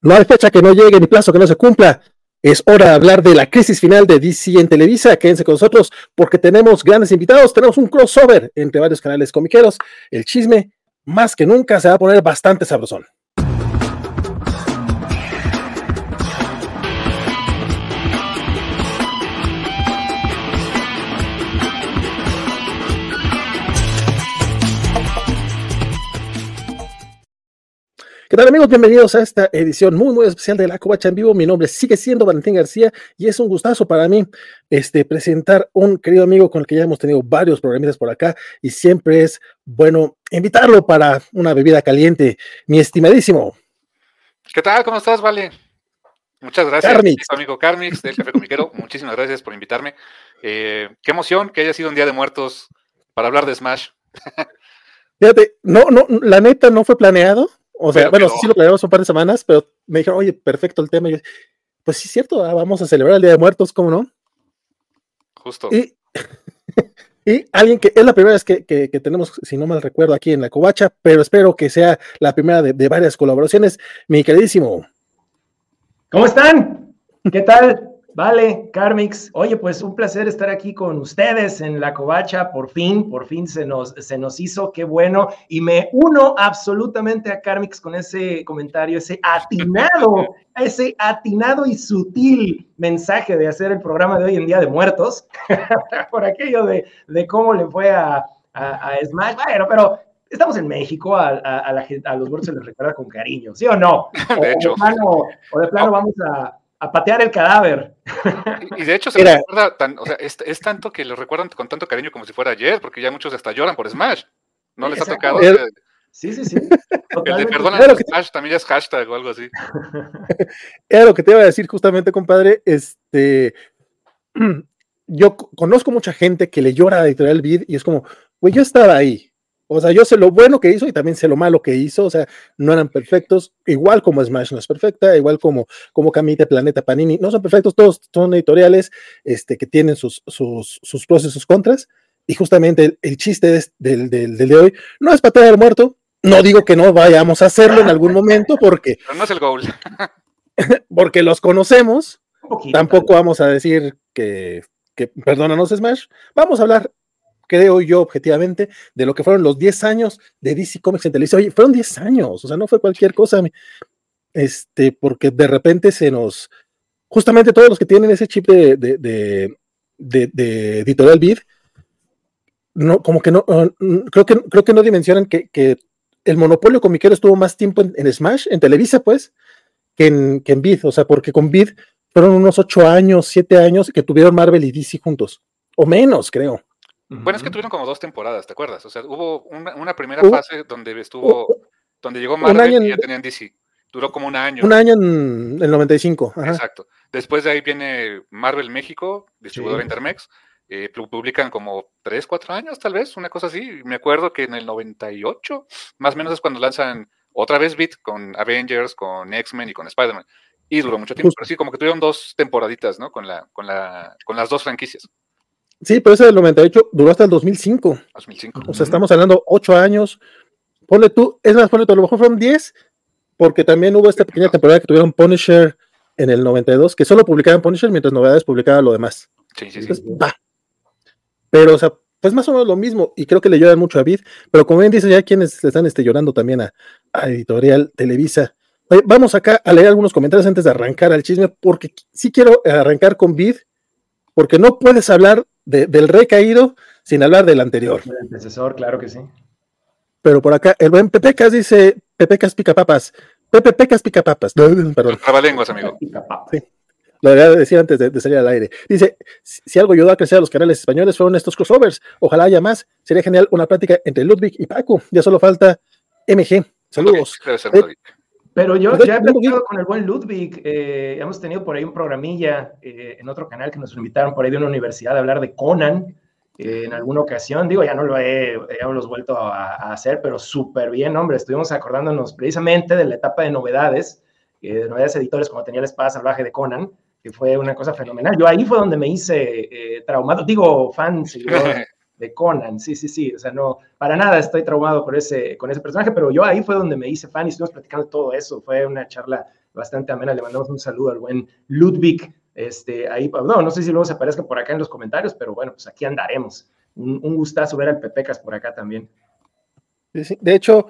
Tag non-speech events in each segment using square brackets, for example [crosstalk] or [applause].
No hay fecha que no llegue ni plazo que no se cumpla. Es hora de hablar de la crisis final de DC en Televisa. Quédense con nosotros porque tenemos grandes invitados. Tenemos un crossover entre varios canales comiqueros. El chisme, más que nunca, se va a poner bastante sabrosón. ¿Qué tal amigos? Bienvenidos a esta edición muy muy especial de La Covacha en Vivo. Mi nombre sigue siendo Valentín García y es un gustazo para mí este, presentar un querido amigo con el que ya hemos tenido varios programistas por acá y siempre es bueno invitarlo para una bebida caliente. Mi estimadísimo. ¿Qué tal? ¿Cómo estás, Vale? Muchas gracias, Carmix. amigo Carmix del Café Comiquero. Muchísimas gracias por invitarme. Eh, qué emoción que haya sido un día de muertos para hablar de Smash. [laughs] Fíjate, no, no, la neta no fue planeado o sea, bueno, sí lo planeamos un par de semanas, pero me dijeron, oye, perfecto el tema. Y yo, pues sí, es cierto, ah, vamos a celebrar el Día de Muertos, ¿cómo no? Justo. Y, [laughs] y alguien que es la primera vez que, que, tenemos, si no mal recuerdo, aquí en la Covacha, pero espero que sea la primera de, de varias colaboraciones, mi queridísimo. ¿Cómo están? ¿Qué tal? Vale, Carmix. Oye, pues un placer estar aquí con ustedes en la covacha. Por fin, por fin se nos, se nos hizo, qué bueno. Y me uno absolutamente a Carmix con ese comentario, ese atinado, [laughs] ese atinado y sutil mensaje de hacer el programa de hoy en Día de Muertos, [laughs] por aquello de, de, cómo le fue a, a, Smash. Bueno, pero estamos en México, a, a, la, a, los muertos se les recuerda con cariño, ¿sí o no? [laughs] De hecho. o de plano vamos a a patear el cadáver. Y, de hecho se recuerda, o sea, es, tanto que lo recuerdan con tanto cariño como si fuera ayer, porque ya muchos hasta lloran por Smash. No les ha tocado. sí, sí, sí. [laughs] El de perdona Smash también es hashtag o algo así. [laughs] Era lo que te iba a decir justamente, compadre. Este, [clears throat] yo conozco mucha gente que le llora a Editorial Vid y es como, güey, yo estaba ahí. O sea, yo sé lo bueno que hizo y también sé lo malo que hizo. O sea, no eran perfectos. Igual como Smash no es perfecta, igual como, como Camite, Planeta, Panini. No son perfectos, todos son editoriales este, que tienen sus, sus, sus pros y sus contras. Y justamente el, chiste del, del, de hoy no es patear al muerto. No digo que no vayamos a hacerlo en algún momento porque. [laughs] no es el goal. [laughs] porque los conocemos. Tampoco vamos a decir que, que perdónanos Smash. Vamos a hablar creo yo objetivamente, de lo que fueron los 10 años de DC Comics en televisión. Oye, fueron 10 años, o sea, no fue cualquier cosa, este, porque de repente se nos, justamente todos los que tienen ese chip de, de, de, editorial Bid, no, como que no, uh, creo que, creo que no dimensionan que, que el monopolio comiquero estuvo más tiempo en, Smash, en Televisa, pues, que en, que en Bid, o sea, porque con Bid fueron unos 8 años, 7 años que tuvieron Marvel y DC juntos, o menos, creo. Bueno, es que tuvieron como dos temporadas, ¿te acuerdas? O sea, hubo una, primera fase donde estuvo, donde llegó Marvel y ya tenían DC. Duró como un año. Un año en el 95. Exacto. Después de ahí viene Marvel México, distribuidor Intermex. Eh, publican como tres, cuatro años, tal vez, una cosa así. Me acuerdo que en el 98, más o menos es cuando lanzan otra vez Beat con Avengers, con X-Men y con Spider-Man. Y duró mucho tiempo, pero sí, como que tuvieron dos temporaditas, ¿no? Con, la, con, la, con las dos franquicias. Sí, pero ese del 98 duró hasta el 2005. 2005. O sea, estamos hablando ocho años. Ponle tú, es más, ponle tú, a lo mejor fueron 10, porque también hubo esta pequeña temporada que tuvieron Punisher en el 92, que solo publicaban Punisher mientras Novedades publicaba lo demás. Sí, sí, sí. Pero, o sea, pues más o menos lo mismo, y creo que le lloran mucho a Vid, pero como bien dice, ya quienes le están este, llorando también a, Editorial Televisa. vamos acá a leer algunos comentarios antes de arrancar al chisme, porque sí quiero arrancar con Vid, porque no puedes hablar del rey caído sin hablar del anterior. El antecesor, claro que sí. Pero por acá, el buen Pepecas dice, Pepecas pica papas. Pepe Pecas pica papas. [laughs] Perdón. lenguas, amigo. Sí. Lo voy a decir antes de, salir al aire. Dice, si, algo ayudó a crecer a los canales españoles fueron estos crossovers. Ojalá haya más. Sería genial una plática entre Ludwig y Paco. Ya solo falta MG. Saludos. Pero yo pues ya he platicado con el buen Ludwig, eh, hemos tenido por ahí un programilla eh, en otro canal que nos invitaron por ahí de una universidad a hablar de Conan eh, en alguna ocasión. Digo, ya no lo he, ya los vuelto a, hacer, pero súper bien, hombre. Estuvimos acordándonos precisamente de la etapa de novedades, de novedades editores, como tenía la espada salvaje de Conan, que fue una cosa fenomenal. Yo ahí fue donde me hice traumado, digo, fan, [laughs] de Conan, sí, sí, sí, o sea, no, para nada estoy traumado con ese, con ese personaje, pero yo ahí fue donde me hice fan y estuvimos platicando todo eso, fue una charla bastante amena. Le mandamos un saludo al buen Ludwig. Este, ahí, no, no sé si luego se aparezca por acá en los comentarios, pero bueno, pues aquí andaremos. Un, gustazo ver al Pepecas por acá también. De hecho,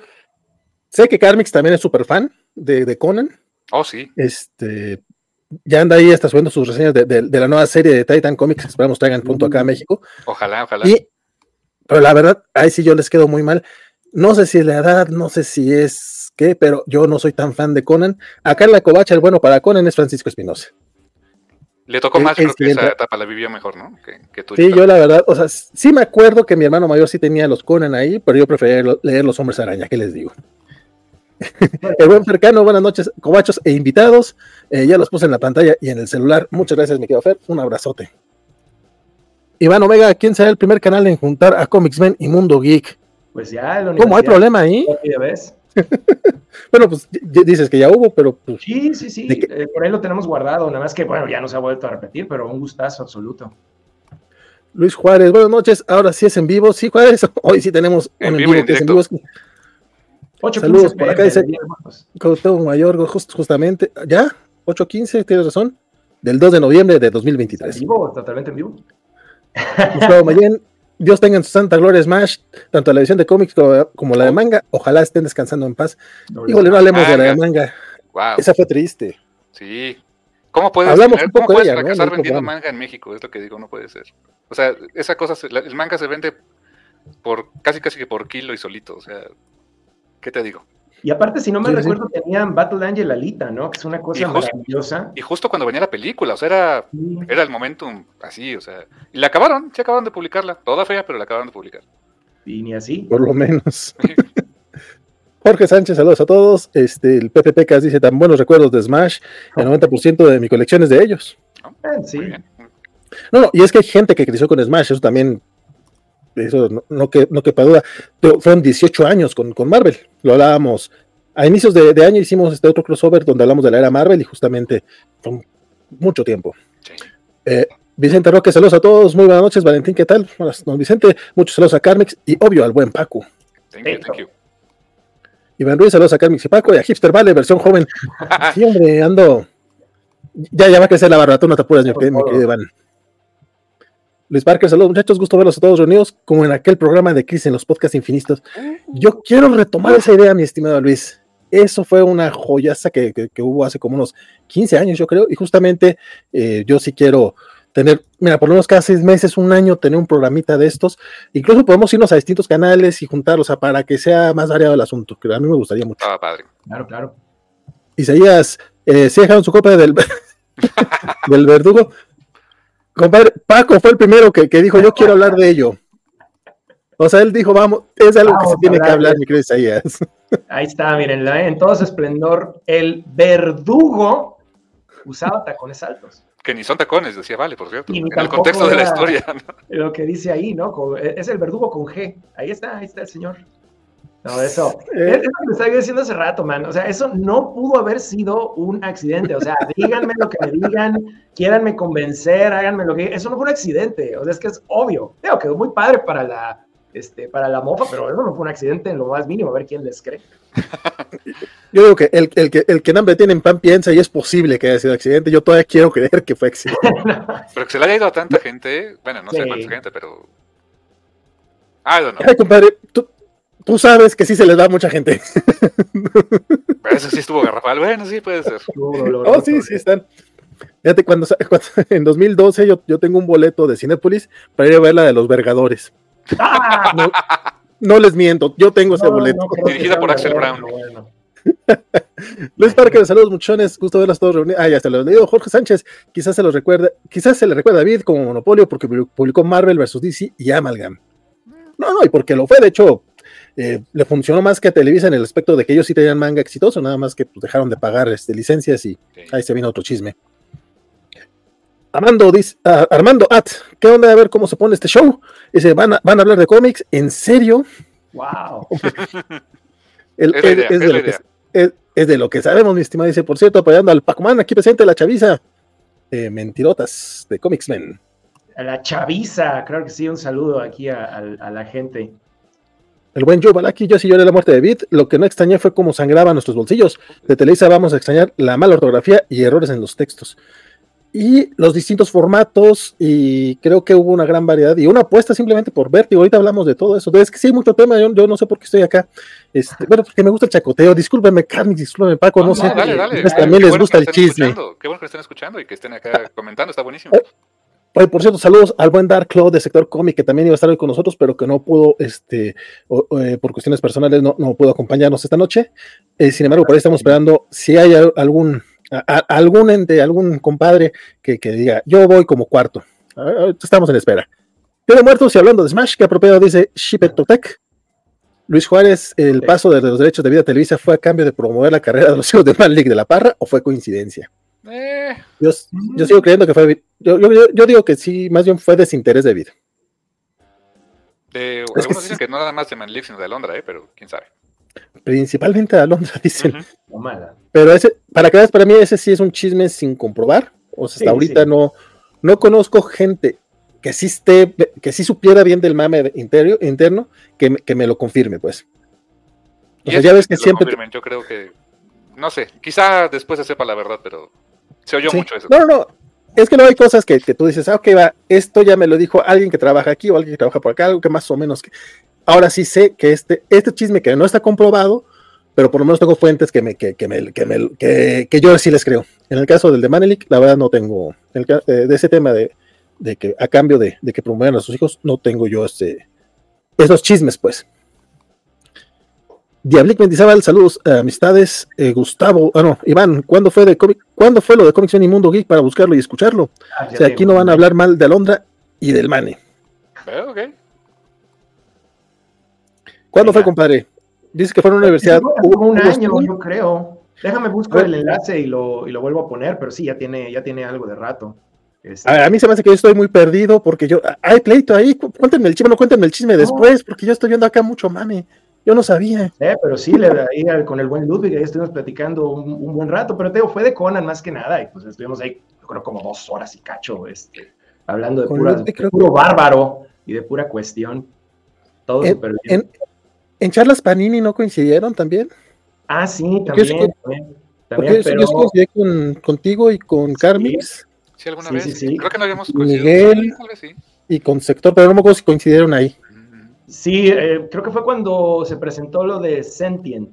sé que Carmix también es súper fan de, de Conan. Oh, sí. Este, ya anda ahí, está subiendo sus reseñas de, la nueva serie de Titan Comics, esperamos traigan punto acá a México. Ojalá, ojalá. Pero la verdad, ahí sí yo les quedo muy mal. No sé si es la edad, no sé si es qué, pero yo no soy tan fan de Conan. Acá en la covacha, el bueno para Conan es Francisco Espinosa. Le tocó más, creo que esa etapa la vivió mejor, ¿no? Que, sí, yo la verdad, o sea, sí me acuerdo que mi hermano mayor sí tenía los Conan ahí, pero yo prefería leer Los Hombres Araña, ¿qué les digo? [laughs] el buen cercano, buenas noches, cobachos e invitados. Eh, ya los puse en la pantalla y en el celular. Muchas gracias, mi querido Fer. Un abrazote. Iván Omega, ¿quién será el primer canal en juntar a Comics Men y Mundo Geek? Pues ya, ¿Cómo hay problema ahí? [laughs] bueno, pues dices que ya hubo, pero. Pues, sí, sí, sí. Eh, por ahí lo tenemos guardado. Nada más que, bueno, ya no se ha vuelto a repetir, pero un gustazo absoluto. Luis Juárez, buenas noches. Ahora sí es en vivo. Sí, Juárez. [laughs] Hoy sí tenemos en vivo, que es en vivo. Saludos por acá, dice Cuauhtémoc Mayor, justamente, ya, 8.15, tienes razón, del 2 de noviembre de 2023. En vivo, totalmente en vivo. Gustavo Mayen, Dios tenga en su santa gloria Smash, tanto la edición de cómics como, la de manga, ojalá estén descansando en paz. Híjole, no hablemos de la de manga. Esa fue triste. Sí. ¿Cómo puedes, Hablamos un poco ¿cómo puedes fracasar vendiendo manga en México? Es lo que digo, no puede ser. O sea, esa cosa, el manga se vende por casi casi que por kilo y solito, o sea, ¿Qué te digo? Y aparte, si no me recuerdo, tenían Battle Angel Alita, ¿no? Que es una cosa maravillosa. Y justo cuando venía la película, o sea, era, era el momentum así, o sea. Y la acabaron, se acabaron de publicarla. Toda fea, pero la acabaron de publicar. Y ni así. Por lo menos. [laughs] Jorge Sánchez, saludos a todos. Este, el PPP dice tan buenos recuerdos de Smash. El 90% de mi colección es de ellos. Ah, sí. No, no, y es que hay gente que creció con Smash, eso también eso no, no, que, no quepa duda, pero fueron 18 años con, Marvel, lo hablábamos, a inicios de, año hicimos este otro crossover donde hablamos de la era Marvel y justamente fue mucho tiempo. Eh, Vicente Roque, saludos a todos, muy buenas noches, Valentín, ¿qué tal? Buenas noches, Vicente, muchos saludos a Carmix y obvio al buen Paco. Thank you, thank you. Iván Ruiz, saludos a Carmix y Paco y a Hipster Vale, versión joven. [laughs] sí, hombre, ando. Ya, ya va a crecer la barba, tú no te apuras, mi, mi querido Iván. Luis Parker, saludos muchachos, gusto verlos a todos reunidos como en aquel programa de Chris en los podcasts infinitos. Yo quiero retomar esa idea, mi estimado Luis. Eso fue una joyaza que, hubo hace como unos 15 años, yo creo, y justamente eh, yo sí quiero tener, mira, por lo menos cada seis meses, un año, tener un programita de estos. Incluso podemos irnos a distintos canales y juntarlos para que sea más variado el asunto, que a mí me gustaría mucho. Ah, padre. Claro, claro. Isaías, eh, ¿sí dejaron su copia del, [laughs] del verdugo? Compadre, Paco fue el primero que, dijo, yo quiero hablar de ello. O sea, él dijo, vamos, es algo que se tiene que hablar, mi querido Isaías. [laughs] Ahí está, miren, en todo su esplendor, el verdugo usaba tacones altos. Que ni son tacones, decía Vale, por cierto, en el contexto de la historia. Lo que dice ahí, ¿no? Es el verdugo con G. Ahí está, ahí está el señor. No, eso. Eh. Es lo que estaba diciendo hace rato, man. O sea, eso no pudo haber sido un accidente. O sea, [laughs] díganme lo que me digan, quieranme convencer, háganme lo que. Eso no fue un accidente. O sea, es que es obvio. Pero quedó muy padre para la, este, para la mofa, pero eso no fue un accidente en lo más mínimo. A ver quién les cree. [laughs] Yo digo que el, el, que el que hambre tiene en pan piensa y es posible que haya sido accidente. Yo todavía quiero creer que fue accidente. [laughs] Pero que se le haya ido a tanta gente. Bueno, no sé cuánta gente, pero. I don't know. Ay, compadre, tú, tú sabes que sí se les da a mucha gente. [laughs] Eso sí estuvo garrafal. Bueno, sí puede ser. [laughs] oh, sí, sí están. Fíjate, cuando, [laughs] en 2012 yo, yo, tengo un boleto de Cinépolis para ir a ver la de los Vergadores. Ah. No, les miento, yo tengo ese boleto. Dirigida por Axel Brown. Luis Parker, saludos muchones, gusto verlos todos reunidos. Ah, ya se lo he Jorge Sánchez, quizás se los recuerda, quizás se le recuerda a David como Monopolio porque publicó Marvel vs. DC y Amalgam. No, no, y porque lo fue, de hecho, eh, le funcionó más que a Televisa en el aspecto de que ellos sí tenían manga exitoso, nada más que pues, dejaron de pagar este, licencias y ahí se vino otro chisme. Armando dice, ah, Armando At, ¿qué onda a ver cómo se pone este show? Dice, ¿van a, van a hablar de cómics? ¿En serio? ¡Wow! [laughs] [laughs] es, de lo que, sabemos, mi estimado. Dice, por cierto, apoyando al Pacman, aquí presente la chaviza. Eh, mentirotas de Comics Men. A la chaviza, creo que sí, un saludo aquí a la gente. El buen Joe Balaki, yo sí lloré la muerte de Beat. Lo que no extrañé fue cómo sangraban nuestros bolsillos. De Televisa vamos a extrañar la mala ortografía y errores en los textos. Y los distintos formatos, y creo que hubo una gran variedad y una apuesta simplemente por Vértigo. Ahorita hablamos de todo eso. Es que sí hay mucho tema, yo, no sé por qué estoy acá. Este, bueno, porque me gusta el chacoteo. Discúlpeme, Carmen, discúlpeme, Paco, no, sé. Dale, dale, también les gusta el chisme. Qué bueno que estén escuchando y que estén acá comentando, está buenísimo. Eh, por cierto, saludos al buen Dark Claw de Sector Comic, que también iba a estar hoy con nosotros, pero que no pudo, este, eh, por cuestiones personales, no, no pudo acompañarnos esta noche. Eh, sin embargo, por ahí estamos esperando si hay algún, algún ente, algún compadre que, diga, yo voy como cuarto. Estamos en espera. Pero muertos y hablando de Smash, que apropiado dice Tech. Luis Juárez, el paso de los derechos de vida a Televisa fue a cambio de promover la carrera de los hijos de Malik de la Parra o fue coincidencia? Eh. Yo, sigo creyendo que fue. Yo, yo, digo que sí, más bien fue desinterés de vida. algunos dicen que no nada más de Manlix, sino de Alondra, ¿eh? pero quién sabe. Principalmente de Alondra, [laughs] dicen. Pero ese, para que veas, para mí ese sí es un chisme sin comprobar. O sea, hasta ahorita no, no conozco gente que sí esté, que sí supiera bien del mame interno, que, que me lo confirme, pues. O sea, ya ves que siempre. Yo creo que. No sé, quizá después se sepa la verdad, pero se oyó mucho eso. No, no, es que no hay cosas que, tú dices, ah, ok, va, esto ya me lo dijo alguien que trabaja aquí o alguien que trabaja por acá, algo que más o menos que. Ahora sí sé que este, este chisme que no está comprobado, pero por lo menos tengo fuentes que, me, que, que, me, que, que, yo sí les creo. En el caso del de Manelik, la verdad no tengo, el, eh, de ese tema de, de, que a cambio de, de, que promuevan a sus hijos, no tengo yo ese, esos chismes, pues. Diablic Mendizábal, saludos, eh, amistades. Eh, Gustavo, ah, no, Iván, ¿cuándo fue, de ¿cuándo fue lo de Comics y Mundo Geek para buscarlo y escucharlo? Ah, o sea, aquí no van a hablar mal de Alondra y del Mane. Eh, ¿Cuándo fue, compadre? Dice que fue en una universidad. Hubo un año, yo creo. Déjame buscar el enlace y lo, y lo, vuelvo a poner, pero sí, ya tiene, ya tiene algo de rato. Este a, mí se me hace que yo estoy muy perdido porque yo. Hay pleito ahí. Cuéntenme el chisme, no cuéntenme el chisme después, porque yo estoy viendo acá mucho mane. Yo no sabía. Eh, pero sí, le, ahí, con el buen Ludwig, ahí estuvimos platicando un, buen rato, pero Teo fue de Conan más que nada, y pues estuvimos ahí, yo creo, como dos horas y cacho, este, hablando de, pura, puro bárbaro y de pura cuestión. Todo súper bien. En, charlas Panini no coincidieron también? Ah, sí, también. también, yo, coincidí con, contigo y con Carmix. Sí, alguna vez. Sí, Creo que no habíamos coincidido. Miguel y con Sector, pero no me acuerdo si coincidieron ahí. Sí, eh, creo que fue cuando se presentó lo de Sentient,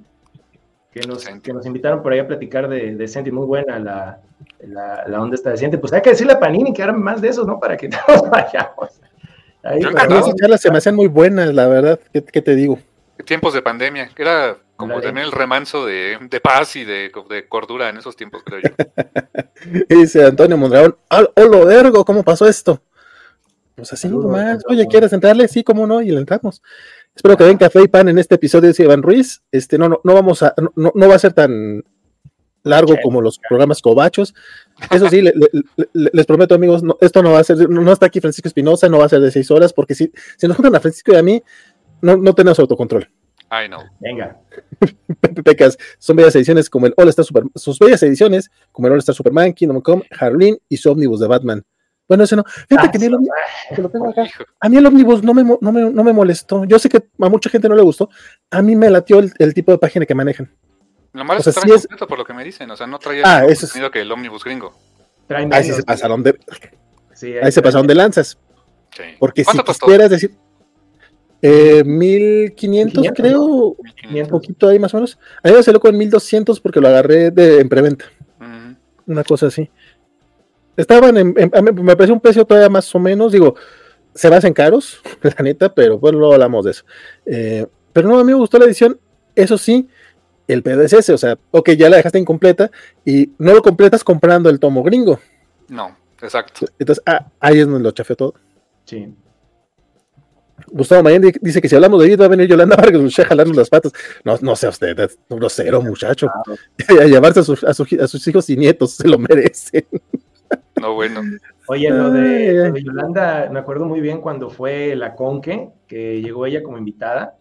que nos, que nos invitaron por ahí a platicar de, de Sentient, muy buena la, la, onda esta de Sentient. Pues hay que decirle a Panini que hagan más de esos, ¿no? Para que [laughs] todos vayamos. Ahí, esas charlas se me hacían muy buenas, la verdad, ¿qué, te digo? Tiempos de pandemia, era como también el remanso de, de paz y de, de, cordura en esos tiempos, creo yo. [laughs] dice Antonio Mondragón, ¡Holo Ergo! ¿Cómo pasó esto? Pues así nomás. Oye, ¿quieres entrarle? Sí, cómo no, y le entramos. Espero que den café y pan en este episodio de Iván Ruiz. Este, no, no, no vamos a, no, no va a ser tan largo como los programas cobachos. Eso sí, les prometo, amigos, esto no va a ser, no, está aquí Francisco Espinosa, no va a ser de seis horas, porque si, si nos juntan a Francisco y a mí, no, no tenemos autocontrol. Ay, no. Venga. [laughs] Pecas, son bellas ediciones como el All Star Super, sus bellas ediciones como el All Star Superman, Kingdom Come, Harleen y su ómnibus de Batman. Bueno, ese no. Fíjate que, lo, tengo acá. A mí el ómnibus no me, no, me, no me, molestó. Yo sé que a mucha gente no le gustó. A mí me latió el, tipo de página que manejan. Lo malo es que sí es... por lo que me dicen. O sea, no traía ah, el contenido que el ómnibus gringo. Ahí sí se pasaron de. Sí, ahí, se pasaron de lanzas. Sí. Porque si quisieras decir. Eh, 1500, creo. Un poquito ahí más o menos. A mí me salió con 1200 porque lo agarré de, en preventa. Una cosa así. Estaban en, me pareció un precio todavía más o menos, digo, se me hacen caros, [laughs] la neta, pero bueno, luego hablamos de eso. Eh, pero no, a mí me gustó la edición, eso sí, el pedo es ese, o sea, ok, ya la dejaste incompleta y no lo completas comprando el tomo gringo. No, exacto. Entonces, ah, ahí es donde lo chafé todo. Sí. Gustavo Mayen dice que si hablamos de ahí va a venir Yolanda Vargas a jalarnos las patas. No, no sea usted, es un grosero muchacho. [laughs] A llevarse a, a, sus hijos y nietos, se lo merecen. No, bueno. Oye, lo de, Yolanda, me acuerdo muy bien cuando fue la Conque, que llegó ella como invitada.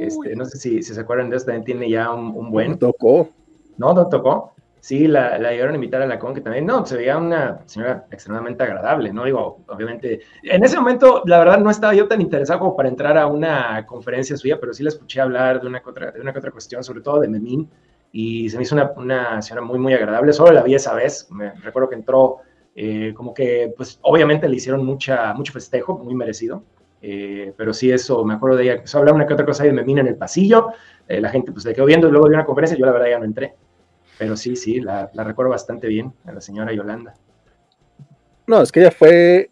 Este, no sé si, se acuerdan de eso, también tiene ya un, buen. tocó. No, no tocó. sí, la, la, llegaron a invitar a la con, que también, no, se veía una señora extremadamente agradable, ¿no? Digo, obviamente, en ese momento, la verdad, no estaba yo tan interesado como para entrar a una conferencia suya, pero sí la escuché hablar de una que otra, de una otra cuestión, sobre todo de Memín, y se me hizo una, una señora muy, muy agradable. Solo la vi esa vez, me recuerdo que entró, eh, como que, pues, obviamente le hicieron mucha, mucho festejo, muy merecido. Eh, pero sí, eso, me acuerdo de ella, empezó a hablar una que otra cosa de Memín en el pasillo, eh, la gente pues se quedó viendo y luego de una conferencia, yo la verdad ya no entré. Pero sí, sí, la, recuerdo bastante bien, a la señora Yolanda. No, es que ella fue,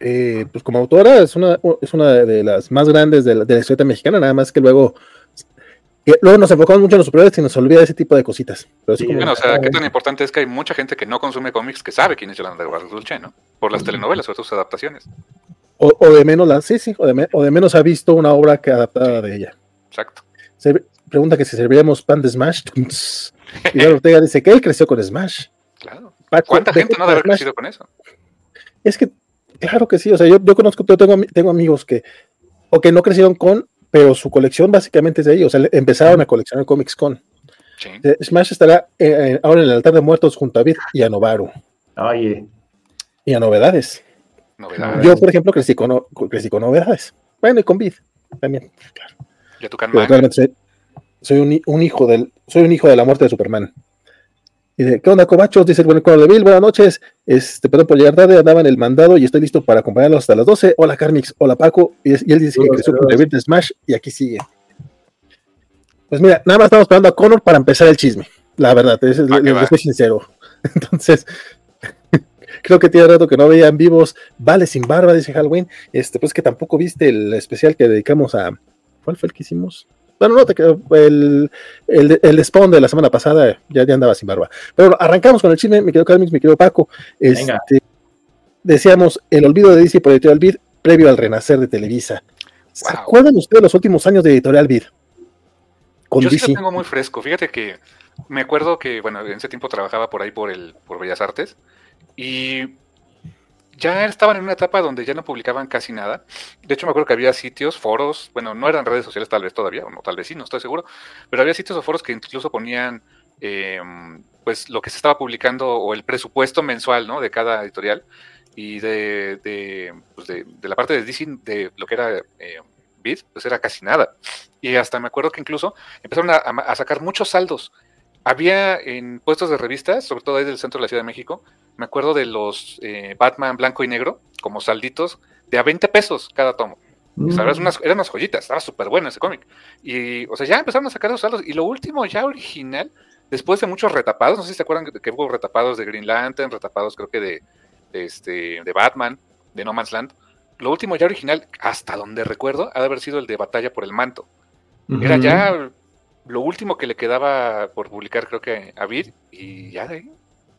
eh, pues como autora, es una, es una de las más grandes de la, de historia mexicana, nada más que luego luego nos enfocamos mucho en los superiores y nos olvida ese tipo de cositas. Pero sí, bueno, o sea, qué tan importante es que hay mucha gente que no consume cómics que sabe quién es Yolanda de Dulce, ¿no? Por las telenovelas o sus adaptaciones. O, de menos la, sí, sí, o de, o de, menos ha visto una obra que adaptada de ella. Exacto. Se, pregunta que si serviríamos pan de Smash. [laughs] Y Ortega dice que él creció con Smash. Claro. ¿Cuánta gente no debe haber crecido con eso? Es que, claro que sí. O sea, yo, yo conozco, yo tengo, tengo amigos que, o que no crecieron con, pero su colección básicamente es de ellos. O sea, empezaron a coleccionar cómics con. Sí. Smash estará eh, ahora en el altar de muertos junto a Vid y a Novaru. Oye. Y a novedades. novedades. Yo, por ejemplo, crecí con, crecí con novedades. Bueno, y con Vid también, claro. Tu soy, soy un, un, hijo del, soy un hijo de la muerte de Superman. Y dice, ¿qué onda, cobachos? Dice el buen de Bill, buenas noches. Este, perdón por llegar tarde, andaba en el mandado y estoy listo para acompañarlos hasta las 12. Hola, Carmix, hola, Paco. Y, él dice que creció con de Smash y aquí sigue. Pues mira, nada más estamos esperando a Connor para empezar el chisme. La verdad, es, ah, les, soy sincero. [laughs] Entonces, [laughs] creo que tiene rato que no veían vivos Vale sin barba, dice Halloween. Este, pues que tampoco viste el especial que dedicamos a. ¿Cuál fue el que hicimos? Bueno, no, te, el, el, el, spawn de la semana pasada ya, ya andaba sin barba. Pero arrancamos con el chisme, mi querido Carmix, mi querido Paco. Este, decíamos el olvido de DC por Editorial Vid previo al renacer de Televisa. ¿Se acuerdan ustedes los últimos años de Editorial Vid? Con Yo sí lo tengo muy fresco. Fíjate que me acuerdo que, bueno, en ese tiempo trabajaba por ahí por el por Bellas Artes y ya estaban en una etapa donde ya no publicaban casi nada. De hecho, me acuerdo que había sitios, foros, bueno, no eran redes sociales tal vez todavía, o tal vez sí, no estoy seguro, pero había sitios o foros que incluso ponían em, pues lo que se estaba publicando o el presupuesto mensual ¿no? de cada editorial y de, de, pues de, la parte de DC, de lo que era eh, Bid, pues era casi nada. Y hasta me acuerdo que incluso empezaron a, a sacar muchos saldos. Había en puestos de revistas, sobre todo ahí del centro de la Ciudad de México, me acuerdo de los eh, Batman blanco y negro, como salditos, de a 20 pesos cada tomo. Mm. eran, unas, joyitas, estaba súper bueno ese cómic. Y, o sea, ya empezaron a sacar esos saldos. Y lo último, ya original, después de muchos retapados, no sé si se acuerdan que, hubo retapados de Green Lantern, retapados creo que de, este, de Batman, de No Man's Land. Lo último ya original, hasta donde recuerdo, ha de haber sido el de Batalla por el Manto. Era ya lo último que le quedaba por publicar, creo que a Vid, y ya de ahí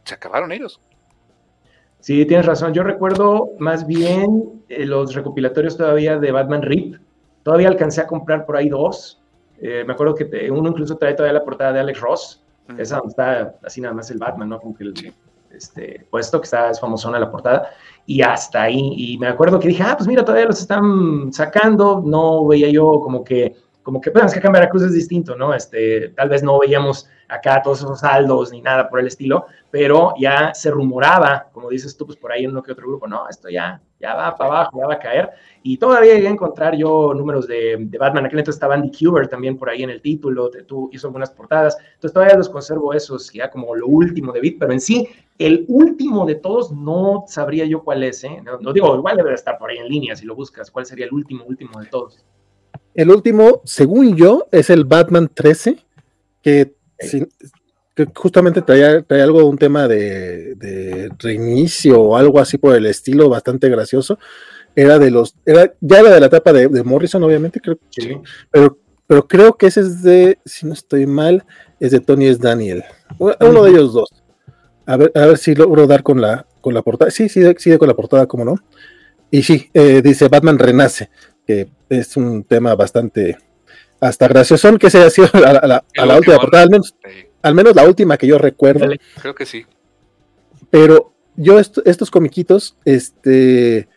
se acabaron ellos. Sí, tienes razón. Yo recuerdo más bien eh, los recopilatorios todavía de Batman Rip. Todavía alcancé a comprar por ahí dos. Eh, me acuerdo que uno incluso trae todavía la portada de Alex Ross. Esa está así nada más el Batman, ¿no? Como que el este, puesto que está, es famosona la portada. Y hasta ahí. Y me acuerdo que dije, ah, pues mira, todavía los están sacando. No veía yo como que como que, pues, que acá en Veracruz es distinto, ¿no? Este, tal vez no veíamos acá todos esos saldos ni nada por el estilo, pero ya se rumoraba, como dices tú, pues por ahí en uno que otro grupo, no, esto ya, ya va para abajo, ya va a caer. Y todavía llegué a encontrar yo números de, de Batman, aquel entonces estaba Andy Kuber también por ahí en el título, tú hizo algunas portadas, entonces todavía los conservo esos, ya como lo último de Beat, pero en sí, el último de todos no sabría yo cuál es, ¿eh? No, no digo, igual debe estar por ahí en línea si lo buscas, cuál sería el último, último de todos. El último, según yo, es el Batman 13, que, justamente trae, algo de un tema de, reinicio o algo así por el estilo, bastante gracioso. Era de los, era, ya era de la etapa de, Morrison, obviamente, creo sí. pero, pero creo que ese es de, si no estoy mal, es de Tony S. Daniel. Uno de ellos dos. A ver, a ver si logro dar con la, con la portada. Sí, sí, sí, con la portada, cómo no. Y sí, eh, dice Batman renace que es un tema bastante hasta gracioso, que se ha sido [laughs] a, la, última portada, al menos, al menos la última que yo recuerdo. Creo que sí. Pero yo estos comiquitos, este,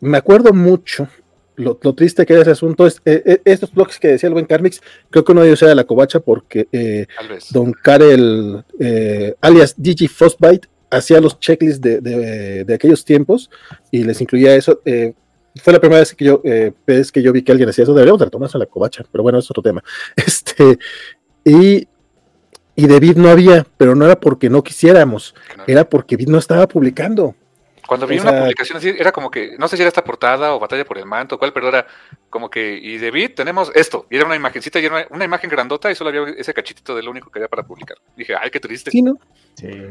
me acuerdo mucho lo, triste que es ese asunto es eh, estos blogs que decía el buen Carmix, creo que uno de ellos era la covacha porque Don Karel, alias Gigi Frostbite, hacía los checklists de, de, aquellos tiempos y les incluía eso. Fue la primera vez que yo vez que yo vi que alguien hacía eso, deberíamos retomarse a la covacha, pero bueno, es otro tema. [laughs] Este, y y de Vid no había, pero no era porque no quisiéramos, era porque Vid no estaba publicando. Cuando vi una publicación así, era como que, no sé si era esta portada o batalla por el manto, cuál, pero era como que, y de tenemos esto, y era una imagencita, y era una, imagen grandota, y solo había ese cachitito de lo único que había para publicar. Dije, ay, qué triste. Sí, ¿no?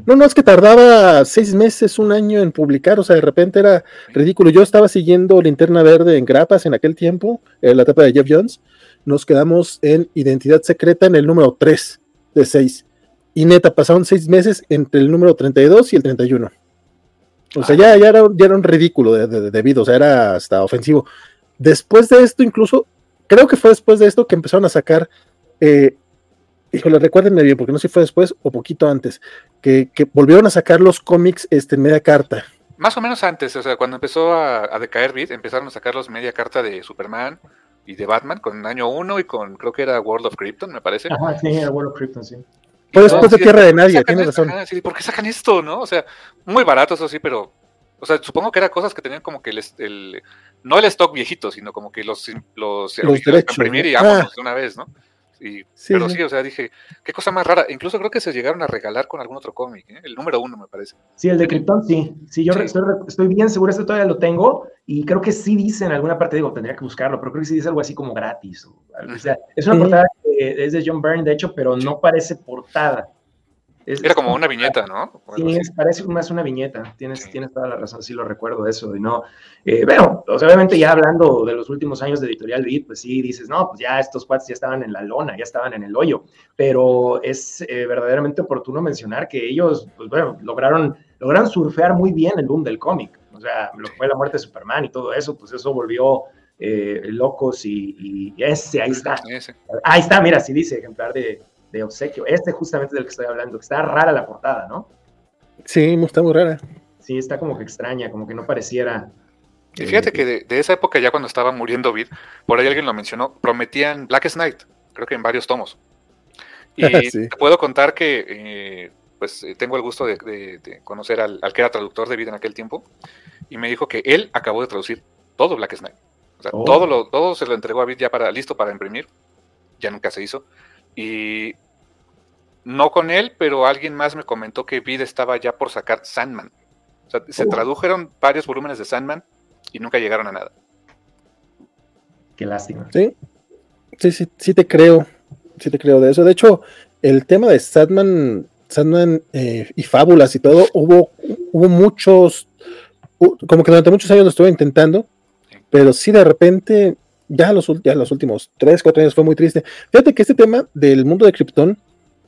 No, no, es que tardaba seis meses, un año en publicar, o sea, de repente era ridículo. Yo estaba siguiendo Linterna Verde en grapas en aquel tiempo, en la etapa de Jeff Jones, nos quedamos en Identidad Secreta en el número 3 de 6. Y neta, pasaron seis meses entre el número 32 y el 31. O sea, ya, ya, era, ya era un ridículo de, debido, o sea, era hasta ofensivo. Después de esto, incluso, creo que fue después de esto que empezaron a sacar, eh, híjole, recuérdenme bien, porque no sé si fue después o poquito antes, que, volvieron a sacar los cómics este, en media carta. Más o menos antes, o sea, cuando empezó a, decaer Beat, empezaron a sacar los media carta de Superman y de Batman con año 1 y con, creo que era World of Krypton, me parece. Ajá, sí, era World of Krypton, sí. Fue después de Tierra de Nadie, tienes razón. ¿Por qué sacan esto, no? O sea, muy barato, eso sí, pero. O sea, supongo que eran cosas que tenían como que el, no el stock viejito, sino como que los, los, los derechos, imprimir y vámonos de una vez, ¿no? sí, pero sí, o sea, dije, qué cosa más rara. Incluso creo que se llegaron a regalar con algún otro cómic, ¿eh? el número uno, me parece. Sí, el de Krypton, sí. Sí, yo Estoy, bien seguro, este todavía lo tengo y creo que sí dice en alguna parte, digo, tendría que buscarlo, pero creo que sí dice algo así como gratis. O, o sea, es una portada que es de John Byrne, de hecho, pero no parece portada. Era como una viñeta, ¿no? Sí, parece más una viñeta. Tienes, tienes toda la razón, sí lo recuerdo eso. Y no, eh, bueno, obviamente ya hablando de los últimos años de Editorial Beat, pues sí dices, no, pues ya estos cuates ya estaban en la lona, ya estaban en el hoyo. Pero es eh, verdaderamente oportuno mencionar que ellos, pues bueno, lograron, lograron surfear muy bien el boom del cómic. O sea, lo que fue la muerte de Superman y todo eso, pues eso volvió eh, locos y, ese, ahí está. Ahí está, mira, sí dice ejemplar de de obsequio. Este justamente del que estoy hablando, que está rara la portada, ¿no? Sí, está muy rara. Sí, está como que extraña, como que no pareciera. Y fíjate que de, esa época, ya cuando estaba muriendo Vid, por ahí alguien lo mencionó, prometían Black Knight, creo que en varios tomos. Y [laughs] te puedo contar que, eh, pues, eh, tengo el gusto de, conocer al, que era traductor de Vid en aquel tiempo, y me dijo que él acabó de traducir todo Black Knight. O sea, oh. todo, lo, todo se lo entregó a Vid ya para, listo para imprimir, ya nunca se hizo. Y no con él, pero alguien más me comentó que Vid estaba ya por sacar Sandman. O sea, se tradujeron varios volúmenes de Sandman y nunca llegaron a nada. Qué lástima. Sí, sí, sí, sí te creo. Sí te creo de eso. De hecho, el tema de Sandman, Sandman eh, y fábulas y todo, hubo, hubo muchos, como que durante muchos años lo estuve intentando, pero sí de repente ya los, ya los últimos 3, 4 años fue muy triste. Fíjate que este tema del mundo de Krypton,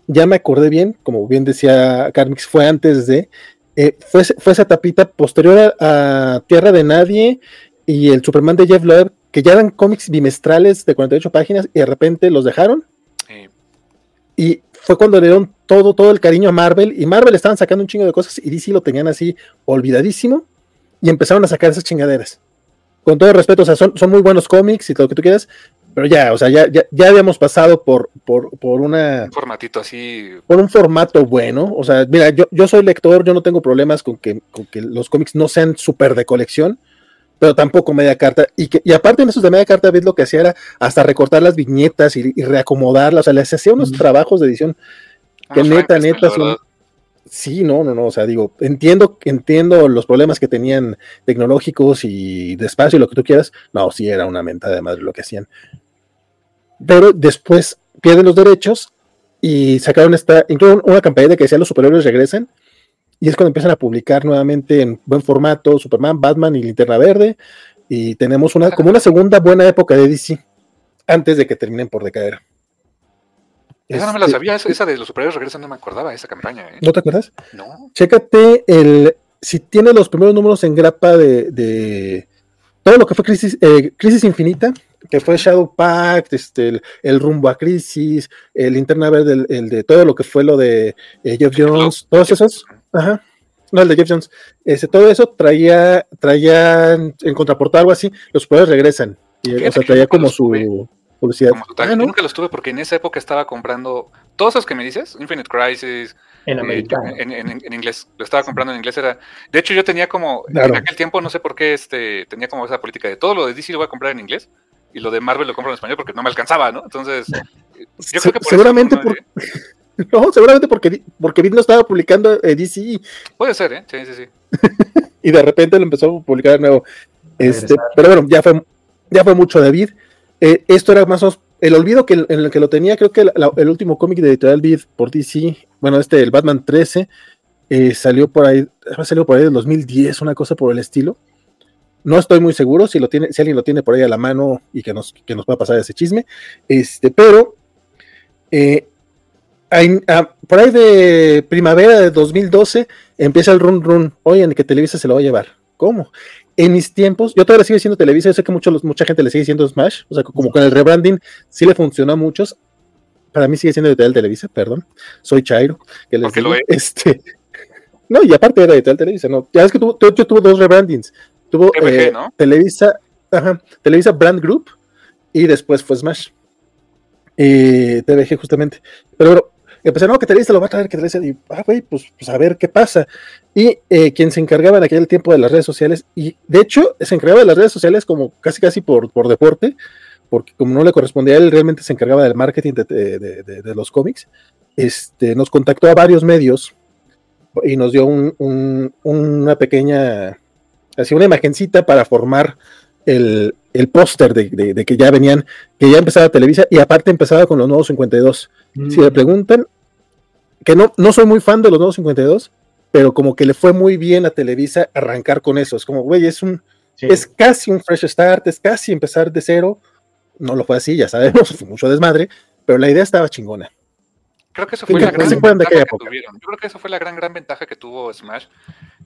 ya me acordé bien, como bien decía Carmix, fue antes de, eh, fue, fue, esa tapita posterior a, Tierra de Nadie y el Superman de Jeff Loeb, que ya eran cómics bimestrales de 48 páginas y de repente los dejaron. Y fue cuando le dieron todo, todo el cariño a Marvel y Marvel estaban sacando un chingo de cosas y DC lo tenían así olvidadísimo y empezaron a sacar esas chingaderas con todo respeto, o sea, son, son muy buenos cómics y todo lo que tú quieras, pero ya, o sea, ya, ya, habíamos pasado por, por, por una... Un formatito así. Por un formato bueno, o sea, mira, yo, yo soy lector, yo no tengo problemas con que, con que los cómics no sean súper de colección, pero tampoco media carta. Y, que, y aparte en esos de media carta, ves lo que hacía era hasta recortar las viñetas y, reacomodarlas, o sea, les hacía unos trabajos de edición que neta, neta, son, Sí, no, no, no, o sea, digo, entiendo, entiendo los problemas que tenían tecnológicos y de espacio y lo que tú quieras. No, sí era una mentada de madre lo que hacían. Pero después pierden los derechos y sacaron esta, incluso una campaña que decía los superiores regresen. Y es cuando empiezan a publicar nuevamente en buen formato Superman, Batman y Linterna Verde. Y tenemos una, como una segunda buena época de DC antes de que terminen por decaer. Esa no me la este, sabía, esa, de los superiores regresan no me acordaba, esa campaña. ¿eh? ¿No te acuerdas? No. Chécate el, si tiene los primeros números en grapa de, todo lo que fue Crisis, eh, Crisis Infinita, que fue Shadow Pact, este, el, rumbo a Crisis, el Interna Verde, el, de todo lo que fue lo de eh, Jeff Jones, todos esos. Ajá. No, el de Jeff Jones. Ese, todo eso traía, traía en contraportada algo así, los superiores regresan. Y, o sea, traía como su publicidad. Ah, nunca los tuve porque en esa época estaba comprando todos esos que me dices, Infinite Crisis, en eh, americano. en, inglés, lo estaba comprando en inglés. Era, de hecho, yo tenía como, en aquel tiempo, no sé por qué, este, tenía como esa política de todo lo de DC lo voy a comprar en inglés y lo de Marvel lo compro en español porque no me alcanzaba, ¿no? Entonces, [laughs] yo creo que seguramente por... [laughs] No, seguramente porque, porque no estaba publicando eh, DC. Puede ser, ¿eh? Sí, sí, sí. [laughs] y de repente lo empezó a publicar de nuevo. Este, pero bueno, ya fue, ya fue mucho David. Eh, esto era más o menos el olvido que, en el que lo tenía, creo que el, último cómic de Editorial Beat por DC, bueno, este, el Batman 13, eh, salió por ahí, salió por ahí del 2010, una cosa por el estilo. No estoy muy seguro si, lo tiene, si alguien lo tiene por ahí a la mano y que nos, que nos va a pasar ese chisme. Este, pero eh, ah, por ahí de primavera de 2012 empieza el run run. Oye, en que Televisa se lo va a llevar. ¿Cómo? En mis tiempos, yo todavía sigo siendo Televisa, yo sé que mucho, mucha gente le sigue siendo Smash, o sea, como con el rebranding sí le funcionó a muchos. Para mí sigue siendo Editorial Televisa, perdón. Soy Chairo, que les digo, este, [laughs] no, y aparte era Editorial Televisa, no. Ya es que tuvo, yo tuvo dos rebrandings. Tuvo eh, Televisa, ajá, Televisa Brand Group y después fue Smash. Eh, TVG justamente. Pero bueno, empecé, no, que Televisa lo va a traer, que Televisa, y, ah, güey, pues, pues, a ver qué pasa. Y eh, quien se encargaba en aquel tiempo de las redes sociales, y de hecho se encargaba de las redes sociales como casi casi por, por deporte, porque como no le correspondía a él, realmente se encargaba del marketing de, los cómics, este, nos contactó a varios medios y nos dio un, una pequeña, así una imagencita para formar el, el póster de, que ya venían, que ya empezaba Televisa y aparte empezaba con los nuevos 52. Si me mm. preguntan, que no, no soy muy fan de los nuevos 52, pero como que le fue muy bien a Televisa arrancar con eso. Es como, güey, es un, es casi un fresh start, es casi empezar de cero. No lo fue así, ya sabemos, [laughs] fue mucho desmadre, pero la idea estaba chingona. Creo que eso fue la gran ventaja que tuvieron. Yo creo que eso fue la gran, gran ventaja que tuvo Smash,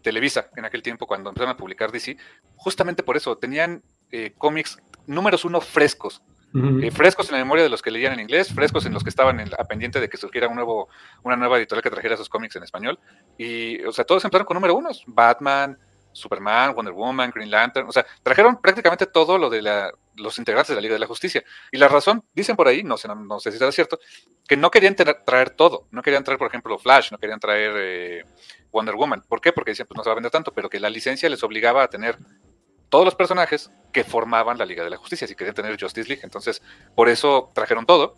Televisa, en aquel tiempo cuando empezaron a publicar DC. Justamente por eso, tenían eh, cómics números uno frescos. Eh, frescos en la memoria de los que leían en inglés, frescos en los que estaban en a pendiente de que surgiera un nuevo, una nueva editorial que trajera esos cómics en español. Y, o sea, todos empezaron con número unos. Batman, Superman, Wonder Woman, Green Lantern. O sea, trajeron prácticamente todo lo de la, los integrantes de la Liga de la Justicia. Y la razón, dicen por ahí, no sé, no, sé si será cierto, que no querían traer todo. No querían traer, por ejemplo, Flash, no querían traer eh, Wonder Woman. ¿Por qué? Porque decían, pues no se va a vender tanto, pero que la licencia les obligaba a tener todos los personajes que formaban la Liga de la Justicia, si querían tener Justice League. Entonces, por eso trajeron todo.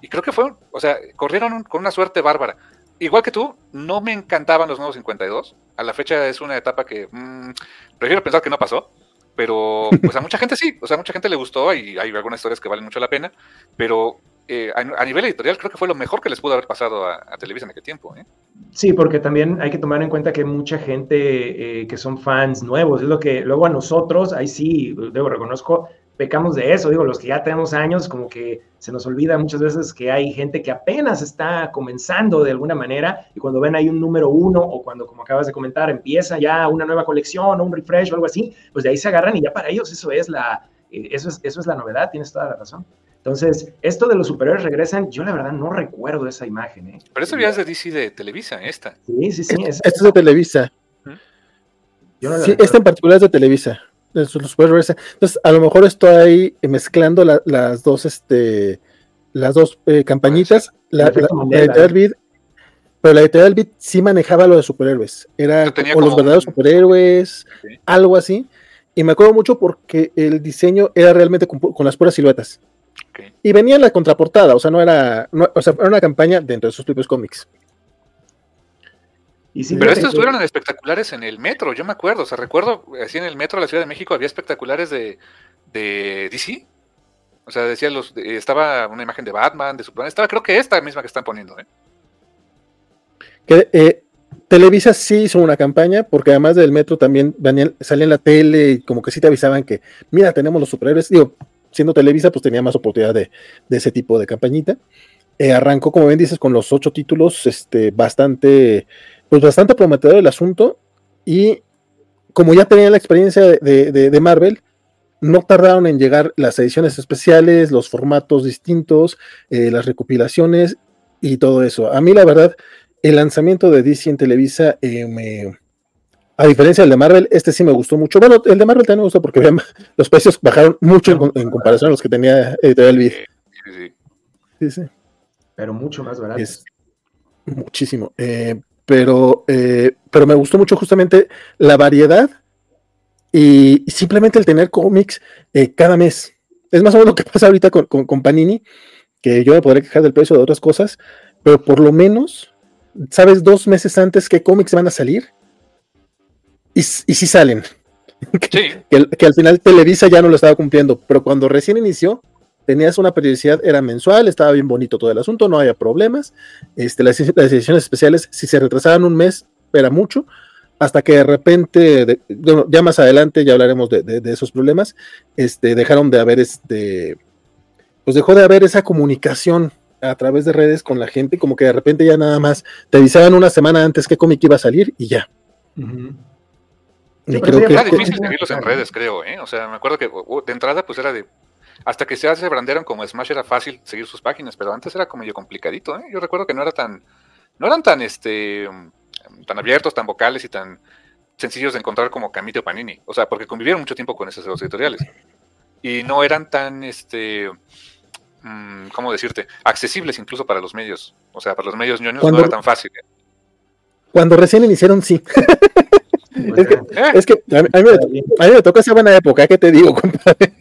Y creo que fue, o sea, corrieron con una suerte bárbara. Igual que tú, no me encantaban los nuevos 52. A la fecha es una etapa que mm, prefiero pensar que no pasó. Pero pues a mucha gente sí, o sea, a mucha gente le gustó y hay algunas historias que valen mucho la pena. Pero eh, a, nivel editorial creo que fue lo mejor que les pudo haber pasado a, Televisa en aquel tiempo. ¿eh? Sí, porque también hay que tomar en cuenta que mucha gente eh, que son fans nuevos, es lo que luego a nosotros, ahí sí, debo reconozco, pecamos de eso, digo, los que ya tenemos años, como que se nos olvida muchas veces que hay gente que apenas está comenzando de alguna manera y cuando ven ahí un número uno o cuando, como acabas de comentar, empieza ya una nueva colección o un refresh o algo así, pues de ahí se agarran y ya para ellos eso es la, eso es, eso es la novedad, tienes toda la razón. Entonces, esto de los superiores regresan, yo la verdad no recuerdo esa imagen. ¿eh? Pero eso ya es de DC de Televisa, esta. Sí, sí, sí. Esto es de Televisa. sí, esta en particular es de Televisa. Los Entonces, a lo mejor estoy ahí mezclando las dos, este, las dos eh, campañitas. La, editorial Beat, pero la editorial Beat sí manejaba lo de superhéroes. Era como los verdaderos superhéroes, algo así. Y me acuerdo mucho porque el diseño era realmente con las puras siluetas. Y venía en la contraportada, o sea, no era, o sea, era una campaña dentro de sus propios cómics. Pero estos fueron espectaculares en el metro, yo me acuerdo, o sea, recuerdo, así en el metro de la Ciudad de México había espectaculares de, de DC. O sea, decía los, estaba una imagen de Batman, de Superman, estaba creo que esta misma que están poniendo. ¿eh? Que, eh, Televisa sí hizo una campaña, porque además del metro también salía en la tele y como que sí te avisaban que, mira, tenemos los superhéroes. Digo, siendo Televisa, pues tenía más oportunidad de, ese tipo de campañita. Eh, arrancó, como bien dices, con los ocho títulos, este, bastante, pues bastante prometedor el asunto. Y como ya tenían la experiencia de, Marvel, no tardaron en llegar las ediciones especiales, los formatos distintos, eh, las recopilaciones y todo eso. A mí, la verdad, el lanzamiento de DC en Televisa eh, me, a diferencia del de Marvel, este sí me gustó mucho. Bueno, el de Marvel también me gustó porque [laughs] los precios bajaron mucho en, comparación a los que tenía Editorial Vid. Sí, sí, sí. Pero mucho más barato. muchísimo. Eh, pero, eh, pero me gustó mucho justamente la variedad y simplemente el tener cómics eh, cada mes. Es más o menos lo que [laughs] pasa ahorita con, con, Panini, que yo me podré quejar del precio de otras cosas, pero por lo menos sabes dos meses antes qué cómics van a salir y, y sí salen. [laughs] que, que, al final Televisa ya no lo estaba cumpliendo, pero cuando recién inició, tenías una periodicidad, era mensual, estaba bien bonito todo el asunto, no había problemas. Este, las, ediciones especiales, si se retrasaban un mes, era mucho, hasta que de repente, ya más adelante ya hablaremos de, esos problemas, este, dejaron de haber este, pues dejó de haber esa comunicación a través de redes con la gente, como que de repente ya nada más te avisaban una semana antes qué cómic iba a salir y ya. Era difícil seguirlos en redes, creo, ¿eh? O sea, me acuerdo que de entrada pues era de hasta que se brandearon como Smash era fácil seguir sus páginas, pero antes era como medio complicadito, ¿eh? Yo recuerdo que no era tan, no eran tan, este, tan abiertos, tan vocales y tan sencillos de encontrar como Camito Panini. O sea, porque convivieron mucho tiempo con esos editoriales. Y no eran tan, este, mm, ¿cómo decirte? Accesibles incluso para los medios. O sea, para los medios ñoños no era tan fácil. Cuando recién iniciaron, sí. [laughs] es que, a, mí, me, toca esa buena época, ¿qué te digo, [laughs] compadre?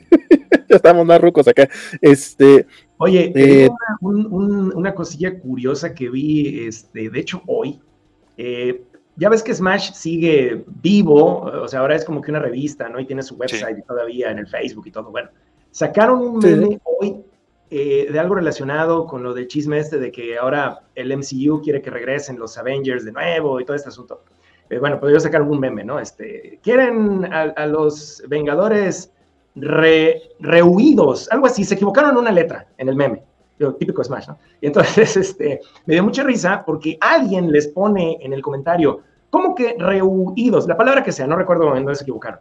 ya estamos más rucos acá. Este, Oye, eh, una, cosilla curiosa que vi, este, de hecho, hoy. Eh, ya es que Smash sigue vivo, o sea, ahora es como que una revista, ¿no? Y tiene su website todavía en el Facebook y todo. Bueno, sacaron un meme hoy eh, de algo relacionado con lo del chisme este de que ahora el MCU quiere que regresen los Avengers de nuevo y todo este asunto. Eh, bueno, podría sacar un meme, ¿no? Este, quieren a, los Vengadores re, rehuidos, algo así, se equivocaron en una letra en el meme, típico Smash, ¿no? Y entonces, [laughs] este, me dio mucha risa porque alguien les pone en el comentario, ¿cómo que rehuidos? La palabra que sea, no recuerdo en dónde se equivocaron.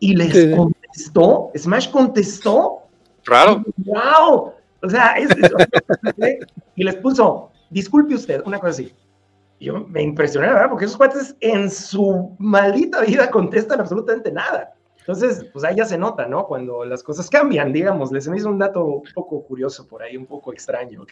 Y les contestó, Smash contestó. Claro. ¡Wow! O sea, es, [laughs] y les puso, disculpe usted, una cosa así yo me impresioné, ¿verdad? Porque esos cuates en su maldita vida contestan absolutamente nada. Entonces, pues ahí ya se nota, ¿no? Cuando las cosas cambian, digamos. Les me hizo un dato un poco curioso por ahí, un poco extraño.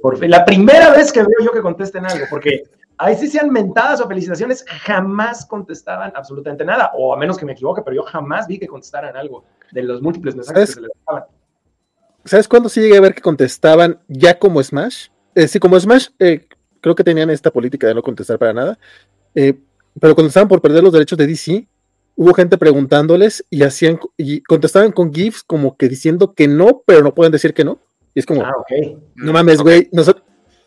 Por fin, la primera vez que veo yo que contesten algo, porque ahí sí sean mentadas o felicitaciones, jamás contestaban absolutamente nada. O a menos que me equivoque, pero yo jamás vi que contestaran algo de los múltiples mensajes que se les dejaban. ¿Sabes cuándo sí llegué a ver que contestaban ya como Smash? Eh, sí, como Smash, eh, creo que tenían esta política de no contestar para nada, eh, pero cuando estaban por perder los derechos de DC, hubo gente preguntándoles y hacían y contestaban con GIFs como que diciendo que no, pero no pueden decir que no. Y es como, ah, no mames, güey.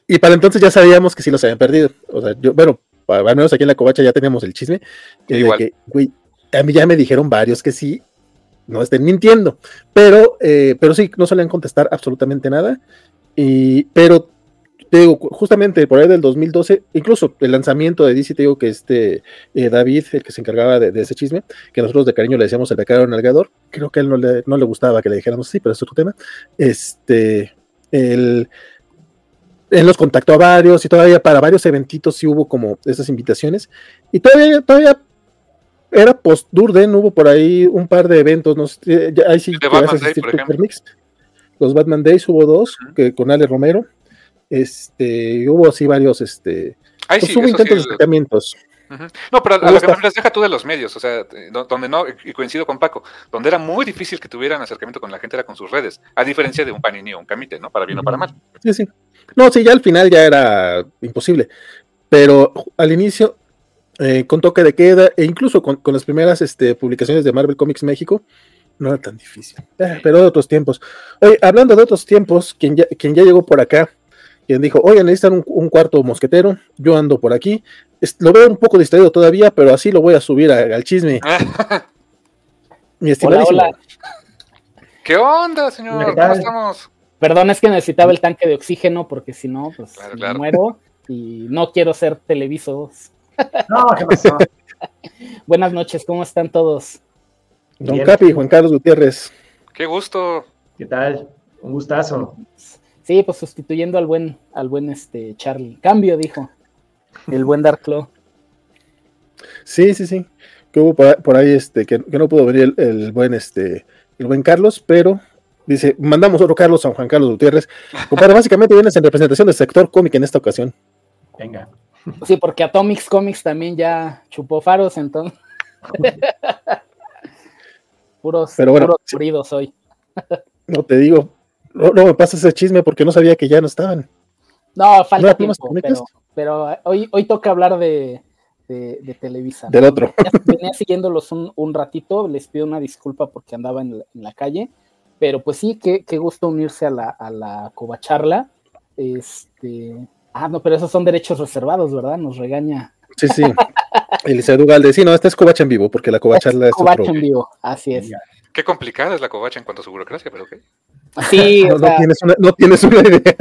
Y para entonces ya sabíamos que sí los habían perdido. O sea, yo, bueno, al menos aquí en la covacha ya teníamos el chisme. de que, güey, a mí ya me dijeron varios que sí, no estén mintiendo. Pero, eh, pero sí, no solían contestar absolutamente nada. Y, pero te digo, justamente por ahí del 2012, incluso el lanzamiento de DC, te digo que este eh, David, el que se encargaba de, ese chisme, que nosotros de cariño le decíamos el becado nalgador, creo que a él no le, no le gustaba que le dijéramos así, pero es otro tema. Este, él, él nos contactó a varios y todavía para varios eventitos sí hubo como esas invitaciones. Y todavía, todavía era post Durden, hubo por ahí un par de eventos, no sé, ahí sí, Los Batman Days hubo dos, que con Ale Romero, este, hubo así varios, este, pues hubo intentos de acercamientos. No, pero a lo que me tú de los medios, o sea, donde no, y coincido con Paco, donde era muy difícil que tuvieran acercamiento con la gente era con sus redes, a diferencia de un panini o un camite, ¿no? Para bien o para mal. Sí, sí. No, sí, ya al final ya era imposible, pero al inicio, eh, con toque de queda, e incluso con, las primeras este, publicaciones de Marvel Comics México, no era tan difícil, eh, pero de otros tiempos. Oye, hablando de otros tiempos, quien ya, quien ya llegó por acá, quien dijo, oye, necesitan un, cuarto mosquetero, yo ando por aquí. lo veo un poco distraído todavía, pero así lo voy a subir al chisme. [laughs] Mi estimadísimo. Hola, ¿Qué onda, señor? ¿Cómo estamos? Perdón, es que necesitaba el tanque de oxígeno porque si no, pues me muero y no quiero ser televisos. [laughs] No, ¿qué pasó? [laughs] Buenas noches, ¿cómo están todos? Don Capi, Juan Carlos Gutiérrez. Qué gusto. ¿Qué tal? Un gustazo. Sí, pues sustituyendo al buen, al buen este Charlie. Cambio, dijo. El buen Dark Claw. Sí, sí, sí. Que hubo por ahí, este, que, no pudo venir el, buen este, el buen Carlos, pero dice, mandamos otro Carlos a Juan Carlos Gutiérrez. Compadre, básicamente vienes en representación del sector cómic en esta ocasión. Venga. Sí, porque Atomics Comics también ya chupó faros, entonces. [laughs] puros, pero bueno, puros hoy. no te digo, no, me pasa ese chisme porque no sabía que ya no estaban. No, falta tiempo, pero, hoy, hoy toca hablar de, de, Televisa. Del otro. venía siguiéndolos un, un, ratito, les pido una disculpa porque andaba en la, calle, pero pues sí, qué, qué gusto unirse a la, a la covacharla. Este, ah, no, pero esos son derechos reservados, ¿verdad? Nos regaña. Sí, sí. Elisa Dugalde, sí, no, esta es covacha en vivo, porque la covacharla es, es covacha en vivo, así es. Qué complicada es la covacha en cuanto a su burocracia, pero ok. Sí, [laughs] no, tienes una, no, tienes una, idea.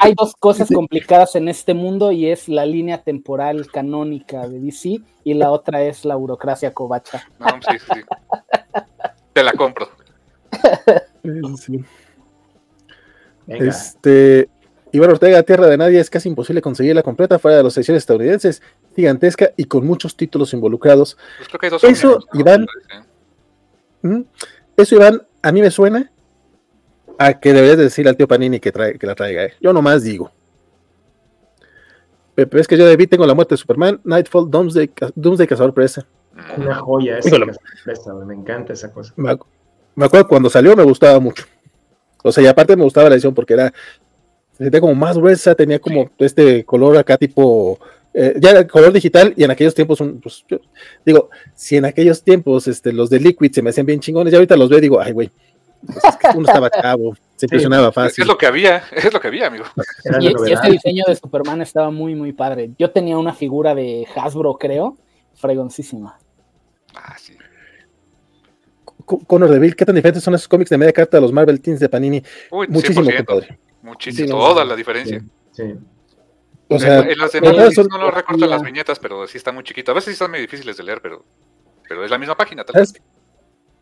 Hay dos cosas complicadas en este mundo y es la línea temporal canónica de DC y la otra es la burocracia covacha. No, sí, sí. Te la compro. Sí. Este, Iván Ortega, Tierra de Nadie, es casi imposible conseguirla completa fuera de las secciones estadounidenses, gigantesca y con muchos títulos involucrados. Pues creo que hay dos Eso, Iván, eso, Iván, a mí me suena a que deberías decir al tío Panini que, trae, que la traiga. ¿eh? Yo nomás digo. Pero es que yo de tengo la muerte de Superman, Nightfall, Doomsday, Doomsday Cazador Presa. Una joya esa, me encanta esa cosa. Me, acuerdo cuando salió me gustaba mucho. O sea, y aparte me gustaba la edición porque era se sentía como más gruesa, tenía como este color acá tipo eh, ya el color digital y en aquellos tiempos, pues, digo, si en aquellos tiempos este, los de Liquid se me hacían bien chingones, y ahorita los veo y digo, ay, güey, pues uno estaba chavo, se impresionaba fácil. Es lo que había, es lo que había, amigo. Y, y, ese diseño de Superman estaba muy, muy padre. Yo tenía una figura de Hasbro, creo, fregoncísima. Ah, sí. Conor Deville, ¿qué tan diferentes son esos cómics de media carta de los Marvel Teens de Panini? Muchísimo, compadre. Muchísimo, toda la diferencia. sí. O sea, en, las demás no lo recortan las viñetas, pero sí está muy chiquito. A veces sí están muy difíciles de leer, pero, pero es la misma página. Tal ¿Sabes,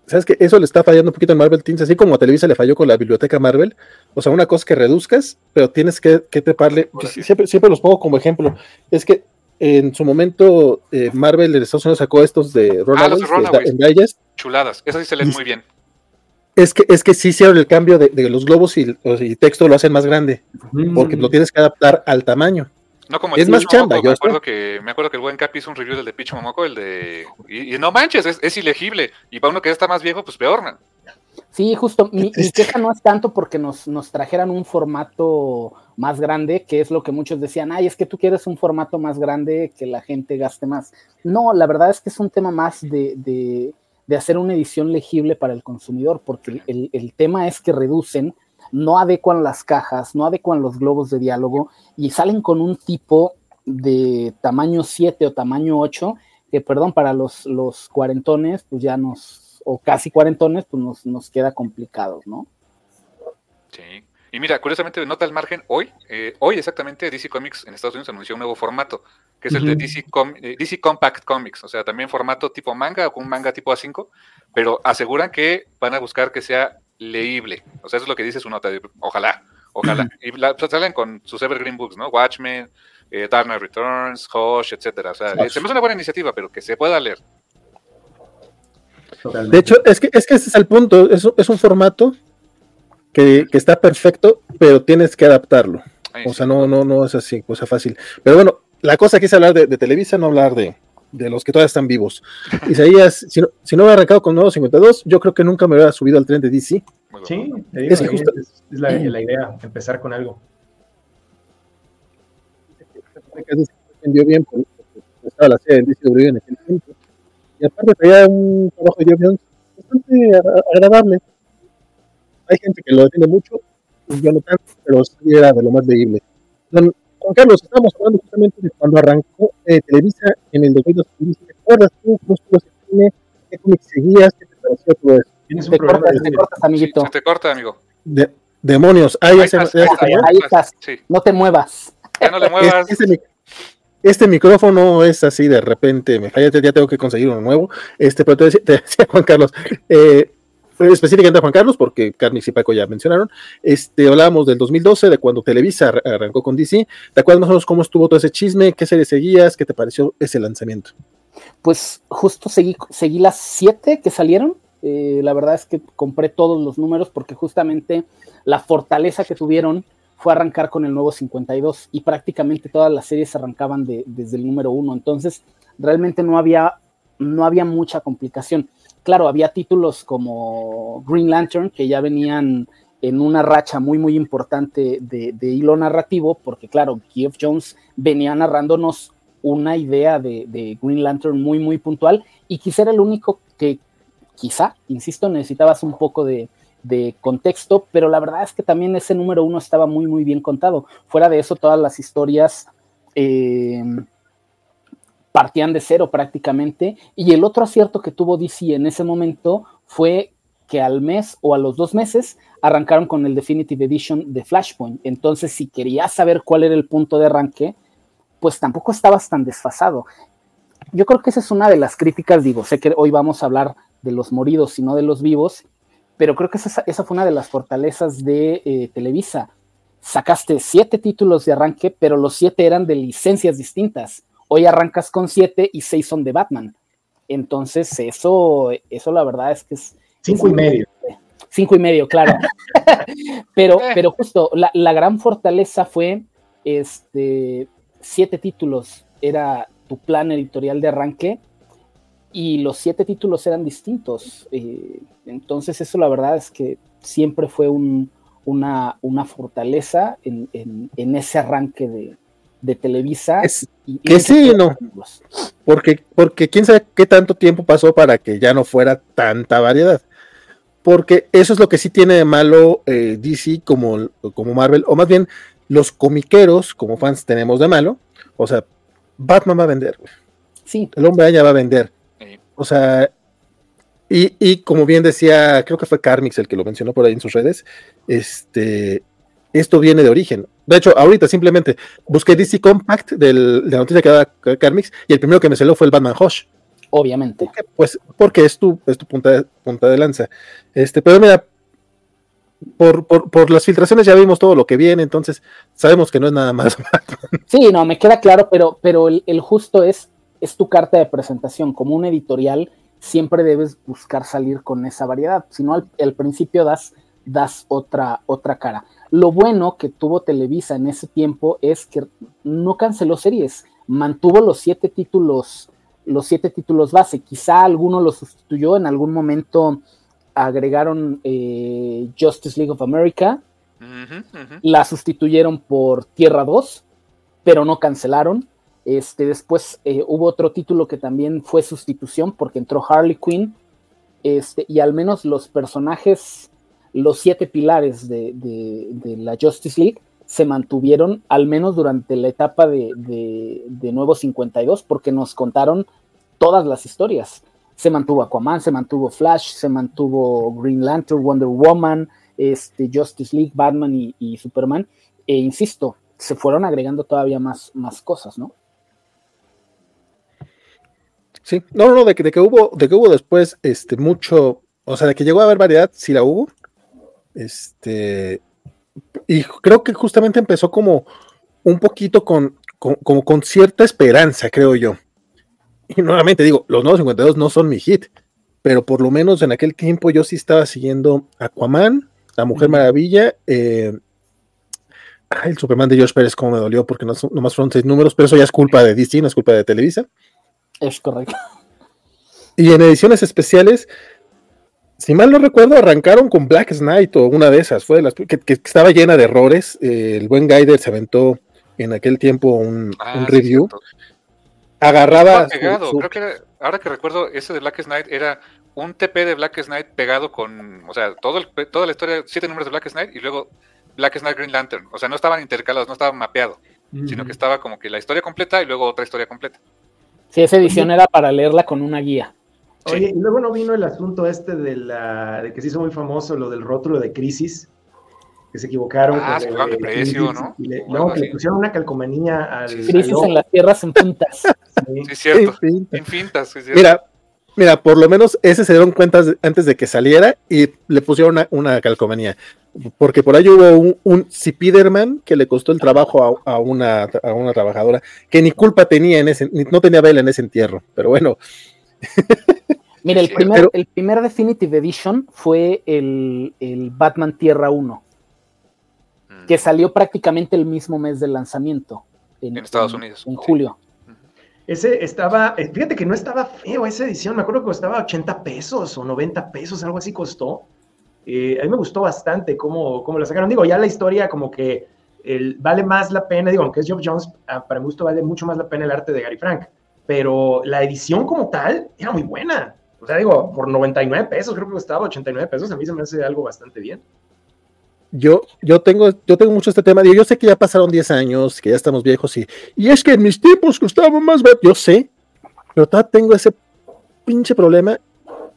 ¿Sabes que Eso le está fallando un poquito en Marvel Teens, así como a Televisa le falló con la biblioteca Marvel. O sea, una cosa que reduzcas, pero tienes que, que treparle. Siempre, siempre los pongo como ejemplo. Es que en su momento eh, Marvel en Estados Unidos sacó estos de Runaways, ah, en Digest. Chuladas, esas sí se leen muy bien. Es que, es que sí hicieron el cambio de, los globos y, y, texto lo hacen más grande, porque lo tienes que adaptar al tamaño. No como es más chamba, yo me acuerdo, que, me acuerdo que el buen Capi hizo un review del de Picho Momoco, el de... Y, no manches, es, ilegible. Y para uno que ya está más viejo, pues peor, man. Sí, justo, mi, queja no es tanto porque nos, nos trajeran un formato más grande, que es lo que muchos decían, ay, es que tú quieres un formato más grande que la gente gaste más. No, la verdad es que es un tema más de, de hacer una edición legible para el consumidor, porque el, tema es que reducen, no adecuan las cajas, no adecuan los globos de diálogo y salen con un tipo de tamaño 7 o tamaño 8, que perdón, para los, los cuarentones, pues ya nos, o casi cuarentones, pues nos, nos queda complicado, ¿no? Sí. Y mira, curiosamente, nota al margen, hoy, eh, hoy exactamente DC Comics en Estados Unidos anunció un nuevo formato, que es el de DC, eh, DC, Compact Comics, o sea, también formato tipo manga o un manga tipo A5, pero aseguran que van a buscar que sea leíble. O sea, eso es lo que dice su nota, ojalá, ojalá. Y la, pues, salen con sus Evergreen Books, ¿no? Watchmen, eh, Dark Knight Returns, Hush, etcétera. O sea, se me hace una buena iniciativa, pero que se pueda leer. De hecho, es que, es que ese es el punto, es, es un formato que, está perfecto, pero tienes que adaptarlo. o sea, no, no, no es así, cosa fácil. Pero bueno, la cosa aquí es hablar de, Televisa, no hablar de, los que todavía están vivos. [laughs] Isaías, si no, si no hubiera arrancado con nuevo 52, yo creo que nunca me hubiera subido al tren de DC. Sí, es, es, la, idea, empezar con algo. bien, estaba la serie de DC en aquel tiempo. Y aparte traía un trabajo de guion bastante agradable hay gente que lo defiende mucho, y yo no tanto, pero sí era de lo más leíble. Don, Juan Carlos, estamos hablando justamente de cuando arrancó eh, Televisa en el 2002. ¿Te acuerdas tú cómo estuvo ese cine? ¿Qué cómics seguías? ¿Qué te pareció todo eso? Tienes un te problema cortas, te cortas, amiguito. te corta, amigo. De, demonios. Ahí, ahí, estás, ahí, ahí estás. Sí. No te muevas. Ya no le muevas. Este, este, micrófono es así de repente, me falla, ya tengo que conseguir uno nuevo. Este, pero te decía, te decía Juan Carlos, eh, específicamente a Juan Carlos, porque Carnix y Paco ya mencionaron, este, hablábamos del 2012, de cuando Televisa arrancó con DC. ¿Te acuerdas más o menos cómo estuvo todo ese chisme? ¿Qué serie seguías? ¿Qué te pareció ese lanzamiento? Pues justo seguí, seguí las siete que salieron. Eh, la verdad es que compré todos los números porque justamente la fortaleza que tuvieron fue arrancar con el nuevo 52 y prácticamente todas las series arrancaban desde el número uno. Entonces, realmente no había, no había mucha complicación. Claro, había títulos como Green Lantern que ya venían en una racha muy, muy importante de, hilo narrativo, porque claro, Geoff Jones venía narrándonos una idea de, Green Lantern muy, muy puntual y quizá era el único que quizá, insisto, necesitabas un poco de, de contexto, pero la verdad es que también ese número uno estaba muy, muy bien contado. Fuera de eso, todas las historias eh, partían de cero prácticamente. Y el otro acierto que tuvo DC en ese momento fue que al mes o a los dos meses arrancaron con el Definitive Edition de Flashpoint. Entonces, si querías saber cuál era el punto de arranque, pues tampoco estabas tan desfasado. Yo creo que esa es una de las críticas, digo, sé que hoy vamos a hablar de los moridos y no de los vivos, pero creo que esa, fue una de las fortalezas de eh, Televisa. Sacaste siete títulos de arranque, pero los siete eran de licencias distintas. Hoy arrancas con siete y seis son de Batman. Entonces, eso, eso la verdad es que es. Cinco y medio. Cinco y medio, claro. [laughs] pero, eh. pero justo, la, la, gran fortaleza fue este siete títulos. Era tu plan editorial de arranque y los siete títulos eran distintos. Eh, entonces eso la verdad es que siempre fue una, una, fortaleza en, ese arranque de, Televisa. que sí, no. Porque, porque quién sabe qué tanto tiempo pasó para que ya no fuera tanta variedad. Porque eso es lo que sí tiene de malo eh, DC como, como Marvel, o más bien los comiqueros, como fans tenemos de malo. O sea, Batman va a vender. Sí. El hombre allá va a vender o sea, y, como bien decía, creo que fue Carmix el que lo mencionó por ahí en sus redes, este, esto viene de origen. De hecho, ahorita simplemente busqué DC Compact de la noticia que daba Carmix y el primero que me salió fue el Batman Hush. Obviamente. pues porque es tu, es tu punta, de, punta de lanza. Este, pero mira, por, por, las filtraciones ya vimos todo lo que viene, entonces sabemos que no es nada más. [laughs] sí, no, me queda claro, pero, pero el justo es es tu carta de presentación. Como un editorial, siempre debes buscar salir con esa variedad. Si no, al, principio das, das otra, otra cara. Lo bueno que tuvo Televisa en ese tiempo es que no canceló series, mantuvo los siete títulos, los siete títulos base. Quizá alguno lo sustituyó, en algún momento agregaron eh, Justice League of America, la sustituyeron por Tierra 2, pero no cancelaron. Este, después eh, hubo otro título que también fue sustitución porque entró Harley Quinn. Este, y al menos los personajes, los siete pilares de, la Justice League se mantuvieron al menos durante la etapa de, de, Nuevo 52 porque nos contaron todas las historias. Se mantuvo Aquaman, se mantuvo Flash, se mantuvo Green Lantern, Wonder Woman, este, Justice League, Batman y, Superman. E insisto, se fueron agregando todavía más, más cosas, ¿no? Sí, no, no, de que, de que hubo, de que hubo después, este, mucho, o sea, de que llegó a haber variedad, sí la hubo. Este, y creo que justamente empezó como un poquito con, como con cierta esperanza, creo yo. Y nuevamente digo, los nuevos 52 no son mi hit, pero por lo menos en aquel tiempo yo sí estaba siguiendo Aquaman, La Mujer Maravilla, eh, el Superman de George Pérez, como me dolió, porque no, nomás fueron seis números, pero eso ya es culpa de DC, no es culpa de Televisa. Es correcto. Y en ediciones especiales, si mal no recuerdo, arrancaron con Black Knight o una de esas, fue de las que, estaba llena de errores. Eh, el buen Guider se aventó en aquel tiempo un, ah, review. Agarraba. Creo que ahora que recuerdo, ese de Black Knight era un TP de Black Knight pegado con, o sea, todo toda la historia, siete números de Black Knight y luego Black Knight Green Lantern. O sea, no estaban intercalados, no estaban mapeados, sino que estaba como que la historia completa y luego otra historia completa. Sí, esa edición era para leerla con una guía. Oye, y luego no vino el asunto este de, la, de que se hizo muy famoso lo del rótulo de crisis, que se equivocaron. Ah, se de precio, ¿no? no, que le pusieron una calcomanía al. Crisis en las tierras en puntas. [laughs] Sí, es cierto. En fintas. Mira, Mira, por lo menos ese se dieron cuenta antes de que saliera y le pusieron una, calcomanía. Porque por ahí hubo un, un Spiderman que le costó el trabajo a, una, a una trabajadora que ni culpa tenía en ese, no tenía vela en ese entierro. Pero bueno. [laughs] Mira, el primer, el primer Definitive Edition fue el, Batman Tierra 1, mm. que salió prácticamente el mismo mes del lanzamiento. En, Estados Unidos. En julio. Ese estaba, eh, fíjate que no estaba feo esa edición, me acuerdo que costaba 80 pesos o 90 pesos, algo así costó. Eh, a mí me gustó bastante cómo, cómo la sacaron. Digo, ya la historia como que el, vale más la pena, digo, aunque es Geoff Jones, ah, para mi gusto vale mucho más la pena el arte de Gary Frank, pero la edición como tal era muy buena. O sea, digo, por 99 pesos, creo que costaba 89 pesos, a mí se me hace algo bastante bien yo, yo tengo, yo tengo mucho este tema. Digo, yo sé que ya pasaron 10 años, que ya estamos viejos y, y es que en mis tiempos costaba más Yo sé, pero todavía tengo ese pinche problema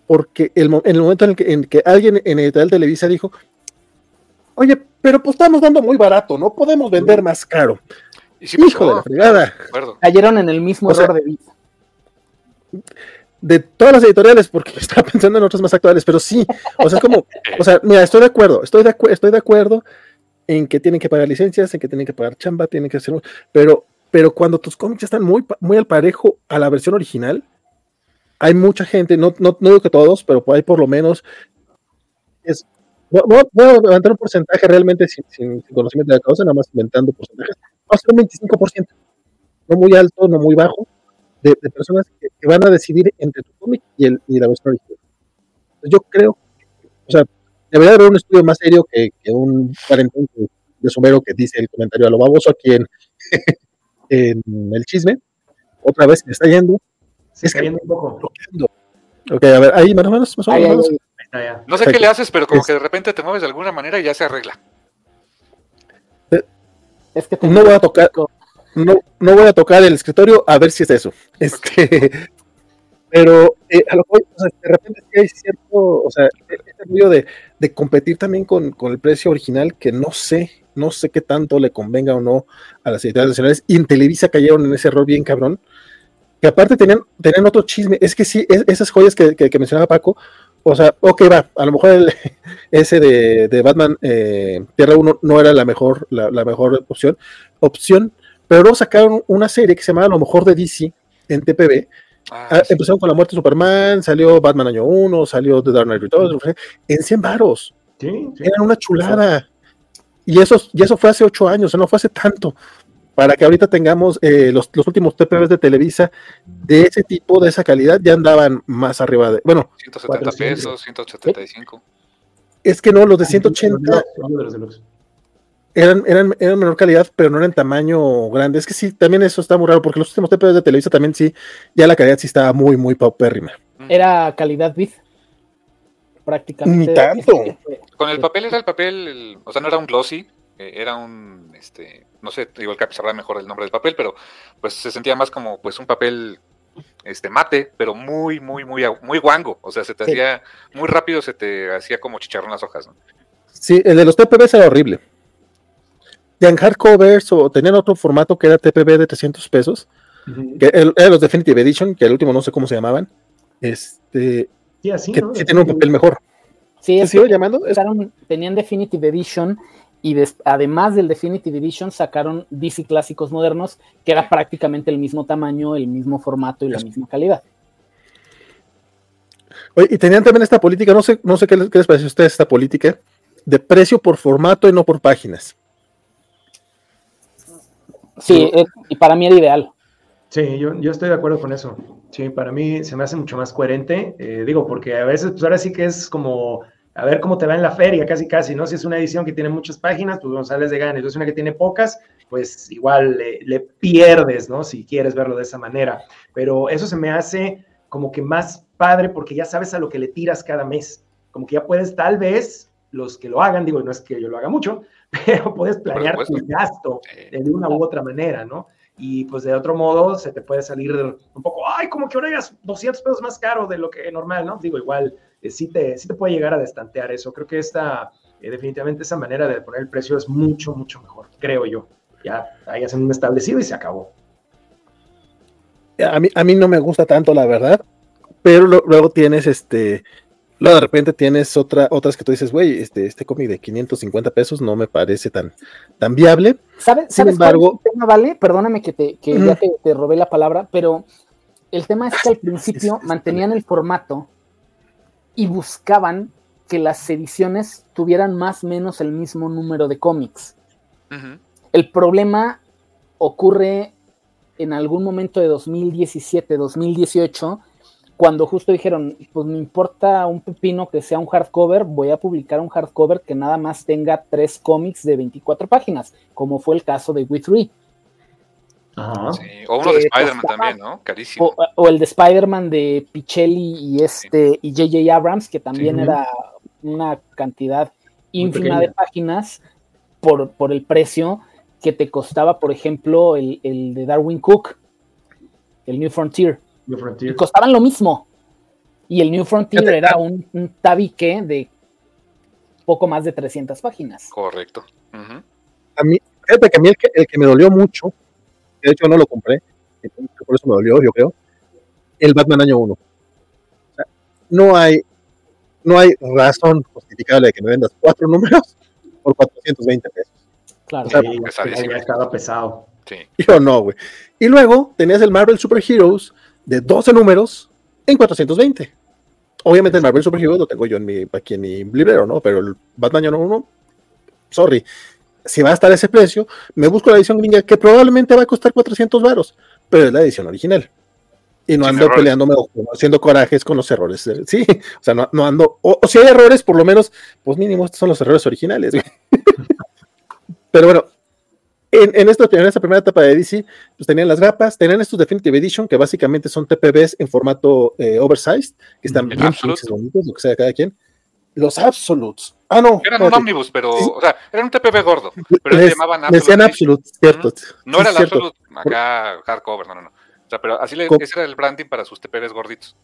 porque el, en el momento en el, que, alguien en Editorial Televisa dijo, oye, pero pues estamos dando muy barato, no podemos vender más caro. Hijo de la fregada. Cayeron en el mismo error de vida de todas las editoriales, porque [laughs] estaba pensando en otras más actuales, pero sí, o sea, como, o sea, mira, estoy de acuerdo, estoy de, estoy de acuerdo en que tienen que pagar licencias, en que tienen que pagar chamba, tienen que hacer, pero, pero cuando tus cómics están muy, muy al parejo a la versión original, hay mucha gente, no, no, no digo que todos, pero hay por lo menos, es, voy, a levantar un porcentaje realmente sin, conocimiento de la causa, nada más inventando porcentajes, va a ser un 25%, no muy alto, no muy bajo, de, personas que, van a decidir entre tu cómic y, el, y la versión original. Yo creo, o sea, debería haber un estudio más serio que, un parentón de somero que dice el comentario a lo baboso aquí en, [laughs] en el chisme. Otra vez me está yendo. Se está yendo un poco. Ok, a ver, ahí más o menos. Más o menos. no sé qué le haces, pero como que de repente te mueves de alguna manera y ya se arregla. Es que no voy a tocar no, no voy a tocar el escritorio a ver si es eso. Este, [laughs] pero eh, a lo sea, de repente hay cierto, o sea, este ruido de, de competir también con, con, el precio original que no sé, no sé qué tanto le convenga o no a las editoriales nacionales. Y en Televisa cayeron en ese error bien cabrón. Que aparte tenían, tenían otro chisme. Es que sí, esas joyas que, que, mencionaba Paco, o sea, ok, va, a lo mejor [laughs] ese de, de Batman eh, Tierra 1 no era la mejor, la, la mejor opción, opción pero luego sacaron una serie que se llamaba Lo mejor de DC en TPB. Ah, ah, empezaron con la muerte de Superman, salió Batman año 1, salió The Dark Knight Returns, en 100 varos. Sí, Eran una chulada. Y eso, y eso fue hace 8 años, o sea, no fue hace tanto. Para que ahorita tengamos eh, los, los, últimos TPBs de Televisa de ese tipo, de esa calidad, ya andaban más arriba de. Bueno, 170 pesos, 175. Es que no, los de 180 eran, eran, eran menor calidad, pero no eran tamaño grande. Es que sí, también eso está muy raro, porque los últimos TPs de Televisa también sí, ya la calidad sí estaba muy, muy paupérrima. Era calidad bit. Prácticamente. Ni tanto. Con el papel era el papel, o sea, no era un glossy, eh, era un, este, no sé, igual que sabrá mejor el nombre del papel, pero pues se sentía más como pues un papel este mate, pero muy, muy, muy, muy guango. O sea, se te hacía muy rápido, se te hacía como chicharrón las hojas, ¿no? Sí, el de los TPBs era horrible en hardcovers o tenían otro formato que era TPB de 300 pesos, que eran los Definitive Edition, que el último no sé cómo se llamaban, este, sí, así, que, tienen un papel mejor. Sí, ¿Se sigue llamando? tenían Definitive Edition y además del Definitive Edition sacaron DC clásicos modernos, que era prácticamente el mismo tamaño, el mismo formato y la misma calidad. Oye, y tenían también esta política, no sé, no sé qué les, qué les parece a ustedes esta política, de precio por formato y no por páginas. Sí, y para mí era ideal. Sí, yo, yo, estoy de acuerdo con eso. Sí, para mí se me hace mucho más coherente. Eh, digo, porque a veces, pues ahora sí que es como a ver cómo te va en la feria, casi casi, ¿no? Si es una edición que tiene muchas páginas, pues González de gana. Entonces, una que tiene pocas, pues igual le, le, pierdes, ¿no? Si quieres verlo de esa manera. Pero eso se me hace como que más padre porque ya sabes a lo que le tiras cada mes. Como que ya puedes, tal vez, los que lo hagan, digo, no es que yo lo haga mucho, pero puedes planear tu gasto de una u otra manera, ¿no? Y pues de otro modo se te puede salir un poco, ay, como que ahora eras 200 pesos más caro de lo que normal, ¿no? Digo, igual, eh, sí, te, sí te puede llegar a destantear eso. Creo que esta, eh, definitivamente esa manera de poner el precio es mucho, mucho mejor, creo yo. Ya ahí hacen un establecido y se acabó. A mí, a mí no me gusta tanto, la verdad, pero luego tienes este, luego de repente tienes otra, otras que tú dices, güey, este, este cómic de 550 pesos no me parece tan, tan viable. ¿Sabes, Sin embargo, tema, vale? Perdóname que, te, que ya te, te, robé la palabra, pero el tema es que al [laughs] principio mantenían el formato y buscaban que las ediciones tuvieran más o menos el mismo número de cómics. El problema ocurre en algún momento de 2017, 2018, cuando justo dijeron, pues me importa un pepino que sea un hardcover, voy a publicar un hardcover que nada más tenga tres cómics de 24 páginas, como fue el caso de We 3. O uno de Spider-Man también, ¿no? Carísimo. O, el de Spider-Man de Pichelli y este y J.J. Abrams, que también era una cantidad ínfima de páginas por, por el precio que te costaba, por ejemplo, el, de Darwin Cook, el New Frontier. Y costaban lo mismo. Y el New Frontier era un, tabique de poco más de 300 páginas. Correcto. A mí, fíjate que a mí el que, me dolió mucho, de hecho no lo compré, por eso me dolió, yo creo, el Batman año 1. no hay no hay razón justificable de que me vendas cuatro números por 420 pesos. Claro, sí, estaba pesado. Sí. Yo no, güey. Y luego tenías el Marvel Super Heroes de 12 números en 420. Obviamente el Marvel Super Heroes lo tengo yo en mi, aquí en mi librero, ¿no? Pero el Batman no 1, sorry. Si va a estar a ese precio, me busco la edición gringa que probablemente va a costar 400 varos, pero es la edición original. Y no ando peleándome o haciendo corajes con los errores. Sí, o sea, no, ando. O, si hay errores, por lo menos, pues mínimo, estos son los errores originales. [laughs] Pero bueno, en, en, esta, primera etapa de DC, pues tenían las grapas, tenían estos Definitive Edition, que básicamente son TPBs en formato eh, oversized, que están bien bonitos, lo que sea cada quien. Los Absolutes. Ah, no. Eran un ómnibus, pero, o sea, eran un TPB gordo, pero les, llamaban Absolute. Decían Absolute, cierto. No era el Absolute acá hardcover, no, no, no. O sea, pero así le, ese era el branding para sus TPBs gorditos.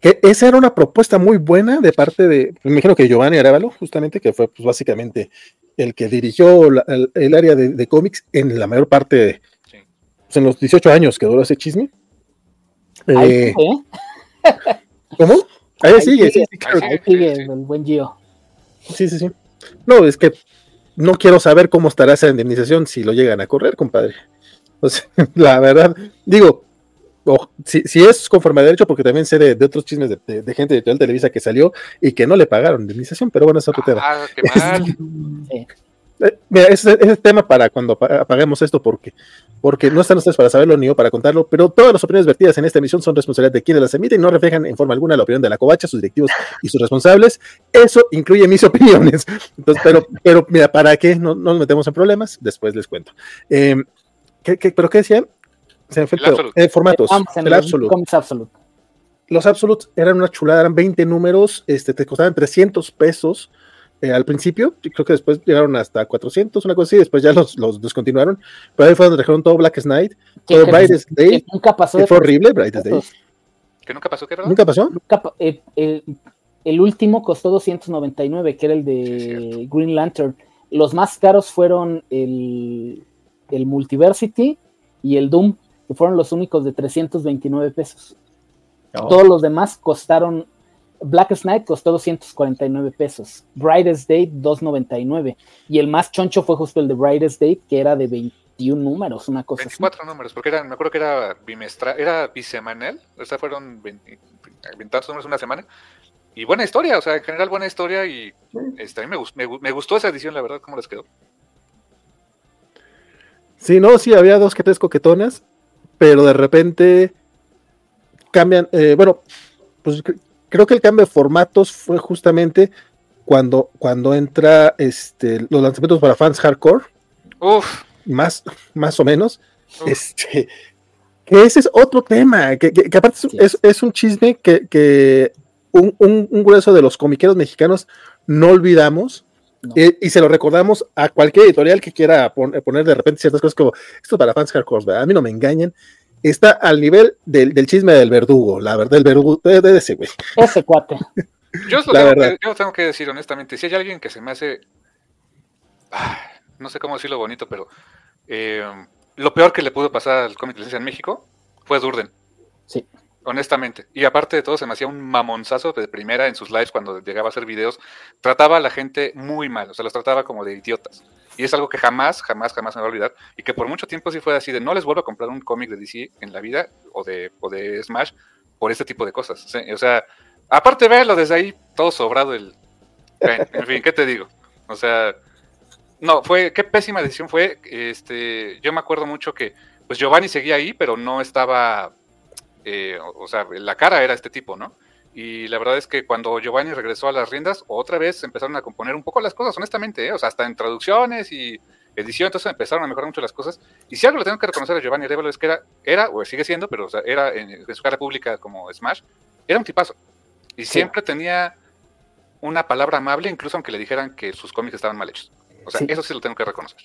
Que esa era una propuesta muy buena de parte de, me imagino que Giovanni Arevalo, justamente, que fue pues, básicamente el que dirigió el, área de, cómics en la mayor parte, de, pues, en los 18 años que duró ese chisme. Eh, ¿Cómo? Ahí, sigue, sí, Ahí sigue el buen Gio. Sí, sí, sí. No, es que no quiero saber cómo estará esa indemnización si lo llegan a correr, compadre. [laughs] la verdad, digo, si, es conforme a derecho, porque también sé de, otros chismes de, gente de Televisa que salió y que no le pagaron indemnización, pero bueno, eso otro tema. Ah, eh, mira, ese es el tema para cuando apaguemos esto, porque, porque no están ustedes para saberlo ni yo para contarlo, pero todas las opiniones vertidas en esta emisión son responsabilidad de quienes las emiten y no reflejan en forma alguna la opinión de la covacha, sus directivos y sus responsables. Eso incluye mis [laughs] opiniones. Entonces, pero, pero mira, ¿para qué? No, nos metemos en problemas, después les cuento. Eh, pero qué decían? Se me eh, formatos. El, Absolute. Los Absolutes eran una chulada, eran 20 números, este, te costaban 300 pesos eh, al principio. Creo que después llegaron hasta 400, una cosa así. Después ya los, los descontinuaron. Pero ahí fue donde trajeron todo Black Knight, todo Brightest Day. nunca pasó. Que fue horrible, Brightest Day. ¿Que nunca pasó? ¿Qué, ¿Nunca pasó? Eh, el, último costó 299, que era el de Green Lantern. Los más caros fueron el, el Multiversity y el Doom que fueron los únicos de 329 pesos. Oh. Todos los demás costaron, Black Knight costó 249 pesos, Brightest Date 299, y el más choncho fue justo el de Brightest Date, que era de 21 números, una cosa 24 números, porque me acuerdo que era bimestral, era bisemanal, o sea, fueron 20, números una semana, y buena historia, o sea, en general buena historia, y este, a mí me, me gustó esa edición, la verdad, cómo les quedó. Sí, no, sí, había dos que tres coquetonas pero de repente cambian, eh, bueno, pues creo que el cambio de formatos fue justamente cuando, cuando entra este, los lanzamientos para fans hardcore. Uf. Más, más o menos. Este, que ese es otro tema, que, aparte es, un chisme que, un, un, grueso de los comiqueros mexicanos no olvidamos. Y, se lo recordamos a cualquier editorial que quiera poner de repente ciertas cosas como esto para fans hardcore, a mí no me engañen, está al nivel del, chisme del verdugo, la verdad, el verdugo de, ese güey. Ese cuate. Yo, lo [laughs] tengo que, yo tengo que decir honestamente, si hay alguien que se me hace, ah, no sé cómo decirlo bonito, pero eh, lo peor que le pudo pasar al cómic licencia en México fue Durden. Sí. Honestamente. Y aparte de todo, se me hacía un mamonzazo de primera en sus lives cuando llegaba a hacer videos. Trataba a la gente muy mal, o sea, los trataba como de idiotas. Y es algo que jamás, jamás, jamás me va a olvidar. Y que por mucho tiempo sí fue así de no les vuelvo a comprar un cómic de DC en la vida o de, o de Smash por este tipo de cosas. O sea, aparte verlo desde ahí, todo sobrado el... En fin, ¿qué te digo? O sea, no, fue, qué pésima decisión fue. Este, yo me acuerdo mucho que, pues Giovanni seguía ahí, pero no estaba, eh, o, sea, la cara era este tipo, ¿no? Y la verdad es que cuando Giovanni regresó a las riendas, otra vez empezaron a componer un poco las cosas, honestamente, ¿eh? o sea, hasta en traducciones y edición, entonces empezaron a mejorar mucho las cosas. Y si algo le tengo que reconocer a Giovanni Arevalo es que era, era o sigue siendo, pero o sea, era en, su cara pública como Smash, era un tipazo. Y siempre tenía una palabra amable, incluso aunque le dijeran que sus cómics estaban mal hechos. O sea, eso sí lo tengo que reconocer.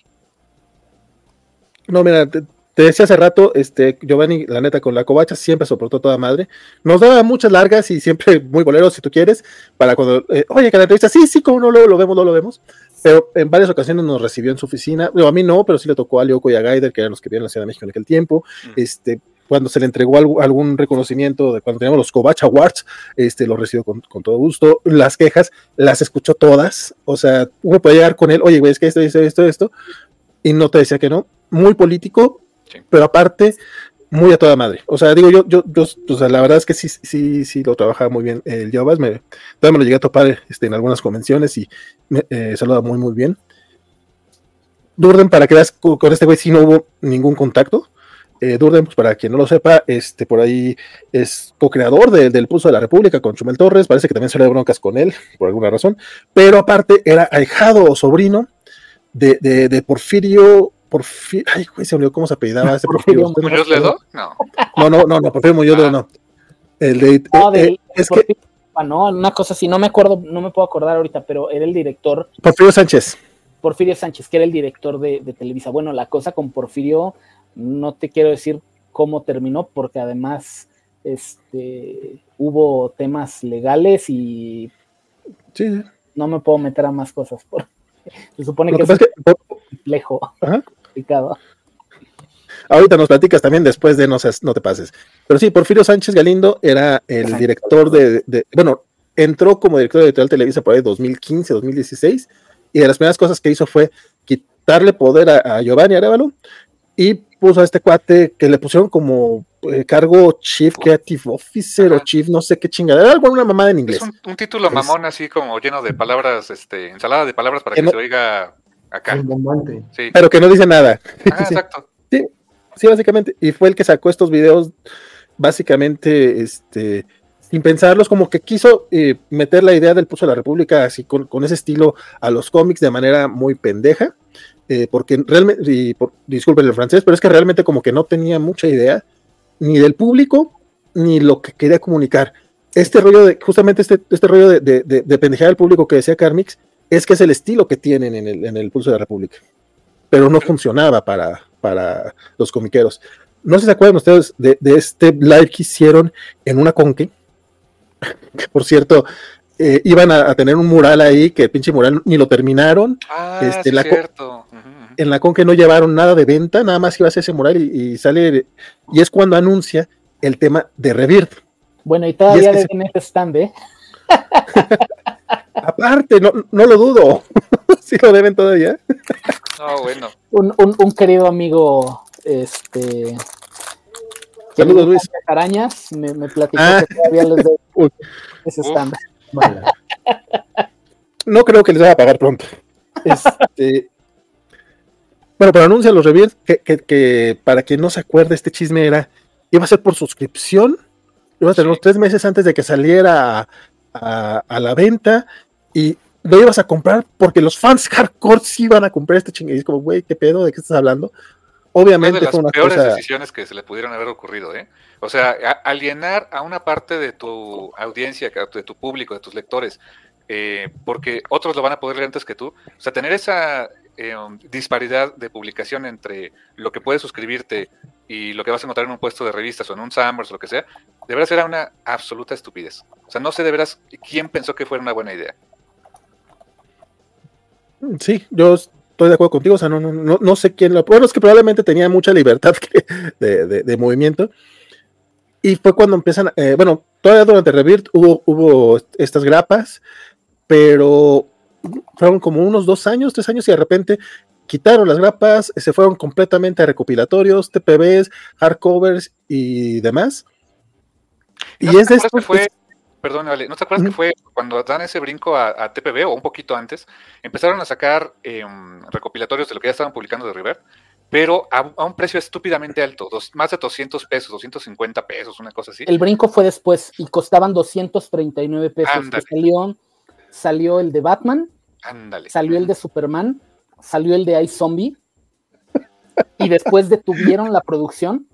No, mira, te, decía hace rato, este, Giovanni, la neta, con la covacha siempre soportó toda madre. Nos daba muchas largas y siempre [laughs] muy boleros, si tú quieres, para cuando, eh, oye, que la entrevista, sí, sí, como no lo, lo vemos, no lo vemos. Pero en varias ocasiones nos recibió en su oficina. a mí no, pero sí le tocó a Leoco y a Gaider, que eran los que vivían en la Ciudad de México en aquel tiempo. Mm. Este, cuando se le entregó algún reconocimiento de cuando teníamos los Covach Awards, este, lo recibió con, todo gusto. Las quejas las escuchó todas, o sea, uno puede llegar con él, oye, güey, es que esto, esto, esto, esto, y no te decía que no. Muy político, pero aparte, muy a toda madre. O sea, digo, yo, yo, yo o sea, la verdad es que sí, sí, sí lo trabajaba muy bien el Jovas, me, todavía me lo llegué a topar este, en algunas convenciones y me eh, saluda muy, muy bien. Durden, para que veas, con este güey sí no hubo ningún contacto. Eh, Durden, pues para quien no lo sepa, este por ahí es co-creador del Pulso de la República con Chumel Torres, parece que también se le broncas con él, por alguna razón, pero aparte era ahijado o sobrino de, de, Porfirio, Porfirio, ay, güey, se olvidó cómo se apellidaba ese [laughs] Porfirio. ¿Muñoz Ledo? No. No, no, no, no Porfirio Muñoz Ledo no. El de, no, eh, es que, no, una cosa así, no me acuerdo, no me puedo acordar ahorita, pero era el director. Porfirio Sánchez. Porfirio Sánchez, que era el director de, de Televisa. Bueno, la cosa con Porfirio no te quiero decir cómo terminó, porque además este, hubo temas legales y no me puedo meter a más cosas. se supone que, es, complejo, complicado. Ahorita nos platicas también después de no, no te pases. Pero sí, Porfirio Sánchez Galindo era el director de, bueno, entró como director de editorial Televisa por ahí 2015, 2016, y de las primeras cosas que hizo fue quitarle poder a, a Giovanni Arevalo y puso a este cuate que le pusieron como eh, cargo Chief Creative Officer o Chief no sé qué chingada, era algo una mamada en inglés. Es un, título mamón así como lleno de palabras, este, ensalada de palabras para que, se oiga acá. Sí. Pero que no dice nada. Ah, [laughs] exacto. Sí, sí, básicamente. Y fue el que sacó estos videos básicamente, este, sin pensarlos, como que quiso eh, meter la idea del Puso de la República así con, con ese estilo a los cómics de manera muy pendeja eh, porque realmente, y disculpen el francés, pero es que realmente como que no tenía mucha idea ni del público ni lo que quería comunicar. Este rollo de, justamente este, este rollo de, de, de, pendejear al público que decía Carmix, es que es el estilo que tienen en el, en el Pulso de la República. Pero no funcionaba para, para los comiqueros. No sé si se acuerdan ustedes de, este live que hicieron en una conque, que por cierto, eh, iban a, tener un mural ahí, que el pinche mural ni lo terminaron. Ah, este, la cierto. En la con que no llevaron nada de venta, nada más iba a ser ese mural y, sale, y es cuando anuncia el tema de Revirt. Bueno, y todavía y deben ese stand, ¿eh? [laughs] Aparte, no, no lo dudo. [laughs] sí lo deben todavía. no, bueno. Un, un, un querido amigo, este, Saludos, Luis. Arañas, me, me platicó ah. que todavía les doy [laughs] ese stand. No creo que les vaya a pagar pronto. Este, bueno, pero anuncia los reviews que, que, para quien no se acuerde, este chisme era, iba a ser por suscripción, iba a tener tres meses antes de que saliera a, la venta y lo ibas a comprar porque los fans [laughs] hardcore sí iban a comprar este chingue. Y es como, güey, ¿qué pedo? ¿De qué estás hablando? Obviamente una de las peores decisiones que se le pudieron haber ocurrido, ¿eh? O sea, alienar a una parte de tu audiencia, de tu público, de tus lectores, eh, porque otros lo van a poder leer antes que tú. O sea, tener esa eh, disparidad de publicación entre lo que puedes suscribirte y lo que vas a encontrar en un puesto de revistas o en un Summers o lo que sea, de veras era una absoluta estupidez. O sea, no sé de veras quién pensó que fuera una buena idea. Sí, yo estoy de acuerdo contigo, o sea, no, no, no, no sé quién lo... Bueno, es que probablemente tenía mucha libertad [laughs] de, movimiento, Y fue cuando empiezan, eh, bueno, todavía durante Rebirth hubo, hubo estas grapas, pero fueron como unos dos años, tres años y de repente quitaron las grapas, se fueron completamente a recopilatorios, TPBs, hardcovers y demás. y es de esto. Fue, perdón, vale, ¿no te acuerdas que fue cuando dan ese brinco a, TPB o un poquito antes? Empezaron a sacar em, recopilatorios de lo que ya estaban publicando de River pero a, un precio estúpidamente alto, más de 200 pesos, 250 pesos, una cosa así. El brinco fue después y costaban 239 pesos. Salió, salió el de Batman, Ándale. salió el de Superman, salió el de Ice Zombie y después detuvieron la producción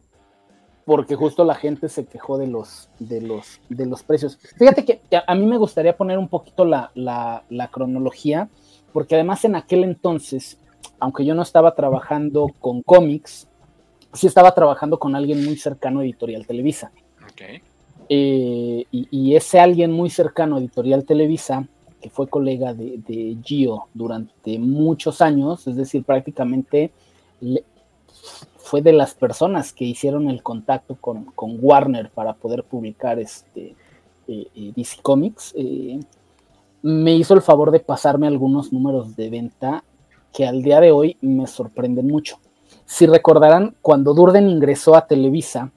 porque justo la gente se quejó de los, de los, de los precios. Fíjate que, a mí me gustaría poner un poquito la, la cronología, porque además en aquel entonces aunque yo no estaba trabajando con cómics, sí estaba trabajando con alguien muy cercano a Editorial Televisa. Eh, y, ese alguien muy cercano a Editorial Televisa, que fue colega de, Gio durante muchos años, es decir, prácticamente fue de las personas que hicieron el contacto con, Warner para poder publicar este eh, eh, DC Comics, me hizo el favor de pasarme algunos números de venta que al día de hoy me sorprenden mucho. Si recordarán, cuando Durden ingresó a Televisa,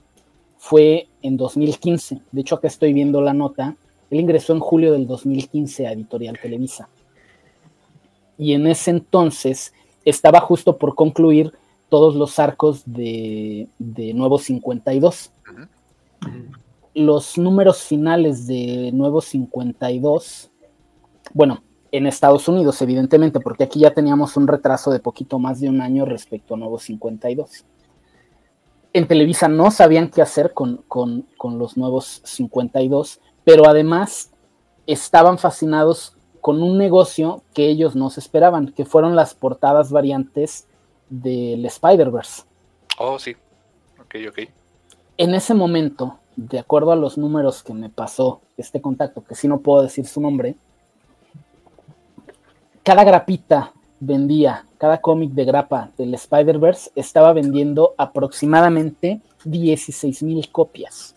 fue en 2015. De hecho, acá estoy viendo la nota. Él ingresó en julio del 2015 a Editorial Televisa. Y en ese entonces estaba justo por concluir todos los arcos de, de Nuevo 52. Los números finales de Nuevo 52, bueno, en Estados Unidos, evidentemente, porque aquí ya teníamos un retraso de poquito más de un año respecto a Nuevo 52. En Televisa no sabían qué hacer con, los nuevos 52, pero además estaban fascinados con un negocio que ellos no se esperaban, que fueron las portadas variantes del Spider-Verse. Oh, sí. Ok, ok. En ese momento, de acuerdo a los números que me pasó este contacto, que sí no puedo decir su nombre, cada grapita vendía, cada cómic de grapa del Spider-Verse estaba vendiendo aproximadamente 16 mil copias.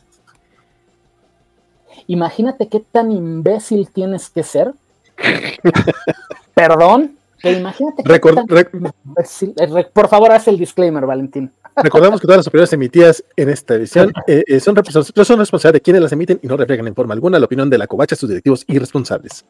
Imagínate qué tan imbécil tienes que ser. [laughs] Perdón, pero imagínate tan eh, Por favor, haz el disclaimer, Valentín. Recordamos que todas las opiniones emitidas en esta edición [laughs] eh, eh, son, son responsables de quienes las emiten y no reflejan en forma alguna la opinión de la covacha, sus directivos y responsables.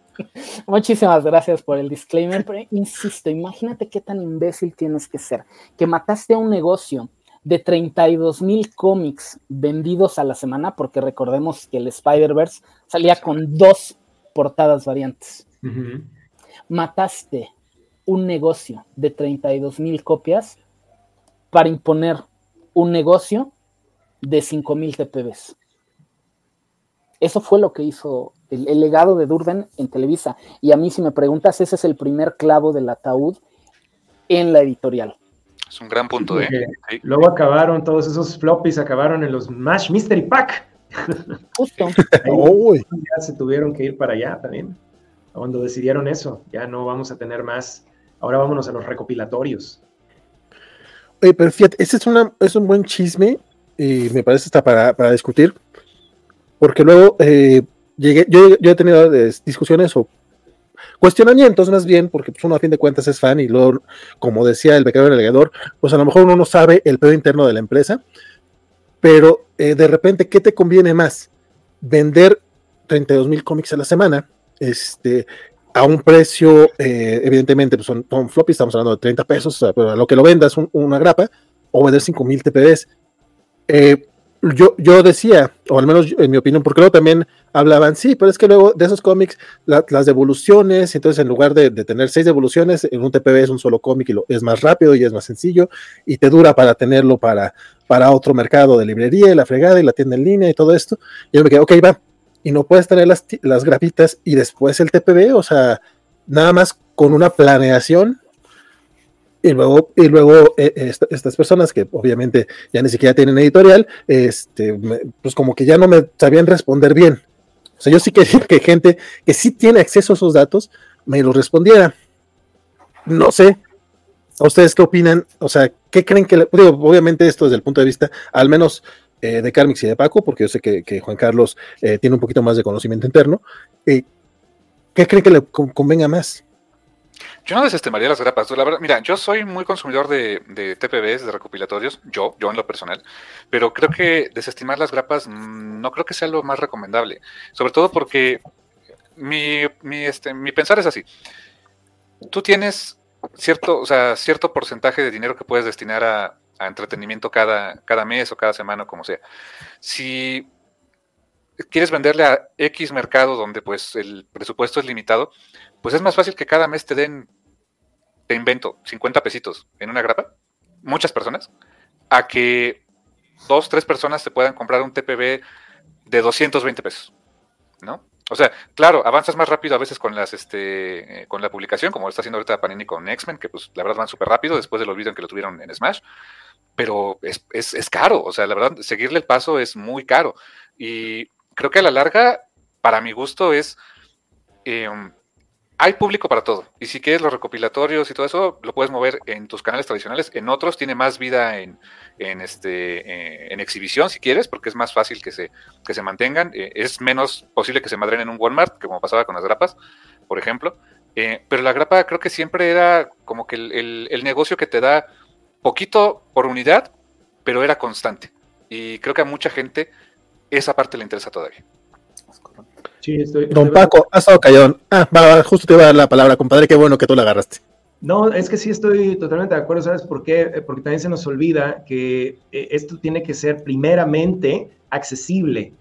Muchísimas gracias por el disclaimer, pero insisto, imagínate qué tan imbécil tienes que ser, que mataste a un negocio de 32 mil cómics vendidos a la semana, porque recordemos que el Spider-Verse salía con dos portadas variantes. Mataste un negocio de 32 mil copias para imponer un negocio de 5000 TPBs. Eso fue lo que hizo el, legado de Durden en Televisa. Y a mí, si me preguntas, ese es el primer clavo del ataúd en la editorial. Es un gran punto, ¿eh? Luego acabaron todos esos floppies, acabaron en los Mash Mystery Pack. Justo. [laughs] [laughs] ya se tuvieron que ir para allá también. Cuando decidieron eso, ya no vamos a tener más. Ahora vámonos a los recopilatorios pero fíjate, ese es, una, es un buen chisme y me parece hasta para, para discutir, porque luego eh, llegué, yo, yo, he tenido discusiones o cuestionamientos más bien, porque pues, uno a fin de cuentas es fan y luego, como decía el becario delegador, pues a lo mejor uno no sabe el pedo interno de la empresa, pero eh, de repente, ¿qué te conviene más? Vender 32 mil cómics a la semana, este, a un precio, eh, evidentemente, pues son, son floppy, estamos hablando de 30 pesos, pero lo que lo vendas una grapa, o vender 5000 TPDs. Eh, yo, yo decía, o al menos en mi opinión, porque luego también hablaban, sí, pero es que luego de esos cómics, las devoluciones, entonces en lugar de, tener seis devoluciones, en un TPB es un solo cómic y lo, es más rápido y es más sencillo y te dura para tenerlo para, para otro mercado de librería y la fregada y la tienda en línea y todo esto. Y yo me quedé, ok, va, y no puedes tener las, las grafitas y después el TPB, o sea, nada más con una planeación. Y luego, y luego eh, estas personas que obviamente ya ni siquiera tienen editorial, este, pues como que ya no me sabían responder bien. O sea, yo sí quería que gente que sí tiene acceso a esos datos me lo respondiera. No sé, ¿a ustedes qué opinan? O sea, ¿qué creen que, le, digo, obviamente esto desde el punto de vista, al menos eh, de Carmix y de Paco, porque yo sé que, Juan Carlos eh, tiene un poquito más de conocimiento interno. Eh, ¿Qué cree que le convenga más? Yo no desestimaría las grapas. La verdad, mira, yo soy muy consumidor de, de, TPBs, de recopilatorios, yo, yo en lo personal, pero creo que desestimar las grapas mm, no creo que sea lo más recomendable. Sobre todo porque mi, mi, este, mi pensar es así. Tú tienes cierto, o sea, cierto porcentaje de dinero que puedes destinar a, a entretenimiento cada, cada mes o cada semana, como sea. Si quieres venderle a X mercado donde pues el presupuesto es limitado, pues es más fácil que cada mes te den, te invento, 50 pesitos en una grapa, muchas personas, a que dos, tres personas te puedan comprar un TPB de 220 pesos, ¿no? O sea, claro, avanzas más rápido a veces con las, este, eh, con la publicación, como está haciendo ahorita Panini con X-Men, que pues la verdad van súper rápido después del olvido en que lo tuvieron en Smash, pero es, es, es, caro, o sea, la verdad, seguirle el paso es muy caro. Y creo que a la larga, para mi gusto, es... Em, hay público para todo. Y si quieres los recopilatorios y todo eso, lo puedes mover en tus canales tradicionales. En otros tiene más vida en, en este, eh, en exhibición, si quieres, porque es más fácil que se, que se mantengan. Eh, es menos posible que se madren en un Walmart, como pasaba con las grapas, por ejemplo. Eh, pero la grapa creo que siempre era como que el, el negocio que te da poquito por unidad, pero era constante. Y creo que a mucha gente esa parte le interesa todavía. Don Paco, has estado callado. Ah, justo te iba a dar la palabra, compadre. Qué bueno que tú la agarraste. No, es que sí estoy totalmente de acuerdo, ¿sabes por qué? Eh, porque también se nos olvida que eh, esto tiene que ser primeramente accesible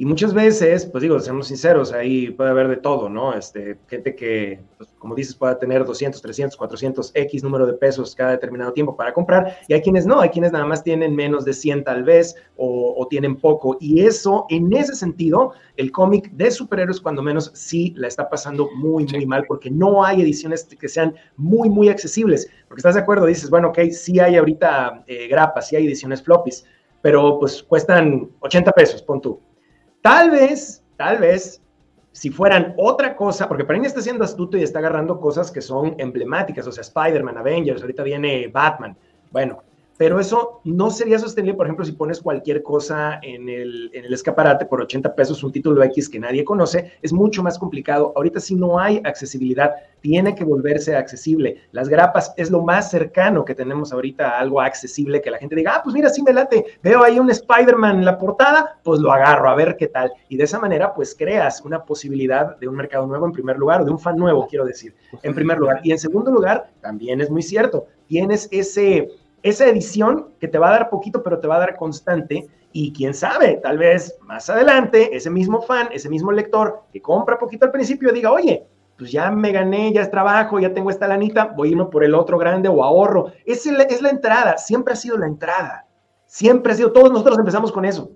y muchas veces, pues digo, seamos sinceros, ahí puede haber de todo, ¿no? Este, gente que, pues, como dices, pueda tener 200, 300, 400 X número de pesos cada determinado tiempo para comprar, y hay quienes no, hay quienes nada más tienen menos de 100 tal vez, o, tienen poco, y eso, en ese sentido, el cómic de superhéroes, cuando menos, sí la está pasando muy, muy mal, porque no hay ediciones que sean muy, muy accesibles, porque estás de acuerdo, dices, bueno, ok, sí hay ahorita eh, grapas, sí hay ediciones floppies, pero pues cuestan 80 pesos, pon tú Tal vez, tal vez, si fueran otra cosa, porque Panini está siendo astuto y está agarrando cosas que son emblemáticas, o sea, Spider-Man, Avengers, ahorita viene Batman. Bueno, pero eso no sería sostenible, por ejemplo, si pones cualquier cosa en el, en el, escaparate por 80 pesos, un título X que nadie conoce, es mucho más complicado. Ahorita si no hay accesibilidad, tiene que volverse accesible. Las grapas es lo más cercano que tenemos ahorita a algo accesible, que la gente diga, ah, pues mira, sí me late, veo ahí un Spider-Man en la portada, pues lo agarro a ver qué tal. Y de esa manera, pues creas una posibilidad de un mercado nuevo en primer lugar, o de un fan nuevo, quiero decir, en primer lugar. Y en segundo lugar, también es muy cierto, tienes ese esa edición que te va a dar poquito, pero te va a dar constante. Y quién sabe, tal vez más adelante, ese mismo fan, ese mismo lector que compra poquito al principio, diga, oye, pues ya me gané, ya es trabajo, ya tengo esta lanita, voy a irme por el otro grande o ahorro. Es, es la entrada, siempre ha sido la entrada. Siempre ha sido, todos nosotros empezamos con eso.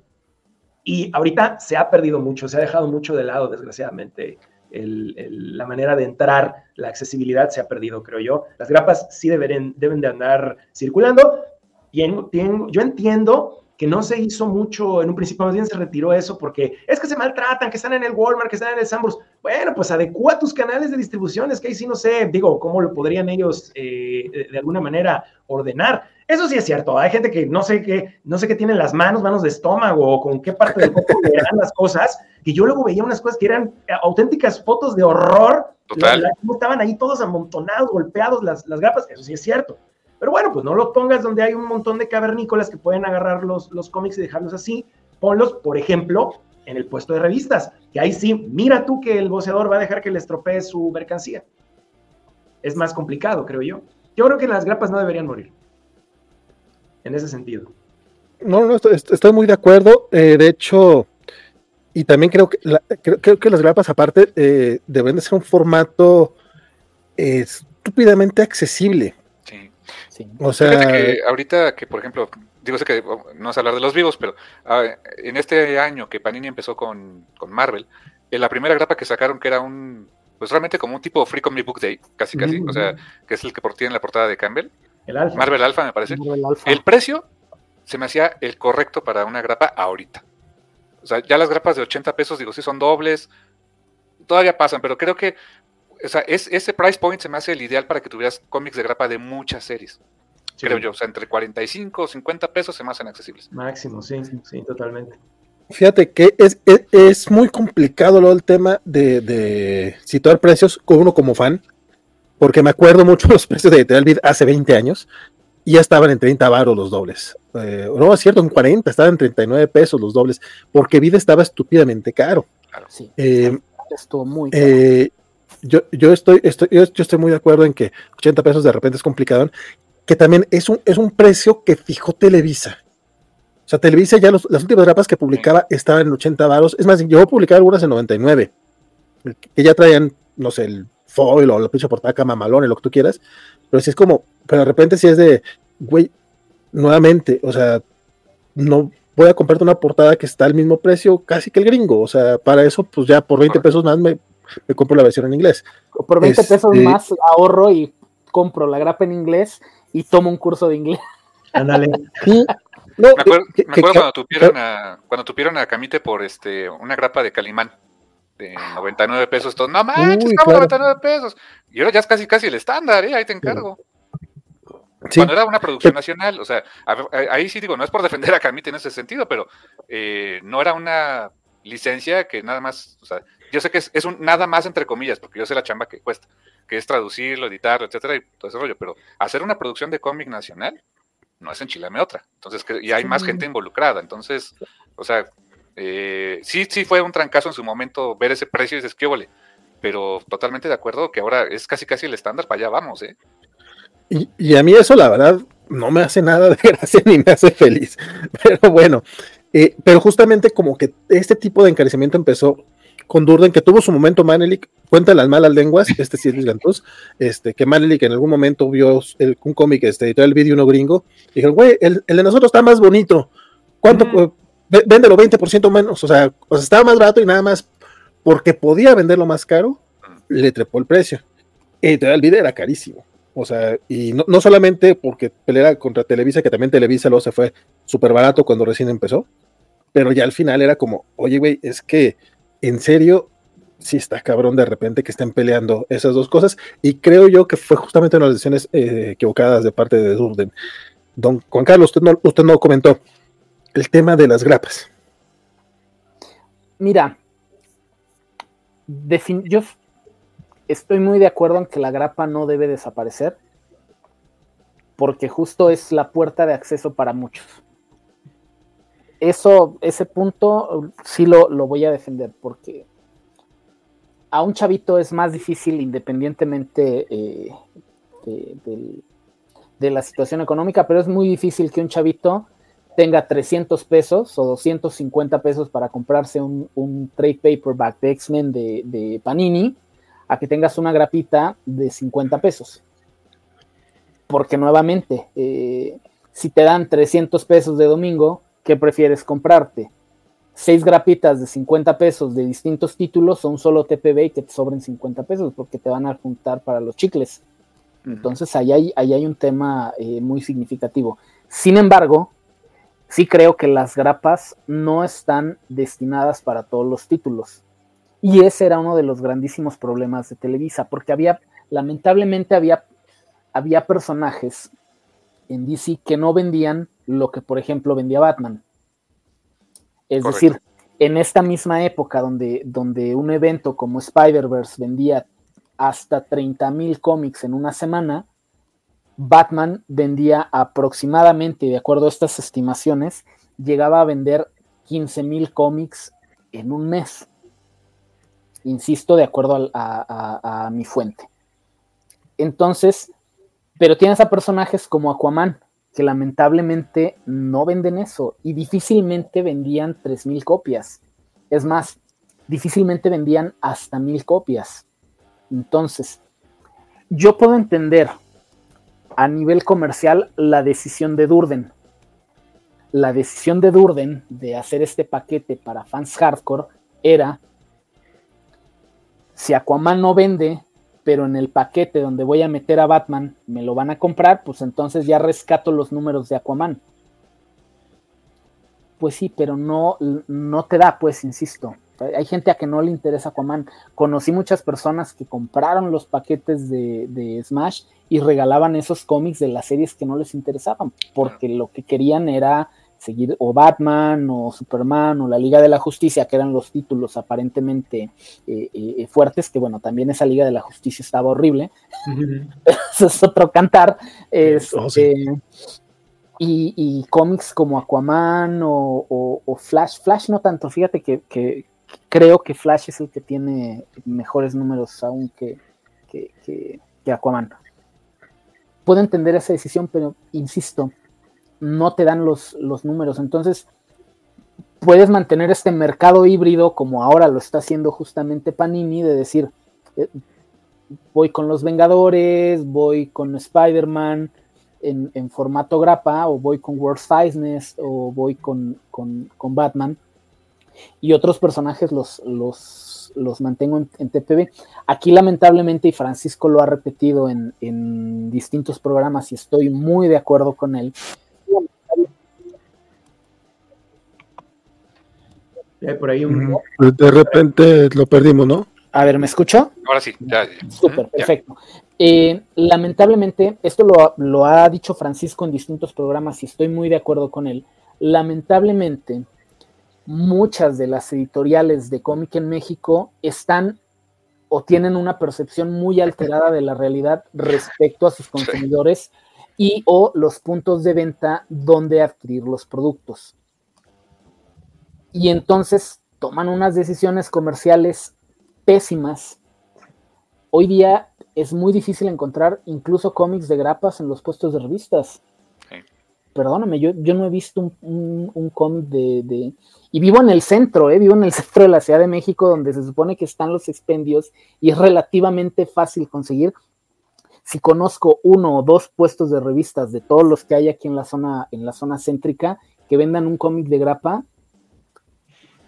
Y ahorita se ha perdido mucho, se ha dejado mucho de lado, desgraciadamente, la manera de entrar, la accesibilidad se ha perdido, creo yo. Las grapas sí deben, deben de andar circulando. Y yo entiendo que no se hizo mucho, en un principio más bien se retiró eso porque es que se maltratan, que están en el Walmart, que están en el Sambors. Bueno, pues adecua tus canales de distribución, es que ahí sí no sé, digo, cómo lo podrían ellos eh, de alguna manera ordenar. Eso sí es cierto, hay gente que no sé qué, no sé qué tienen las manos, manos de estómago, o con qué parte del cuerpo dan las cosas, que yo luego veía unas cosas que eran auténticas fotos de horror, Total. estaban ahí todos amontonados, golpeados las, las grapas, eso sí es cierto. Pero bueno, pues no lo pongas donde hay un montón de cavernícolas que pueden agarrar los, los cómics y dejarlos así. Ponlos, por ejemplo, en el puesto de revistas, que ahí sí, mira tú que el boceador va a dejar que le estropee su mercancía. Es más complicado, creo yo. Yo creo que las grapas no deberían morir. En ese sentido. No, no, estoy, muy de acuerdo. Eh, de hecho, y también creo que, creo, que las grapas aparte eh, deben de ser un formato estúpidamente accesible. O sea, que ahorita que, por ejemplo, digo, sé que no es hablar de los vivos, pero ah, en este año que Panini empezó con, Marvel, en la primera grapa que sacaron, que era un, pues realmente como un tipo Free Comic Book Day, casi casi, o sea, que es el que tiene la portada de Campbell. El Alpha. Marvel Alpha, me parece. El precio se me hacía el correcto para una grapa ahorita. O sea, ya las grapas de 80 pesos, digo, sí son dobles, todavía pasan, pero creo que o sea, es, ese price point se me hace el ideal para que tuvieras cómics de grapa de muchas series. creo yo. O sea, entre 45 o 50 pesos se me hacen accesibles. Máximo, sí, sí, totalmente. Fíjate que es, es, muy complicado lo el tema de, situar precios con uno como fan, porque me acuerdo mucho [laughs] los precios de Editorial hace 20 años y ya estaban en 30 baros los dobles. Eh, no, es cierto, en 40, estaban en 39 pesos los dobles, porque Vida estaba estúpidamente caro. Sí, eh, estuvo muy caro. Eh, yo, yo, estoy, estoy, yo, estoy muy de acuerdo en que 80 pesos de repente es complicado, que también es un, es un precio que fijó Televisa. O sea, Televisa ya las últimas grapas que publicaba estaban en 80 varos. Es más, yo a publicar algunas en 99, que ya traían, no sé, el foil o la pinche portada mamalón, lo que tú quieras. Pero si es como, pero de repente si es de, güey, nuevamente, o sea, no voy a comprarte una portada que está al mismo precio casi que el gringo. O sea, para eso, pues ya por 20 pesos más me, me compro la versión en inglés. Por 20 pesos este, más ahorro y compro la grapa en inglés y tomo un curso de inglés. Ándale. [laughs] me acuerdo, cuando, tuvieron a, cuando tuvieron a Camite por este una grapa de Calimán de 99 pesos. Todo, no manches, estamos 99 pesos. Y ahora ya es casi casi el estándar, ¿eh? ahí te encargo. Cuando era una producción nacional, o sea, ahí sí digo, no es por defender a Camite en ese sentido, pero eh, no era una licencia que nada más, o sea, yo sé que es, un nada más entre comillas, porque yo sé la chamba que cuesta, que es traducirlo, editarlo, etcétera, y todo ese rollo, pero hacer una producción de cómic nacional no es enchilame otra. Entonces, que, y hay más gente involucrada. Entonces, o sea, eh, sí, sí fue un trancazo en su momento ver ese precio y dices, qué vole. Pero totalmente de acuerdo que ahora es casi casi el estándar, para allá vamos, ¿eh? Y, a mí eso, la verdad, no me hace nada de [laughs] gracia ni me hace feliz. Pero bueno, eh, pero justamente como que este tipo de encarecimiento empezó con Durden, que tuvo su momento Manelik, cuenta las malas lenguas, [laughs] este sí es Gantuz, este, que Manelik en algún momento vio un cómic, este, editó el vídeo uno gringo, y dijo, güey, el, de nosotros está más bonito, ¿cuánto? Mm. Véndelo 20% menos, o sea, o sea, estaba más barato y nada más porque podía venderlo más caro, le trepó el precio. Editorial el vídeo era carísimo. O sea, y no, solamente porque peleara contra Televisa, que también Televisa luego se fue súper barato cuando recién empezó, pero ya al final era como, oye, güey, es que en serio, sí está cabrón de repente que estén peleando esas dos cosas. Y creo yo que fue justamente una de las decisiones eh, equivocadas de parte de Durden. Don Juan Carlos, usted no, usted no comentó el tema de las grapas. Mira, yo estoy muy de acuerdo en que la grapa no debe desaparecer, porque justo es la puerta de acceso para muchos eso, ese punto sí lo, voy a defender porque a un chavito es más difícil independientemente eh, de, la situación económica, pero es muy difícil que un chavito tenga 300 pesos o 250 pesos para comprarse un, trade paperback de X-Men de, Panini, a que tengas una grapita de 50 pesos. Porque nuevamente, eh, si te dan 300 pesos de domingo, ¿qué prefieres comprarte? Seis grapitas de 50 pesos de distintos títulos o un solo TPB y que te sobren 50 pesos porque te van a juntar para los chicles. Entonces ahí hay, hay un tema eh, muy significativo. Sin embargo, sí creo que las grapas no están destinadas para todos los títulos. Y ese era uno de los grandísimos problemas de Televisa, porque había, lamentablemente había, había personajes en DC que no vendían lo que, por ejemplo, vendía Batman. Es decir, en esta misma época donde, donde un evento como Spider-Verse vendía hasta 30 mil cómics en una semana, Batman vendía aproximadamente, de acuerdo a estas estimaciones, llegaba a vender 15 mil cómics en un mes. Insisto, de acuerdo a, mi fuente. Entonces, pero tienes a personajes como Aquaman, que lamentablemente no venden eso y difícilmente vendían 3.000 copias. Es más, difícilmente vendían hasta 1.000 copias. Entonces, yo puedo entender a nivel comercial la decisión de Durden. La decisión de Durden de hacer este paquete para fans hardcore era, si Aquaman no vende, pero en el paquete donde voy a meter a Batman me lo van a comprar, pues entonces ya rescato los números de Aquaman. Pues sí, pero no, no te da, pues, insisto. Hay gente a que no le interesa Aquaman. Conocí muchas personas que compraron los paquetes de, de Smash y regalaban esos cómics de las series que no les interesaban, porque lo que querían era seguir o Batman o Superman o la Liga de la Justicia, que eran los títulos aparentemente eh, eh, fuertes, que bueno, también esa Liga de la Justicia estaba horrible. [laughs] Eso es otro cantar. Oh, este, y, cómics como Aquaman o, Flash, Flash no tanto, fíjate que, creo que Flash es el que tiene mejores números aún que, que Aquaman. Puedo entender esa decisión, pero insisto, no te dan los, los números. Entonces, puedes mantener este mercado híbrido como ahora lo está haciendo justamente Panini, de decir, eh, voy con los Vengadores, voy con Spider-Man en, formato grapa, o voy con World Sizeness, o voy con, Batman, y otros personajes los, los, los mantengo en, en, TPB. Aquí lamentablemente, y Francisco lo ha repetido en, en distintos programas, y estoy muy de acuerdo con él, por ahí un... De repente lo perdimos, ¿no? A ver, ¿me escuchó? Ahora sí, ya. Súper, perfecto. Eh, lamentablemente, esto lo, lo, ha dicho Francisco en distintos programas y estoy muy de acuerdo con él. Lamentablemente, muchas de las editoriales de cómic en México están o tienen una percepción muy alterada de la realidad respecto a sus consumidores y o los puntos de venta donde adquirir los productos y entonces toman unas decisiones comerciales pésimas. Hoy día es muy difícil encontrar incluso cómics de grapas en los puestos de revistas. Perdóname, yo, yo no he visto un, cómic de, Y vivo en el centro, ¿eh? vivo en el [laughs] centro de la Ciudad de México, donde se supone que están los expendios y es relativamente fácil conseguir. Si conozco uno o dos puestos de revistas de todos los que hay aquí en la zona, en la zona céntrica que vendan un cómic de grapa,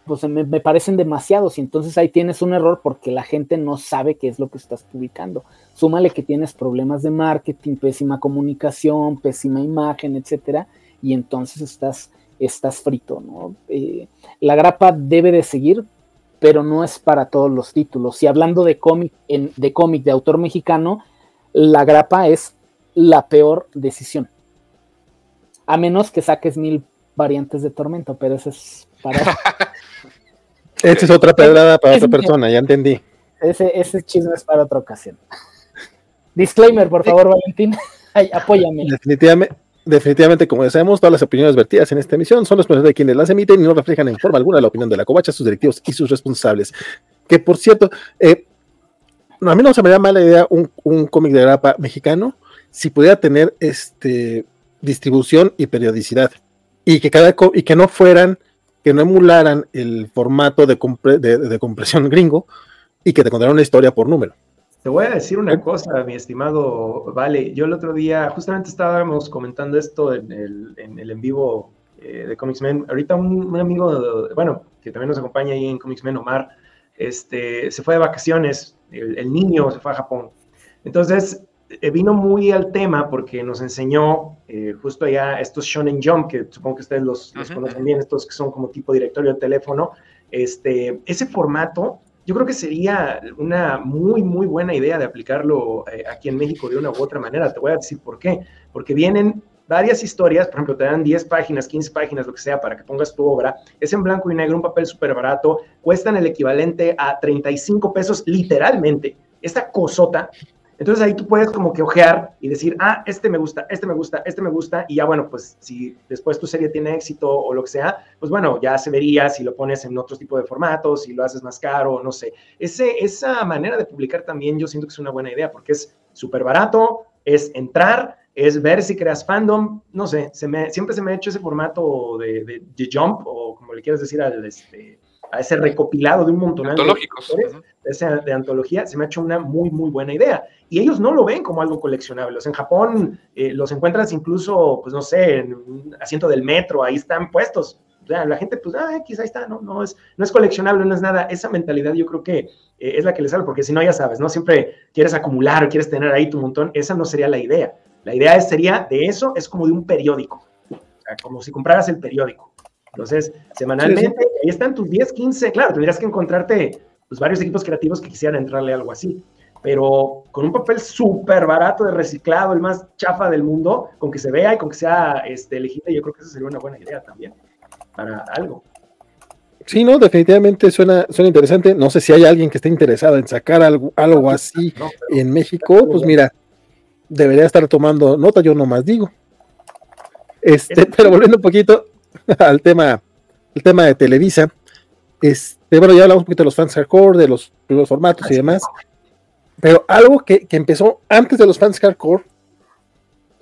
pues me, parecen demasiados y entonces ahí tienes un error porque la gente no sabe qué es lo que estás publicando. Súmale que tienes problemas de marketing, pésima comunicación, pésima imagen, etcétera, y entonces estás, estás frito, ¿no? Eh, la grapa debe de seguir, pero no es para todos los títulos. Y hablando de cómic, de cómic de autor mexicano, la grapa es la peor decisión. A menos que saques mil variantes de tormento, pero eso es para [laughs] Esa es otra pedrada para otra persona, ya entendí. Ese, ese chisme es para otra ocasión. Disclaimer, por favor, Valentín. [laughs] apóyame. Definitivamente, definitivamente, como decíamos, todas las opiniones vertidas en esta emisión son las de quienes las emiten y no reflejan en forma alguna la opinión de la covacha, sus directivos y sus responsables. Que por cierto, eh, a mí no se me da mala idea un, un cómic de grapa mexicano si pudiera tener este distribución y periodicidad y que cada y que no fueran que no emularan el formato de, de, compresión gringo y que te contaran una historia por número. Te voy a decir una cosa, mi estimado Vale. Yo el otro día, justamente estábamos comentando esto en el en, vivo eh, de Comics Men. Ahorita un, amigo, bueno, que también nos acompaña ahí en Comics Men, Omar, este, se fue de vacaciones. el niño se fue a Japón. Entonces, eh, vino muy al tema porque nos enseñó eh, justo allá estos Shonen Jump, que supongo que ustedes los, conocen bien, estos que son como tipo directorio de teléfono. Este, ese formato, yo creo que sería una muy, muy buena idea de aplicarlo eh, aquí en México de una u otra manera. Te voy a decir por qué. Porque vienen varias historias, por ejemplo, te dan 10 páginas, 15 páginas, lo que sea, para que pongas tu obra. Es en blanco y negro, un papel súper barato, cuestan el equivalente a 35 pesos literalmente. Esta cosota entonces ahí tú puedes como que ojear y decir, ah, este me gusta, este me gusta, este me gusta, y ya bueno, pues si después tu serie tiene éxito o lo que sea, pues bueno, ya se vería si lo pones en otro tipo de formatos, si lo haces más caro, no sé. Ese, esa manera de publicar también yo siento que es una buena idea porque es súper barato, es entrar, es ver si creas fandom, no sé, se me, siempre se me ha hecho ese formato de, de, jump o como le quieras decir al, este, a ese recopilado de un montón Antológicos. De, de antología, se me ha hecho una muy, muy buena idea. Y ellos no lo ven como algo coleccionable. en Japón eh, los encuentras incluso, pues no sé, en un asiento del metro, ahí están puestos. O sea, la gente, pues, ah, quizá ahí está, no, no es, no es coleccionable, no es nada. Esa mentalidad yo creo que eh, es la que les sale, porque si no, ya sabes, ¿no? Siempre quieres acumular o quieres tener ahí tu montón. Esa no sería la idea. La idea sería de eso, es como de un periódico. O sea, como si compraras el periódico. Entonces, semanalmente, ahí están tus 10, 15, claro, tendrías que encontrarte pues, varios equipos creativos que quisieran entrarle a algo así, pero con un papel súper barato de reciclado, el más chafa del mundo, con que se vea y con que sea este, elegible, yo creo que esa sería una buena idea también para algo. Sí, no, definitivamente suena, suena interesante. No sé si hay alguien que esté interesado en sacar algo, algo así [laughs] en México, pues mira, debería estar tomando nota, yo nomás digo. Este, pero volviendo un poquito [laughs] al tema, el tema de Televisa, este, bueno, ya hablamos un poquito de los fans hardcore, de los primeros formatos y demás, pero algo que, que empezó antes de los fans hardcore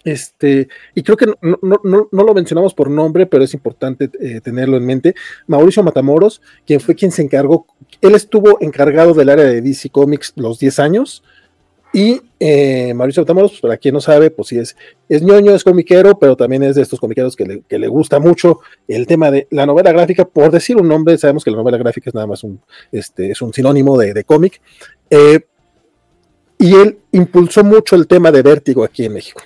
este, y creo que no, no, no, lo mencionamos por nombre, pero es importante eh, tenerlo en mente. Mauricio Matamoros, quien fue quien se encargó, él estuvo encargado del área de DC Comics los 10 años. Y eh, Mauricio Matamoros, pues, para quien no sabe, pues sí es, es ñoño, es comiquero, pero también es de estos comiqueros que le, que le gusta mucho el tema de la novela gráfica. Por decir un nombre, sabemos que la novela gráfica es nada más un, este, es un sinónimo de, de cómic. Eh, y él impulsó mucho el tema de vértigo aquí en México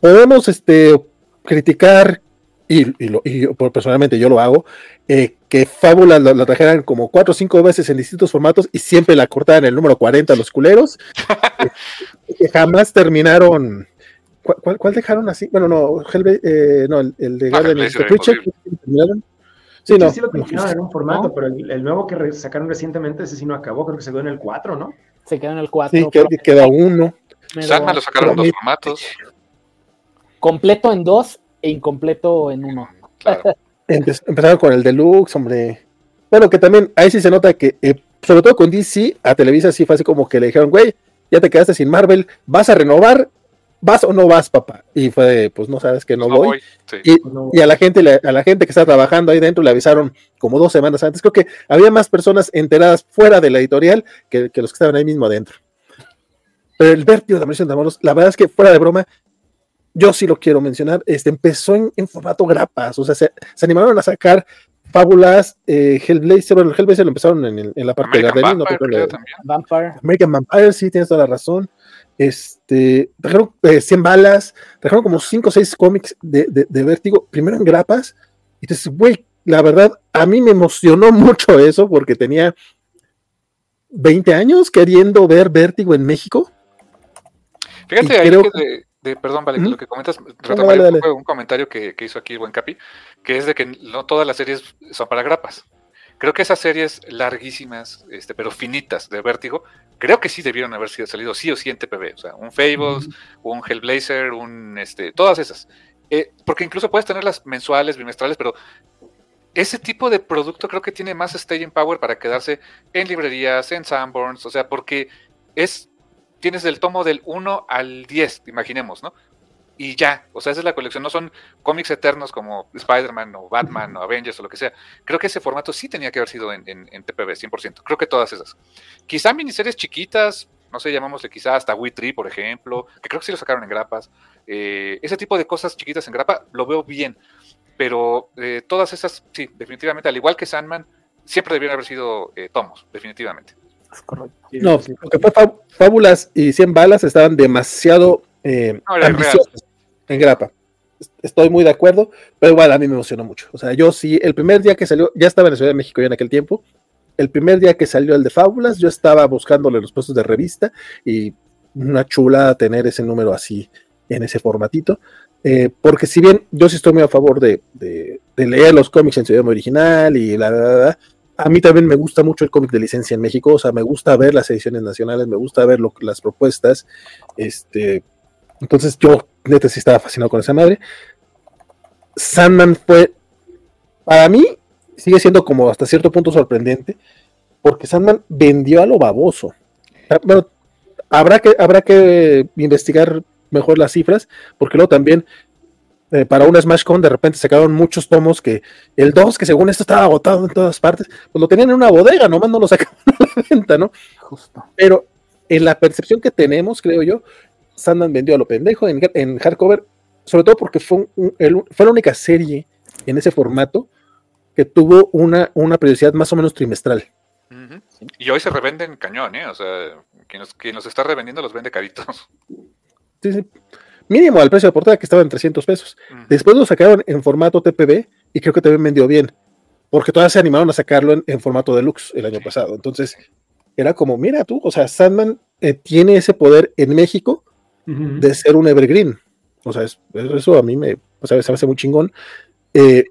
podemos este, criticar, y, y, personalmente yo lo hago, eh, que Fábula la, trajeran como cuatro o cinco veces en distintos formatos y siempre la cortaran el número 40 los culeros, [laughs] que jamás terminaron. ¿Cuál, dejaron así? Bueno, no, eh, no el, de ah, Garden terminaron. Sí, no, sí lo terminaron en un formato, pero el, nuevo que sacaron recientemente, ese sí no acabó, creo que se quedó en el 4, ¿no? Se quedó en el 4. Sí, quedó, uno. Sandman lo sacaron en dos formatos completo en dos e incompleto en uno. [laughs] Empezaron con el deluxe, hombre. Bueno, que también ahí sí se nota que, eh, sobre todo con DC, a Televisa sí fue así como que le dijeron, güey, ya te quedaste sin Marvel, ¿vas a renovar? ¿Vas o no vas, papá? Y fue, pues no sabes que no, voy. Y, a la gente, a la gente que está trabajando ahí dentro le avisaron como dos semanas antes. Creo que había más personas enteradas fuera de la editorial que, los que estaban ahí mismo adentro. Pero el vértigo de Mauricio de la verdad es que fuera de broma, yo sí lo quiero mencionar, este, empezó en, formato grapas, o sea, se, animaron a sacar fábulas, eh, Hellblazer, bueno, el Hellblazer lo empezaron en, la parte de la Vampire, Vampire. American Vampire, sí, tienes toda la razón. Este, trajeron 100 eh, balas, trajeron como 5 o 6 cómics de, de, Vértigo, primero en grapas, y entonces, güey, la verdad, a mí me emocionó [laughs] mucho eso porque tenía 20 años queriendo ver Vértigo en México. Fíjate, ahí que perdón, vale, lo que comentas, un, comentario que, hizo aquí el buen Capi, que es de que no todas las series son para grapas. Creo que esas series larguísimas, este, pero finitas de Vértigo, creo que sí debieron haber sido salido sí o sí en TPB. O sea, un Fables, un Hellblazer, un este, todas esas. Eh, porque incluso puedes tenerlas mensuales, bimestrales, pero ese tipo de producto creo que tiene más staying power para quedarse en librerías, en Sanborns, o sea, porque es tienes el tomo del 1 al 10, imaginemos, ¿no? Y ya, o sea, esa es la colección, no son cómics eternos como Spider-Man o Batman o Avengers o lo que sea. Creo que ese formato sí tenía que haber sido en, en, TPB, 100%. Creo que todas esas. Quizá miniseries chiquitas, no sé, llamámosle quizá hasta Witry, por ejemplo, que creo que sí lo sacaron en grapas. Eh, ese tipo de cosas chiquitas en grapa lo veo bien, pero eh, todas esas, sí, definitivamente, al igual que Sandman, siempre debieron haber sido eh, tomos, definitivamente. No, porque fue Fábulas y 100 balas estaban demasiado eh, ambiciosos en grapa. Estoy muy de acuerdo, pero igual a mí me emocionó mucho. O sea, yo sí, el primer día que salió, ya estaba en la Ciudad de México ya en aquel tiempo. El primer día que salió el de Fábulas, yo estaba buscándole los puestos de revista y una chula tener ese número así en ese formatito. Eh, porque si bien yo sí estoy muy a favor de, de, leer los cómics en su idioma original y la, verdad a mí también me gusta mucho el cómic de licencia en México, o sea, me gusta ver las ediciones nacionales, me gusta ver las propuestas, este, entonces yo neta sí estaba fascinado con esa madre. Sandman fue, para mí, sigue siendo como hasta cierto punto sorprendente, porque Sandman vendió a lo baboso. Ah, bueno, habrá que, habrá que investigar mejor las cifras, porque luego también eh, para un Smash Con de repente sacaron muchos tomos que el 2, que según esto estaba agotado en todas partes, pues lo tenían en una bodega, nomás no lo sacaban [laughs] a la venta, ¿no? Justo. Pero en la percepción que tenemos, creo yo, Sandman vendió a lo pendejo en, hardcover, sobre todo porque fue, fue la única serie en ese formato que tuvo una, una periodicidad más o menos trimestral. Y hoy se revenden cañón, ¿eh? O sea, quien nos, quien nos está revendiendo los vende caritos. Sí, sí mínimo al precio de portada que estaba en 300 pesos. Después lo sacaron en formato TPB y creo que también vendió bien, porque todavía se animaron a sacarlo en, formato deluxe el año pasado. Entonces, era como, mira tú, o sea, Sandman eh, tiene ese poder en México de ser un evergreen. O sea, eso a mí me, o sea, se me hace muy chingón. Eh,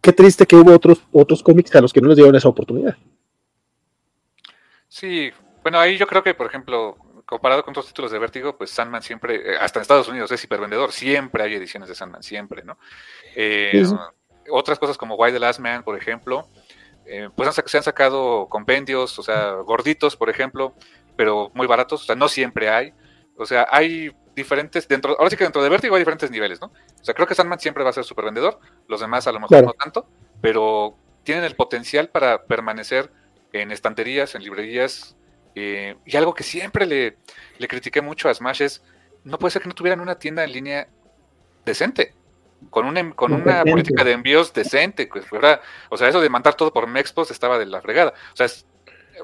qué triste que hubo otros, otros cómics a los que no les dieron esa oportunidad. Sí, bueno, ahí yo creo que, por ejemplo, comparado con otros títulos de Vértigo, pues Sandman siempre, eh, hasta en Estados Unidos es hipervendedor, siempre hay ediciones de Sandman, siempre, ¿no? Eh, otras cosas como Why the Last Man, por ejemplo, eh, pues se han sacado compendios, o sea, gorditos, por ejemplo, pero muy baratos, o sea, no siempre hay, o sea, hay diferentes, dentro, ahora sí que dentro de Vértigo hay diferentes niveles, ¿no? O sea, creo que Sandman siempre va a ser supervendedor, los demás a lo mejor no tanto, pero tienen el potencial para permanecer en estanterías, en librerías, eh, y algo que siempre le, le critiqué mucho a Smash es, no puede ser que no tuvieran una tienda en línea decente, con una, con una política de envíos decente, pues fuera, o sea, eso de mandar todo por Mexpos estaba de la fregada. O sea,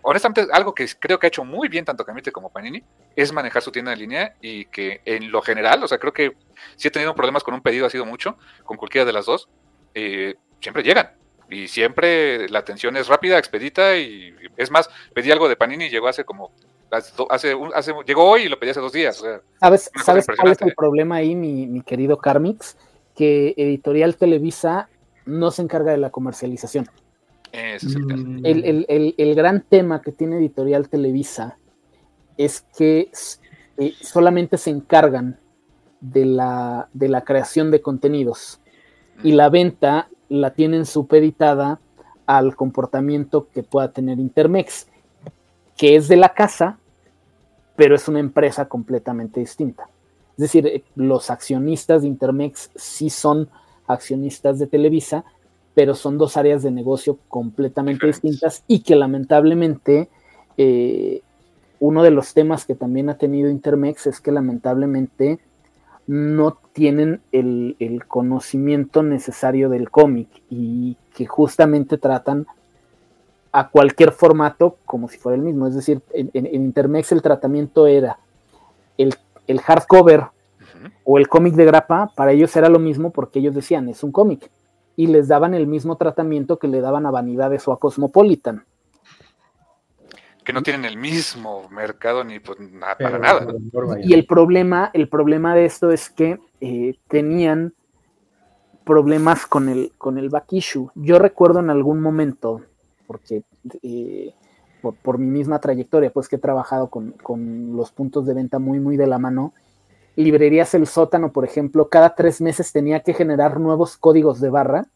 honestamente, algo que creo que ha hecho muy bien tanto Camite como Panini es manejar su tienda en línea y que en lo general, o sea, creo que si he tenido problemas con un pedido, ha sido mucho, con cualquiera de las dos, eh, siempre llegan. Y siempre la atención es rápida, expedita y es más, pedí algo de Panini y llegó hace como hace, hace, llegó hoy y lo pedí hace dos días. ¿Sabes, ¿sabes cuál es el problema ahí, mi, mi, querido Carmix? Que Editorial Televisa no se encarga de la comercialización. Ese es el, mm. el, el, el, gran tema que tiene Editorial Televisa es que eh, solamente se encargan de la, de la creación de contenidos y la venta la tienen supeditada al comportamiento que pueda tener Intermex, que es de la casa, pero es una empresa completamente distinta. Es decir, eh, los accionistas de Intermex sí son accionistas de Televisa, pero son dos áreas de negocio completamente distintas y que lamentablemente eh, uno de los temas que también ha tenido Intermex es que lamentablemente no tienen el, conocimiento necesario del cómic y que justamente tratan a cualquier formato como si fuera el mismo. Es decir, en, Intermex el tratamiento era el, hardcover o el cómic de grapa, para ellos era lo mismo porque ellos decían, es un cómic. Y les daban el mismo tratamiento que le daban a Vanidades o a Cosmopolitan que no tienen el mismo mercado ni pues, para nada. Y el problema, el problema de esto es que eh, tenían problemas con el, con el. Yo recuerdo en algún momento, porque eh, por, mi misma trayectoria, pues que he trabajado con, con, los puntos de venta muy, muy de la mano, librerías El Sótano, por ejemplo, cada tres meses tenía que generar nuevos códigos de barra,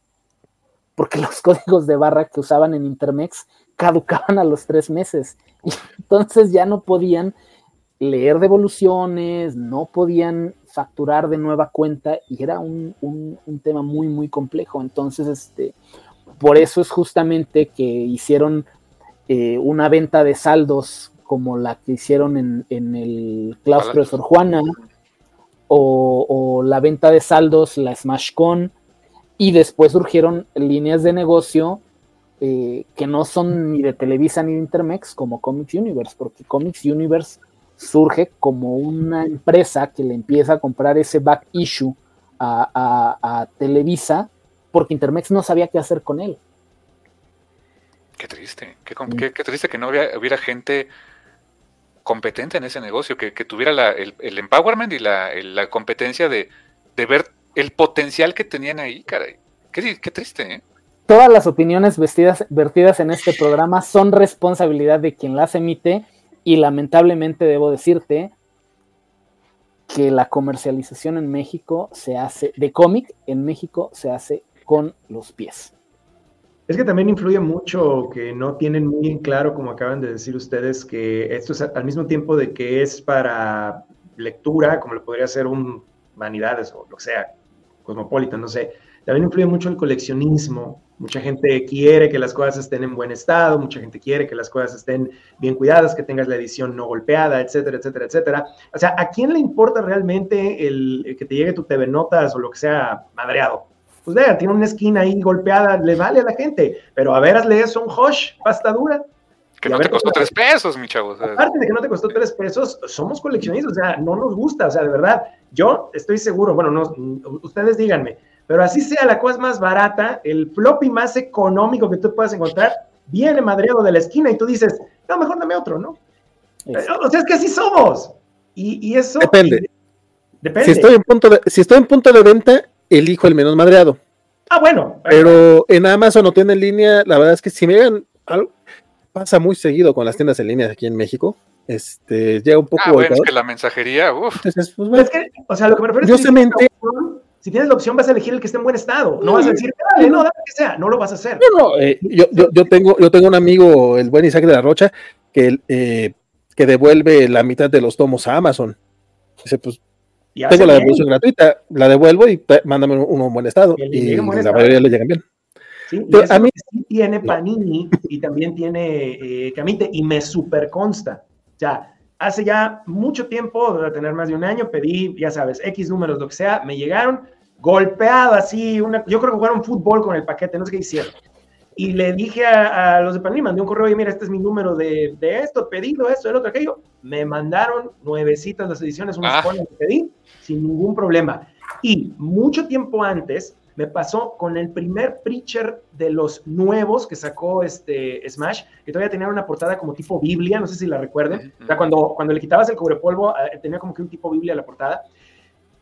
porque [laughs] los códigos de barra que usaban en Intermex caducaban a los tres meses. Y entonces ya no podían leer devoluciones, no podían facturar de nueva cuenta y era un, tema muy, muy complejo. Entonces, este, por eso es justamente que hicieron eh, una venta de saldos como la que hicieron en, el claustro de Sor Juana o, o, la venta de saldos, la SmashCon, y después surgieron líneas de negocio eh, que no son ni de Televisa ni de Intermex como Comics Universe, porque Comics Universe surge como una empresa que le empieza a comprar ese back issue a, Televisa porque Intermex no sabía qué hacer con él. Qué triste, qué, triste que no hubiera, gente competente en ese negocio, que, tuviera el, empowerment y la, competencia de, ver el potencial que tenían ahí, caray. Qué, qué triste, ¿eh? Todas las opiniones vertidas en este programa son responsabilidad de quien las emite y lamentablemente debo decirte que la comercialización en México se hace, de cómic en México se hace con los pies. Es que también influye mucho que no tienen muy en claro, como acaban de decir ustedes, que esto es al mismo tiempo de que es para lectura, como lo podría ser un Vanidades o lo que sea, Cosmopolitan, no sé. También influye mucho el coleccionismo Mucha gente quiere que las cosas estén en buen estado, mucha gente quiere que las cosas estén bien cuidadas, que tengas la edición no golpeada, etcétera, etcétera, etcétera. O sea, ¿a quién le importa realmente el, que te llegue tu TV Notas o lo que sea madreado? Pues vea, tiene una esquina ahí golpeada, le vale a la gente, pero a ver, hazle eso un Hosh, pasta dura. Que no te costó tres pesos, mi chavo. Aparte de que no te costó tres pesos, somos coleccionistas, o sea, no nos gusta, o sea, de verdad, yo estoy seguro, bueno, no, ustedes díganme, Pero así sea la cosa más barata, el floppy más económico que tú puedas encontrar, viene madreado de la esquina y tú dices, no, mejor dame otro, ¿no? O sea, es que así somos. Y, eso... Depende. Depende. Si estoy, en punto de, si estoy en punto de venta, elijo el menos madreado. Ah, bueno. Pero en Amazon o tienda en línea, la verdad es que si me llegan algo, pasa muy seguido con las tiendas en línea aquí en México. Este, llega un poco. Ah, bueno, es que la mensajería, uff. Pues, es que, o sea, lo que me refiero es que si tienes la opción, vas a elegir el que esté en buen estado. No vas a decir, dale, no, dale que sea. No lo vas a hacer. No, no. Eh, yo, yo, yo, tengo, yo tengo un amigo, el buen Isaac de la Rocha, que, eh, que devuelve la mitad de los tomos a Amazon. Dice, pues, tengo la devolución gratuita, la devuelvo y mándame uno en buen estado. Y, la mayoría le llegan bien. Sí, a mí sí tiene Panini y también tiene eh, Camite y me super consta. O sea, hace ya mucho tiempo, debe tener más de un año, pedí, ya sabes, X números, lo que sea, me llegaron golpeado así, una, yo creo que jugaron fútbol con el paquete, no sé qué hicieron. Y le dije a, los de Panini, mandé un correo y mira, este es mi número de, de esto, pedido, esto, el otro, aquello. Me mandaron nuevecitas las ediciones, unas ah. que pedí, sin ningún problema. Y mucho tiempo antes me pasó con el primer Preacher de los nuevos que sacó este Smash, que todavía tenía una portada como tipo Biblia, no sé si la recuerden. O sea, cuando, cuando le quitabas el cubrepolvo, eh, tenía como que un tipo Biblia la portada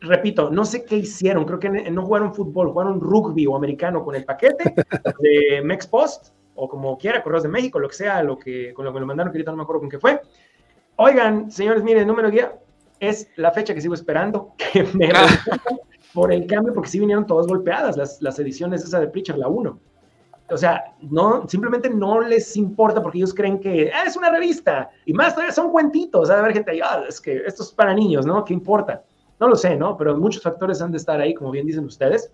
repito, no sé qué hicieron, creo que no jugaron fútbol, jugaron rugby o americano con el paquete de Mex Post o como quiera, Correos de México, lo que sea, lo que, con lo que me lo mandaron, que ahorita no me acuerdo con qué fue. Oigan, señores, miren, número guía, es la fecha que sigo esperando, [laughs] que me por el cambio, porque sí vinieron todas golpeadas las, las ediciones esa de Preacher, la 1. O sea, no, simplemente no les importa porque ellos creen que ah, es una revista y más todavía son cuentitos. O sea, de haber gente ah, es que esto es para niños, ¿no? ¿Qué importa? No lo sé, ¿no? Pero muchos factores han de estar ahí, como bien dicen ustedes.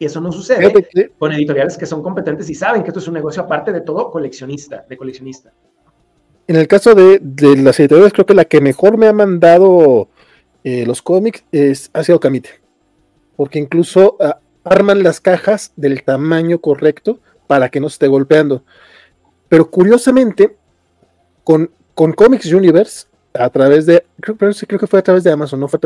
Y eso no sucede con editoriales que son competentes y saben que esto es un negocio aparte de todo coleccionista, de coleccionista. En el caso de, las editoriales, creo que la que mejor me ha mandado eh, los cómics es, ha sido Camite. Porque incluso ah, arman las cajas del tamaño correcto para que no se esté golpeando. Pero curiosamente, con, con Comics Universe a través de, creo, creo que fue a través de Amazon, no fue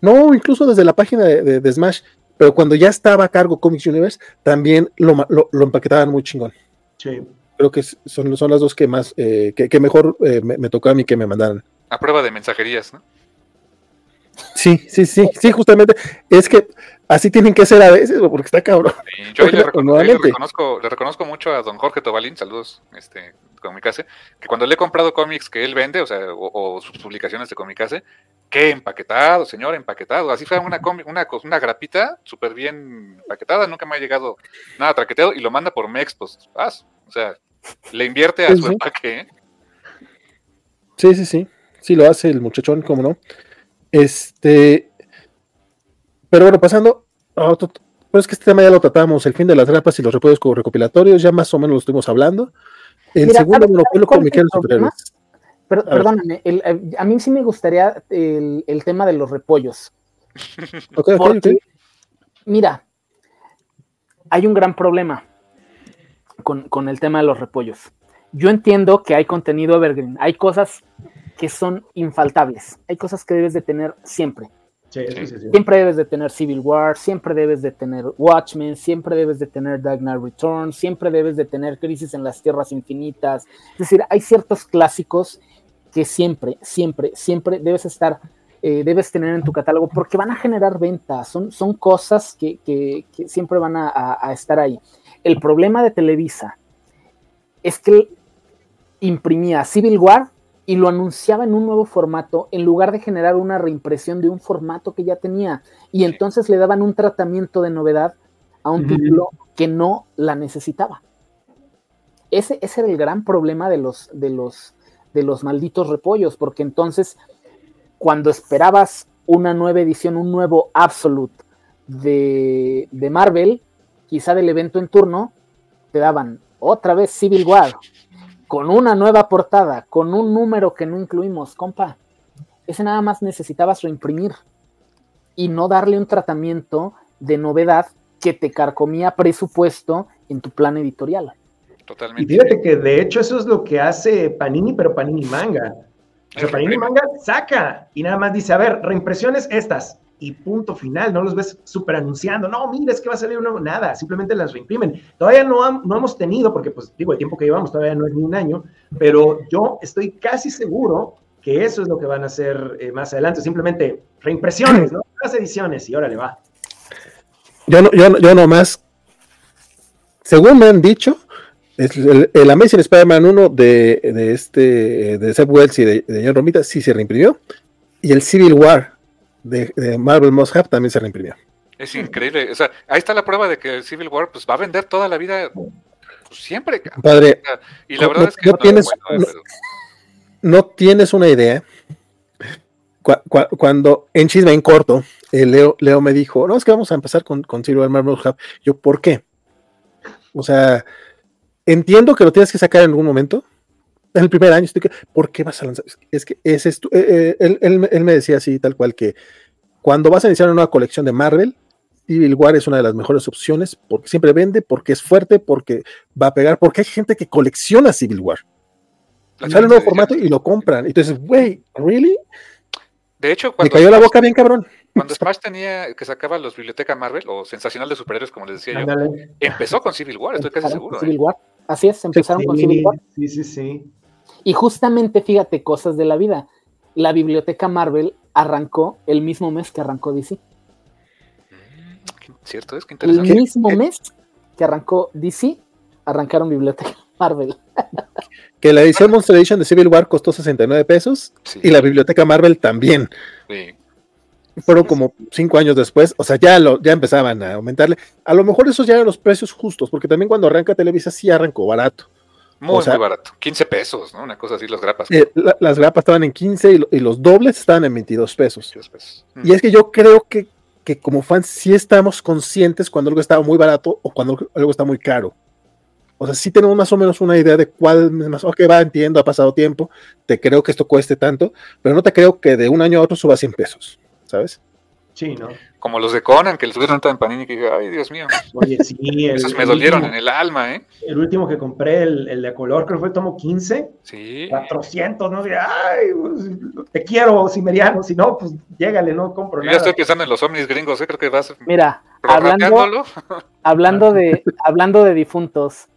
no, incluso desde la página de, Smash, pero cuando ya estaba a cargo Comics Universe, también lo, lo, empaquetaban muy chingón. Sí. Creo que son, son las dos que más, eh, que, mejor eh, me, tocó a mí que me mandaran. A prueba de mensajerías, ¿no? Sí, sí, sí, sí, justamente. Es que así tienen que ser a veces, porque está cabrón. yo le, [laughs] reconozco, le, reconozco, mucho a don Jorge Tobalín, saludos, este, Comicase, que cuando le he comprado cómics que él vende, o sea, o, sus publicaciones de Comicase, qué empaquetado, señor, empaquetado. Así fue una, una, una grapita súper bien empaquetada, nunca me ha llegado nada traqueteado y lo manda por Mex, pues, o sea, le invierte a su empaque. ¿eh? Sí, sí, sí, sí lo hace el muchachón, cómo no. Este, pero bueno, pasando a otro, pues que este tema ya lo tratamos, el fin de las grapas y los repollos recopilatorios, ya más o menos lo estuvimos hablando. El segundo monopolio con Superhéroes. perdóname, eh, a mí sí me gustaría el, tema de los repollos. Mira, hay un gran problema con, con, el tema de los repollos. Yo entiendo que hay contenido evergreen, hay cosas que son infaltables, hay cosas que debes de tener siempre. Siempre debes de tener Civil War, siempre debes de tener Watchmen, siempre debes de tener Dark Knight Return, siempre debes de tener Crisis en las Tierras Infinitas. Es decir, hay ciertos clásicos que siempre, siempre, siempre debes estar, eh, debes tener en tu catálogo porque van a generar ventas, son, son cosas que, siempre van a estar ahí. El problema de Televisa es que imprimía Civil War y lo anunciaba en un nuevo formato en lugar de generar una reimpresión de un formato que ya tenía. Y entonces le daban un tratamiento de novedad a un título que no la necesitaba. Ese, ese, era el gran problema de los, de, los, de los malditos repollos, porque entonces cuando esperabas una nueva edición, un nuevo Absolute de, de Marvel, quizá del evento en turno, te daban otra vez Civil War, con una nueva portada, con un número que no incluimos, compa. Ese nada más necesitabas reimprimir y no darle un tratamiento de novedad que te carcomía presupuesto en tu plan editorial. Totalmente. Y fíjate que de hecho eso es lo que hace Panini, pero Panini Manga. O sea, Panini Manga saca y nada más dice, a ver, reimpresiones estas. Y punto final. No los ves súper anunciando, no, mira, es que va a salir nuevo, nada, simplemente las reimprimen. Todavía no, no hemos tenido, porque pues digo, el tiempo que llevamos todavía no es ni un año, pero yo estoy casi seguro que eso es lo que van a hacer eh, más adelante, simplemente reimpresiones, ¿no? Las ediciones y órale, va. Yo no, yo, yo nomás, según me han dicho, el, el, Amazing Spider-Man 1 de, este de Seth Wells y de, de Romita sí se reimprimió. Y el Civil War de, de Marvel Must Have también se reimprimió. Es increíble. O sea, ahí está la prueba de que Civil War pues, va a vender toda la vida pues, siempre. Padre, y la verdad no, es que no tienes, bueno, no, no, tienes una idea. Cu cu cuando en Chisme en corto, eh, Leo, Leo me dijo, no, es que vamos a empezar con, con Civil War Marvel Have. Yo, ¿por qué? O sea, entiendo que lo tienes que sacar en algún momento. En el primer año, estoy que, ¿por qué vas a lanzar? Es que ese es tu, eh, eh, él, él, él, me decía así, tal cual, que cuando vas a iniciar una nueva colección de Marvel, Civil War es una de las mejores opciones, porque siempre vende, porque es fuerte, porque va a pegar, porque hay gente que colecciona Civil War. La Sale un nuevo formato y lo compran. Y entonces, güey, ¿really? De hecho, cuando. Me cayó la boca bien cabrón. Cuando Smash tenía que sacaba los Biblioteca Marvel o Sensacional de Superhéroes, como les decía yo, empezó con Civil War, estoy casi seguro. Civil War. Así es, empezaron sí, con Civil War. Sí, sí, sí. Y justamente, fíjate, cosas de la vida. La Biblioteca Marvel arrancó el mismo mes que arrancó DC. Mm, cierto, es que interesante. El mismo mes que arrancó DC, arrancaron Biblioteca [laughs] Marvel. que la edición Monster Edition de Civil War costó 69 pesos sí. y la Biblioteca Marvel también. Sí. Fueron como cinco años después, o sea, ya, lo, ya empezaban a aumentarle. A lo mejor esos ya eran los precios justos, porque también cuando arranca Televisa sí arrancó barato. Muy, o sea, muy barato. 15 pesos, ¿no? Una cosa así, las grapas. Eh, la, las grapas estaban en 15 y, y, los dobles estaban en 22 pesos. 22 pesos. Mm. Y es que yo creo que, que como fans sí estamos conscientes cuando algo está muy barato o cuando algo está muy caro. O sea, sí tenemos más o menos una idea de cuál es más. Ok, va, entiendo, ha pasado tiempo. Te creo que esto cueste tanto, pero no te creo que de un año a otro suba 100 pesos, ¿sabes? Sí, ¿no? Como los de Conan, que les subieron tanto en Panini que dije, ay, Dios mío. Oye, sí. [laughs] El, Esos me dolieron último, en el alma, ¿eh? El último que compré, el, el de color, creo que fue tomo 15. Sí. 400, ¿no? Ay, pues, te quiero, Simeriano. Si no, pues llégale, no compro Yo nada. ya estoy pensando en los ovnis gringos, ¿eh? Creo que vas. Mira, hablando, [laughs] hablando, de, [laughs] hablando de difuntos,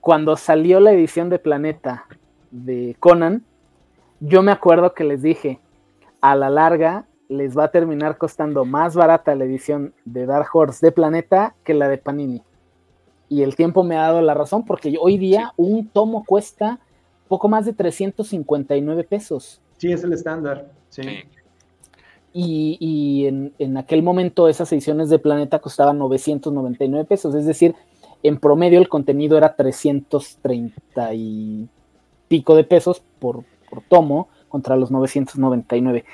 cuando salió la edición de Planeta de Conan, yo me acuerdo que les dije, a la larga les va a terminar costando más barata la edición de Dark Horse de Planeta que la de Panini. Y el tiempo me ha dado la razón porque hoy día sí. un tomo cuesta poco más de 359 pesos. Sí, es el estándar. Sí. sí. Y, y en, en, aquel momento esas ediciones de Planeta costaban 999 pesos, es decir, en promedio el contenido era 330 y pico de pesos por, por tomo contra los 999.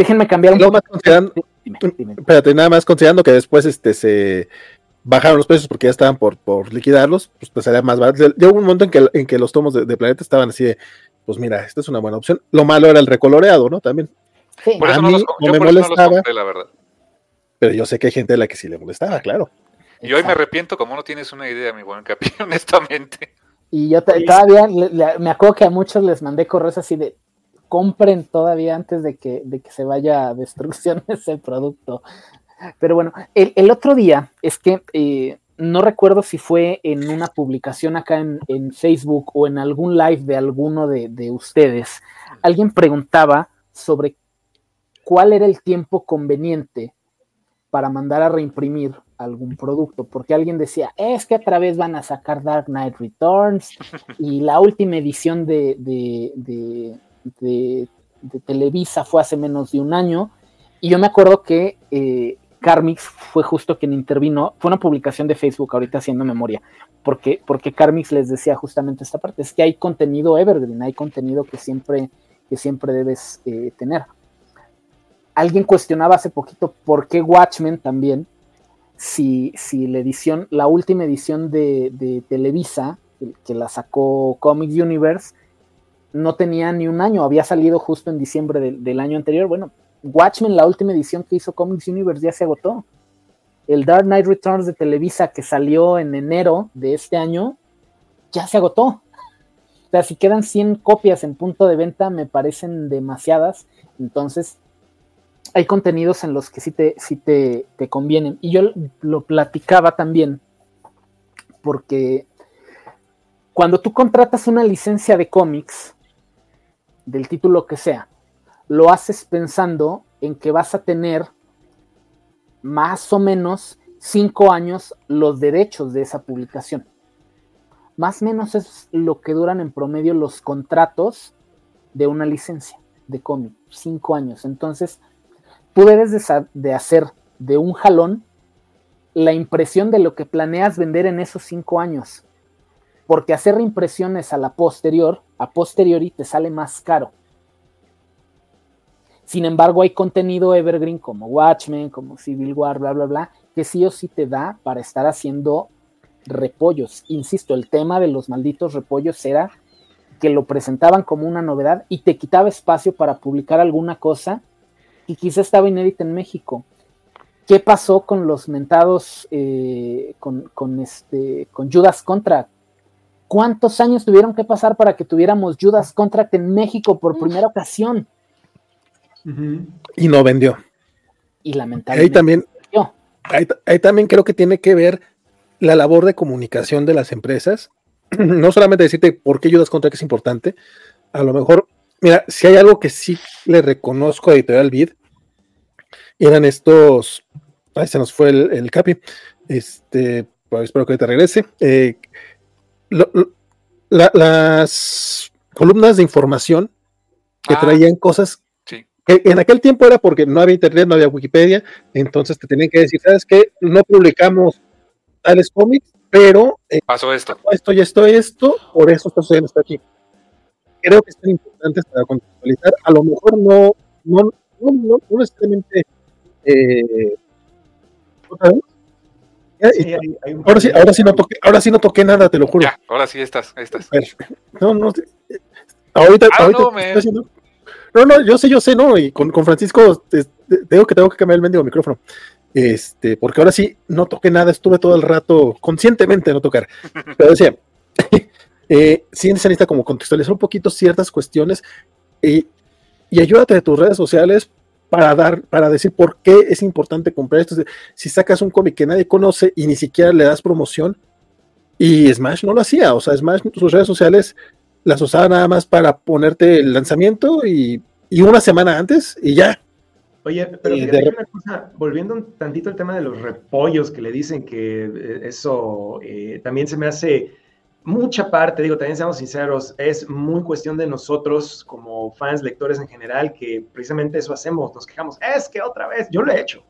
Déjenme cambiar un poco. Considerando, dime, dime. Espérate, nada más considerando que después este, se bajaron los precios porque ya estaban por, por liquidarlos, pues, pues sería más barato. Llegó un momento en que, en que los tomos de, de, Planeta estaban así de, pues mira, esta es una buena opción. Lo malo era el recoloreado, ¿no? También. Sí. Por eso a mí no los, no me molestaba. No compré, la verdad. Pero yo sé que hay gente a la que sí le molestaba, claro. Y hoy me arrepiento como no tienes una idea, mi buen Capi, [laughs] honestamente. Y yo te, todavía le, le, me acuerdo que a muchos les mandé correos así de compren todavía antes de que, de que se vaya a destrucción [laughs] ese producto. Pero bueno, el, el otro día es que eh, no recuerdo si fue en una publicación acá en, en Facebook o en algún live de alguno de, de, ustedes, alguien preguntaba sobre cuál era el tiempo conveniente para mandar a reimprimir algún producto, porque alguien decía, es que otra vez van a sacar Dark Knight Returns y la última edición de, de, de, de, Televisa fue hace menos de un año, y yo me acuerdo que eh, Carmix fue justo quien intervino, fue una publicación de Facebook ahorita haciendo memoria, porque, porque Carmix les decía justamente esta parte, es que hay contenido evergreen, hay contenido que siempre, que siempre debes eh, tener. Alguien cuestionaba hace poquito por qué Watchmen también, si, si la edición, la última edición de, Televisa, que, la sacó Comics Universe, no tenía ni un año, había salido justo en diciembre de, del año anterior. Bueno, Watchmen, la última edición que hizo Comics Universe, ya se agotó. El Dark Knight Returns de Televisa, que salió en enero de este año, ya se agotó. O sea, si quedan 100 copias en punto de venta, me parecen demasiadas. Entonces, hay contenidos en los que sí te, sí te, te convienen. Y yo lo platicaba también, porque cuando tú contratas una licencia de cómics, del título que sea, lo haces pensando en que vas a tener más o menos cinco años los derechos de esa publicación. Más o menos es lo que duran en promedio los contratos de una licencia de cómic, cinco años. Entonces, tú debes de, hacer de un jalón la impresión de lo que planeas vender en esos cinco años. Porque hacer reimpresiones a la posterior, a posteriori, te sale más caro. Sin embargo, hay contenido evergreen como Watchmen, como Civil War, bla, bla, bla, que sí o sí te da para estar haciendo repollos. Insisto, el tema de los malditos repollos era que lo presentaban como una novedad y te quitaba espacio para publicar alguna cosa y quizá estaba inédita en México. ¿Qué pasó con los mentados, eh, con, este, con Judas Contract? ¿Cuántos años tuvieron que pasar para que tuviéramos Judas Contract en México por primera ocasión? Y no vendió. Y lamentablemente. Ahí también, ahí, también creo que tiene que ver la labor de comunicación de las empresas. [clears throat] no solamente decirte por qué Judas Contract es importante, a lo mejor, mira, si hay algo que sí le reconozco a Editorial Vid, eran estos. Ahí se nos fue el, capi. Este, pues, espero que te regrese. Eh, las columnas de información que ah. traían cosas que en aquel tiempo era porque no había internet, no había Wikipedia, entonces te tenían que decir, ¿sabes qué? No publicamos tales cómics, pero eh, pasó esto. Esto y esto y esto, por eso está sucediendo esto aquí. Creo que es importante para contextualizar. A lo mejor no, no, no, no necesariamente eh, ahora, sí, ahora, sí no toqué, ahora sí no toqué nada, te lo juro. ahora sí estás, ahí estás. No, no, ahorita, ah, no, no, yo sé, yo sé, no, y con, con Francisco tengo que tengo que cambiar el mendigo micrófono. Este, porque ahora sí no toqué nada, estuve todo el rato conscientemente no tocar. Pero decía, [laughs] eh, sí necesita como contextualizar un poquito ciertas cuestiones y, y ayúdate de tus redes sociales para dar, para decir por qué es importante comprar esto. Si sacas un cómic que nadie conoce y ni siquiera le das promoción, y Smash no lo hacía, o sea, Smash sus redes sociales las usaba nada más para ponerte el lanzamiento y, una semana antes y ya. Oye, pero una cosa, volviendo un tantito al tema de los repollos que le dicen que eh, eso eh, también se me hace mucha parte, digo, también seamos sinceros, es muy cuestión de nosotros como fans, lectores en general, que precisamente eso hacemos, nos quejamos, es que otra vez, yo lo he hecho,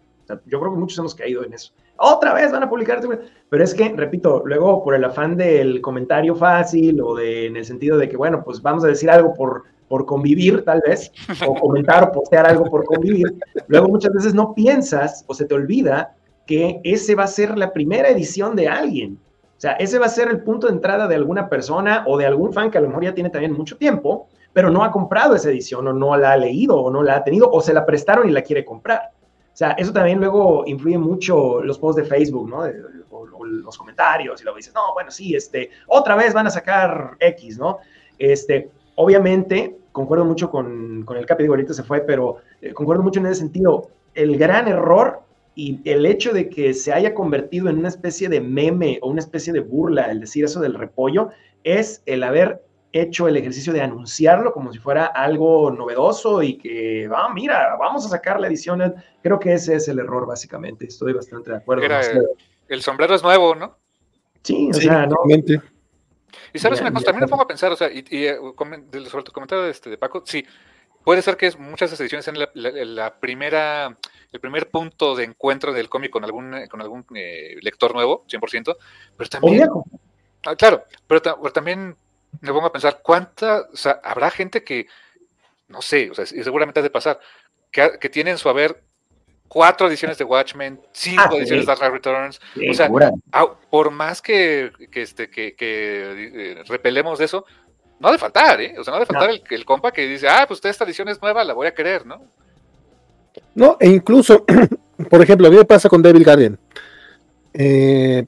yo creo que muchos hemos caído en eso, otra vez van a publicar, pero es que, repito, luego por el afán del comentario fácil o de, en el sentido de que, bueno, pues vamos a decir algo por, por convivir tal vez, o comentar o postear algo por convivir, luego muchas veces no piensas o se te olvida que ese va a ser la primera edición de alguien o sea, ese va a ser el punto de entrada de alguna persona o de algún fan que a lo mejor ya tiene también mucho tiempo, pero no ha comprado esa edición o no la ha leído o no la ha tenido o se la prestaron y la quiere comprar. O sea, eso también luego influye mucho los posts de Facebook, ¿no? o, los comentarios y luego dices, no, bueno, sí, este, otra vez van a sacar X, ¿no? Este, obviamente, concuerdo mucho con, con el Capi, digo, ahorita se fue, pero eh, concuerdo mucho en ese sentido. El gran error y el hecho de que se haya convertido en una especie de meme o una especie de burla el decir eso del repollo es el haber hecho el ejercicio de anunciarlo como si fuera algo novedoso y que, ah, mira, vamos a sacar la edición. Creo que ese es el error, básicamente. Estoy bastante de acuerdo. el, sombrero es nuevo, ¿no? Sí, o sea, no. Y sabes una cosa, también me pongo a pensar, o sea, y, y eh, sobre tu comentario de, este, de Paco, sí, puede ser que muchas de esas ediciones sean la primera el primer punto de encuentro del cómic con algún, eh, con algún eh, lector nuevo, 100%, pero también... Ah, claro, pero, también me pongo a pensar, ¿cuánta, o sea, habrá gente que, no sé, o sea, seguramente ha de pasar, que, que tiene en su haber cuatro ediciones de Watchmen, cinco ah, ediciones de Dark Returns. o sea, por más que, que, este, que, que eh, repelemos de eso, no ha de faltar, ¿eh? O sea, no ha de faltar el, el, compa que dice, ah, pues esta edición es nueva, la voy a querer, ¿no? No, e incluso, [clears throat] por ejemplo, a mí me pasa con Devil Guardian. Eh,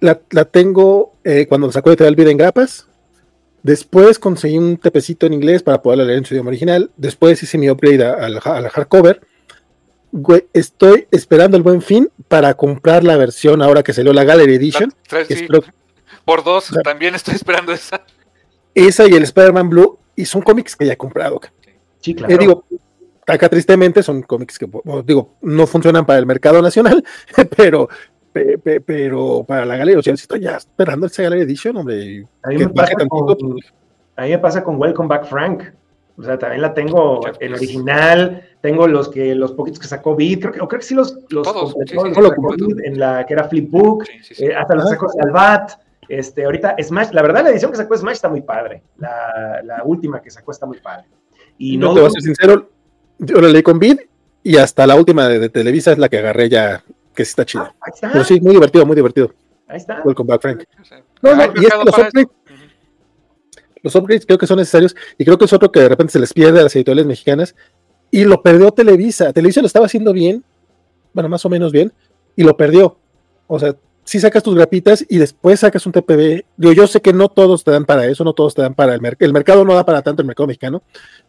la, tengo eh, cuando sacó de Vida en grapas. Después conseguí un tepecito en inglés para poder leer en su idioma original. Después hice mi upgrade al hardcover. estoy esperando el buen fin para comprar la versión ahora que salió la Gallery Edition. Por dos, también estoy esperando esa. Esa y el Spider-Man Blue. Y son cómics que ya he comprado. Sí, claro. Eh, digo, acá tristemente son cómics que, digo, no funcionan para el mercado nacional, [laughs] pero pero para la Gallery, o sea, estoy ya esperando esa Gallery Edition, hombre. A mí, me pasa con, a mí me pasa con Welcome Back Frank. O sea, también la tengo en original, tengo los que los poquitos que sacó Beat, creo que, creo que sí los, los en la que era Flipbook, eh, hasta los sacó Salvat. Este, ahorita Smash, la verdad la edición que sacó Smash está muy padre. La, la última que sacó está muy padre. Y no, te voy a ser sincero, yo la leí con Beat y hasta la última de, de Televisa es la que agarré ya que sí está chido. Ah, está. Pero sí, muy divertido, muy divertido. Ahí está. Welcome back, Frank. No, no, y es que los upgrades, los upgrades creo que son necesarios y creo que es otro que de repente se les pierde a las editoriales mexicanas y lo perdió Televisa. Televisa lo estaba haciendo bien, bueno, más o menos bien, y lo perdió. O sea, si sacas tus grapitas y después sacas un TPB. Digo, yo sé que no todos te dan para eso, no todos te dan para el mercado. El mercado no da para tanto el mercado mexicano,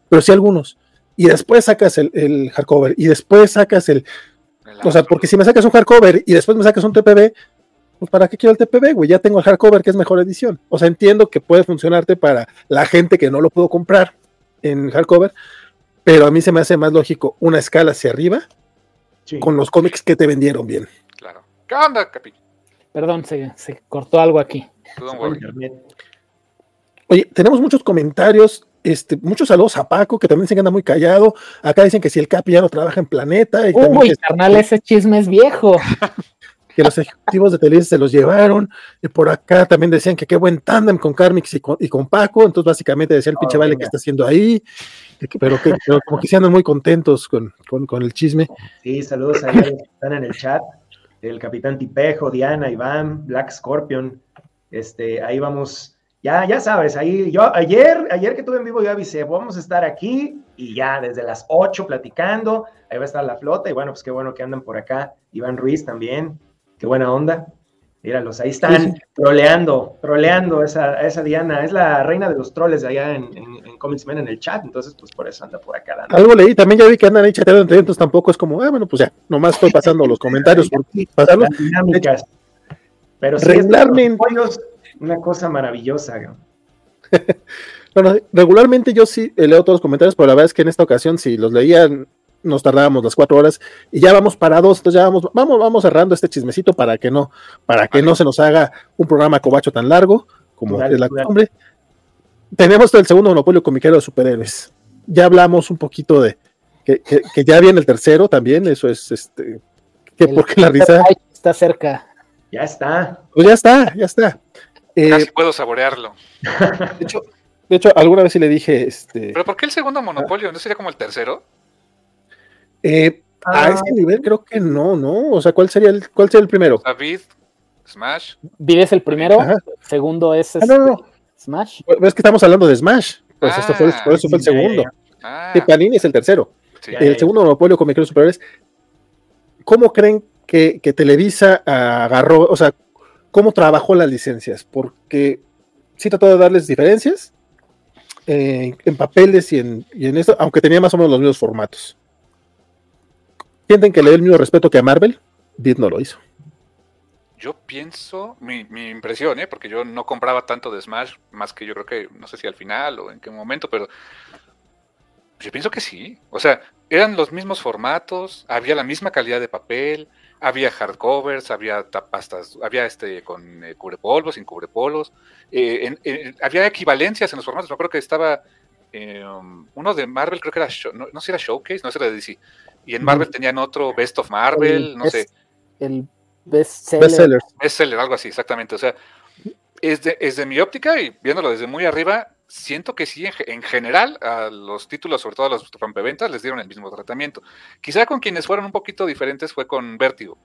pero sí algunos. Y después sacas el, el hardcover y después sacas el o sea, porque si me sacas un hardcover y después me sacas un TPB, pues ¿para qué quiero el TPB, güey? Ya tengo el hardcover que es mejor edición. O sea, entiendo que puede funcionarte para la gente que no lo pudo comprar en hardcover, pero a mí se me hace más lógico una escala hacia arriba con los cómics que te vendieron bien. Claro. ¿Qué onda, Capi? Perdón, se, se cortó algo aquí. Oye, tenemos muchos comentarios este, muchos saludos a Paco, que también se anda muy callado. Acá dicen que si el Capi ya no trabaja en Planeta. Y Uy, carnal, ese chisme es viejo. [laughs] que los ejecutivos de Televisa se los llevaron. Y por acá también decían que qué buen tándem con Carmix y con, Paco. Entonces, básicamente decían el pinche vale que está haciendo ahí. Pero, que, como que se andan muy contentos con, el chisme. Sí, saludos a ellos que están en el chat. El Capitán Tipejo, Diana, Iván, Black Scorpion. Este, ahí vamos ya, ya sabes, ahí yo ayer, ayer que tuve en vivo yo avisé, vamos a estar aquí y ya desde las 8 platicando, ahí va a estar la flota y bueno, pues qué bueno que andan por acá, Iván Ruiz también, qué buena onda. Míralos, ahí están troleando, troleando esa, esa Diana, es la reina de los troles de allá en, en, en Comics en el chat, entonces pues por eso anda por acá. Dando. Algo leí, también ya vi que andan ahí chateando entre ellos, tampoco es como, ah, bueno, pues ya, nomás estoy pasando los comentarios, por, [laughs] pasarlos. dinámicas. Pero sí, regularmente una cosa maravillosa. [laughs] bueno, regularmente yo sí leo todos los comentarios, pero la verdad es que en esta ocasión, si los leían, nos tardábamos las cuatro horas y ya vamos para dos, entonces ya vamos, vamos, vamos cerrando este chismecito para que no, para que no se nos haga un programa cobacho tan largo como es la costumbre. Tenemos el segundo monopolio comiquero de superhéroes. Ya hablamos un poquito de que, ya viene el tercero también, eso es este que porque la risa está cerca. Ya está. Pues ya está, ya está. Casi eh, puedo saborearlo. De hecho, alguna vez sí le dije. Este, ¿Pero por qué el segundo monopolio? ¿No sería como el tercero? Eh, a ah. ese nivel creo que no, ¿no? O sea, ¿cuál sería el, cuál sería el primero? David, Smash. Vid es el primero, segundo es ah, no, no. Este, Smash. Es que estamos hablando de Smash. Pues esto fue, por eso fue el segundo. Ah. Panini es el tercero. el segundo monopolio con micros superiores. ¿Cómo creen que, que Televisa agarró, o sea, cómo trabajó las licencias, porque sí trató de darles diferencias eh, en papeles y en, y esto, aunque tenía más o menos los mismos formatos. ¿Sienten que le dio el mismo respeto que a Marvel? Dit no lo hizo. Yo pienso, mi, mi impresión, ¿eh? porque yo no compraba tanto de Smash, más que yo creo que, no sé si al final o en qué momento, pero yo pienso que sí. O sea, eran los mismos formatos, había la misma calidad de papel, había hardcovers, había pastas, había este con eh, cubrepolvos, sin cubrepolvos, eh, había equivalencias en los formatos. Me acuerdo que estaba eh, uno de Marvel, creo que era, no, sé si era Showcase, no sé era de DC. Y en Marvel tenían otro Best of Marvel, no sé. El Best Seller. Best Seller, algo así, exactamente. O sea, es de, es de mi óptica y viéndolo desde muy arriba, siento que sí, en, general, a los títulos, sobre todo a los rompeventas, les dieron el mismo tratamiento. Quizá con quienes fueron un poquito diferentes fue con Vértigo,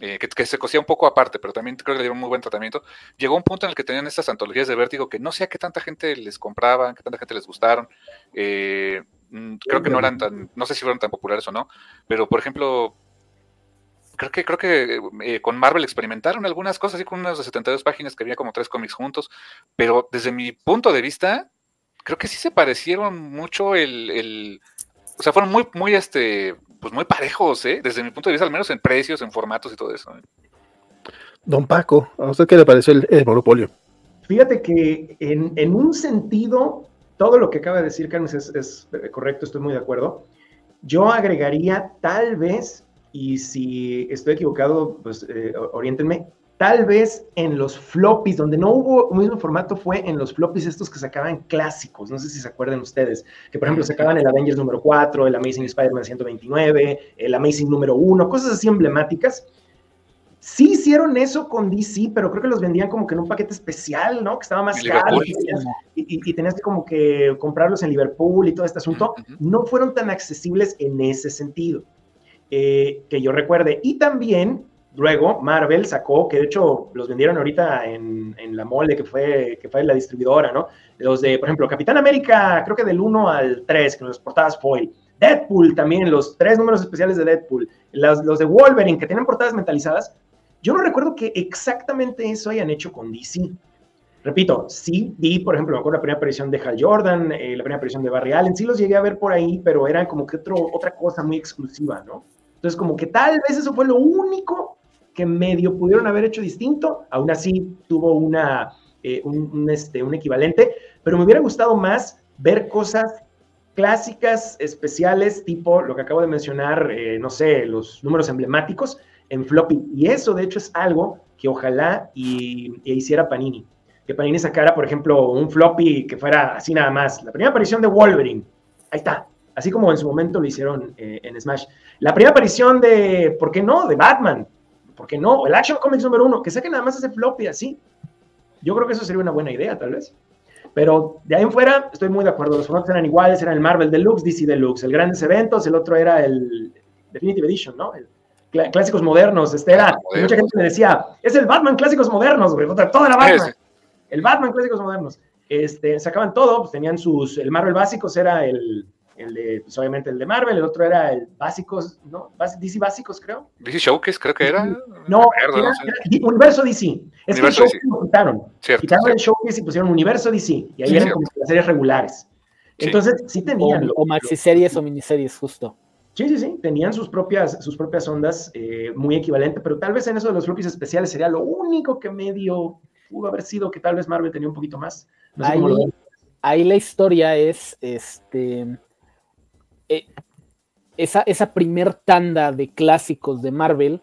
eh, que, se cosía un poco aparte, pero también creo que le dieron muy buen tratamiento. Llegó un punto en el que tenían estas antologías de Vértigo que no sé a qué tanta gente les compraban, qué tanta gente les gustaron. Eh, mm, creo que no eran tan, no sé si fueron tan populares o no, pero por ejemplo, creo que, creo que eh, con Marvel experimentaron algunas cosas, así con unas de 72 páginas que había como tres cómics juntos, pero desde mi punto de vista, creo que sí se parecieron mucho el, el o sea, fueron muy, muy, este, pues muy parejos, ¿eh? Desde mi punto de vista, al menos en precios, en formatos y todo eso. ¿eh? Don Paco, ¿a usted qué le pareció el, monopolio? Fíjate que en, en, un sentido, todo lo que acaba de decir Carmen es, es correcto, estoy muy de acuerdo. Yo agregaría tal vez y si estoy equivocado, pues eh, orientenme. Tal vez en los floppies, donde no hubo un mismo formato, fue en los floppies estos que sacaban clásicos. No sé si se acuerdan ustedes, que por ejemplo sacaban el Avengers número 4, el Amazing Spider-Man 129, el Amazing número 1, cosas así emblemáticas. Sí hicieron eso con DC, pero creo que los vendían como que en un paquete especial, ¿no? Que estaba más caro y tenías, que como que comprarlos en Liverpool y todo este asunto. No fueron tan accesibles en ese sentido. Eh, que yo recuerde. Y también, luego, Marvel sacó, que de hecho los vendieron ahorita en, la mole, que fue, que fue la distribuidora, ¿no? Los de, por ejemplo, Capitán América, creo que del 1 al 3, que los portadas foil. Deadpool también, los tres números especiales de Deadpool. Los, los de Wolverine, que tienen portadas metalizadas. Yo no recuerdo que exactamente eso hayan hecho con DC. Repito, sí vi, por ejemplo, me acuerdo la primera aparición de Hal Jordan, eh, la primera aparición de Barry Allen, sí los llegué a ver por ahí, pero eran como que otro, otra cosa muy exclusiva, ¿no? Entonces, como que tal vez eso fue lo único que medio pudieron haber hecho distinto, aún así tuvo una, eh, un, este, un equivalente, pero me hubiera gustado más ver cosas clásicas, especiales, tipo lo que acabo de mencionar, eh, no sé, los números emblemáticos en floppy. Y eso, de hecho, es algo que ojalá y, hiciera Panini. Que Panini sacara, por ejemplo, un floppy que fuera así nada más. La primera aparición de Wolverine. Ahí está así como en su momento lo hicieron eh, en Smash. La primera aparición de, ¿por qué no?, de Batman, ¿por qué no? El Action Comics número uno, que saquen nada más ese floppy así. Yo creo que eso sería una buena idea, tal vez. Pero de ahí en fuera, estoy muy de acuerdo. Los formatos eran iguales, eran el Marvel Deluxe, DC Deluxe, el Grandes Eventos, el otro era el Definitive Edition, ¿no? El Clásicos Modernos. Este era, mucha gente me decía, es el Batman Clásicos Modernos, güey, toda la Batman. El Batman Clásicos Modernos. Este, sacaban todo, pues tenían sus, el Marvel Básicos era el, el de, pues obviamente el de Marvel, el otro era el Básicos, ¿no? DC Básicos, creo. DC Showcase, creo que era. No, Universo DC. Es que el Showcase lo quitaron. quitaron el Showcase y pusieron Universo DC. Y ahí eran como las series regulares. Entonces, sí, tenían. O, maxi series o miniseries, justo. Sí, sí, sí, tenían sus propias, sus propias ondas eh, muy equivalentes, pero tal vez en eso de los floppies especiales sería lo único que medio pudo haber sido que tal vez Marvel tenía un poquito más. ahí, ahí, la historia es, este, eh, esa, esa primer tanda de clásicos de Marvel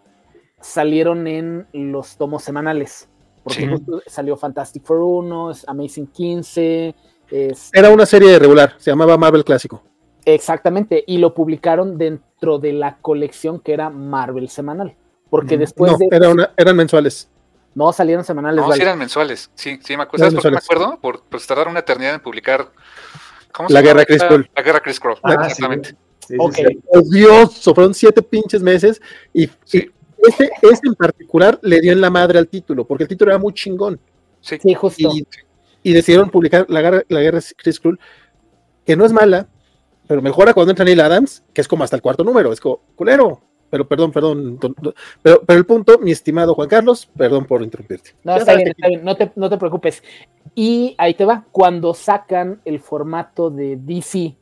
salieron en los tomos semanales. Porque salió Fantastic Four 1, Amazing 15. Era una serie regular, se llamaba Marvel Clásico. Exactamente, y lo publicaron dentro de la colección que era Marvel Semanal. Porque después no, Era una, eran mensuales. No, salieron semanales. No, sí eran mensuales. Sí, sí, me acuerdo. ¿Sabes por qué me acuerdo? Por, por tardar una eternidad en publicar la guerra Chris Cole. La guerra Chris Cole, ah, exactamente. Dios, fueron siete pinches meses y, ese, en particular le dio en la madre al título, porque el título era muy chingón. Sí, justo. Y, decidieron publicar la guerra, la guerra Chris Cole, que no es mala, pero mejora cuando entra Neil Adams, que es como hasta el cuarto número, es como culero. Pero perdón, perdón, pero, pero el punto, mi estimado Juan Carlos, perdón por interrumpirte. No, está bien, está bien, no te, no te preocupes. Y ahí te va, cuando sacan el formato de DC,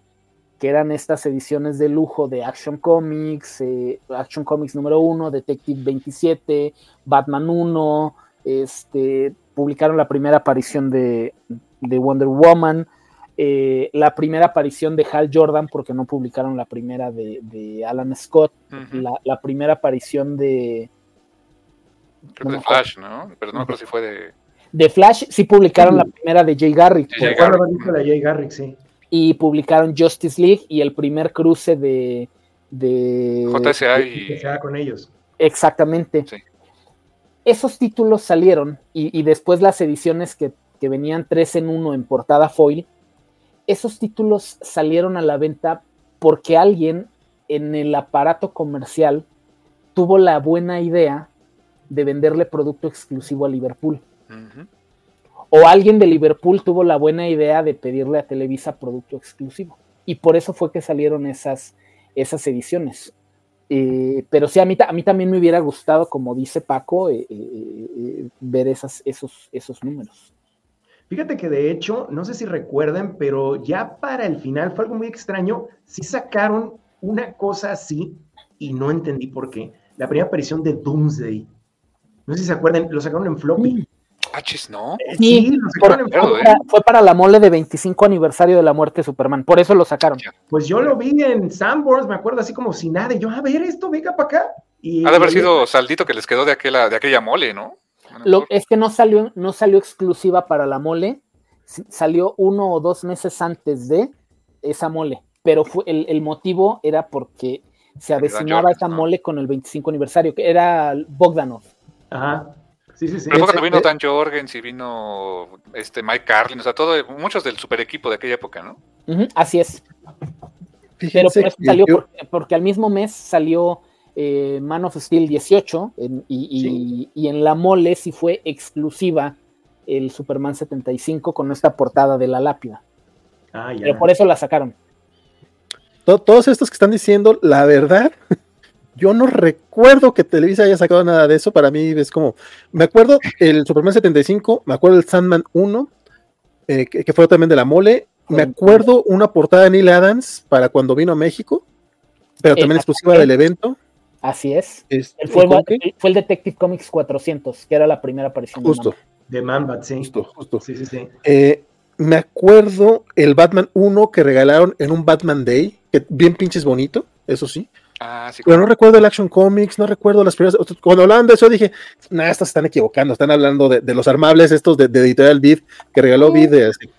que eran estas ediciones de lujo de Action Comics, eh, Action Comics número 1, Detective 27, Batman 1, este, publicaron la primera aparición de, de Wonder Woman, eh, la primera aparición de Hal Jordan, porque no publicaron la primera de, Alan Scott, la, primera aparición de... Creo de Flash, ¿no? Pero no creo si fue de... De Flash sí publicaron la primera de Jay Garrick. Garrick. sí. Y publicaron Justice League y el primer cruce de... de JSA y... con ellos. Exactamente. Esos títulos salieron y, después las ediciones que, que venían tres en uno en portada foil, esos títulos salieron a la venta porque alguien en el aparato comercial tuvo la buena idea de venderle producto exclusivo a Liverpool. O alguien de Liverpool tuvo la buena idea de pedirle a Televisa producto exclusivo. Y por eso fue que salieron esas, esas ediciones. Eh, pero sí, a mí, a mí también me hubiera gustado, como dice Paco, eh, ver esas, esos, esos números. Fíjate que de hecho, no sé si recuerdan, pero ya para el final fue algo muy extraño. Sí sacaron una cosa así y no entendí por qué. La primera aparición de Doomsday. No sé si se acuerdan, lo sacaron en floppy. Hachis, ¿no? Eh, sí, lo sacaron en fue, para la mole de 25 aniversario de la muerte de Superman, por eso lo sacaron. Pues yo lo vi en Sanborns, me acuerdo así como si nada, y yo, a ver esto, venga para acá. Y, ha de haber sido saldito que les quedó de aquella, de aquella mole, ¿no? Lo, es que no salió, no salió exclusiva para la mole, salió uno o dos meses antes de esa mole, pero fue, el, motivo era porque se avecinaba esa mole con el 25 aniversario, que era Bogdanov. Ajá. Sí, sí, sí. Pero cuando vino Dan Jorgens y vino este Mike Carlin, o sea, todo, muchos del super equipo de aquella época, ¿no? así es. Pero por eso salió porque, al mismo mes salió eh, Man of Steel 18 y, en la mole sí fue exclusiva el Superman 75 con esta portada de la lápida. Ah, Pero por eso la sacaron. Todos estos que están diciendo, la verdad, [laughs] yo no recuerdo que Televisa haya sacado nada de eso. Para mí es como, me acuerdo el Superman 75, me acuerdo el Sandman 1, eh, que, fue también de la mole. Me acuerdo una portada de Neil Adams para cuando vino a México, pero también exclusiva del evento. Así es. fue, el, Detective Comics 400, que era la primera aparición. Justo. De Manbat, sí. Justo, justo. Sí, sí, sí. Eh, me acuerdo el Batman 1 que regalaron en un Batman Day, que bien pinches bonito, eso sí. Ah, sí, Pero no recuerdo el Action Comics, no recuerdo las primeras. Cuando hablaban de eso dije, nah, estos están equivocando, están hablando de, los armables estos de, Editorial Vid, que regaló Vid de hace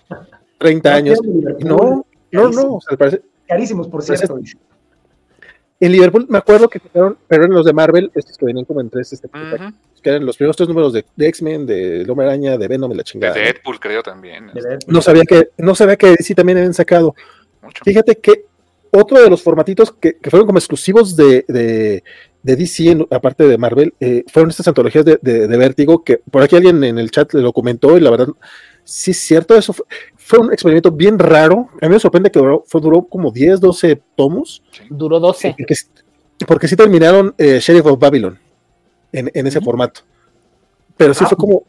30 años. No, no, no, o sea, parece, Carísimos, por cierto. En Liverpool me acuerdo que pero eran los de Marvel, estos que venían como en tres, este, que eran los primeros tres números de, X-Men, de Hombre Araña, de Venom y la chingada. De Deadpool, creo también. No sabía que, no sabía que sí también habían sacado. Fíjate que otro de los formatitos que, fueron como exclusivos de, de, DC, aparte de Marvel, eh, fueron estas antologías de, de, Vértigo, que por aquí alguien en el chat lo comentó y la verdad, sí es cierto, eso fue, un experimento bien raro. A mí me sorprende que duró, fue, duró como 10, 12 tomos. Duró 12. Porque, porque sí terminaron eh, Sheriff of Babylon en, ese formato. Pero sí fue como.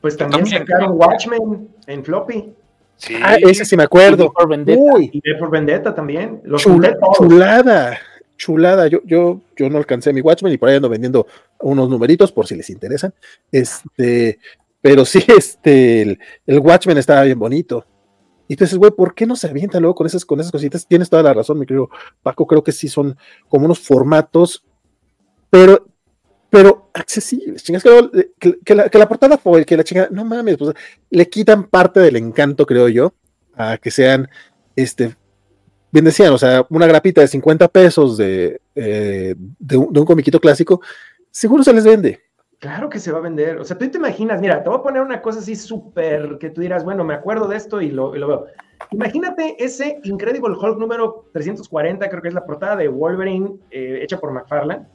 Pues también sacaron Watchmen en floppy. Sí. Ah, ese sí me acuerdo. Y por Vendetta, Uy. Y por Vendetta también. Los chulada, chulada. Yo, yo, yo no alcancé mi Watchmen y por ahí ando vendiendo unos numeritos por si les interesan. Este, pero sí, [laughs] este, el, Watchmen estaba bien bonito. Y entonces, güey, ¿por qué no se avienta luego con esas, con esas cositas? Tienes toda la razón, mi querido Paco. Creo que sí son como unos formatos, pero pero accesibles, chingas, que, que, la, que la portada fue que la chingada, no mames, pues, le quitan parte del encanto, creo yo, a que sean, este, bien decían, o sea, una grapita de 50 pesos de, eh, de, un, comiquito clásico, seguro se les vende. Claro que se va a vender, o sea, tú te imaginas, mira, te voy a poner una cosa así súper, que tú dirás, bueno, me acuerdo de esto y lo, y lo veo. Imagínate ese Incredible Hulk número 340, creo que es la portada de Wolverine eh, hecha por McFarlane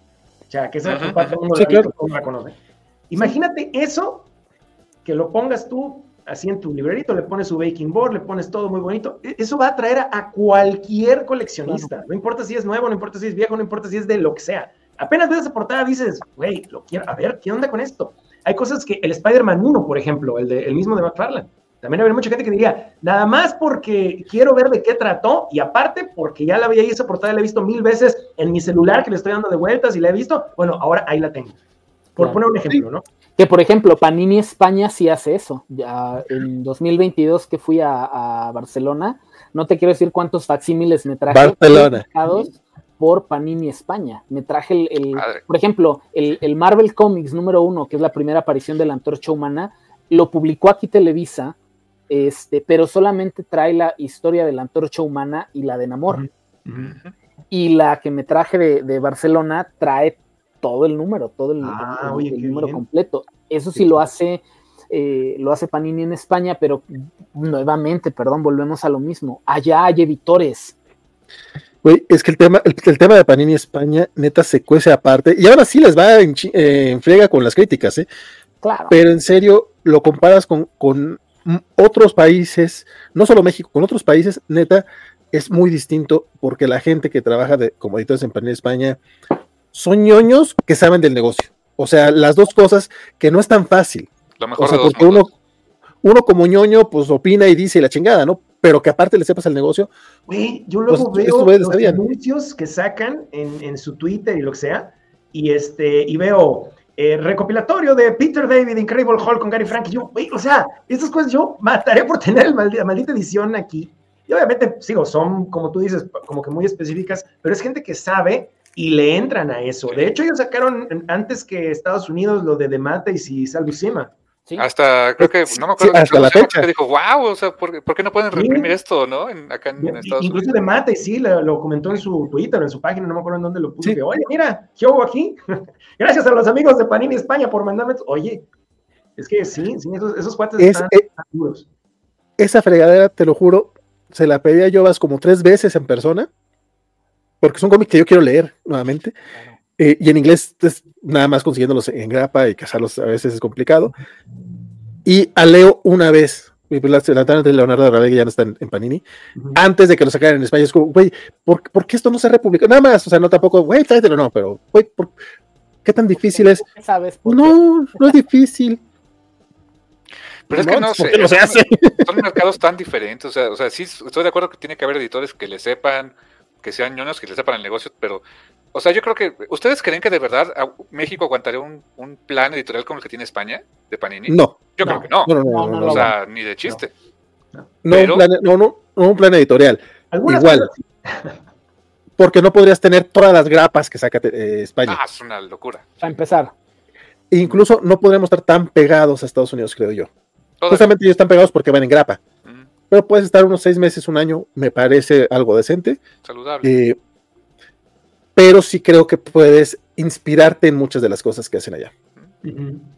o sea, que esa la conoce. Imagínate eso, que lo pongas tú así en tu librerito, le pones su baking board, le pones todo muy bonito. E, eso va a atraer a, cualquier coleccionista. No importa si es nuevo, no importa si es viejo, no importa si es de lo que sea. Apenas ves esa portada dices, güey, lo quiero, a ver, ¿qué onda con esto? Hay cosas que el Spider-Man 1, por ejemplo, el, de, el mismo de McFarlane, también habría mucha gente que diría, nada más porque quiero ver de qué trató y aparte porque ya la había ahí esa portada, la he visto mil veces en mi celular que le estoy dando de vueltas y la he visto, bueno, ahora ahí la tengo. Por poner un ejemplo, ¿no? Que por ejemplo, Panini España sí hace eso. Ya en 2022 que fui a, Barcelona, no te quiero decir cuántos facsímiles me traje. Barcelona. Por Panini España. Me traje el, por ejemplo, el, el Marvel Comics número uno, que es la primera aparición de la antorcha humana, lo publicó aquí Televisa este, pero solamente trae la historia de la antorcha humana y la de Namor. Y la que me traje de, Barcelona trae todo el número, todo el, ah, número completo. Eso sí lo hace, eh, lo hace Panini en España, pero nuevamente, perdón, volvemos a lo mismo. Allá hay editores. Güey, es que el tema, el, tema de Panini España, neta, se cuece aparte. Y ahora sí les va en, en frega con las críticas, ¿eh? Claro. Pero en serio, lo comparas con, con otros países, no solo México, con otros países, neta, es muy distinto porque la gente que trabaja de, como editores en Panini España son ñoños que saben del negocio. O sea, las dos cosas que no es tan fácil. Lo mejor O sea, porque uno, uno como ñoño, pues opina y dice la chingada, ¿no? Pero que aparte le sepas el negocio, Güey, yo luego Pues, veo estos güeyes los sabían. anuncios que sacan en, en su Twitter y lo que sea, y este, y veo eh, recopilatorio de Peter David, Incredible Hulk con Gary Frank, y yo, güey, o sea, estas cosas yo mataría por [laughs] tener el maldi- la maldita edición aquí. Y obviamente, sigo, son, como tú dices, como que muy específicas, pero es gente que sabe y le entran a eso. De hecho, ellos sacaron antes que Estados Unidos lo de The Mates y Buscema. Sí. Hasta, creo que, no me Sí, acuerdo. hasta la que fecha. dijo, wow, o sea, ¿por, por qué no pueden Sí. reprimir esto, no? En, acá en, en Estados Incluso Unidos. de Mate, sí, lo, lo comentó en su Twitter, en su página, no me acuerdo en dónde lo puso. Que, Oye, mira, ¿qué hubo aquí? [laughs] Gracias a los amigos de Panini España por mandarme. esto". Oye, es que sí, sí, esos, esos cuates Es- están, eh, duros. esa fregadera, te lo juro, se la pedí a Jovas como tres veces en persona, porque es un cómic que yo quiero leer nuevamente. Eh, y en inglés, es nada más consiguiéndolos en grapa y cazarlos a veces es complicado. Y a Leo una vez, y pues la, la de Leonardo de Ravega ya no está en, en Panini, Ujú. antes de que lo sacaran en España, es como, güey, ¿por, por qué esto no se republicó? Nada más, o sea, no tampoco, güey, tráetelo, no, pero, güey, ¿por- ¿qué tan difícil es? ¿Qué ¿Sabes? No, no es difícil. Pero es que no ¿por sé, no se son- hace? son mercados tan diferentes. O sea, o sea, sí estoy de acuerdo que tiene que haber editores que le sepan, que sean ñoños, que le sepan el negocio, pero, o sea, yo creo que, ¿ustedes creen que de verdad México aguantaría un, un plan editorial como el que tiene España, de Panini? No, Yo No. creo que no. no, no, no, No, no, no no, o sea, ni de chiste. no, pero- un plan, no, no, no un plan editorial. Igual. cosas [laughs] porque no podrías tener todas las grapas que saca eh, España. Ah, es una locura. Para empezar, E incluso no podríamos estar tan pegados a Estados Unidos, creo yo. Justamente ellos están pegados porque van en grapa. Mm, Pero puedes estar unos seis meses, un año, me parece algo decente. saludable. eh, pero sí creo que puedes inspirarte en muchas de las cosas que hacen allá.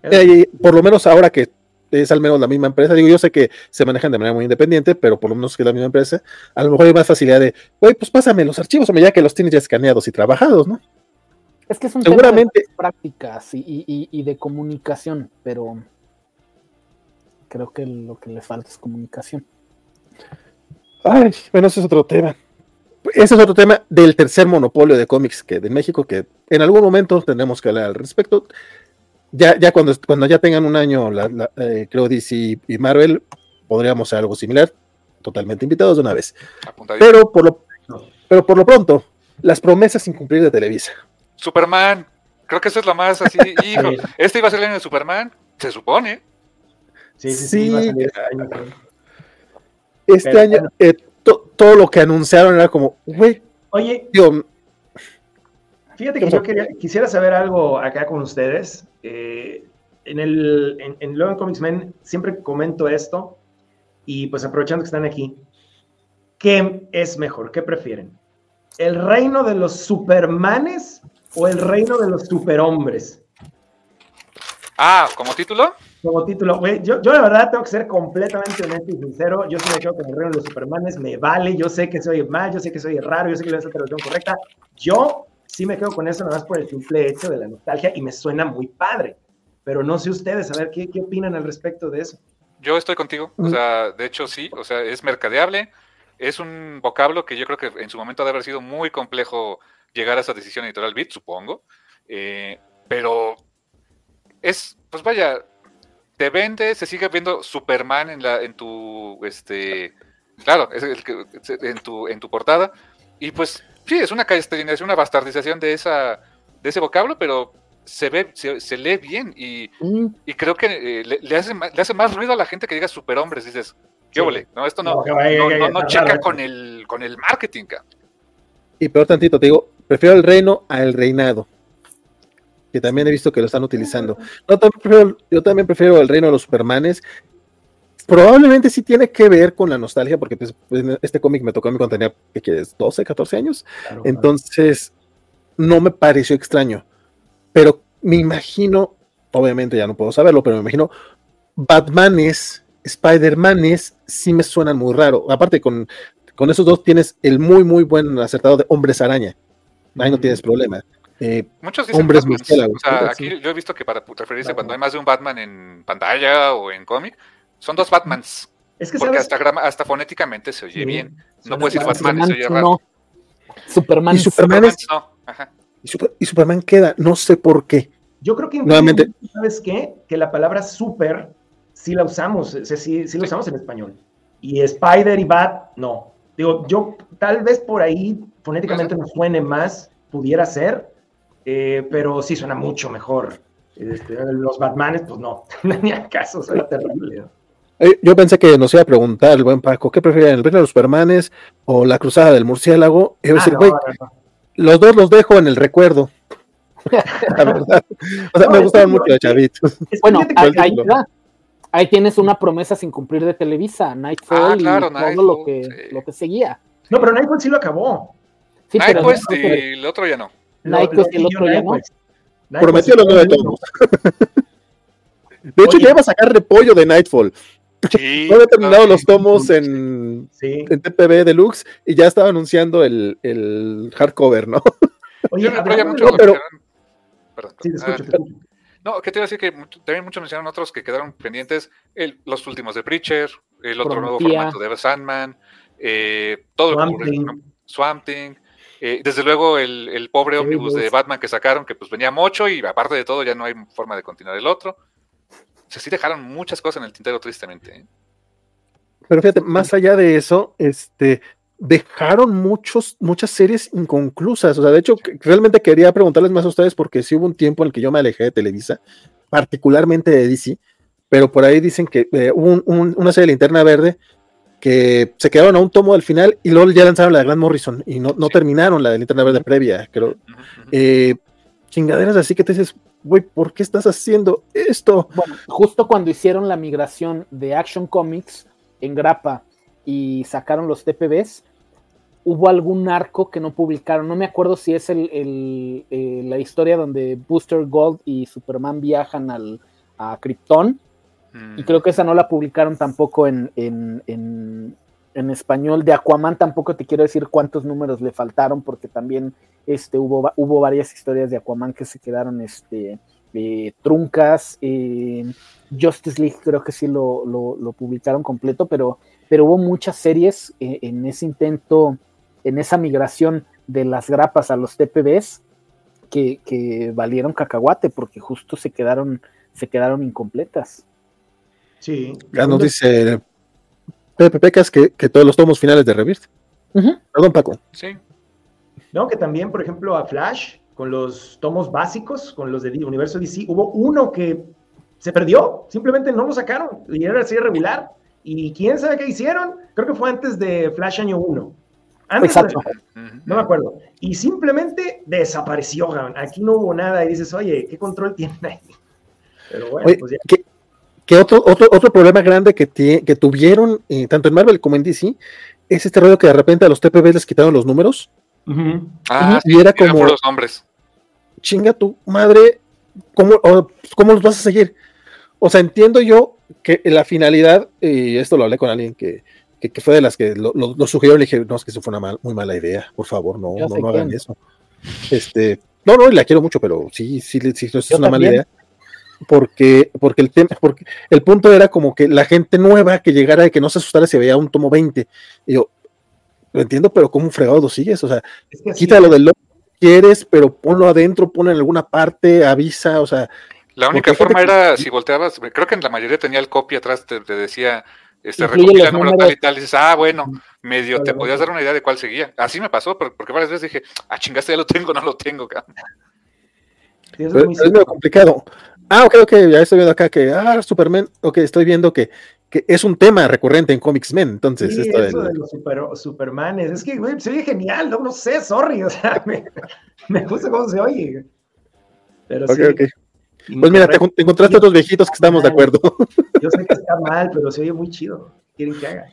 Eh, por lo menos ahora que es al menos la misma empresa, digo, yo sé que se manejan de manera muy independiente, pero por lo menos que es la misma empresa, a lo mejor hay más facilidad de, güey, pues pásame los archivos, hombre, ya que los tienes ya escaneados y trabajados, ¿no? es que es un Seguramente- tema de prácticas y, y- y- y de comunicación, pero creo que lo que le falta es comunicación. Ay, bueno, ese es otro tema. Ese es otro tema del tercer monopolio de cómics que de México, que en algún momento tendremos que hablar al respecto. Ya, ya cuando, cuando ya tengan un año, la- la, eh, creo DC y Marvel, podríamos hacer algo similar, totalmente invitados de una vez. Apuntadito. Pero por lo, pero por lo pronto, las promesas sin cumplir de Televisa. Superman. Creo que eso es lo más así. [laughs] Hijo, Sí. este iba a ser el año de Superman. Se supone. Sí, sí, sí. Sí. va a salir este año. Este Pero año, eh, todo lo que anunciaron era como, güey, Oye, digo, Fíjate ¿Qué que yo quería- quisiera saber algo acá con ustedes. Eh, en el en, en Logan Comics Men siempre comento esto y pues aprovechando que están aquí, ¿qué es mejor? ¿Qué prefieren? ¿El reino de los supermanes o el reino de los superhombres? Ah, como título. Como título, güey, yo, yo la verdad tengo que ser completamente honesto y sincero. Yo sí me quedo con el reino de los supermanes, me vale. Yo sé que soy mal, yo sé que soy raro, yo sé que no es la traducción correcta. Yo sí me quedo con eso nada más por el simple hecho de la nostalgia y me suena muy padre. Pero no sé ustedes, a ver, ¿qué, qué opinan al respecto de eso? Yo estoy contigo. O sea, de hecho sí. O sea, es mercadeable. Es un vocablo que yo creo que en su momento debe haber sido muy complejo llegar a esa decisión editorial bit, supongo. Eh, pero es, pues vaya, te vende, se sigue viendo Superman en la, en tu, este, claro, es el que, en tu, en tu portada. Y pues sí, es una castellanización, una bastardización de esa, de ese vocablo, pero se ve, se, se lee bien y, Mm, y creo que eh, le, le hace más, le hace más ruido a la gente que diga superhombres. Dices, ¿qué Sí. óvole? No, esto no, No, no, checa raro con el, con el marketing. ca. y peor tantito, te digo, prefiero el reino al reinado. Que también he visto que lo están utilizando. No, también prefiero- yo también prefiero el reino de los supermanes. Probablemente sí tiene que ver con la nostalgia, porque pues, este cómic me tocó a mí cuando tenía, ¿qué quieres? 12, 14 años. Claro, Entonces, no me pareció extraño. Pero me imagino, obviamente ya no puedo saberlo, pero me imagino Batmanes, Spider-Manes, sí me suenan muy raro. Aparte, con, con esos dos tienes el muy, muy buen acertado de Hombres Araña. Ahí no tienes problema. Eh, Muchos dicen Hombres murciélagos, O sea, aquí yo he visto que para referirse Batman. cuando hay más de un Batman en pantalla o en cómic, son dos Batmans. Es que Porque hasta, hasta, fonéticamente se oye bien. No puedes decir Batman, se oye raro. No. Superman, y Superman, no. Y, Superman queda, no sé por qué. Yo creo que Nuevamente. ¿sabes qué? Que la palabra super sí la usamos, sí, sí la usamos en español. Y Spider y Bat, no. Digo, yo tal vez por ahí fonéticamente nos suene más, pudiera ser, eh, pero sí suena mucho mejor. Este, los Batmanes, pues no, [laughs] no tenía caso, suena terrible. Eh, yo pensé que nos iba a preguntar el buen Paco, ¿qué preferían, el reino de los Supermanes o la cruzada del murciélago? Y ah, los dos los dejo en el recuerdo. [laughs] la verdad. O sea, me gustaban mucho los chavitos. Bueno, ahí, ahí, tienes una promesa sin cumplir de Televisa, Nightfall ah, y todo lo que, lo que seguía. No, pero Nightfall sí lo acabó. Sí, Nightfall y el otro ya no. Nightfall y el otro ya no. Prometió los nueve tomos. De hecho, ya iba a sacar repollo de Nightfall. [laughs] no había terminado los tomos en, en TPB Deluxe y ya estaba anunciando el, el hardcover, ¿no? Oye, pero ya muchos pero... Perdón. Sí, ah, no, que te iba a decir que también muchos mencionaron otros que quedaron pendientes, el, los últimos de Preacher, el otro nuevo formato de Sandman, eh, todo Swamp el Swamp Thing, eh, desde luego el, el pobre ómnibus de Batman que sacaron, que pues venía mucho y aparte de todo ya no hay forma de continuar el otro. O sea, sí dejaron muchas cosas en el tintero, tristemente. ¿eh? Pero fíjate, más allá de eso, este, dejaron muchos, muchas series inconclusas. O sea, de hecho, realmente quería preguntarles más a ustedes porque sí hubo un tiempo en el que yo me alejé de Televisa, particularmente de DC, pero por ahí dicen que eh, hubo una serie de Linterna Verde que se quedaron a un tomo al final y luego ya lanzaron la de Grant Morrison y no, no terminaron la de Linterna Verde previa, creo. Eh, chingaderas así que te dices, güey, ¿por qué estás haciendo esto? Bueno, justo cuando hicieron la migración de Action Comics en Grappa y sacaron los TPBs, hubo algún arco que no publicaron. No me acuerdo si es el, eh, la historia donde Booster Gold y Superman viajan al, a Krypton. Mm. Y creo que esa no la publicaron tampoco en, en, en, español. De Aquaman tampoco te quiero decir cuántos números le faltaron, porque también este, hubo, hubo varias historias de Aquaman que se quedaron este, eh, truncas. Eh, Justice League creo que sí lo, lo, publicaron completo, pero, pero hubo muchas series eh, en ese intento, en esa migración de las grapas a los TPBs que, que, valieron cacahuate porque justo se quedaron, se quedaron incompletas. Sí. Ya nos dice Pepe Pecas que, que todos los tomos finales de Rebirth. Perdón, Paco. Sí. No, que también, por ejemplo, a Flash, con los tomos básicos, con los de Universo DC, hubo uno que se perdió, simplemente no lo sacaron, y era así regular. ¿Y quién sabe qué hicieron? Creo que fue antes de Flash año 1. Antes Exacto. no me acuerdo. Y simplemente desapareció, Aquí no hubo nada y dices, oye, ¿qué control tienen ahí? Pero bueno, pues ya. ¿Qué, otro, otro, otro problema grande que, que tuvieron, eh, tanto en Marvel como en DC, es este rollo que de repente a los TPB les quitaron los números Ah, y era como. los nombres. Chinga tu madre, ¿cómo, ¿cómo los vas a seguir? O sea, entiendo yo que la finalidad, y esto lo hablé con alguien que, que, fue de las que lo, lo, sugirió, le dije, no, es que eso fue una muy mala idea, por favor, no, no, hagan eso. Este, no, no, la quiero mucho, pero sí, sí, sí, es una mala idea. Porque, porque el tema, porque el punto era como que la gente nueva que llegara y que no se asustara si veía un tomo 20. Y yo, lo entiendo, pero ¿cómo fregado lo sigues? O sea, quítalo del logo quieres, pero ponlo adentro, ponlo en alguna parte, avisa, o sea. La única forma era si volteabas, creo que en la mayoría tenía el copy atrás, te, decía, este, recopila el número tal y tal, y dices, ah, bueno, medio te podías dar una idea de cuál seguía. Así me pasó, porque varias veces dije, ah, chingaste, ya lo tengo, no lo tengo, cabrón. es, muy complicado. Ah, ok, ok, ya estoy viendo acá que, ah, Superman, ok, estoy viendo que que es un tema recurrente en Comics Men, entonces. Sí, eso de los super, Supermanes, es que, güey, se oye genial, no, no sé, sorry, o sea, [laughs] me, me gusta cómo se oye. Pero sí. Okay. Pues mira, te, encontraste otros viejitos que estamos de acuerdo. Yo sé que está mal, pero se oye muy chido. Quieren que haga.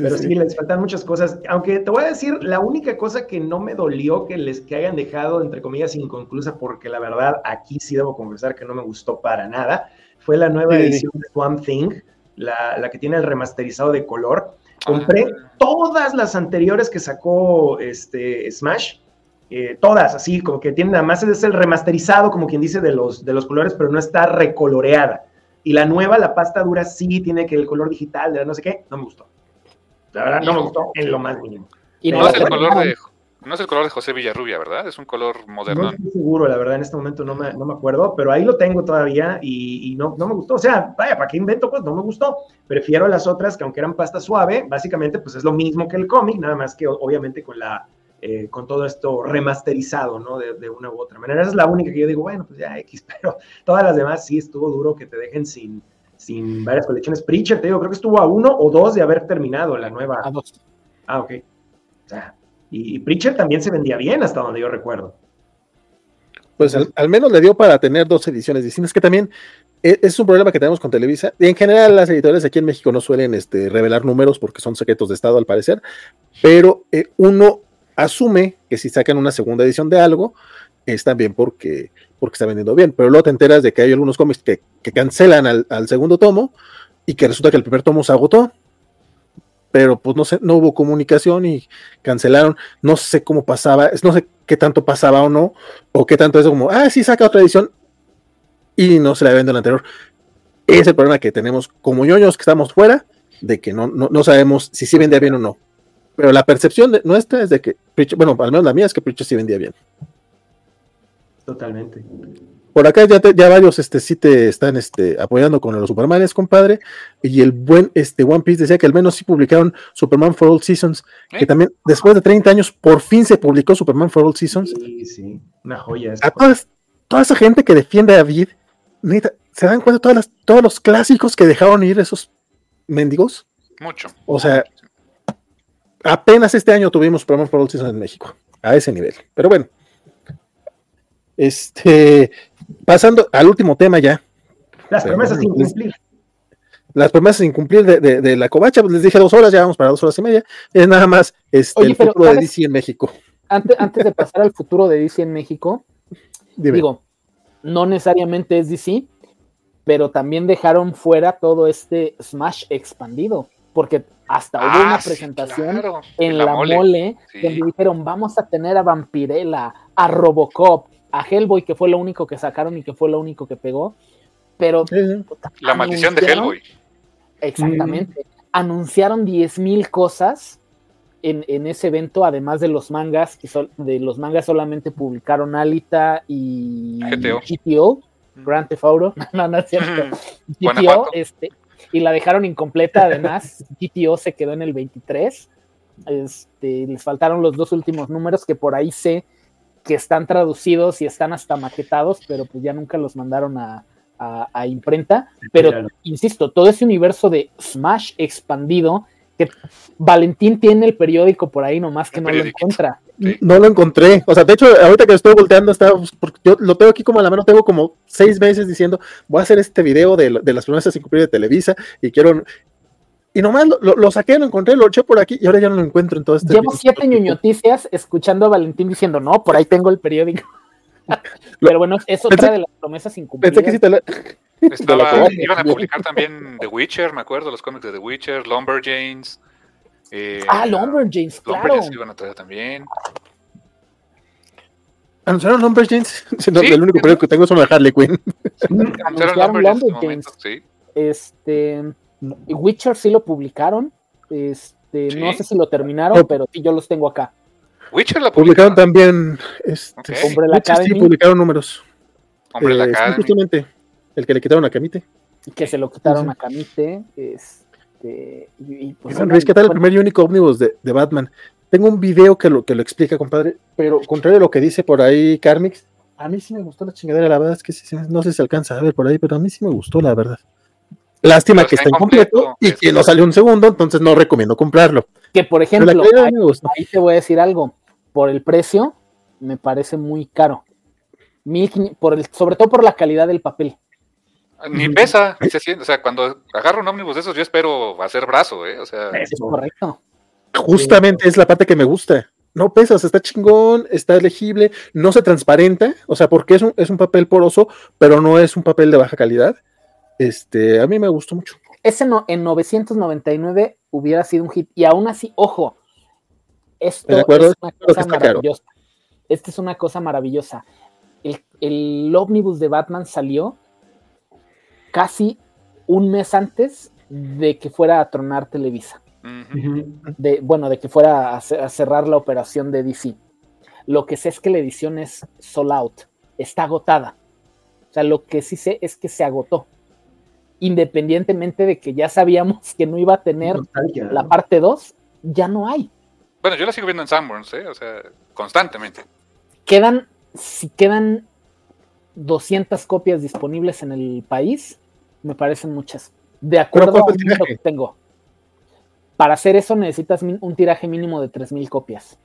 Pero sí, les faltan muchas cosas. Aunque te voy a decir, la única cosa que no me dolió que les que hayan dejado, entre comillas, inconclusa, porque la verdad aquí sí debo confesar que no me gustó para nada, fue la nueva edición de Swamp Thing la, que tiene el remasterizado de color. Compré ah. todas las anteriores que sacó este Smash, eh, todas, así como que tiene nada más es el remasterizado, como quien dice, de los, de los colores, pero no está recoloreada. Y la nueva, la pasta dura, sí tiene que el color digital, de no sé qué, no me gustó. La verdad, no me gustó en lo más mínimo. Y no es el color de no es el color de José Villarrubia, ¿verdad? Es un color moderno. No estoy seguro, la verdad, en este momento no me, no me acuerdo, pero ahí lo tengo todavía y, no, no, me gustó. O sea, vaya, ¿para qué invento? Pues no me gustó. Prefiero las otras que aunque eran pasta suave, básicamente pues es lo mismo que el cómic, nada más que obviamente con la... Eh, con todo esto remasterizado, ¿no? De, de, una u otra manera. Esa es la única que yo digo, bueno, pues ya X, [laughs] pero todas las demás sí estuvo duro que te dejen sin, sin varias colecciones. Preacher, te digo, creo que estuvo a uno o dos de haber terminado la nueva. A dos. Ah, ok. O sea, y, Preacher también se vendía bien hasta donde yo recuerdo. Pues al, menos le dio para tener dos ediciones distintas, que también e, es, un problema que tenemos con Televisa. En general, las editoriales aquí en México no suelen este, revelar números porque son secretos de Estado, al parecer, pero eh, uno asume que si sacan una segunda edición de algo, es también porque, porque está vendiendo bien. Pero luego te enteras de que hay algunos cómics que, cancelan al, segundo tomo y que resulta que el primer tomo se agotó pero pues no sé, no hubo comunicación y cancelaron, no sé cómo pasaba, no sé qué tanto pasaba o no, o qué tanto es como, ah, sí, saca otra edición y no se la vende la anterior. Es el problema que tenemos como ñoños que estamos fuera, de que no, no, sabemos si sí vendía bien o no. Pero la percepción nuestra es de que, bueno, al menos la mía es que Preacher sí vendía bien. Totalmente. Por acá ya, ya varios este, sí te están este, apoyando con los Supermanes, compadre. Y el buen este, One Piece decía que al menos sí publicaron Superman for All Seasons. Que también, después de 30 años, por fin se publicó Superman for All Seasons. Sí, sí, una joya. A toda esa gente que defiende a David, ¿se dan cuenta de todas las, todos los clásicos que dejaron ir esos mendigos? Mucho. O sea, apenas este año tuvimos Superman for All Seasons en México. A ese nivel. Pero bueno. Este, pasando al último tema ya. Las promesas sin cumplir. Las promesas sin cumplir de, la covacha, pues les dije dos horas, ya vamos para dos horas y media. Es nada más este, el futuro de DC en México. Antes, antes de pasar al futuro de DC en México, digo, no necesariamente es DC, pero también dejaron fuera todo este Smash expandido, porque hasta hubo una ah, presentación en la, mole, donde dijeron, vamos a tener a Vampirella, a Robocop, a Hellboy, que fue lo único que sacaron y que fue lo único que pegó. Pero. La maldición de Hellboy. Exactamente. Anunciaron 10.000 cosas en, ese evento, además de los mangas, que de los mangas solamente publicaron Alita y GTO. GTO Grand Theft Auto. [laughs] no, no es cierto. GTO, este, y la dejaron incompleta, además. [laughs] GTO se quedó en el 23. Este, les faltaron los dos últimos números que por ahí sé que están traducidos y están hasta maquetados, pero pues ya nunca los mandaron a, imprenta. Pero, insisto, todo ese universo de Smash expandido, que Valentín tiene el periódico por ahí nomás que no lo encuentra. No lo encontré. O sea, de hecho, ahorita que estoy volteando, está, porque yo lo tengo aquí como a la mano, tengo como seis meses diciendo, voy a hacer este video de, de las promesas sin cumplir de Televisa y quiero, y nomás lo, saqué, lo encontré, lo eché por aquí y ahora ya no lo encuentro en todo este Llevo siete ñoñoticias escuchando a Valentín diciendo, no, por ahí tengo el periódico. [laughs] Pero bueno, es otra de las promesas incumplidas. Pensé que sí te la... [laughs] iban a publicar también The Witcher, me acuerdo, los cómics de The Witcher, Lumberjanes. Eh, ah, Lumberjanes, claro. Lumberjanes iban a traer también. ¿Anunciaron Lumberjanes? [laughs] No, el único periódico que tengo es de Harley Quinn. Anunciaron Lumberjanes. sí. Este Witcher sí lo publicaron. Este, no sé si lo terminaron, pero sí, yo los tengo acá. Witcher la publicaron, también. Este, Hombre la Academy. Sí, publicaron números. Hombre la eh, Justamente el que le quitaron a Camite. Que se lo quitaron a Camite. Este, y, pues, ¿qué tal el primer y único ómnibus de, de, Batman? Tengo un video que lo, que lo explica, compadre, pero contrario a lo que dice por ahí Carmix, a mí sí me gustó la chingadera, la verdad es que no sé si se alcanza a ver por ahí, pero a mí sí me gustó, la verdad. Lástima que está incompleto y que no salió un segundo, entonces no recomiendo comprarlo. Que por ejemplo, ahí, te voy a decir algo. Por el precio, me parece muy caro. por el, sobre todo por la calidad del papel. Ni pesa, ni se siente. O sea, cuando agarro un ómnibus de esos, yo espero hacer brazo, ¿eh? O sea. Es correcto. Justamente es la parte que me gusta. No pesa, está chingón, está legible, no se transparenta, o sea, porque es un, es un papel poroso, pero no es un papel de baja calidad. Este, a mí me gustó mucho. Ese no, en 999 hubiera sido un hit. Y aún así, ojo, esto es una cosa maravillosa. Esta es una cosa maravillosa. El, el ómnibus de Batman salió casi un mes antes de que fuera a tronar Televisa. de, bueno, de que fuera a, cerrar la operación de DC. Lo que sé es que la edición es sold out, está agotada. O sea, lo que sí sé es que se agotó. Independientemente de que ya sabíamos que no iba a tener la parte 2, ya no hay. Bueno, yo la sigo viendo en Sanborns, ¿eh? o sea, constantemente. Quedan, si quedan 200 copias disponibles en el país, me parecen muchas. De acuerdo a lo que tengo. Para hacer eso necesitas un tiraje mínimo de 3.000 copias.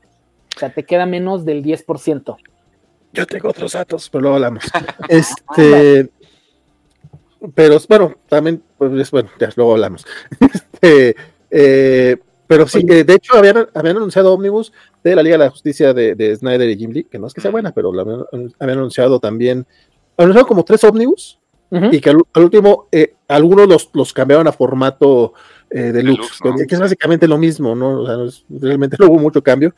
O sea, te queda menos del 10%. Yo tengo otros datos, pero luego hablamos. [laughs] este, pero bueno, también, pues bueno, ya luego hablamos. [laughs] Este, eh, pero sí, de hecho habían, habían anunciado Omnibus de la Liga de la Justicia de, Snyder y Jim Lee, que no es que sea buena, pero habían, anunciado también, anunciado como tres Omnibus, y que al, último eh, algunos los, los, cambiaron a formato eh, deluxe, que es básicamente lo mismo, ¿no? O sea, realmente no hubo mucho cambio,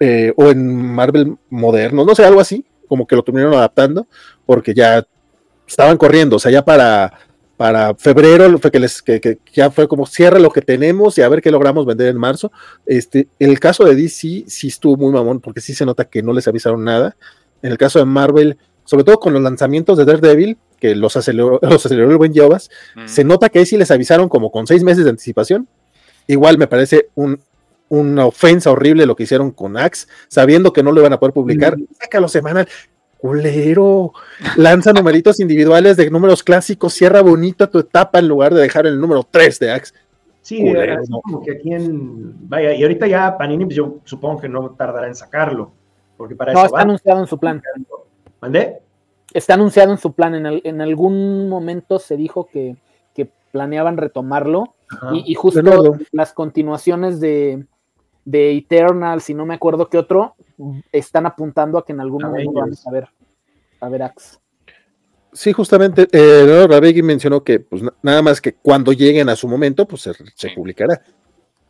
eh, o en Marvel moderno, no sé, algo así, como que lo terminaron adaptando, porque ya estaban corriendo, o sea, ya para, para febrero fue que, les, que, ya fue como cierra lo que tenemos y a ver qué logramos vender en marzo. Este, el caso de DC sí estuvo muy mamón, porque sí se nota que no les avisaron nada. En el caso de Marvel, sobre todo con los lanzamientos de Daredevil, que los aceleró, [laughs] los aceleró el buen Jovas, mm. se nota que ahí sí les avisaron como con seis meses de anticipación. Igual me parece un, una ofensa horrible lo que hicieron con Axe, sabiendo que no lo iban a poder publicar. Mm. Sácalo semanal. Culero, lanza numeritos individuales de números clásicos, cierra bonita tu etapa en lugar de dejar el número 3 de Axe. Sí, como que aquí en. Vaya, y ahorita ya Panini, pues yo supongo que no tardará en sacarlo. Porque para no, está anunciado en su plan. ¿Mandé? Está anunciado en su plan. En, en algún momento se dijo que, que planeaban retomarlo. Y, y, justo las continuaciones de, de Eternal, si no me acuerdo qué otro, están apuntando a que en algún momento vamos a ver, a ver Axe. Sí, justamente, eh, mencionó que pues nada más que cuando lleguen a su momento, pues se, publicará.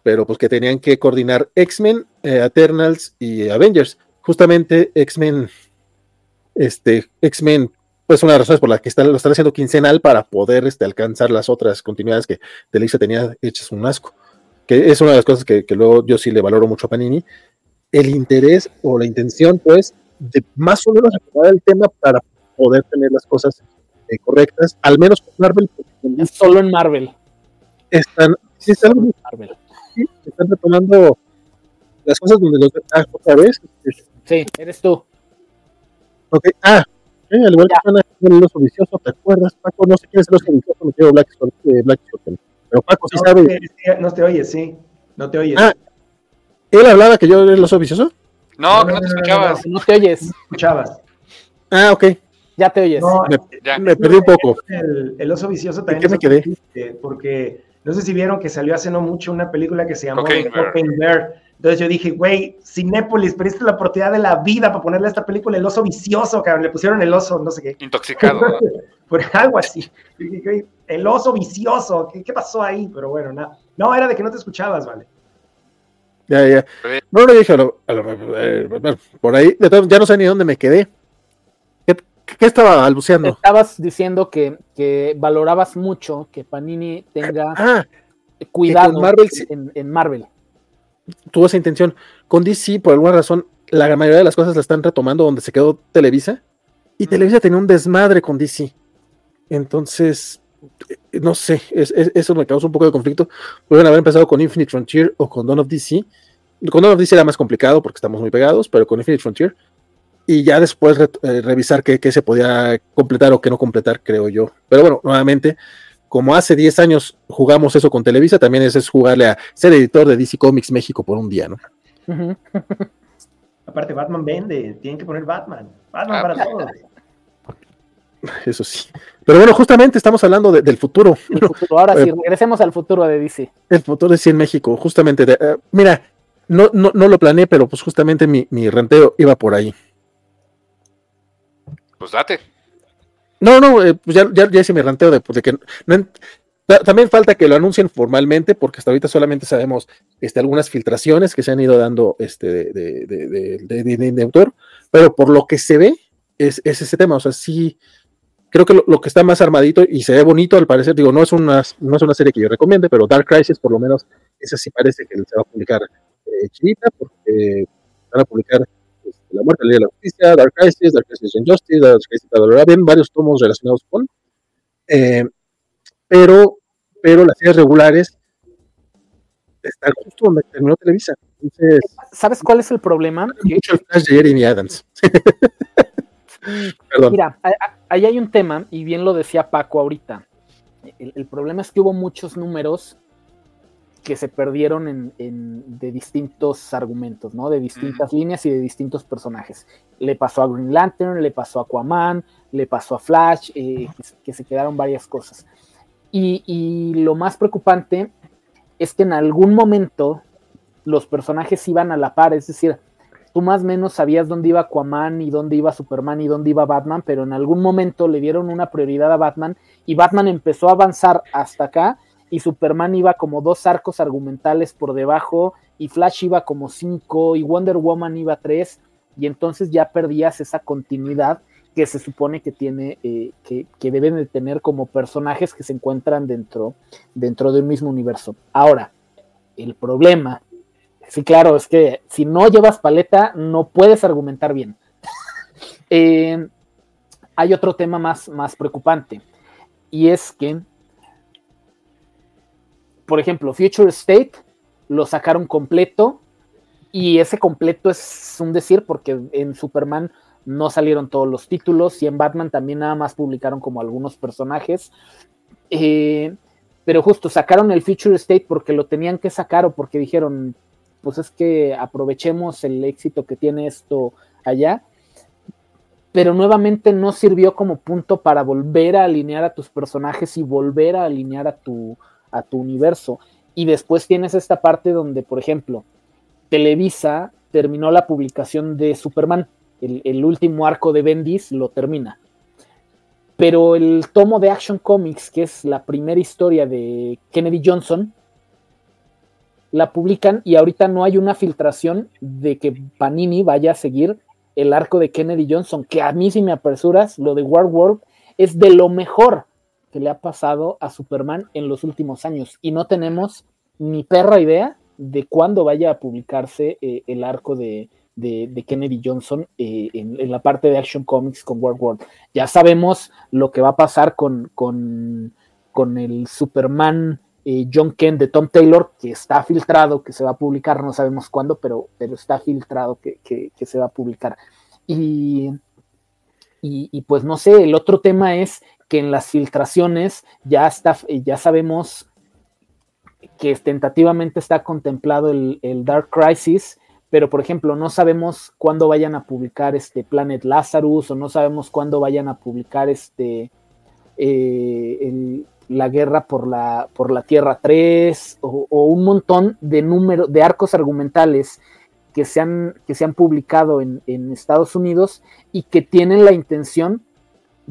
Pero pues que tenían que coordinar X-Men, eh, Eternals y Avengers. Justamente X-Men, este, X-Men, pues una de las razones por las que lo están haciendo quincenal para poder este, alcanzar las otras continuidades que Televisa tenía hechas un asco que es una de las cosas que, luego yo sí le valoro mucho a Panini, el interés o la intención, pues, de más o menos acomodar el tema para poder tener las cosas eh, correctas, al menos con Marvel. Solo en Marvel. Están, sí, están, Marvel. Sí, están retomando las cosas donde los ah, otra vez. Sí, eres tú. Ok, ah, al igual que suena el oso vicioso, ¿te acuerdas, Paco? No sé quién es el oso vicioso, me quiero Black, eh, Black pero Paco sí no, sabe. no te oyes, sí. No te oyes. Ah, ¿él hablaba que yo era el oso vicioso? No, que no te escuchabas. No te oyes. No escuchabas. Ah, ok. Ya te oyes. me, perdí un poco. El, oso vicioso también. ¿Qué me quedé? Porque no sé si vieron que salió hace no mucho una película que se llamó Cocaine Bear. Entonces yo dije, güey, Cinépolis, pero esta es la oportunidad de la vida para ponerle a esta película el oso vicioso, cabrón. Le pusieron el oso, no sé qué. Intoxicado. [laughs] Por algo así. El oso vicioso, ¿Qué, pasó ahí? Pero bueno, nada. No, era de que no te escuchabas, vale. Ya, ya. No lo dije, eh, por ahí, ya no sé ni dónde me quedé. ¿Qué, estaba balbuceando? Estabas diciendo que, que, valorabas mucho que Panini tenga ah, cuidado en, Marvel. Tuvo esa intención. Con DC, por alguna razón, la mayoría de las cosas la están retomando donde se quedó Televisa. Y Televisa tenía un desmadre con DC. Entonces, eh, no sé, eso me causa un poco de conflicto. Pueden haber empezado con Infinite Frontier o con Dawn of DC. Con Dawn of DC era más complicado porque estamos muy pegados, pero con Infinite Frontier. Y ya después eh, revisar qué, se podía completar o qué no completar, creo yo. Pero bueno, nuevamente, como hace 10 años jugamos eso con Televisa, también es, es jugarle a ser editor de DC Comics México por un día, ¿no? [laughs] Aparte, Batman vende, tienen que poner Batman. Batman ah, para todos. [laughs] Eso sí. Pero bueno, justamente estamos hablando del futuro. Ahora sí, [laughs] eh, regresemos al futuro de DC. El futuro de DC en México, justamente. Eh, mira, no, no, no, lo planeé, pero pues justamente mi, mi, renteo iba por ahí. Pues date. No, no, eh, pues ya, ya, hice mi ranteo de, pues, de que también falta que lo anuncien formalmente, porque hasta ahorita solamente sabemos este, algunas filtraciones que se han ido dando este, de, de, de, de autor, pero por lo que se ve, es, es ese tema. O sea, sí, creo que lo, que está más armadito y se ve bonito al parecer, digo, no es una, no es una serie que yo recomiende, pero Dark Crisis por lo menos, esa sí parece que se va a publicar eh, porque van a publicar La muerte, de la justicia, Dark Crisis, Dark Crisis Injustice, Dark Crisis bien varios tomos relacionados con, eh, pero, pero las series regulares están justo donde terminó Televisa. Entonces, ¿Sabes cuál es el problema? Mucho el flash de Jeremy Adams. Mira, ahí hay un tema, y bien lo decía Paco ahorita. El, problema es que hubo muchos números que se perdieron en, de distintos argumentos, ¿no? De distintas líneas y de distintos personajes. Le pasó a Green Lantern, le pasó a Aquaman, le pasó a Flash, eh, que, se quedaron varias cosas. Y, y, lo más preocupante es que en algún momento los personajes iban a la par, es decir, tú más o menos sabías dónde iba Aquaman y dónde iba Superman y dónde iba Batman, pero en algún momento le dieron una prioridad a Batman y Batman empezó a avanzar hasta acá y Superman iba como dos arcos argumentales por debajo y Flash iba como cinco y Wonder Woman iba tres y entonces ya perdías esa continuidad que se supone que tiene, eh, que, deben de tener como personajes que se encuentran dentro, dentro de un mismo universo. Ahora, el problema Sí, claro, es que si no llevas paleta, no puedes argumentar bien. [laughs] Eh, hay otro tema más, más preocupante, y es que, por ejemplo, Future State lo sacaron completo, y ese completo es un decir porque en Superman no salieron todos los títulos, y en Batman también nada más publicaron como algunos personajes. Eh, pero justo sacaron el Future State porque lo tenían que sacar o porque dijeron, pues es que aprovechemos el éxito que tiene esto allá, pero nuevamente no sirvió como punto para volver a alinear a tus personajes y volver a alinear a tu, a tu universo. Y después tienes esta parte donde, por ejemplo, Televisa terminó la publicación de Superman, el, último arco de Bendis lo termina. Pero el tomo de Action Comics, que es la primera historia de Kennedy Johnson, la publican y ahorita no hay una filtración de que Panini vaya a seguir el arco de Kennedy Johnson, que a mí si me apresuras, lo de War es de lo mejor que le ha pasado a Superman en los últimos años y no tenemos ni perra idea de cuándo vaya a publicarse eh, el arco de, Kennedy Johnson eh, en, la parte de Action Comics con War World. Ya sabemos lo que va a pasar con, con, con el Superman eh, John Kent de Tom Taylor, que está filtrado, que se va a publicar, no sabemos cuándo, pero, pero está filtrado que, se va a publicar. Y, y, pues no sé, el otro tema es que en las filtraciones ya, está, ya sabemos que tentativamente está contemplado el, Dark Crisis, pero por ejemplo no sabemos cuándo vayan a publicar este Planet Lazarus o no sabemos cuándo vayan a publicar este eh, la guerra por la, por la Tierra 3 o, un montón de números, de arcos argumentales que se han, que se han publicado en, Estados Unidos y que tienen la intención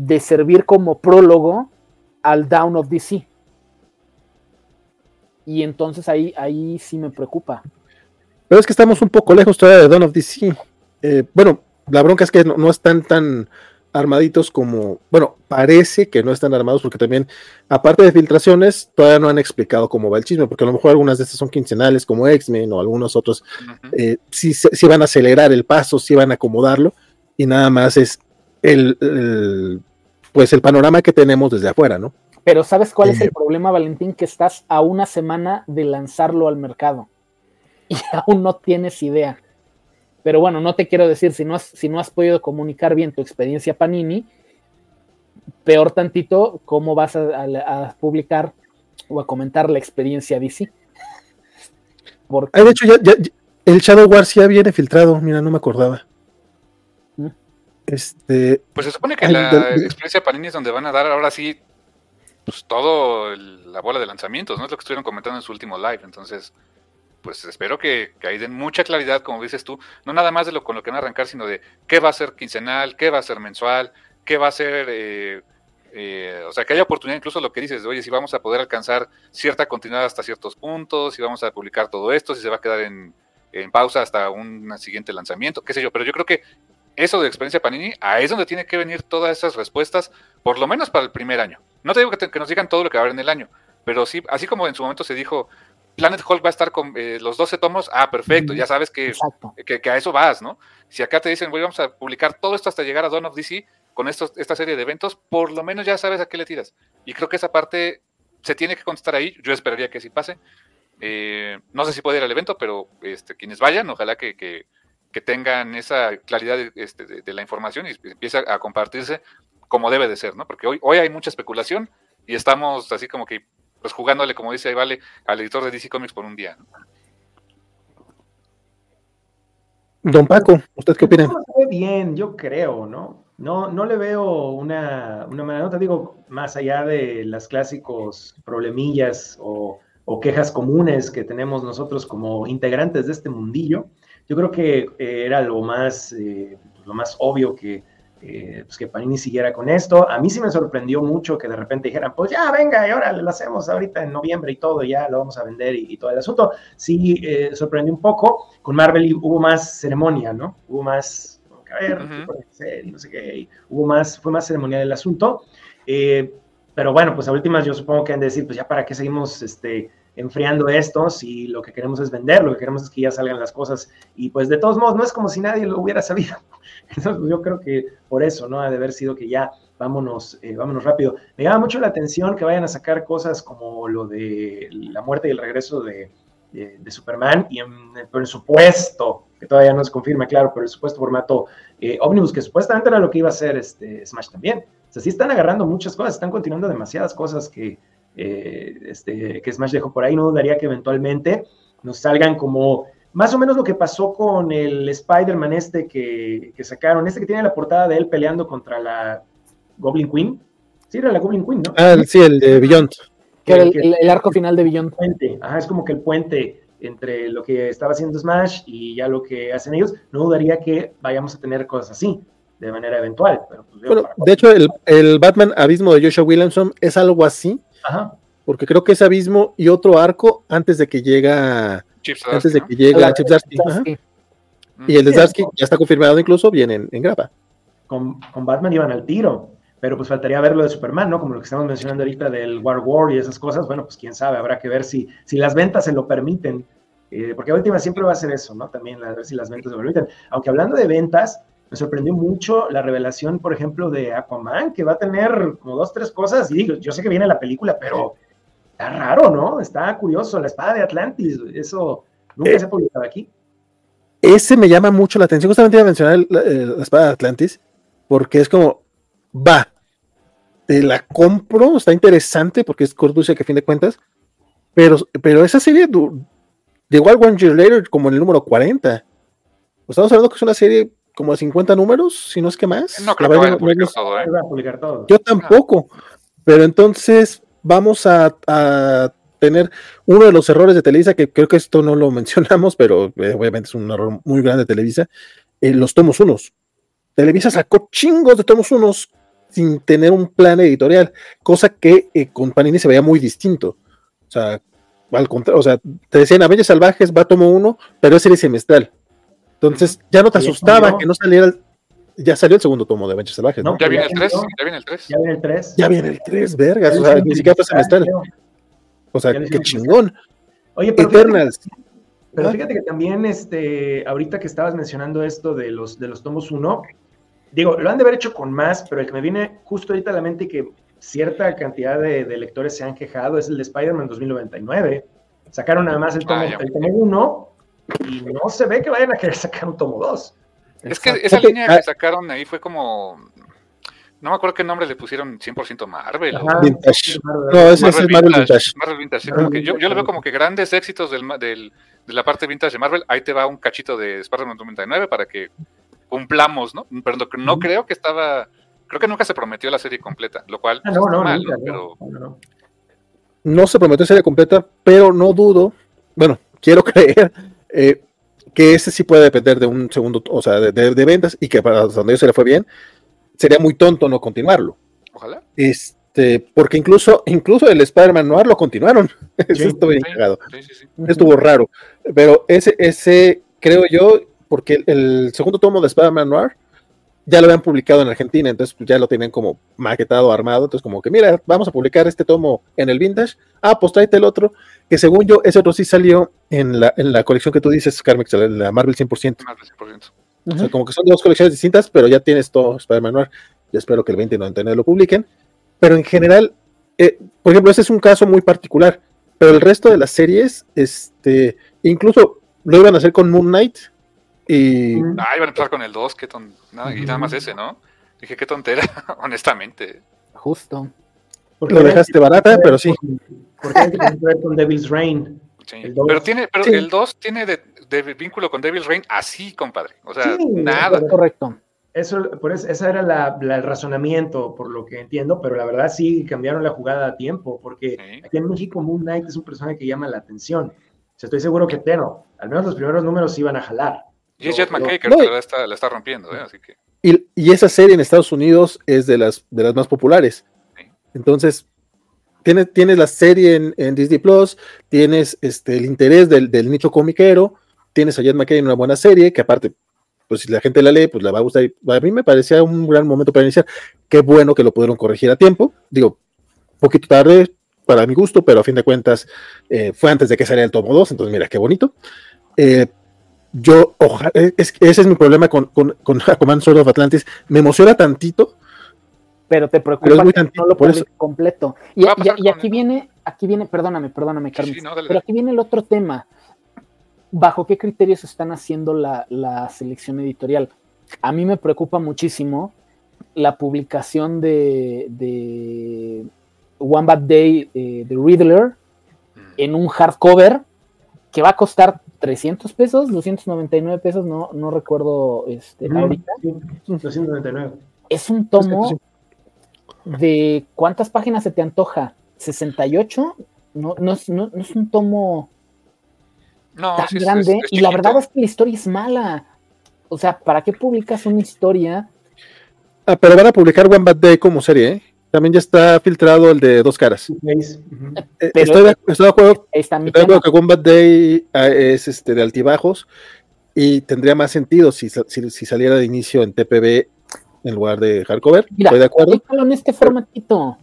de servir como prólogo al Down of DC. Y entonces ahí, ahí sí me preocupa. Pero es que estamos un poco lejos todavía de Dawn of DC. Eh, bueno, la bronca es que no, no están tan armaditos como, bueno, parece que no están armados porque también, aparte de filtraciones, todavía no han explicado cómo va el chisme, porque a lo mejor algunas de estas son quincenales como X-Men o algunos otros, eh, sí, van a acelerar el paso, sí van a acomodarlo y nada más es el, pues el panorama que tenemos desde afuera, ¿no? Pero ¿sabes cuál es el eh, problema, Valentín? Que estás a una semana de lanzarlo al mercado [laughs] y aún no tienes idea pero bueno, no te quiero decir, si no has, si no has podido comunicar bien tu experiencia Panini, peor tantito, ¿cómo vas a, publicar o a comentar la experiencia DC? Porque... de hecho, ya, el Shadow War ya viene filtrado, mira, no me acordaba. Este. Pues se supone que la experiencia Panini es donde van a dar ahora sí, pues todo la bola de lanzamientos, ¿no? Es lo que estuvieron comentando en su último live, entonces pues espero que, que, ahí den mucha claridad, como dices tú, no nada más de lo con lo que van a arrancar, sino de qué va a ser quincenal, qué va a ser mensual, qué va a ser, eh, eh, o sea, que haya oportunidad, incluso lo que dices, oye, si vamos a poder alcanzar cierta continuidad hasta ciertos puntos, si vamos a publicar todo esto, si se va a quedar en, pausa hasta un siguiente lanzamiento, qué sé yo, pero yo creo que eso de experiencia Panini, ahí es donde tiene que venir todas esas respuestas, por lo menos para el primer año. No te digo que, nos digan todo lo que va a haber en el año, pero sí, así como en su momento se dijo, Planet Hulk va a estar con eh, los 12 tomos, ah, perfecto, ya sabes que, que, a eso vas, ¿no? Si acá te dicen, voy, vamos a publicar todo esto hasta llegar a Dawn of DC con estos, esta serie de eventos, por lo menos ya sabes a qué le tiras. Y creo que esa parte se tiene que contestar ahí, yo esperaría que sí pase. Eh, no sé si puede ir al evento, pero este, quienes vayan, ojalá que, que que tengan esa claridad este, de, la información y empiece a compartirse como debe de ser, ¿no? Porque hoy, hoy hay mucha especulación y estamos así como que pues jugándole, como dice ahí Vale, al editor de DC Comics por un día. Don Paco, ¿usted qué opina? bien, yo creo, ¿no? No, no le veo una, una manera, no te digo, más allá de las clásicos problemillas o, o quejas comunes que tenemos nosotros como integrantes de este mundillo, yo creo que eh, era lo más, eh, lo más obvio que, eh, pues que Panini siguiera con esto. A mí sí me sorprendió mucho que de repente dijeran, pues ya, venga, y ahora lo hacemos ahorita en noviembre y todo, ya lo vamos a vender y, todo el asunto. Sí, sorprendió un poco. Con Marvel hubo más ceremonia, ¿no? Hubo más, a ver, no sé qué, hubo más, fue más ceremonial el asunto. pero bueno, pues a últimas yo supongo que han de decir, pues ya para qué seguimos este, enfriando esto si lo que queremos es vender, lo que queremos es que ya salgan las cosas y pues de todos modos no es como si nadie lo hubiera sabido. [laughs] Entonces yo creo que por eso, ¿no? Ha de haber sido que ya vámonos, eh, vámonos rápido. Me llama mucho la atención que vayan a sacar cosas como lo de la muerte y el regreso de, de, Superman y en, el supuesto, que todavía no se confirma, claro, pero el supuesto formato eh, Omnibus, que supuestamente era lo que iba a ser este Smash también. O sea, sí están agarrando muchas cosas, están continuando demasiadas cosas que, eh, este, que Smash dejó por ahí, no dudaría que eventualmente nos salgan como más o menos lo que pasó con el Spider-Man este que, sacaron, este que tiene la portada de él peleando contra la Goblin Queen. Sí, era la Goblin Queen, ¿no? Ah, sí, el de Beyond. Que el, arco final de Beyond. es como que el puente entre lo que estaba haciendo Smash y ya lo que hacen ellos. No dudaría que vayamos a tener cosas así de manera eventual. Pero pues, de hecho, el, el, Batman Abismo de Joshua Williamson es algo así, porque creo que es Abismo y otro arco antes de que llega antes de que llega Chip Y el de Zarsky ya está confirmado incluso, viene en, grapa. Con, Batman iban al tiro, pero pues faltaría ver lo de Superman, ¿no? Como lo que estamos mencionando ahorita del War War y esas cosas, bueno, pues quién sabe, habrá que ver si, si las ventas se lo permiten, eh, porque a última siempre va a ser eso, ¿no? También a ver si las ventas se lo permiten. Aunque hablando de ventas, me sorprendió mucho la revelación, por ejemplo, de Aquaman, que va a tener como dos, tres cosas. Y digo, yo sé que viene la película, pero está raro, ¿no? Está curioso. La espada de Atlantis, eso nunca se ha publicado aquí. Ese me llama mucho la atención. Justamente iba a mencionar la, espada de Atlantis, porque es como, va, te la compro, está interesante, porque es Corduce que a fin de cuentas, pero, pero esa serie llegó al One Year Later como en el número 40. Estamos hablando que es una serie como 50 números, si no es que más. No creo que a publicar todo, ¿eh? Yo tampoco. Pero entonces vamos a, tener uno de los errores de Televisa, que creo que esto no lo [laughs] mencionamos, pero eh, obviamente es un error muy grande de Televisa, eh, los tomos unos. Televisa sacó chingos de tomos unos sin tener un plan editorial, cosa que con Panini se veía muy distinto. O sea, al contrario, o sea, te decían Avengers Salvajes va tomo uno, pero es serie semestral. Entonces ya no te asustaba que no saliera ya salió el segundo tomo de Avengers Salvajes, ¿no? ya viene el 3, ya viene el 3. Ya viene el 3. Ya viene el 3, vergas, o sea, ni siquiera fue semestral. O sea, qué chingón. Oye, pero Eternals. pero fíjate que también, este, ahorita que estabas mencionando esto de los, de los tomos 1, digo, lo han de haber hecho con más, pero el que me viene justo ahorita a la mente y que cierta cantidad de, lectores se han quejado es el de Spider-Man 2099. Sacaron nada más el tomo, ah, el tomo 1 y no se ve que vayan a querer sacar un tomo 2. Es que esa línea que sacaron ahí fue como. No me acuerdo qué nombre le pusieron 100% Marvel. Vintage. No, ese es Marvel Vintage. Marvel Vintage. yo, yo lo veo como que grandes éxitos del, del, de la parte vintage de Marvel. Ahí te va un cachito de Spider-Man 99 para que cumplamos, ¿no? Pero no, no creo que estaba. Creo que nunca se prometió la serie completa, lo cual ah, no, no, mal, pero... no se prometió serie completa, pero no dudo. Bueno, quiero [laughs] creer eh, que ese sí puede depender de un segundo, o sea, de, ventas y que para donde se le fue bien, sería muy tonto no continuarlo. Ojalá. Este, porque incluso, incluso el Spider-Man Noir lo continuaron. [laughs] estuvo bien Estuvo raro. Pero ese, ese, creo yo, porque el, segundo tomo de Spider-Man Noir ya lo habían publicado en Argentina, entonces pues, ya lo tienen como maquetado, armado, entonces como que mira, vamos a publicar este tomo en el vintage, ah, pues tráete el otro, que según yo, ese otro sí salió en la, en la colección que tú dices, Carmex, la Marvel 100%. Marvel 100%. O sea, como que son dos colecciones distintas, pero ya tienes todo Spider-Man Noir. Yo espero que el 2099 lo publiquen. Pero en general, eh, por ejemplo, ese es un caso muy particular. Pero el resto de las series, este, incluso lo iban a hacer con Moon Knight, y... Ah, iban a empezar con el 2, qué ton... y nada más ese, ¿no? Dije, qué tontera, [laughs] honestamente. Justo. Lo dejaste barata, pero sí. Porque hay que ver con Devil's Reign. pero tiene, pero el 2 tiene de, vínculo con Devil's Reign así, compadre. O sea, nada. Correcto. Eso, por eso, ese era la, el razonamiento, por lo que entiendo, pero la verdad sí cambiaron la jugada a tiempo, porque aquí en México Moon Knight es un personaje que llama la atención. O sea, estoy seguro que Teno, al menos los primeros números iban a jalar. Y es Jet McKay que la, está, rompiendo, ¿eh? Así que... y, esa serie en Estados Unidos es de las, de las más populares. Entonces, tienes, tienes la serie en, Disney Plus, tienes este, el interés del, nicho comiquero, tienes a Jet McKay en una buena serie, que aparte, pues si la gente la lee, pues la va a gustar. A mí me parecía un gran momento para iniciar. Qué bueno que lo pudieron corregir a tiempo. Digo, poquito tarde para mi gusto, pero a fin de cuentas eh, fue antes de que saliera el tomo 2, entonces mira qué bonito. Eh, yo, ojalá, es, ese es mi problema con, con, con [laughs] Aquaman Sword of Atlantis, me emociona tantito. Pero te preocupa que no lo por completo. Y, aquí viene, aquí viene, perdóname, perdóname, Carmen, pero aquí viene el otro tema. ¿Bajo qué criterios están haciendo la, selección editorial? A mí me preocupa muchísimo la publicación de, de One Bad Day eh, de Riddler mm. en un hardcover que va a costar 300 pesos, 299 pesos, no, no recuerdo este, ahorita. 299. Es un tomo de ¿cuántas páginas se te antoja? ¿68? No, no, es, no, es un tomo tan grande. y la verdad es que la historia es mala. O sea, ¿para qué publicas una historia? Ah, pero van a publicar One Bad Day como serie, ¿eh? También ya está filtrado el de dos caras. Eh, estoy, de, acuerdo, estoy de acuerdo que Combat Day ah, es este de altibajos y tendría más sentido si, si, saliera de inicio en TPB en lugar de hardcover. estoy de acuerdo. en este formatito.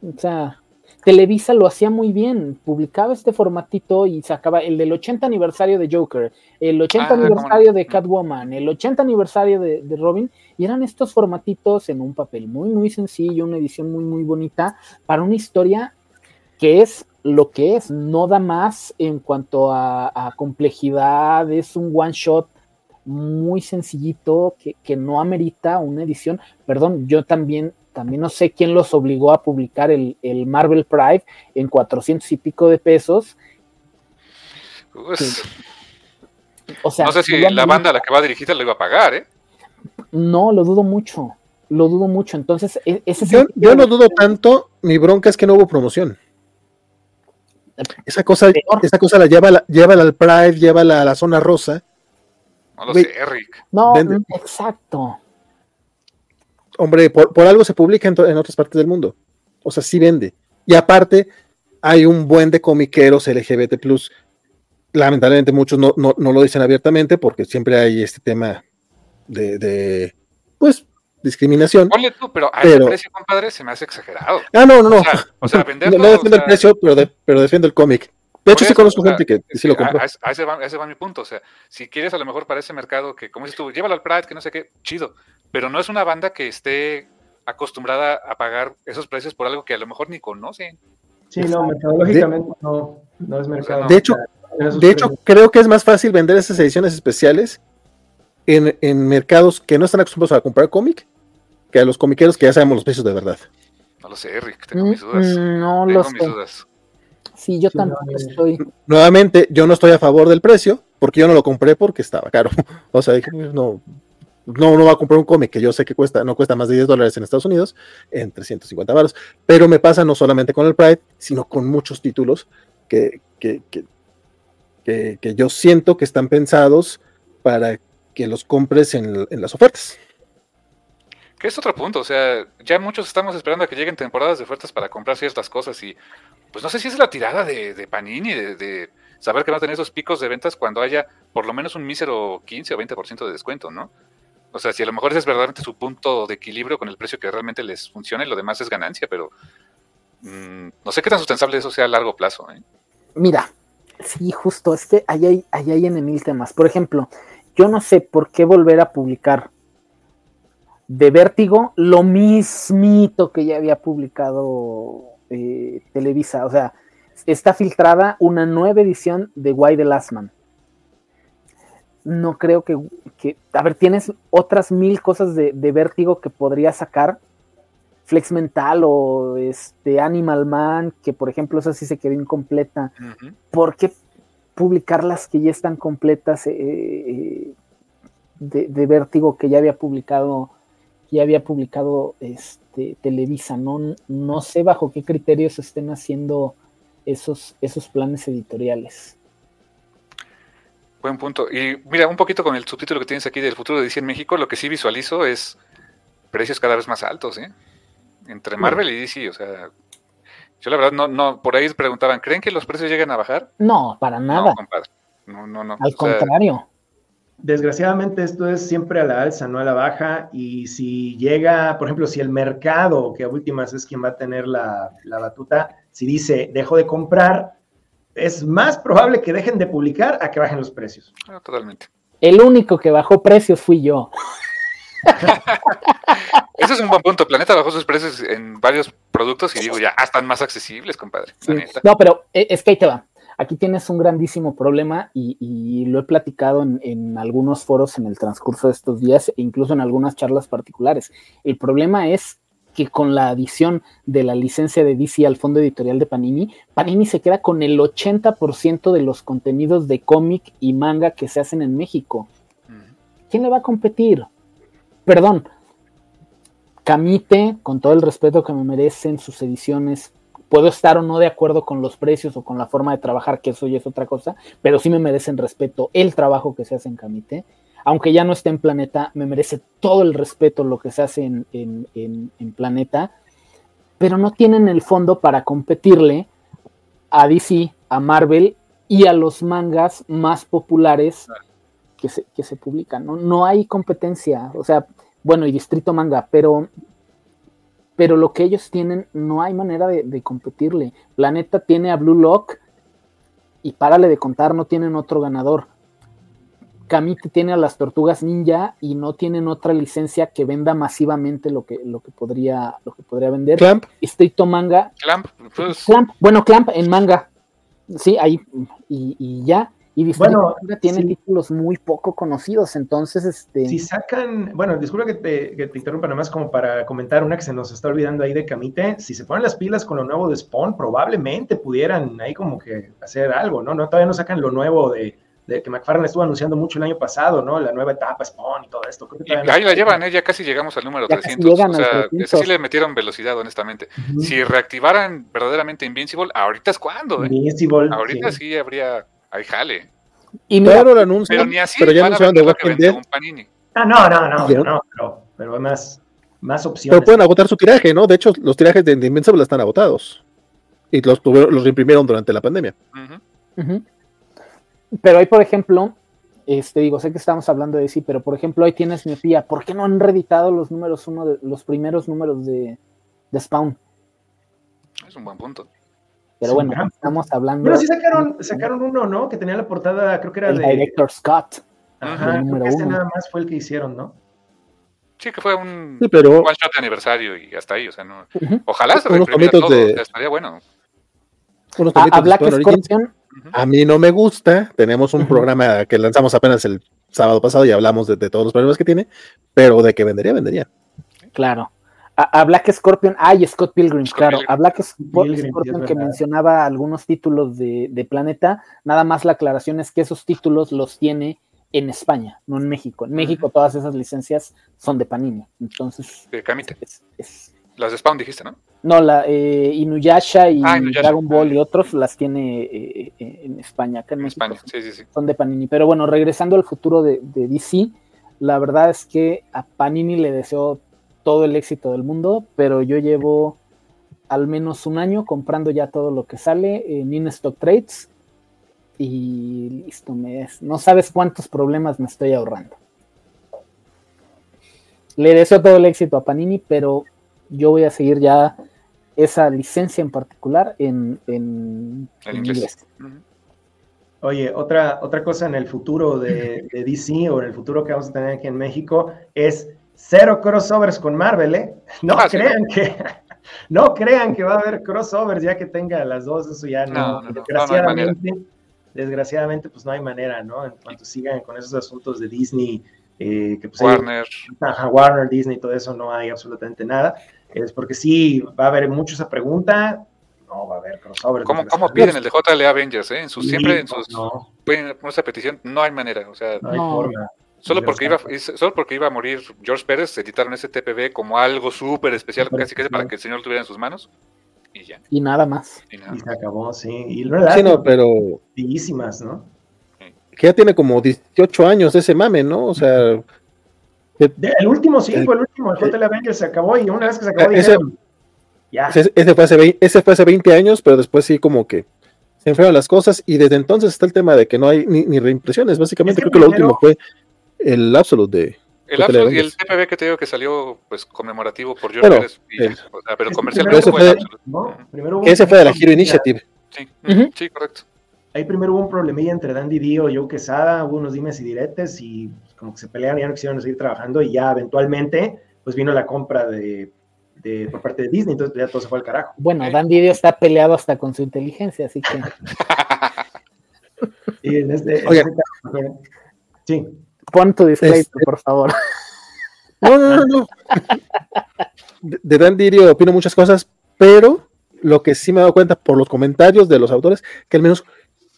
O sea, Televisa lo hacía muy bien, publicaba este formatito y sacaba el del 80 aniversario de Joker, el 80 ah, aniversario de Catwoman, el 80 aniversario de, Robin, y eran estos formatitos en un papel muy, muy sencillo, una edición muy, muy bonita, para una historia que es lo que es, no da más en cuanto a, complejidad, es un one shot muy sencillito que, que no amerita una edición. Perdón, yo también también no sé quién los obligó a publicar el, Marvel Pride en 400 y pico de pesos. Pues, o sea, no sé si la banda a la que va dirigida lo iba a pagar, ¿eh? No, lo dudo mucho. Lo dudo mucho. Entonces, e, ese yo, yo no dudo tanto. Mi bronca es que no hubo promoción. Esa cosa, esa cosa la lleva, la, al Pride, lleva a la zona rosa. No lo sé, Eric. No, exacto hombre, por, algo se publica en, otras partes del mundo. O sea, sí vende. Y aparte, hay un buen de comiqueros LGBT. Lamentablemente, muchos no, lo dicen abiertamente porque siempre hay este tema de, pues, discriminación. Ponle tú, pero a ese precio, compadre, se me hace exagerado. Ah, no, no, no. O sea, [laughs] venderlo, no, defiendo el precio, pero, pero defiendo el cómic. De hecho, sí conozco gente que sí lo compró. A, ese va, ese va, mi punto. O sea, si quieres a lo mejor para ese mercado que, como dices tú, llévalo al Pride, que no sé qué, chido pero no es una banda que esté acostumbrada a pagar esos precios por algo que a lo mejor ni conocen. Sí, no, metodológicamente no, no es mercado. De hecho, de hecho creo que es más fácil vender esas ediciones especiales en, en mercados que no están acostumbrados a comprar cómic que a los comiqueros que ya sabemos los precios de verdad. No lo sé, Rick, tengo mis dudas. Mm, no tengo lo mis Dudas. Sí, yo tampoco estoy. Nuevamente, yo no estoy a favor del precio, porque yo no lo compré porque estaba caro. [laughs] O sea, no, no, no va a comprar un cómic que yo sé que cuesta, no cuesta más de 10 dólares en Estados Unidos, en 350 baros, pero me pasa no solamente con el Pride, sino con muchos títulos que, que, que, que, yo siento que están pensados para que los compres en, en, las ofertas. Que es otro punto, o sea, ya muchos estamos esperando a que lleguen temporadas de ofertas para comprar ciertas cosas y pues no sé si es la tirada de, Panini, de, saber que van a tener esos picos de ventas cuando haya por lo menos un mísero 15 o 20% de descuento, ¿no? O sea, si a lo mejor ese es verdaderamente su punto de equilibrio con el precio que realmente les funciona y lo demás es ganancia, pero mm, no sé qué tan sustentable eso sea a largo plazo. ¿eh? Mira, sí, justo, es que ahí hay, ahí temas. Por ejemplo, yo no sé por qué volver a publicar de Vértigo lo mismito que ya había publicado eh, Televisa. O sea, está filtrada una nueva edición de Why the Last Man. No creo que, a ver, tienes otras mil cosas de, Vértigo que podría sacar. Flex Mental o este Animal Man, que por ejemplo esa sí se quedó incompleta. ¿Por qué publicar las que ya están completas eh, eh, de, de, Vértigo que ya había publicado ya había publicado este, Televisa. No, no sé bajo qué criterios estén haciendo esos, esos planes editoriales. Buen punto. Y mira, un poquito con el subtítulo que tienes aquí del futuro de DC en México, lo que sí visualizo es precios cada vez más altos, ¿eh? Entre Marvel y DC, o sea, yo la verdad no, no, por ahí preguntaban, ¿creen que los precios lleguen a bajar? No, para nada. No, No, no, Al contrario. Desgraciadamente esto es siempre a la alza, no a la baja, y si llega, por ejemplo, si el mercado, que a últimas es quien va a tener la, batuta, si dice dejo de comprar, es más probable que dejen de publicar a que bajen los precios. Ah, totalmente. El único que bajó precios fui yo. [laughs] Ese es un buen punto. Planeta bajó sus precios en varios productos y digo, ya están más accesibles, compadre. No, pero eh, es que ahí te va aquí tienes un grandísimo problema y, lo he platicado en, algunos foros en el transcurso de estos días e incluso en algunas charlas particulares. El problema es que con la adición de la licencia de DC al fondo editorial de Panini, Panini se queda con el 80% de los contenidos de cómic y manga que se hacen en México. ¿Quién le va a competir? Perdón, Camite, con todo el respeto que me merecen sus ediciones Puedo estar o no de acuerdo con los precios o con la forma de trabajar, que eso ya es otra cosa, pero sí me merecen respeto el trabajo que se hace en Camite. Aunque ya no esté en Planeta, me merece todo el respeto lo que se hace en, en, Planeta, pero no tienen el fondo para competirle a DC, a Marvel y a los mangas más populares que se, que se publican. ¿no? no hay competencia, o sea, bueno, y Distrito Manga, pero pero lo que ellos tienen no hay manera de, competirle. Planeta tiene a Blue Lock y párale de contar, no tienen otro ganador. Kamite tiene a las tortugas ninja y no tienen otra licencia que venda masivamente lo que, lo que podría lo que podría vender. Clamp. Estricto manga. Clamp, pues. Clamp. Bueno, Clamp en manga. Sí, ahí y, y ya. Y bueno, tiene títulos muy poco conocidos, entonces este. Si sacan, bueno, disculpa que te, que te interrumpa nada más como para comentar una que se nos está olvidando ahí de Camite. Si se ponen las pilas con lo nuevo de Spawn, probablemente pudieran ahí como que hacer algo, ¿no? no todavía no sacan lo nuevo de, que McFarlane estuvo anunciando mucho el año pasado, ¿no? La nueva etapa Spawn y todo esto. ahí la llevan, ¿eh? ya casi llegamos al número 300. O sea, sí le metieron velocidad, honestamente. Si reactivaran verdaderamente Invincible, ahorita es cuando, ¿eh? Invincible. Ahorita sí, habría Ahí jale. Y pero lo anuncian, pero, ni así pero ya anunciaron de Walking Dead. Ah, no, no, no, no, pero, pero hay más, más opciones. Pero pueden agotar su tiraje, ¿no? De hecho, los tirajes de Invincible están agotados. Y los, tuvieron, los imprimieron durante la pandemia. Pero ahí, por ejemplo, este, digo, sé que estamos hablando de sí, pero por ejemplo, ahí tienes miopía. ¿Por qué no han reeditado los números uno de los primeros números de, de Spawn? Es un buen punto. Pero bueno, estamos hablando. Pero sí sacaron, sacaron uno, ¿no? Que tenía la portada, creo que era el de. Director Scott. Ajá, creo que este nada más fue el que hicieron, ¿no? Sí, que fue un pero... one shot de aniversario y hasta ahí, o sea, no. Ojalá se reimprimiera todo, de... estaría bueno. Unos a, a Black Scorpion. A mí no me gusta. Tenemos un programa que lanzamos apenas el sábado pasado y hablamos de, de todos los problemas que tiene, pero de que vendería, vendería. Claro. A, Black Scorpion, ay, Scott Pilgrim, claro. A Black Scorpion que mencionaba algunos títulos de, Planeta, nada más la aclaración es que esos títulos los tiene en España, no en México. En México todas esas licencias son de Panini. Entonces. De Camite. las de Spawn dijiste, ¿no? No, la eh, Inuyasha y ah, Dragon Ball y otros las tiene eh, eh, en España. Acá en, España, sí, sí, sí. Son de Panini. Pero bueno, regresando al futuro de, de DC, la verdad es que a Panini le deseo todo el éxito del mundo, pero yo llevo al menos un año comprando ya todo lo que sale en In-Stock Trades y listo, me es, no sabes cuántos problemas me estoy ahorrando. le deseo todo el éxito a Panini, pero yo voy a seguir ya esa licencia en particular en, inglés. Oye, otra, otra cosa en el futuro de, DC o en el futuro que vamos a tener aquí en México es cero crossovers con Marvel, ¿eh? [laughs] No ah, crean que [laughs] no crean que va a haber crossovers ya que tenga las dos, eso ya no. desgraciadamente, desgraciadamente, pues no hay manera, ¿no? En cuanto sigan con esos asuntos de Disney, eh, que pues Warner. Warner, Disney, todo eso, no hay absolutamente nada. Es porque sí, va a haber mucho esa pregunta, no va a haber crossovers. ¿Cómo, ¿cómo piden el de JLA Avengers? Eh? En sus, siempre en sus. No. Pueden esa petición, no hay manera. O sea, no hay forma. Solo porque, iba, solo porque iba a morir George Pérez, editaron ese TPB como algo súper especial, casi que para que el señor lo tuviera en sus manos. Y ya. Y nada más. Y, se acabó, sí. Y sí, no, pero. Bellísimas, ¿no? Que ya tiene como 18 años ese mame, ¿no? O sea. el último, sí, fue el último. El Hotel Avengers se acabó y una vez que se acabó, ese, ya. Ese, fue hace 20, ese fue hace 20 años, pero después sí, como que se enfriaron las cosas y desde entonces está el tema de que no hay ni, reimpresiones. Básicamente, creo que lo último fue el Absolute de. El Absolute y el TPB que te digo que salió pues conmemorativo por George Pérez, pero comercialmente ese fue, ese fue de la Hero Initiative. Sí, sí, correcto. Ahí primero hubo un problemilla entre Dandy Dio y Joe Quesada, hubo unos dimes y diretes y como que se pelearon y ya no quisieron seguir trabajando y ya eventualmente pues vino la compra de, de, por parte de Disney, entonces ya todo se fue al carajo. Bueno, Dandy Dio está peleado hasta con su inteligencia, así que... [laughs] y en este, en este caso, sí. Pon tu display, este, por favor. [laughs] No, no, no, De Dan Dirio opino muchas cosas, pero lo que sí me he dado cuenta por los comentarios de los autores, que al menos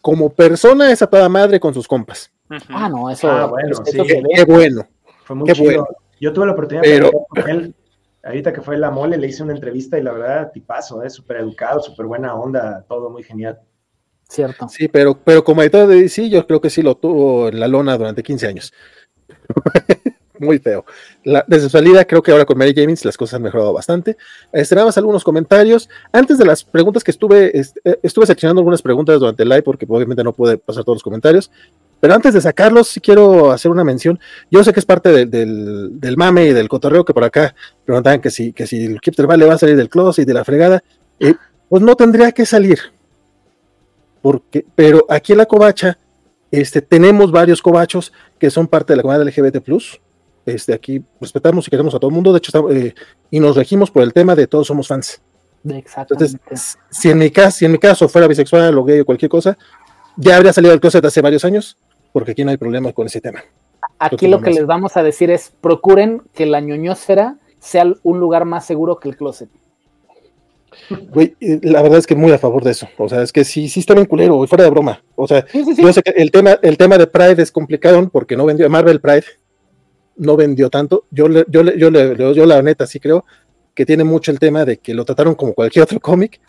como persona es apada madre con sus compas. Ah, no, eso, ah, bueno, sí. qué, bueno. Fue muy chido. Yo tuve la oportunidad de hablar con él. Ahorita que fue la mole, le hice una entrevista y la verdad, tipazo, es ¿eh? súper educado, súper buena onda, todo muy genial. Cierto. Sí, pero, pero como editor de DC, yo creo que sí lo tuvo en la lona durante 15 años. [laughs] Muy feo. desde su salida, creo que ahora con Mary James las cosas han mejorado bastante. Estrenamos algunos comentarios. Antes de las preguntas que estuve, eh, estuve seleccionando algunas preguntas durante el live, porque obviamente no pude pasar todos los comentarios. Pero antes de sacarlos, sí quiero hacer una mención. Yo sé que es parte del, mame y del cotorreo que por acá preguntaban que si, que si el Kipter Vale va a salir del closet y de la fregada. Eh, pues no tendría que salir porque, pero aquí en la covacha este, tenemos varios covachos que son parte de la comunidad LGBT+. Este, aquí respetamos y queremos a todo el mundo, de hecho, eh, y nos regimos por el tema de todos somos fans. Entonces, si en mi caso, si en mi caso fuera bisexual o gay o cualquier cosa, ya habría salido del closet hace varios años, porque aquí no hay problema con ese tema. Aquí lo que les vamos a decir es procuren que la ñoñosfera sea un lugar más seguro que el closet. Güey, la verdad es que muy a favor de eso. O sea, es que sí, sí está bien culero, fuera de broma. O sea, yo sé que el tema, el tema de Pride es complicado porque no vendió, Marvel Pride no vendió tanto. Yo, le, yo, le, yo, le, yo la neta sí creo que tiene mucho el tema de que lo trataron como cualquier otro cómic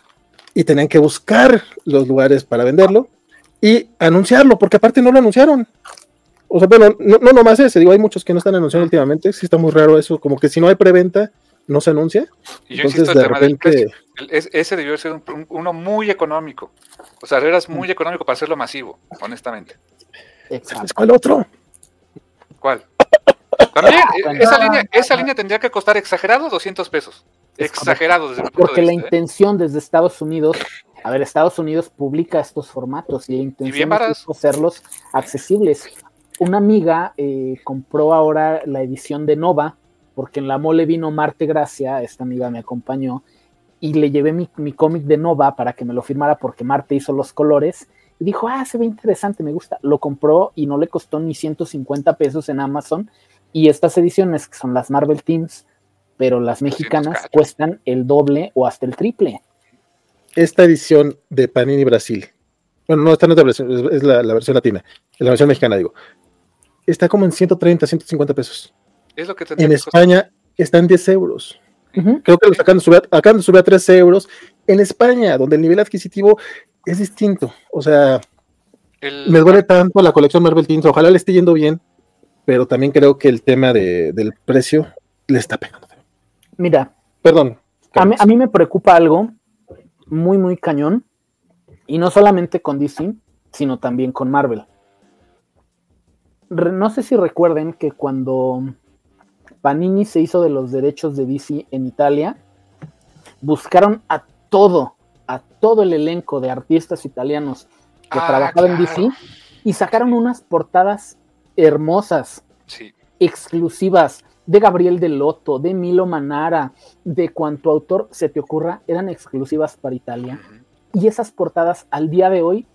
y tenían que buscar los lugares para venderlo y anunciarlo, porque aparte no lo anunciaron. O sea, bueno, no, no nomás ese, digo, hay muchos que no están anunciando últimamente, sí está muy raro eso, como que si no hay preventa, no se anuncia. Y yo Entonces, de repente... ese debió ser uno muy económico. O sea, eras muy económico para hacerlo masivo, honestamente. ¿Cuál otro? ¿Cuál? También, ah, esa, línea, esa línea tendría que costar exagerado 200 pesos. Exagerado desde Porque la ¿eh? intención desde Estados Unidos, a ver, Estados Unidos publica estos formatos y la intención es hacerlos accesibles. Una amiga eh, compró ahora la edición de Nova, porque en la mole vino Marte Gracia, esta amiga me acompañó, y le llevé mi, cómic de Nova para que me lo firmara porque Marte hizo los colores. Y dijo, ah, se ve interesante, me gusta. Lo compró y no le costó ni 150 pesos en Amazon. Y estas ediciones, que son las Marvel Teams, pero las mexicanas cuestan el doble o hasta el triple. Esta edición de Panini Brasil, bueno, no, esta no es, la versión, es la, la versión latina, la versión mexicana, digo, está como en 130, 150 pesos en España están 10 euros. Creo que los acaban de, subir, a 13 euros. En España, donde el nivel adquisitivo es distinto. O sea, me duele tanto la colección Marvel Teens. Ojalá le esté yendo bien, pero también creo que el tema del precio le está pegando. Mira, perdón. A mí, a mí me preocupa algo muy, muy cañón. Y no solamente con DC, sino también con Marvel. no sé si recuerden que cuando Panini se hizo de los derechos de DC en Italia, buscaron a todo, a todo el elenco de artistas italianos que Ah, trabajaban en. DC y sacaron unas portadas hermosas, Sí. exclusivas de Gabriel Delotto, de Milo Manara, de cuanto autor se te ocurra, eran exclusivas para Italia. Y esas portadas al día de hoy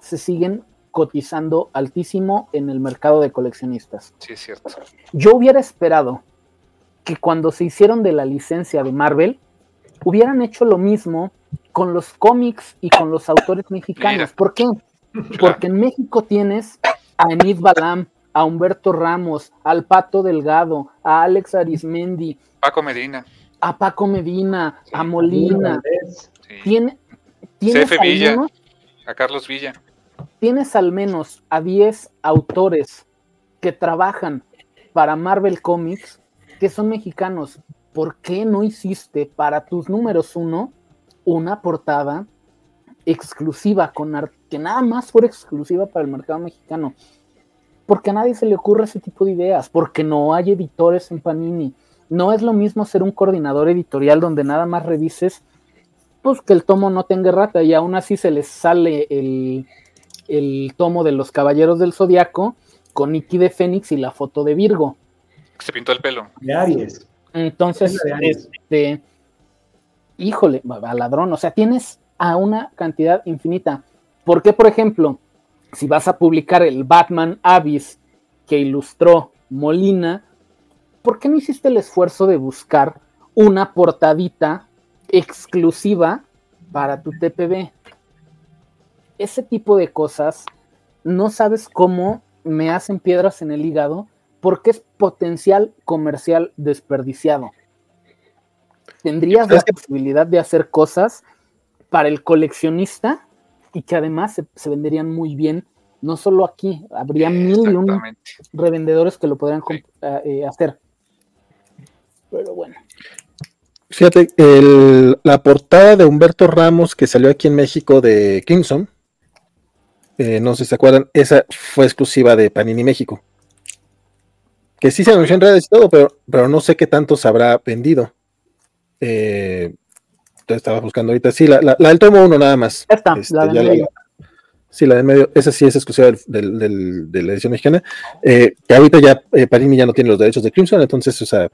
se siguen cotizando altísimo en el mercado de coleccionistas. Sí, es cierto. Yo hubiera esperado que cuando se hicieron de la licencia de Marvel, hubieran hecho lo mismo con los cómics y con los autores mexicanos. Mira. ¿Por qué? [laughs] Porque en México tienes a Enid Balam, a Humberto Ramos, al Pato Delgado, a Alex Arismendi, Paco Medina. a Paco Medina, Sí. a Molina. Sí. Tiene, tienes, CF al Villa. menos, A Carlos Villa. tienes al menos a 10 autores que trabajan para Marvel Comics que son mexicanos. ¿Por qué no hiciste para tus números uno una portada exclusiva con arte que nada más fuera exclusiva para el mercado mexicano? Porque a nadie se le ocurre ese tipo de ideas, porque no hay editores en Panini. No es lo mismo ser un coordinador editorial donde nada más revises pues que el tomo no tenga rata y aún así se les sale el, el tomo de los Caballeros del Zodiaco con Nicky de Fénix y la foto de Virgo. Se pintó el pelo. De Aries. Entonces, de Aries. este, híjole, a ladrón, o sea, tienes a una cantidad infinita. ¿Por qué, por ejemplo, si vas a publicar el Batman Abyss que ilustró Molina, ¿por qué no hiciste el esfuerzo de buscar una portadita exclusiva para tu TPB? Ese tipo de cosas no sabes cómo me hacen piedras en el hígado porque es potencial comercial desperdiciado. Tendrías la posibilidad de hacer cosas para el coleccionista y que además se, se venderían muy bien, no solo aquí, habría mil y un revendedores que lo podrían Sí. comp- eh, hacer. Pero bueno, Fíjate, el- la portada de Humberto Ramos que salió aquí en México de Crimson, eh, no sé si se acuerdan, esa fue exclusiva de Panini México. Que sí se anunció en redes y todo, pero, pero no sé qué tanto se habrá vendido. Eh, estaba buscando ahorita. Sí, la, la- la del tomo uno nada más. Ya está, Este, la del medio. sí, la de medio, esa sí es exclusiva del- del- del- de la edición mexicana. Eh, que ahorita ya eh, Panini ya no tiene los derechos de Crimson, entonces, o sea,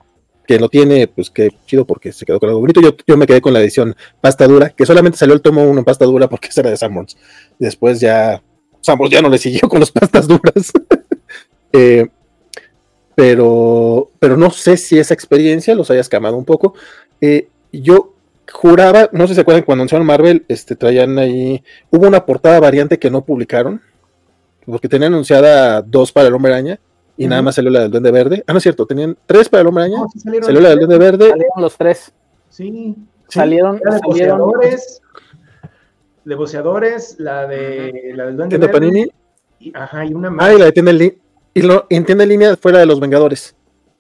que lo tiene, pues qué chido porque se quedó con algo bonito. Yo, yo me quedé con la edición pasta dura, que solamente salió el tomo 1 en pasta dura porque esa [laughs] era de Sanborns. Después ya, Sanborns ya no le siguió con las pastas duras. [laughs] Eh, pero, pero no sé si esa experiencia los haya escamado un poco. Eh, yo juraba, no sé si se acuerdan, cuando anunciaron Marvel, este, traían ahí, hubo una portada variante que no publicaron, porque tenían anunciada dos para el Hombre Araña, y nada más salió la del Duende Verde. Ah, no es cierto, tenían tres para el Hombre Araña, No, sí salieron salió la del Duende Verde, salieron los tres. Sí. Salieron, La de salieron boceadores. De boceadores, la de la del Duende ¿Tienda Verde, Panini? y- ajá, y una más. Ah, y la de tienda en línea. Y lo, en tienda en línea fue la de los Vengadores.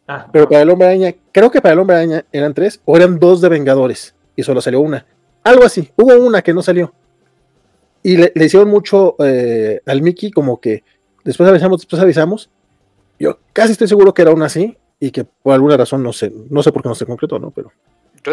Ah, Pero para el Hombre Araña, creo que para el Hombre Araña eran tres o eran dos de Vengadores y solo salió una. Algo así. Hubo una que no salió. Y le, le hicieron mucho eh, al Mickey, como que después avisamos, después avisamos. Yo casi estoy seguro que era una así y que por alguna razón no sé, no sé por qué no se concretó, ¿no? Pero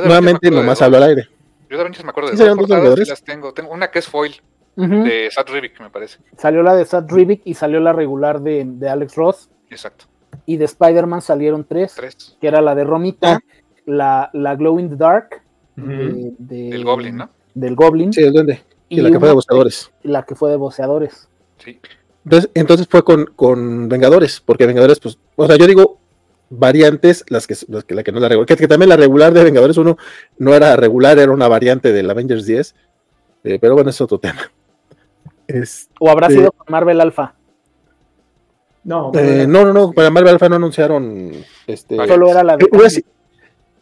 nuevamente nomás hablo al aire. Yo de Avengers me acuerdo de ¿Sí dos dos portadas, Vengadores? sí las tengo. Tengo una que es foil, De Sad Rivik, me parece. Salió la de Sad Rivik y salió la regular de, de Alex Ross. Exacto. Y de Spider-Man salieron tres, Tres. que era la de Romita, Ah. la, la Glow in the Dark de- de- El Goblin, ¿no? del Goblin Sí, el duende. Y, y la que fue de buscadores. la que fue de boceadores. Sí. Entonces, entonces fue con, con Vengadores, porque Vengadores, pues, o sea, yo digo variantes, las que, las que, la que no es la regular, que, que también la regular de Vengadores 1 no era regular, era una variante del Avengers 10, eh, pero bueno, es otro tema. Es- O habrá sido con Marvel Alpha. No, eh, no, no, no, para Marvel Alpha no anunciaron, este, Vale. Solo era la de eh, hubiera, si-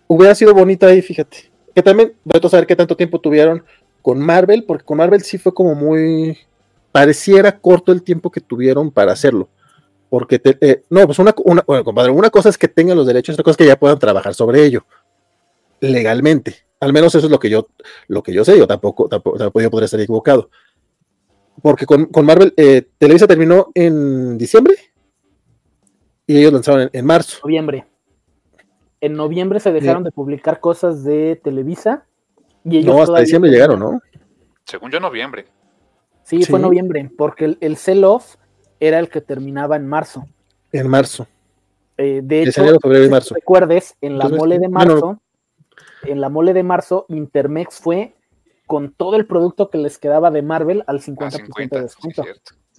hubiera sido bonita ahí, fíjate, que también, voy a saber qué tanto tiempo tuvieron con Marvel, porque con Marvel sí fue como muy, pareciera corto el tiempo que tuvieron para hacerlo. Porque, te- eh, no, pues una, una, bueno, compadre, una cosa es que tengan los derechos, otra cosa es que ya puedan trabajar sobre ello legalmente. Al menos eso es lo que yo, lo que yo sé, yo tampoco, tampoco, tampoco yo podría estar equivocado. Porque con, con Marvel, eh, Televisa terminó en diciembre y ellos lanzaron en, en marzo. noviembre. En noviembre se dejaron de publicar cosas de Televisa. Y ellos no, hasta diciembre llegaron, ¿no? Según yo, noviembre. Sí, fue noviembre, porque el, el sell-off era el que terminaba en marzo. En marzo. Eh, de hecho, si recuerdes, en la mole de marzo, en la mole de marzo, Intermex fue con todo el producto que les quedaba de Marvel al 50%, de descuento.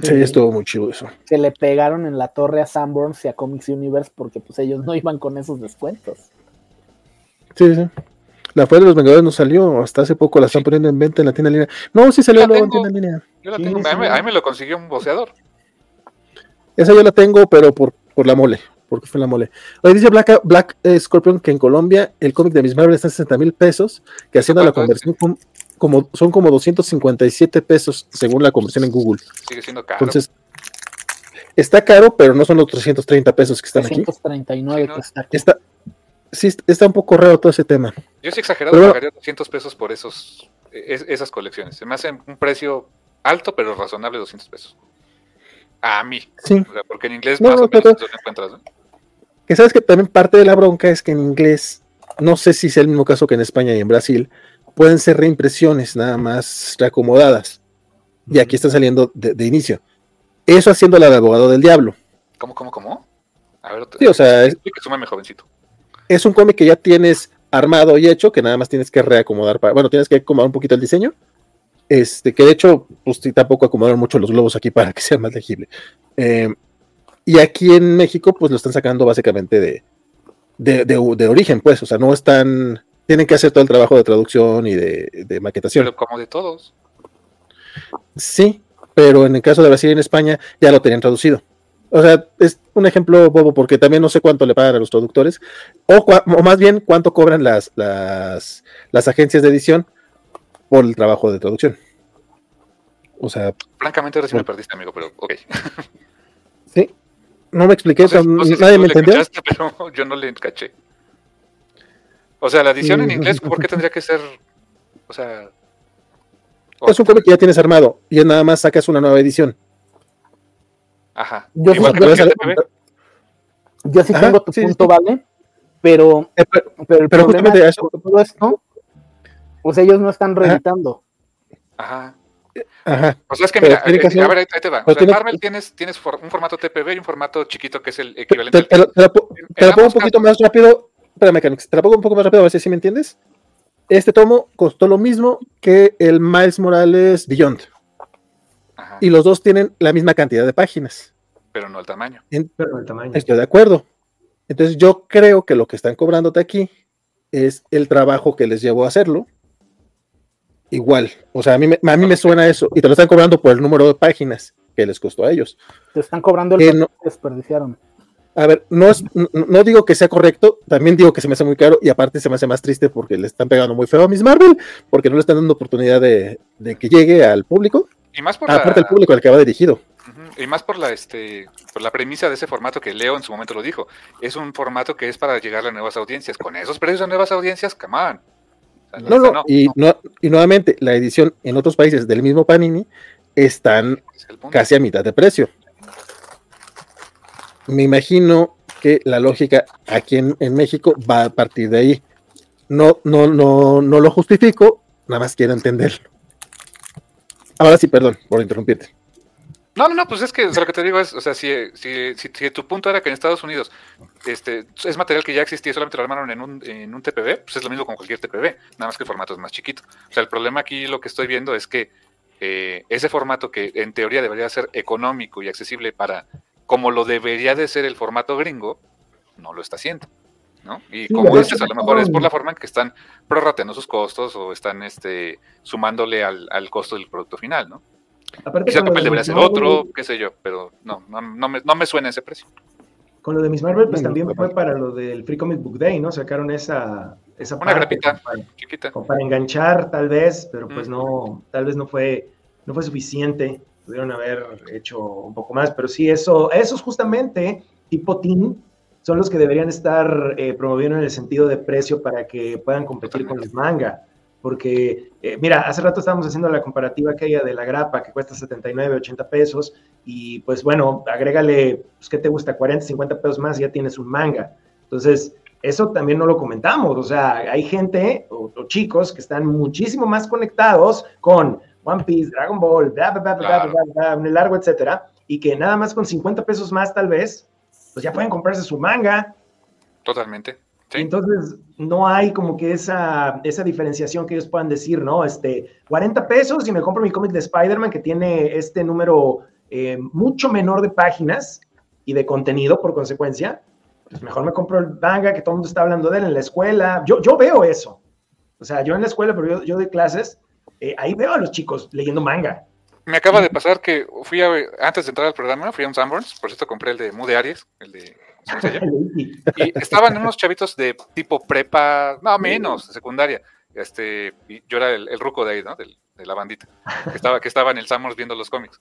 Sí, estuvo muy chido eso. Se le pegaron en la torre a Sanborns y a Comics Universe porque pues ellos no iban con esos descuentos. Sí, sí. La fuera de los Vengadores no salió, hasta hace poco la están poniendo en venta en la tienda en línea. No, sí salió luego en tienda en línea. Yo la tengo, a, mí, me lo consiguió un boceador. Esa yo la tengo, pero por, por la mole, porque fue la mole. Hoy dice Black, Black eh, Scorpion que en Colombia el cómic de Miss Marvel está en 60 mil pesos, que haciendo la conversión como, son como 257 pesos según la conversión en Google. Sigue siendo caro. Entonces, está caro, pero no son los 330 pesos que están 339 aquí. Sí, está, sí, está un poco raro todo ese tema. Yo sí exagerado, pero, pagaría 200 pesos por esos, esas colecciones. Se me hace un precio alto, pero razonable 200 pesos. A mí. Sí. porque en inglés más o menos lo encuentras. Que sabes que también parte de la bronca es que en inglés, no sé si es el mismo caso que en España y en Brasil, pueden ser reimpresiones nada más reacomodadas. Y aquí están saliendo de, inicio. Eso haciendo la de abogado del diablo. ¿Cómo, cómo, cómo? A ver, sí, o sea, es, jovencito. Es un cómic que ya tienes armado y hecho, que nada más tienes que reacomodar para, bueno, tienes que acomodar un poquito el diseño este, que de hecho, pues tampoco acomodaron mucho los globos aquí para que sea más legible. Eh, y aquí en México, pues lo están sacando básicamente de, de, origen, pues, o sea, no están, tienen que hacer todo el trabajo de traducción y de, maquetación. Pero como de todos. Sí, pero en el caso de Brasil y en España ya lo tenían traducido. O sea, es un ejemplo bobo porque también no sé cuánto le pagan a los traductores, o, o más bien cuánto cobran las, las, las agencias de edición por el trabajo de traducción. O sea. Francamente, ahora sí me perdiste, amigo, pero ok. Sí. No me expliqué nadie me entendió. [laughs] Pero yo no le caché. O sea, la edición en inglés, ¿por qué tendría que ser? O sea. Es un cómic que ya tienes armado y nada más sacas una nueva edición. Ajá. Yo, sí, yo sí tengo tu punto, ¿vale? Pero, eh, pero, pero, el problema es eso, todo esto pues ellos no están reeditando. Ajá. Ajá. O sea, es que mira, eh, a ver, ahí, te va. O sea, en Marvel tienes, tienes un formato TPB y un formato chiquito que es el equivalente. Te, te, te, lo, pongo un poquito más rápido. Espérame, Canix, te lo pongo un poco más rápido a ver si me entiendes. Este tomo costó lo mismo que el Miles Morales Beyond. Ajá. Y los dos tienen la misma cantidad de páginas. Pero no el tamaño. Pero el tamaño. Estoy de acuerdo. Entonces yo creo que lo que están cobrándote aquí es el trabajo que les llevó a hacerlo igual. O sea, a mí, me, a mí me suena eso. Y te lo están cobrando por el número de páginas que les costó a ellos. Te están cobrando el que no, desperdiciaron. A ver, no, es, no, digo que sea correcto, también digo que se me hace muy caro y aparte se me hace más triste porque le están pegando muy feo a Miss Marvel, porque no le están dando oportunidad de, que llegue al público. Y más por aparte el público al que va dirigido. Y más por la, este, por la premisa de ese formato que Leo en su momento lo dijo. Es un formato que es para llegar a nuevas audiencias. Con esos precios a nuevas audiencias, come on. No, no, y, no, y nuevamente, la edición en otros países del mismo Panini están casi a mitad de precio. Me imagino que la lógica aquí en, México va a partir de ahí. No, no, no, no lo justifico, nada más quiero entenderlo. Ahora sí, perdón por interrumpirte. No, no, no, pues es que lo que te digo es, o sea, si, si, si, tu punto era que en Estados Unidos este, es material que ya existía, solamente lo armaron en un, en un TPB, pues es lo mismo con cualquier TPB, nada más que el formato es más chiquito. O sea, el problema aquí lo que estoy viendo es que eh, ese formato que en teoría debería ser económico y accesible para, como lo debería de ser el formato gringo, no lo está haciendo. ¿no? Y como dices, a lo mejor es por la forma en que están prorrateando sus costos o están este, sumándole al, al costo del producto final, ¿no? Aparte Quizá el papel debería ser otro, qué sé yo, pero no, no, no, me, no me suena ese precio. Con lo de Miss Marvel, pues también fue para lo del Free Comic Book Day, ¿no? Sacaron esa, esa Una grapita chiquita. para enganchar, tal vez, pero pues no, tal vez no fue, no fue suficiente. Pudieron haber hecho un poco más, pero sí, eso, esos justamente, tipo Team, son los que deberían estar eh, promoviendo en el sentido de precio para que puedan competir con el manga porque, eh, mira, hace rato estábamos haciendo la comparativa aquella de la grapa que cuesta 79, 80 pesos, y pues bueno, agrégale, pues, ¿qué te gusta? 40, 50 pesos más, ya tienes un manga. Entonces, eso también no lo comentamos. O sea, hay gente o, chicos que están muchísimo más conectados con One Piece, Dragon Ball, bla, bla, bla, un largo, etcétera, y que nada más con 50 pesos más, tal vez, pues ya pueden comprarse su manga. Totalmente. Entonces, no hay como que esa, esa diferenciación que ellos puedan decir, ¿no? Este, 40 pesos y me compro mi cómic de Spider-Man que tiene este número eh, mucho menor de páginas y de contenido por consecuencia, pues mejor me compro el manga que todo el mundo está hablando de él en la escuela. Yo, yo veo eso. O sea, yo en la escuela, pero yo, yo doy clases, eh, ahí veo a los chicos leyendo manga. Me acaba de pasar que fui a, antes de entrar al programa, fui a un Sanborns, por cierto compré el de Mude Aries, el de [laughs] y estaban unos chavitos de tipo prepa, no menos, secundaria. Este, yo era el, ruco de ahí, ¿no? De, la bandita, que estaba, que estaba en el Sanborns viendo los cómics.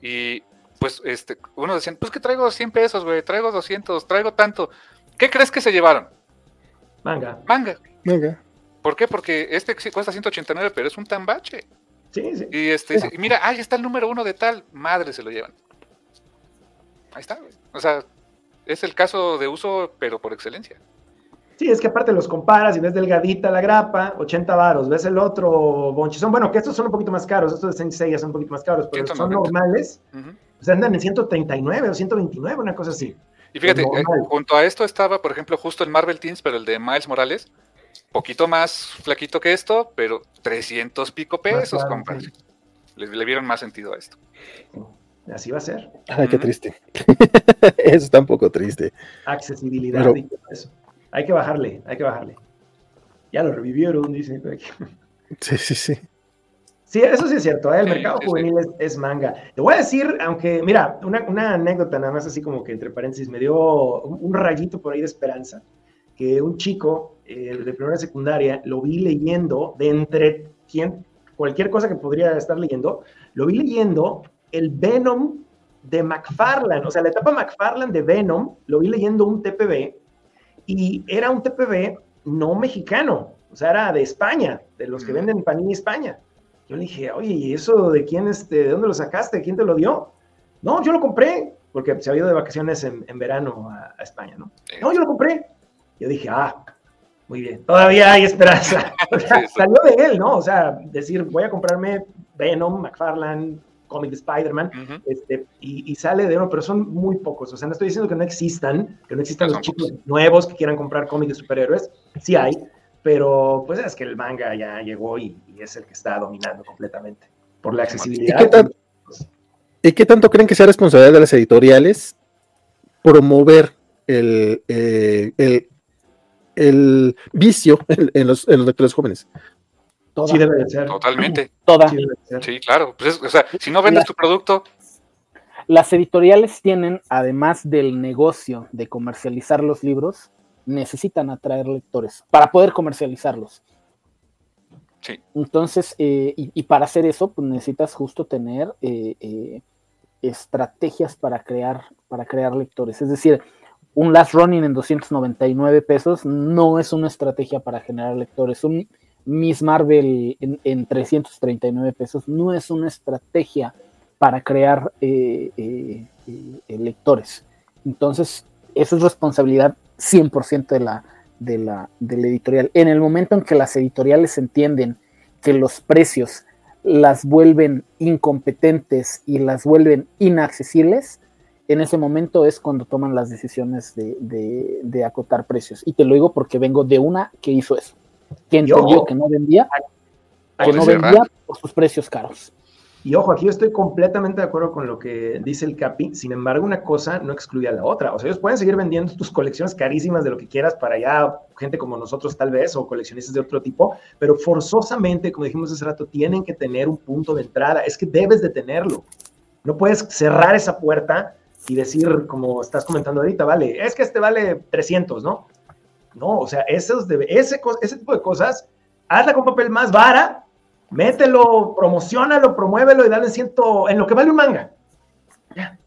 Y pues este, uno decían, pues que traigo 100 pesos, güey, traigo 200, traigo tanto. ¿Qué crees que se llevaron? Manga. Manga. Manga. ¿Por qué? Porque este cuesta 189, pero es un tambache. Sí, sí. Y este, mira, ahí está el número uno de tal, madre se lo llevan. Ahí está, güey. O sea, es el caso de uso, pero por excelencia. Sí, es que aparte los comparas y ves delgadita la grapa, 80 varos, ves el otro bonchizón, bueno, que estos son un poquito más caros, estos de Sensei ya son un poquito más caros, pero son normales, uh andan en 139 o 129, una cosa así. Y fíjate, eh, junto a esto estaba, por ejemplo, justo el Marvel Teens, pero el de Miles Morales, poquito más flaquito que esto, pero 300 pico pesos, compadre. Le, vieron más sentido a esto. Así va a ser. Ay, qué triste. [laughs] eso está un poco triste. Accesibilidad y todo eso. Hay que bajarle, hay que bajarle. Ya lo revivieron, dice. Sí, sí, sí. Sí, eso sí es cierto, ¿eh? el mercado juvenil Es, manga. Te voy a decir, aunque, mira, una, anécdota nada más así como que entre paréntesis, me dio un, rayito por ahí de esperanza, que un chico eh, de primera secundaria lo vi leyendo de entre quien, cualquier cosa que podría estar leyendo, lo vi leyendo el Venom de McFarlane, o sea, la etapa McFarlane de Venom, lo vi leyendo un TPB y era un TPB no mexicano, o sea, era de España, de los que venden Panini España. Yo le dije, oye, ¿y eso de quién, este, de dónde lo sacaste? ¿Quién te lo dio? No, yo lo compré, porque se había ido de vacaciones en, verano a, España, ¿no? No, yo lo compré. Yo dije, ah, muy bien, todavía hay esperanza. [laughs] salió de él, ¿no? O sea, decir, voy a comprarme Venom, McFarlane, cómic de Spider-Man, este, y, sale de uno, pero son muy pocos. O sea, no estoy diciendo que no existan, que no existan los chicos nuevos que quieran comprar cómics de superhéroes, sí hay, pero pues es que el manga ya llegó y, es el que está dominando completamente por la accesibilidad. ¿Y qué, tanto creen que sea responsabilidad de las editoriales promover el, eh, el, el vicio [laughs] en, los, en los lectores jóvenes? Sí debe de ser. Totalmente. Toda. Sí, claro. Pues o sea, si no vendes tu producto. Las editoriales tienen, además del negocio de comercializar los libros, necesitan atraer lectores para poder comercializarlos. Sí. Entonces, eh, y, para hacer eso, pues necesitas justo tener eh, eh, estrategias para crear, para crear lectores. Es decir, un last running en 299 pesos no es una estrategia para generar lectores. Un Miss Marvel en, 339 pesos no es una estrategia para crear eh, eh, eh, lectores. Entonces, eso es responsabilidad 100% de de, la, de la editorial. En el momento en que las editoriales entienden que los precios las vuelven incompetentes y las vuelven inaccesibles, en ese momento es cuando toman las decisiones de, de acotar precios. Y te lo digo porque vengo de una que hizo eso que entendió que no vendía, que no vendía por sus precios caros. Y ojo, aquí yo estoy completamente de acuerdo con lo que dice el Capi. Sin embargo, una cosa no excluye a la otra. O sea, ellos pueden seguir vendiendo tus colecciones carísimas de lo que quieras para ya gente como nosotros tal vez o coleccionistas de otro tipo, pero forzosamente, como dijimos hace rato, tienen que tener un punto de entrada. Es que debes de tenerlo. No puedes cerrar esa puerta y decir, como estás comentando ahorita, vale, es que este vale 300, ¿no? No, o sea, esos de, ese, ese tipo de cosas, hazla con papel más vara, mételo, promocionalo, promuévelo y dale ciento en lo que vale un manga. Ya.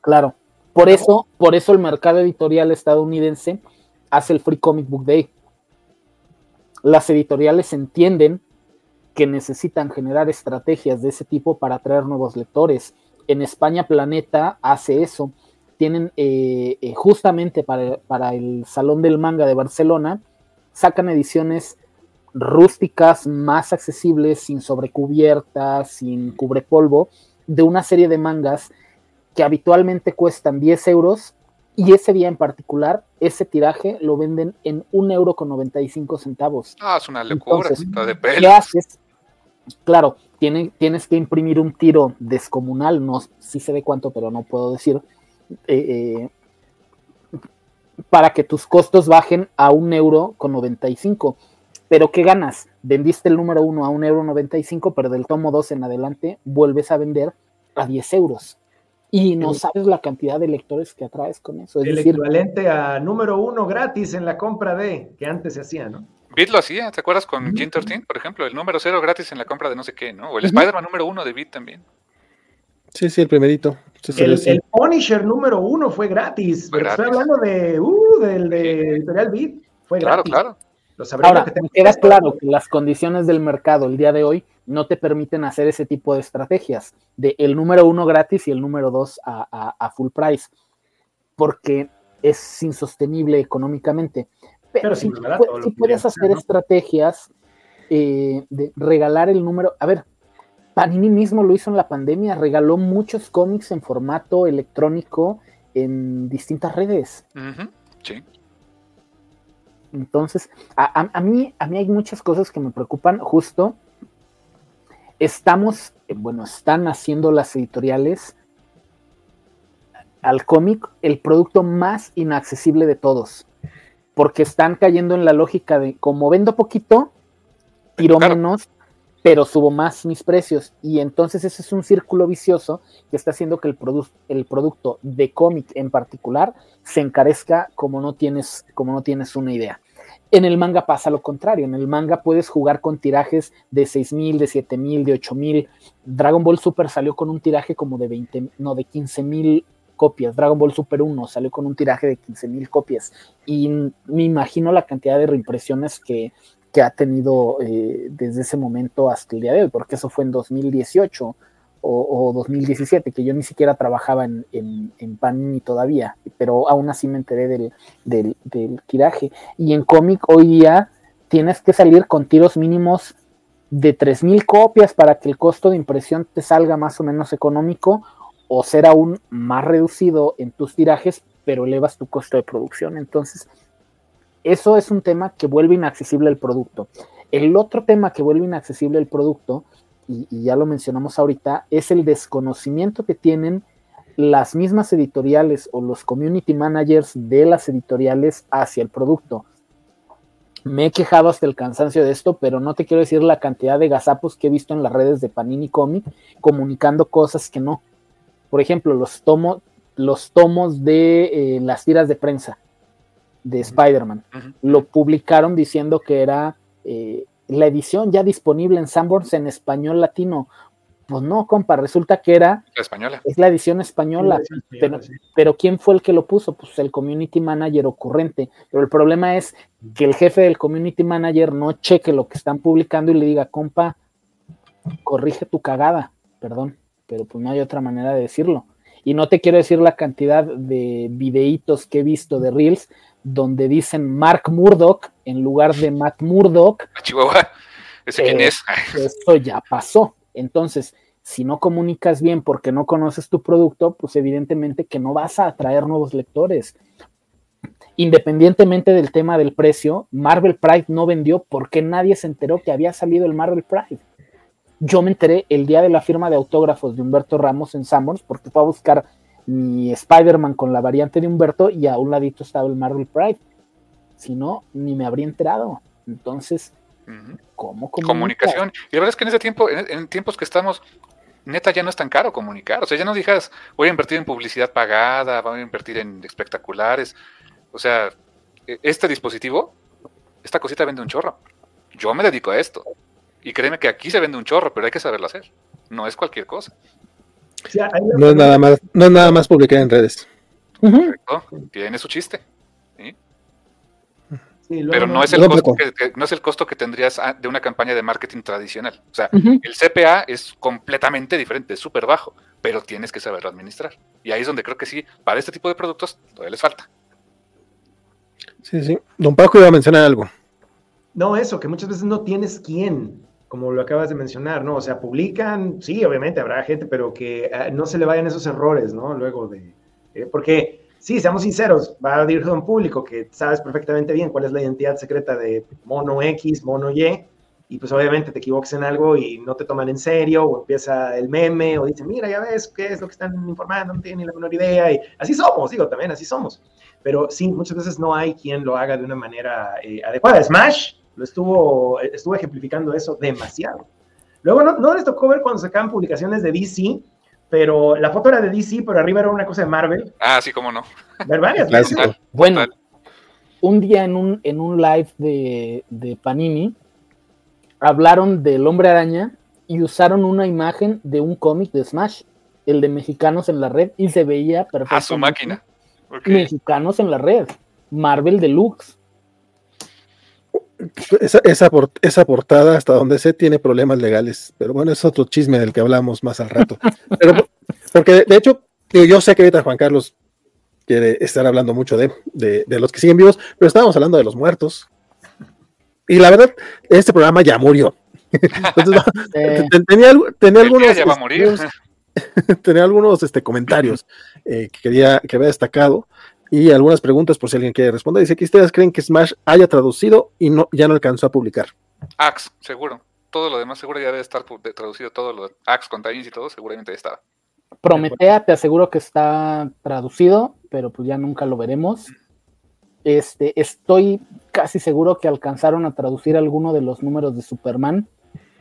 Claro. Por eso, por eso el mercado editorial estadounidense hace el Free Comic Book Day. Las editoriales entienden que necesitan generar estrategias de ese tipo para atraer nuevos lectores. En España Planeta hace eso tienen eh, eh, justamente para, para, el Salón del Manga de Barcelona, sacan ediciones rústicas, más accesibles, sin sobrecubiertas, sin cubrepolvo, de una serie de mangas que habitualmente cuestan 10 euros y ese día en particular, ese tiraje lo venden en un euro con 95 centavos. Ah, es una locura, está de pelo. ¿Qué haces? Claro, tienes que imprimir un tiro descomunal, no sí sé de cuánto, pero no puedo decir, eh, eh, para que tus costos bajen a un euro con 95. Pero ¿qué ganas? Vendiste el número uno a un euro 95, pero del tomo 2 en adelante vuelves a vender a 10 euros y no sabes la cantidad de lectores que atraes con eso. el equivalente a número uno gratis en la compra de, que antes se hacía, ¿no? Bit lo hacía, ¿te acuerdas con Gin por ejemplo? El número cero gratis en la compra de no sé qué, ¿no? O el Spider-Man número uno de Bit también. Sí, sí, el primerito. el, Punisher número uno fue gratis. pero Estoy hablando de, uh, del de Editorial Bit. Fue gratis. Claro, claro. Ahora, queda claro que las condiciones del mercado el día de hoy no te permiten hacer ese tipo de estrategias de el número uno gratis y el número dos a, full price, porque es insostenible económicamente. Pero, si, puedes hacer estrategias eh, de regalar el número, a ver, Panini mismo lo hizo en la pandemia, regaló muchos cómics en formato electrónico en distintas redes. Sí. Entonces, a, mí, a mí hay muchas cosas que me preocupan. Justo, estamos, eh, bueno, están haciendo las editoriales al cómic el producto más inaccesible de todos. Porque están cayendo en la lógica de como vendo poquito, tiro menos pero subo más mis precios. Y entonces ese es un círculo vicioso que está haciendo que el, el producto de cómic en particular se encarezca como no, tienes, como no tienes una idea. En el manga pasa lo contrario. En el manga puedes jugar con tirajes de 6000, de 7000, de 8000. Dragon Ball Super salió con un tiraje como de 20, no, de 15000 copias. Dragon Ball Super 1 salió con un tiraje de 15000 copias. Y me imagino la cantidad de reimpresiones que que ha tenido eh, desde ese momento hasta el día de hoy, porque eso fue en 2018 o, 2017, que yo ni siquiera trabajaba en, en, Panini todavía, pero aún así me enteré del, del, del tiraje. Y en cómic hoy día tienes que salir con tiros mínimos de 3.000 copias para que el costo de impresión te salga más o menos económico o ser aún más reducido en tus tirajes, pero elevas tu costo de producción. Entonces, eso es un tema que vuelve inaccesible el producto. El otro tema que vuelve inaccesible el producto, y, ya lo mencionamos ahorita, es el desconocimiento que tienen las mismas editoriales o los community managers de las editoriales hacia el producto. Me he quejado hasta el cansancio de esto, pero no te quiero decir la cantidad de gazapos que he visto en las redes de Panini Comic comunicando cosas que no. Por ejemplo, los, los tomos de eh, las tiras de prensa de Spider-Man. Lo publicaron diciendo que era eh, la edición ya disponible en Sanborns en español latino. Pues no, compa, resulta que era. La española. Es la edición española. pero, ¿quién fue el que lo puso? Pues el community manager ocurrente. Pero el problema es que el jefe del community manager no cheque lo que están publicando y le diga, compa, corrige tu cagada. Perdón, pero pues no hay otra manera de decirlo. Y no te quiero decir la cantidad de videitos que he visto de Reels donde dicen Mark Murdoch en lugar de Matt Murdoch. [laughs] Ah, Chihuahua, ese quién es. [laughs] Esto ya pasó. Entonces, si no comunicas bien porque no conoces tu producto, pues evidentemente que no vas a atraer nuevos lectores. Independientemente del tema del precio, Marvel Pride no vendió porque nadie se enteró que había salido el Marvel Pride. Yo me enteré el día de la firma de autógrafos de Humberto Ramos en Sammons porque fue a buscar mi Spider-Man con la variante de Humberto y a un ladito estaba el Marvel Pride. Si no, ni me habría enterado. Entonces, ¿cómo Comunicación. Y la verdad es que en ese tiempo, en, tiempos que estamos, neta ya no es tan caro comunicar. O sea, ya no digas, voy a invertir en publicidad pagada, voy a invertir en espectaculares. O sea, e, este dispositivo, esta cosita vende un chorro. Yo me dedico a esto. Y créeme que aquí se vende un chorro, pero hay que saberlo hacer. No es cualquier cosa no es nada más, no nada más publicar en redes. Tiene su chiste. pero no, es el costo que, no es el costo que tendrías ah, de una campaña de marketing tradicional. O sea, el CPA es completamente diferente, es súper bajo, pero tienes que saberlo administrar. Y ahí es donde creo que sí, para este tipo de productos todavía les falta. Sí, sí. Don Paco iba a mencionar algo. No, eso, que muchas veces no tienes quién, como lo acabas de mencionar, ¿no? O sea, publican, sí, obviamente habrá gente, pero que ah, no se le vayan esos errores, ¿no? Luego de... Eh, porque sí, seamos sinceros, va a dirigir a un público que sabes perfectamente bien cuál es la identidad secreta de mono X, mono Y, y pues obviamente te equivoques en algo y no te toman en serio, o empieza el meme, o dicen, mira, ya ves qué es lo que están informando, no tienen ni la menor idea, y así somos, digo, también así somos. Pero sí, muchas veces no hay quien lo haga de una manera eh, adecuada. Smash lo estuvo, estuvo ejemplificando eso demasiado. Luego no, no les tocó ver cuando sacaban publicaciones de DC, pero la foto era de DC, pero arriba era una cosa de Marvel. Ah, sí, cómo no. Bueno, un día en un, en un live de, de Panini hablaron del hombre araña y usaron una imagen de un cómic de Smash, el de Mexicanos en la Red, y se veía perfecto. A su máquina. Mexicanos en la red, Marvel Deluxe. Esa, esa, portada, hasta donde sé, tiene problemas legales, pero bueno, es otro chisme del que hablamos más al rato. Pero, porque de hecho, yo sé que ahorita Juan Carlos quiere estar hablando mucho de, de, los que siguen vivos, pero estábamos hablando de los muertos. Y la verdad, este programa ya murió. [laughs] tenía, algunos. [laughs] tenía algunos este, comentarios eh, que quería que había destacado y algunas preguntas por si alguien quiere responder. Dice que ustedes creen que Smash haya traducido y no ya no alcanzó a publicar. Axe, seguro. Todo lo demás seguro ya debe estar traducido, todo lo de Axe con y todo seguramente ya estaba. Prometea, te aseguro que está traducido, pero pues ya nunca lo veremos. Este, estoy casi seguro que alcanzaron a traducir alguno de los números de Superman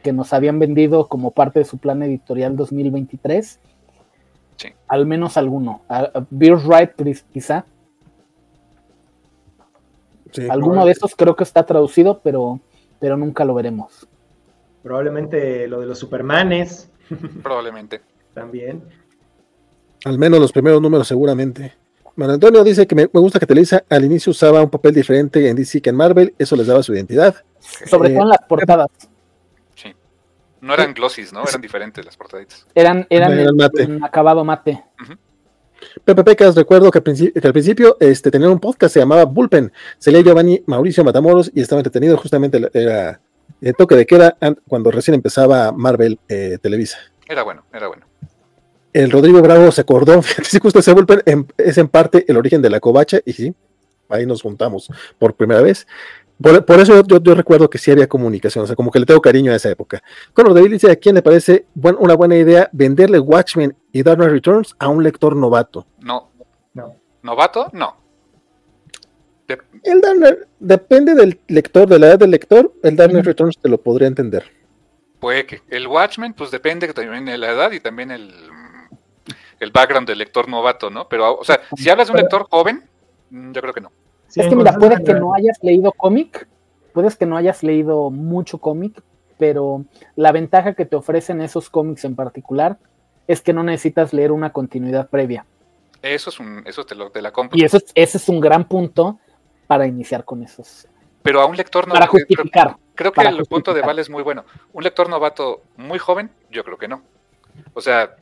que nos habían vendido como parte de su plan editorial 2023. Sí. Al menos alguno. Beer Right, quizá. Alguno de estos creo que está traducido, pero, pero nunca lo veremos. Probablemente lo de los Supermanes. Probablemente. También. Al menos los primeros números, seguramente. Bueno, Antonio dice que me, gusta que Televisa al inicio usaba un papel diferente en DC que en Marvel, eso les daba su identidad. Sobre todo en las portadas. Sí. No eran glossis, ¿no? Eran diferentes las portaditas. Eran, eran, acabado mate. Pepe Pecas, recuerdo que al principio, este, tenían un podcast, se llamaba Bullpen. Se leía Giovanni Mauricio Matamoros y estaba entretenido. Justamente era el toque de queda cuando recién empezaba Marvel eh, Televisa. Era bueno, era bueno. El Rodrigo Bravo se acordó, [laughs] sí, justo ese Bullpen es en parte el origen de la covacha y sí, ahí nos juntamos por primera vez. Por, eso yo, recuerdo que sí había comunicación, o sea, como que le tengo cariño a esa época. Conor David dice, ¿a quién le parece una buena idea venderle Watchmen y Dark Knight Returns a un lector novato? No. no. ¿Novato? No. El Dark depende del lector, de la edad del lector, el Dark Knight Returns te lo podría entender. Puede que. El Watchmen, pues depende también de la edad y también el, el background del lector novato, ¿no? Pero, o sea, si hablas de un lector joven, mm, yo creo que no es que mira, puedes que no hayas leído cómic, puedes que no hayas leído mucho cómic, pero la ventaja que te ofrecen esos cómics en particular es que no necesitas leer una continuidad previa. Eso es un, eso te lo de la compra. Y eso ese es un gran punto para iniciar con esos. Pero a un lector novato. Para justificar. Creo, que el punto de Val es muy bueno. Un lector novato muy joven, yo creo que no. O sea,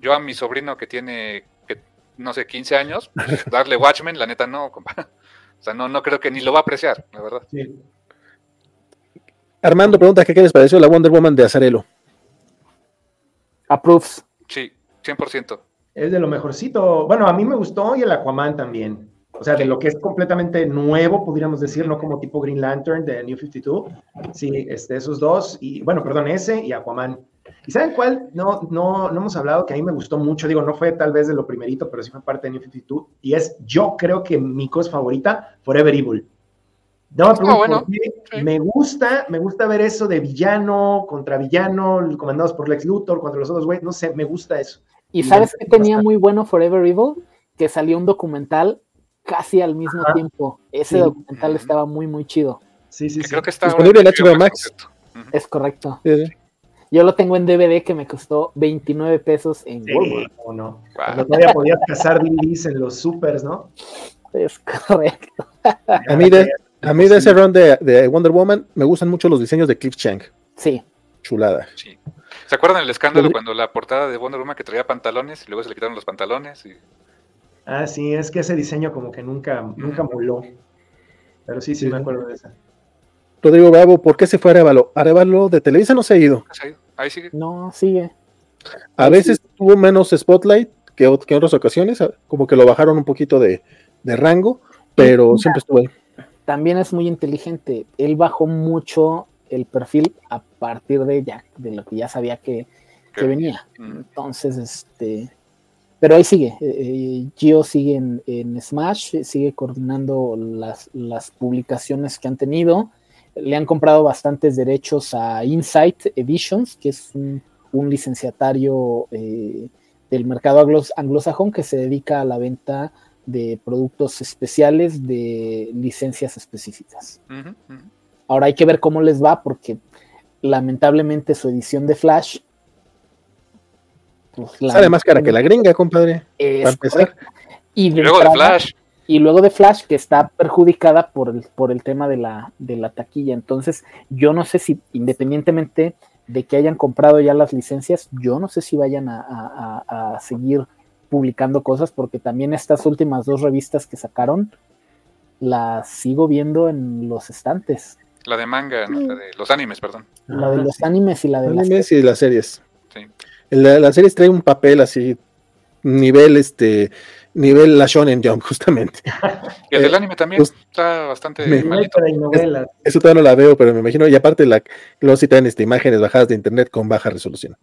yo a mi sobrino que tiene no sé, 15 años, darle [laughs] Watchmen, la neta no, compa. O sea, no, no creo que ni lo va a apreciar, la verdad. Armando pregunta qué les pareció la Wonder Woman de Azarelo. Approves. Sí, 100%. Es de lo mejorcito. Bueno, a mí me gustó y el Aquaman también. O sea, de lo que es completamente nuevo, podríamos decir, no como tipo Green Lantern de New 52. Sí, este, esos dos. Y bueno, perdón, ese y Aquaman. ¿Y saben cuál? No, no, no hemos hablado que a mí me gustó mucho. Digo, no fue tal vez de lo primerito, pero sí fue parte de New 52. Y es, yo creo que mi cosa favorita, Forever Evil. No, ah, me gusta, me gusta ver eso de villano contra villano, comandados por Lex Luthor contra los otros güeyes. No sé, me gusta eso. ¿Y sabes qué tenía muy bueno Forever Evil? Que salió un documental casi al mismo tiempo. Ese documental estaba muy, muy chido. Sí, sí, sí. Creo que está disponible en HBO Max. Es correcto. Sí, yo lo tengo en DVD que me costó 29 pesos en sí, Walmart. No, no. Cuando todavía podías cazar DVDs en los supers, ¿no? Es correcto. A mí de, A mí de ese run de, Wonder Woman me gustan mucho los diseños de Cliff Chang. Sí. Chulada. Sí. ¿Se acuerdan del escándalo cuando la portada de Wonder Woman que traía pantalones y luego se le quitaron los pantalones? Y... Ah, sí, es que ese diseño como que nunca, nunca moló. Pero sí, sí, me acuerdo de esa. Rodrigo Bravo, ¿por qué se fue a Arevalo? Arevalo de Televisa no se ha ido. Ahí sigue. No, sigue. A veces tuvo menos spotlight que, en otras ocasiones, como que lo bajaron un poquito de, rango, pero siempre estuvo ahí. También es muy inteligente. Él bajó mucho el perfil a partir de ella, de lo que ya sabía que, venía. Entonces, este. Pero ahí sigue. Eh, eh, Gio sigue en, Smash, sigue coordinando las, las publicaciones que han tenido. Le han comprado bastantes derechos a Insight Editions, que es un un licenciatario eh, del mercado anglosajón que se dedica a la venta de productos especiales de licencias específicas. Ahora hay que ver cómo les va porque lamentablemente su edición de Flash pues, sale más cara que la gringa, compadre. Y, luego de Flash. Y luego de Flash, que está perjudicada por el, por el tema de la, de la taquilla. Entonces, yo no sé si independientemente de que hayan comprado ya las licencias, yo no sé si vayan a, seguir publicando cosas, porque también estas últimas dos revistas que sacaron, las sigo viendo en los estantes. La de manga, la de los animes, perdón. La de los animes y la de animes las... y las series. Sí. La, las series trae un papel así, nivel este nivel la Shonen Jump, [laughs] justamente. Y el del eh, anime también pues, está bastante malito. eso todavía no la veo, pero me imagino, y aparte la, luego traen este, imágenes bajadas de internet con baja resolución.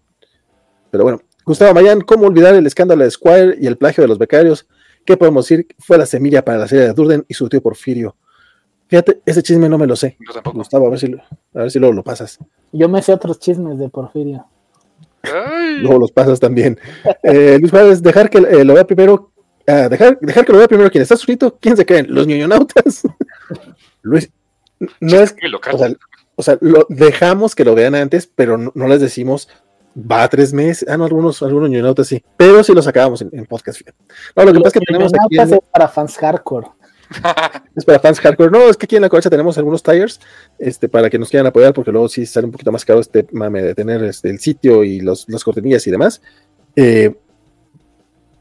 Pero bueno, Gustavo Mayán, ¿cómo olvidar el escándalo de Squire y el plagio de los becarios? ¿Qué podemos decir? Fue la semilla para la serie de Durden y su tío Porfirio. Fíjate, ese chisme no me lo sé. Gustavo, a ver si, a ver si luego lo pasas. Yo me sé otros chismes de Porfirio. Luego los pasas también. [laughs] Eh, Luis Juárez, dejar que eh, lo vea primero dejar, dejar que lo vea primero quien está suscrito. ¿Quién se creen? Los ñoñonautas. [laughs] Luis, no es. O sea, o sea, lo dejamos que lo vean antes, pero no, les decimos va a tres meses. Ah, no, algunos, algunos ñoñonautas sí, pero sí los sacábamos en, podcast. No, lo que pasa es que tenemos aquí. Es para fans hardcore. [laughs] es para fans hardcore. No, es que aquí en la covacha tenemos algunos tires este, para que nos quieran apoyar, porque luego sí sale un poquito más caro este mame de tener este, el sitio y los, las cortinillas y demás. Eh,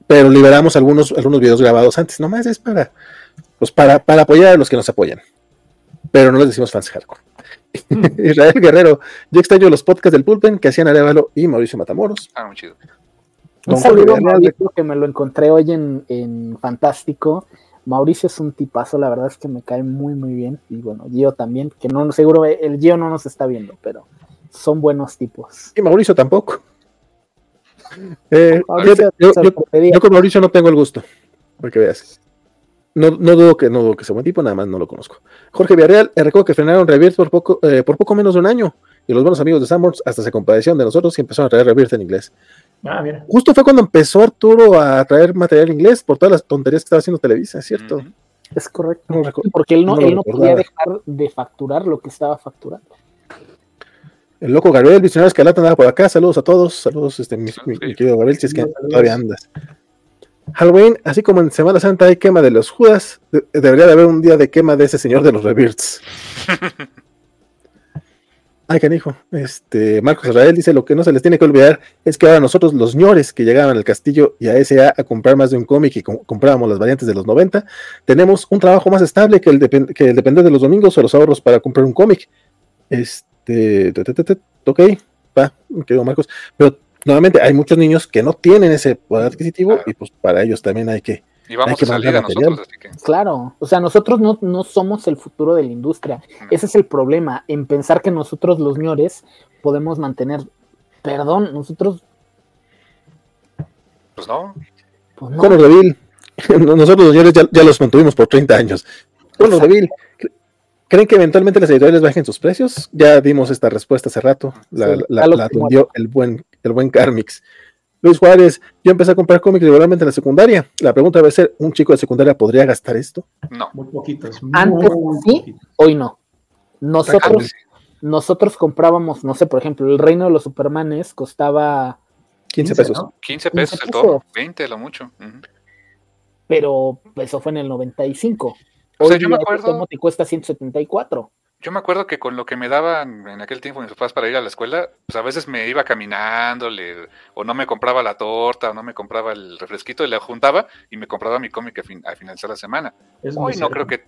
pero liberamos algunos, algunos videos grabados antes, nomás es para, pues para, para apoyar a los que nos apoyan. Pero no les decimos fans hardcore. [laughs] Israel Guerrero, yo extraño los podcasts del Pulpen que hacían Arevalo y Mauricio Matamoros. Ah, muy chido. Un saludo a Mauricio que me lo encontré hoy en, en, Fantástico. Mauricio es un tipazo, la verdad es que me cae muy muy bien. Y bueno, Gio también, que no seguro el Gio no nos está viendo, pero son buenos tipos. Y Mauricio tampoco. Eh, yo, con Mauricio no tengo el gusto, porque veas. No, no, dudo que no dudo que sea buen tipo, nada más no lo conozco. Jorge Villarreal, eh, recuerdo que frenaron Rebirth por poco, eh, por poco menos de un año. Y los buenos amigos de Sanborns hasta se compadecieron de nosotros y empezaron a traer Rebirth en inglés. Ah, Justo fue cuando empezó Arturo a traer material en inglés por todas las tonterías que estaba haciendo Televisa, ¿es cierto? Es correcto. porque él no, él no podía dejar de facturar lo que estaba facturando. El loco Gabriel, visionario Escalata, andaba por acá. Saludos a todos. Saludos, este, mi, querido Gabriel, si es que todavía andas. Halloween, así como en Semana Santa hay quema de los Judas, debería de haber un día de quema de ese señor de los Rebirths. [laughs] Ay, canijo. Este, Marcos Israel dice: Lo que no se les tiene que olvidar es que ahora nosotros, los ñores que llegaban al castillo y a SA a comprar más de un cómic y comprábamos las variantes de los 90, tenemos un trabajo más estable que el, que el depender de los domingos o los ahorros para comprar un cómic. Este ok, va, querido Marcos, pero nuevamente hay muchos niños que no tienen ese poder adquisitivo y pues para ellos también hay que... Y vamos a salir a nosotros, Claro, o sea, nosotros no, no somos el futuro de la industria. Ese es el problema, en pensar que nosotros los ñores podemos mantener, perdón, nosotros... Pues no. Pues no. [laughs] nosotros los ñores ya, los mantuvimos por 30 años. Bueno, Devil, ¿Creen que eventualmente las editoriales bajen sus precios? Ya dimos esta respuesta hace rato. La, atendió el buen, el buen Carmix. Luis Juárez, yo empecé a comprar cómics regularmente en la secundaria. La pregunta debe ser, ¿un chico de secundaria podría gastar esto? No. Muy poquitos. Antes sí, hoy no. Nosotros, nosotros comprábamos, no sé, por ejemplo, el Reino de los Supermanes costaba 15 pesos. 15 pesos el todo, 20 lo mucho. Pero eso fue en el 95. O sea, yo me acuerdo. te cuesta 174. Yo me acuerdo que con lo que me daban en aquel tiempo mis papás para ir a la escuela, pues a veces me iba caminando, o no me compraba la torta, o no me compraba el refresquito, y le juntaba y me compraba mi cómic a, finalizar la semana. Hoy no creo que,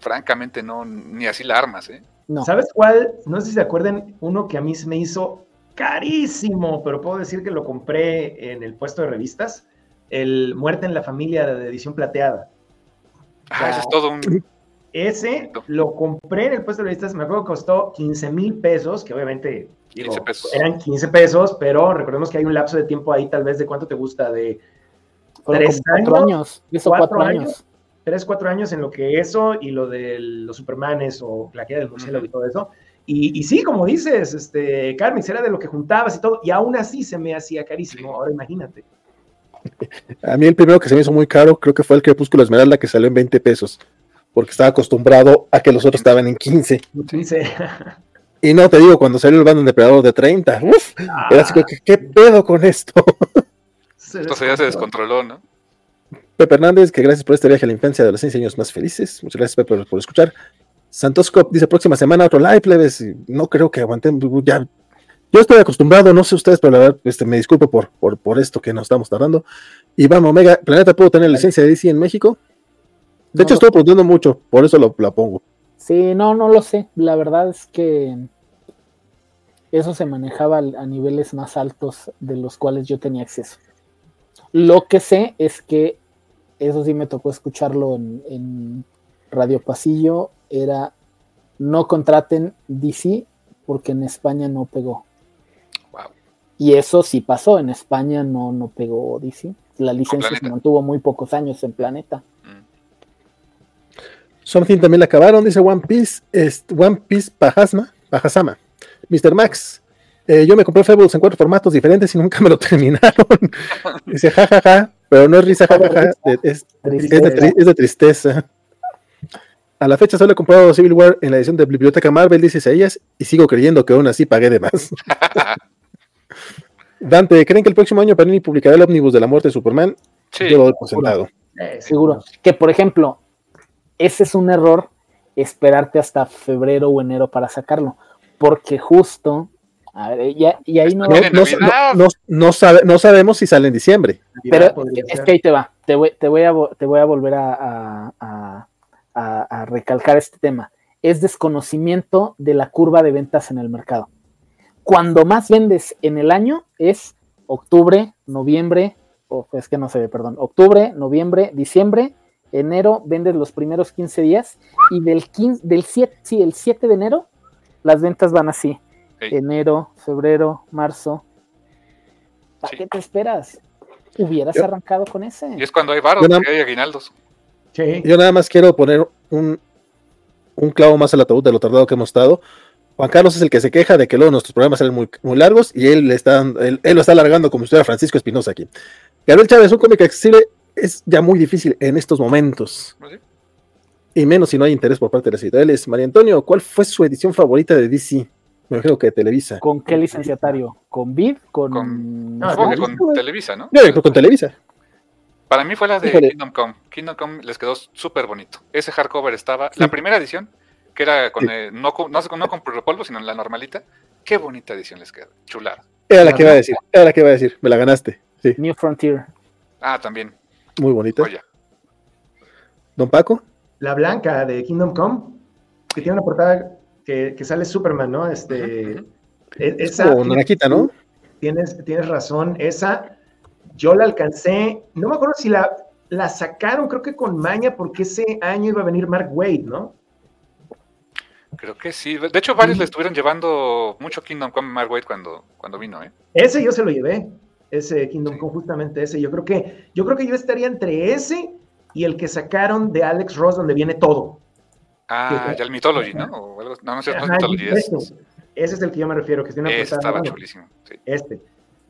francamente, no, ni así la armas, ¿eh? ¿Sabes cuál? No sé si se acuerdan, uno que a mí se me hizo carísimo, pero puedo decir que lo compré en el puesto de revistas, el Muerte en la Familia de edición plateada. Ah, ese es todo un... Ese lo compré en el puesto de revistas, me acuerdo que costó 15 mil pesos, que obviamente eran 15 pesos, pero recordemos que hay un lapso de tiempo ahí, tal vez de cuánto te gusta, de tres años, años. cuatro, años. Tres, cuatro años en lo que eso y lo de los Supermanes o la queda del murciélago y todo eso. Y, sí, como dices, este, Carmen, era de lo que juntabas y todo, y aún así se me hacía carísimo. Ahora imagínate. A mí el primero que se me hizo muy caro creo que fue el Crepúsculo Esmeralda que salió en 20 pesos, porque estaba acostumbrado a que los otros estaban en 15. 15. Y no te digo, cuando salió el Bando Depredador de 30, uf, era así que, ¿qué pedo con esto? Entonces ya se descontroló, ¿no? Pepe Hernández, que gracias por este viaje a la infancia de los 6 años más felices. Muchas gracias, Pepe, por escuchar. Santos Cop dice próxima semana otro live, plebes. No creo que aguanten. Ya, yo estoy acostumbrado, no sé ustedes, pero la verdad, este, me disculpo por, por, esto que nos estamos tardando. Y vamos, Omega, Planeta, ¿puedo tener licencia de DC en México? De hecho, estoy produciendo mucho, por eso lo, la pongo. Sí, no, no lo sé. La verdad es que eso se manejaba a niveles más altos de los cuales yo tenía acceso. Lo que sé es que eso sí me tocó escucharlo en, en Radio Pasillo era no contraten DC porque en España no pegó. Y eso sí pasó, en España no, no pegó DC. La licencia se mantuvo muy pocos años en Planeta. Something también la acabaron, dice One Piece, es One Piece Pajasma, Pajasama. Mr. Max, eh, yo me compré Fables en cuatro formatos diferentes y nunca me lo [laughs] terminaron. dice jajaja, pero no es risa, jajaja, es, es de tristeza. A la fecha solo he comprado Civil War en la edición de Biblioteca Marvel, dice ellas, y sigo creyendo que aún así pagué de más. [laughs] Dante, ¿creen que el próximo año Panini publicará el ómnibus de la muerte de Superman? Sí. Yo lo doy eh, seguro. Que, por ejemplo, ese es un error esperarte hasta febrero o enero para sacarlo, porque justo a ver, y ahí no, no, sabemos si sale en diciembre. Pero es que ahí te va. Te voy, te voy, a, te voy a volver a, a, recalcar este tema, es desconocimiento de la curva de ventas en el mercado. Cuando más vendes en el año es octubre, noviembre, o es que no se ve, perdón, octubre, noviembre, diciembre, enero vendes los primeros 15 días y del, 15, del 7, sí, el 7 de enero las ventas van así. Enero, febrero, marzo. ¿Para qué te esperas? Hubieras arrancado con ese. Y es cuando hay varos, hay aguinaldos. Yo nada más quiero poner un, clavo más al ataúd de lo tardado que hemos estado. Juan Carlos es el que se queja de que luego nuestros programas salen muy, muy largos y él, está, él, lo está alargando como si fuera Francisco Espinosa aquí. Gabriel Chávez, un cómic accesible es ya muy difícil en estos momentos. ¿Ah, y menos si no hay interés por parte de las editoriales. María Antonio, ¿cuál fue su edición favorita de DC? Me imagino que de Televisa. ¿Con qué licenciatario? ¿Con Vid? ¿Con, con, con Televisa, no? Yo creo con Televisa. Para mí fue la de Kingdom Come. Kingdom Come les quedó súper bonito. Ese hardcover estaba, la primera edición, que era con, no, no, no con repolvo, sino la normalita. Qué bonita edición les quedó. Chulada. Era la que iba a decir, era la que iba a decir. Me la ganaste. Sí. New Frontier. Ah, también. Muy bonita. Don Paco. La blanca de Kingdom Come, que tiene una portada que, que sale Superman, ¿no? Este. E, esa. O naranjita, ¿no? Tienes, tienes razón. Esa yo la alcancé, no me acuerdo si la, la sacaron, creo que con maña, porque ese año iba a venir Mark Wade, ¿no? Creo que sí. De hecho, varios le estuvieron llevando mucho Kingdom Come Mark Wade cuando, cuando vino, ¿eh? Ese yo se lo llevé. Ese Kingdom Come, justamente ese. Yo creo que, yo creo que yo estaría entre ese y el que sacaron de Alex Ross, donde viene todo. Ah, ya el Mythology, ¿no? no, no sé, no Mythology. Ese, ese es el que yo me refiero, que tiene una Estaba chulísimo. Sí. Este.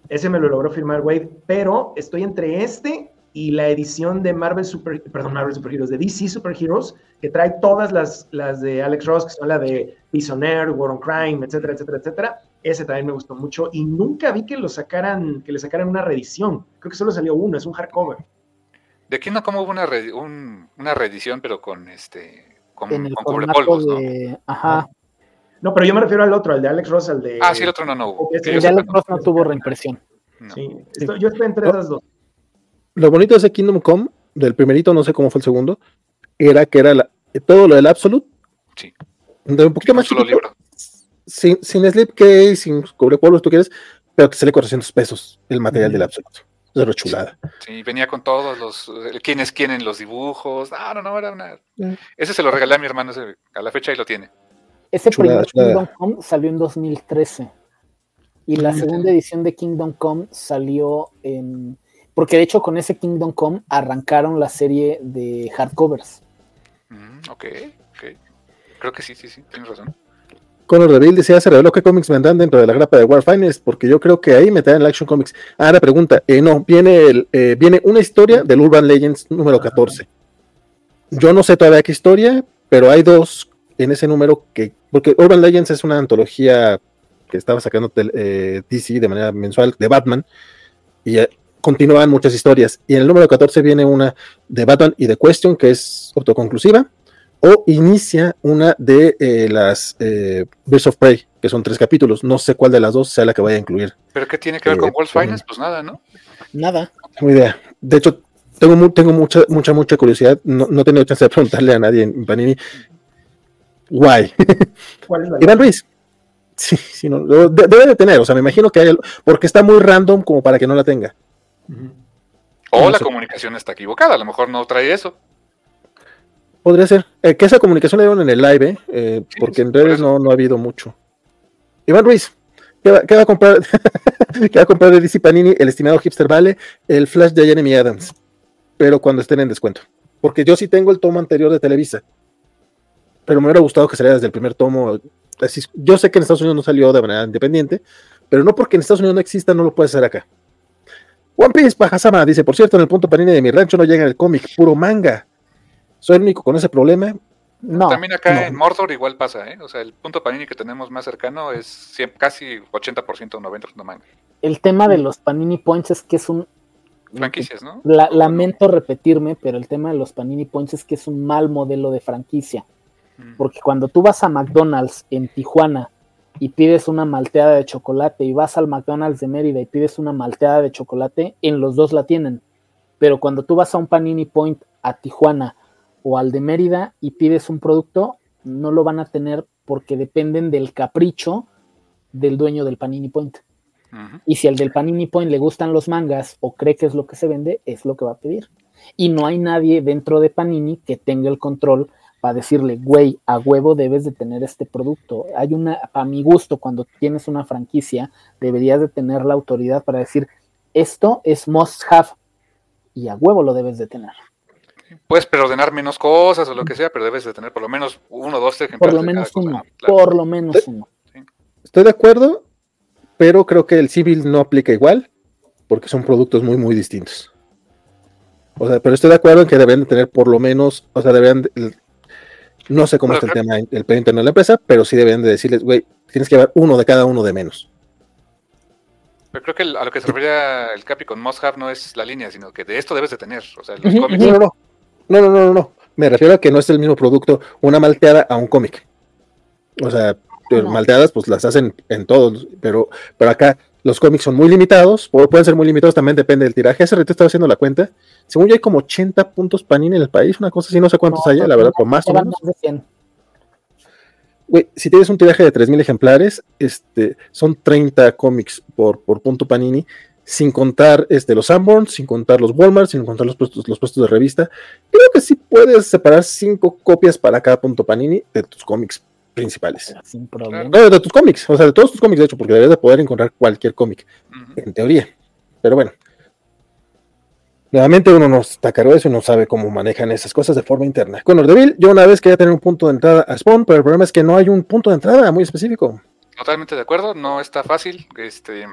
Ese me lo logró firmar Wade, pero estoy entre este y la edición de Marvel Super, perdón, Marvel Super Heroes, de DC Super Heroes, que trae todas las, las de Alex Ross, que son la de Prisoner, War on Crime, etcétera, etcétera, etcétera. Ese también me gustó mucho y nunca vi que lo sacaran, que le sacaran una reedición. Creo que solo salió uno, es un hardcover. De Kingdom Come hubo una, una reedición, pero con este. Con, en el con de... Ajá. No, pero yo me refiero al otro, al de Alex Ross, al de. Ah, sí, el otro no, no hubo. El de Alex Ross no tuvo reimpresión. Sí, yo estoy entre esas dos. Lo bonito de ese Kingdom Come, del primerito, no sé cómo fue el segundo, era que era la, todo lo del Absolute. Sí. De un poquito más Sin, sin slipcase, sin cubre si tú quieres, pero te sale 400 pesos el material del Absolute. Eso chulada. Sí, venía con todos los. quienes quieren los dibujos. Ah, no, no, era una. Ese se lo regalé a mi hermano a la fecha y lo tiene. Ese primer Kingdom Come salió en 2013. Y la segunda edición de Kingdom Come salió en. Porque de hecho, con ese Kingdom Come arrancaron la serie de hardcovers. Mm, ok, ok. Creo que sí, sí, sí, tienes razón. Conor Deville decía, se reveló qué cómics vendrán dentro de la grapa de War porque yo creo que ahí me traen el Action Comics. Ah, la pregunta, eh, no, viene, el, eh, viene una historia del Urban Legends número 14. Yo no sé todavía qué historia, pero hay dos en ese número que, porque Urban Legends es una antología que estaba sacando eh, DC de manera mensual de Batman, y continuaban muchas historias. Y en el número 14 viene una de Batman y de Question, que es autoconclusiva o inicia una de eh, las eh, Birds of Prey, que son tres capítulos. No sé cuál de las dos sea la que vaya a incluir. ¿Pero qué tiene que ver con eh, Wolf Finance? Pues nada, ¿no? Nada. No tengo idea. De hecho, tengo, tengo mucha, mucha, mucha curiosidad. No, no he tenido chance de preguntarle a nadie en Panini. Guay. ¿Cuál es la [laughs] Iván Ruiz. Sí, sí, no, debe de tener. O sea, me imagino que hay. Porque está muy random como para que no la tenga. O la comunicación está equivocada. A lo mejor no trae eso. Podría ser. Eh, que esa comunicación la dieron en el live, ¿eh? eh porque en redes no, no ha habido mucho. Iván Ruiz, ¿qué va, a comprar? [laughs] ¿Qué va a comprar de DC Panini? El estimado Hipster Vale, el Flash de Jeremy Adams. Pero cuando estén en descuento. Porque yo sí tengo el tomo anterior de Televisa. Pero me hubiera gustado que saliera desde el primer tomo. Así, yo sé que en Estados Unidos no salió de manera independiente, pero no porque en Estados Unidos no exista, no lo puede hacer acá. One Piece, Pajasama, dice, por cierto, en el punto Panini de mi rancho no llega el cómic, puro manga. ¿Soy el único con ese problema? No. También acá en Mordor igual pasa, ¿eh? O sea, el punto Panini que tenemos más cercano es casi 80% o 90% manga. El tema de los Panini Points es que es un. Franquicias, ¿no? lamento repetirme, pero el tema de los Panini Points es que es un mal modelo de franquicia. Mm. Porque cuando tú vas a McDonald's en Tijuana y pides una malteada de chocolate y vas al McDonald's de Mérida y pides una malteada de chocolate, en los dos la tienen. Pero cuando tú vas a un Panini Point a Tijuana o al de Mérida y pides un producto, no lo van a tener porque dependen del capricho del dueño del Panini Point. Y si al del Panini Point le gustan los mangas o cree que es lo que se vende, es lo que va a pedir. Y no hay nadie dentro de Panini que tenga el control para decirle, güey, a huevo debes de tener este producto. Hay una, a mi gusto, cuando tienes una franquicia, deberías de tener la autoridad para decir, esto es must have y a huevo lo debes de tener. Puedes preordenar menos cosas o lo que sea, pero debes de tener por lo menos uno, dos, tres ejemplares. Por lo menos uno, por lo menos uno. Estoy de acuerdo, pero creo que el civil no aplica igual, porque son productos muy, muy distintos. O sea, pero estoy de acuerdo en que deben de tener por lo menos, o sea, deben, no sé cómo está el tema, el plan interno de la empresa, pero sí deben de decirles, güey, tienes que llevar uno de cada uno de menos. Pero creo que a lo que se refiere el Capi con Must no es la línea, sino que de esto debes de tener. O sea, los cómics. No, no, no, no, no, no, Me refiero a que no es el mismo producto una malteada a un cómic. O sea, malteadas pues las hacen en todos, pero, pero acá los cómics son muy limitados, pueden ser muy limitados, también depende del tiraje. Hace rato estaba haciendo la cuenta. Según yo hay como 80 puntos Panini en el país, una cosa así, no sé cuántos hay, la verdad, por más o menos. Güey, si tienes un tiraje de 3.000 ejemplares, este, son 30 cómics por, por punto Panini sin contar este, los Sanborns, sin contar los Walmart, sin contar los puestos, los puestos de revista. Creo que sí puedes separar cinco copias para cada punto Panini de tus cómics principales. Sin problema. de tus cómics, o sea, de todos tus cómics, de hecho, porque debes de poder encontrar cualquier cómic, en teoría. Pero bueno. Nuevamente uno no está caro eso y no sabe cómo manejan esas cosas de forma interna. Con Ordeville, yo una vez quería tener un punto de entrada a Spawn, pero el problema es que no hay un punto de entrada muy específico. Totalmente de acuerdo, no está fácil. Este,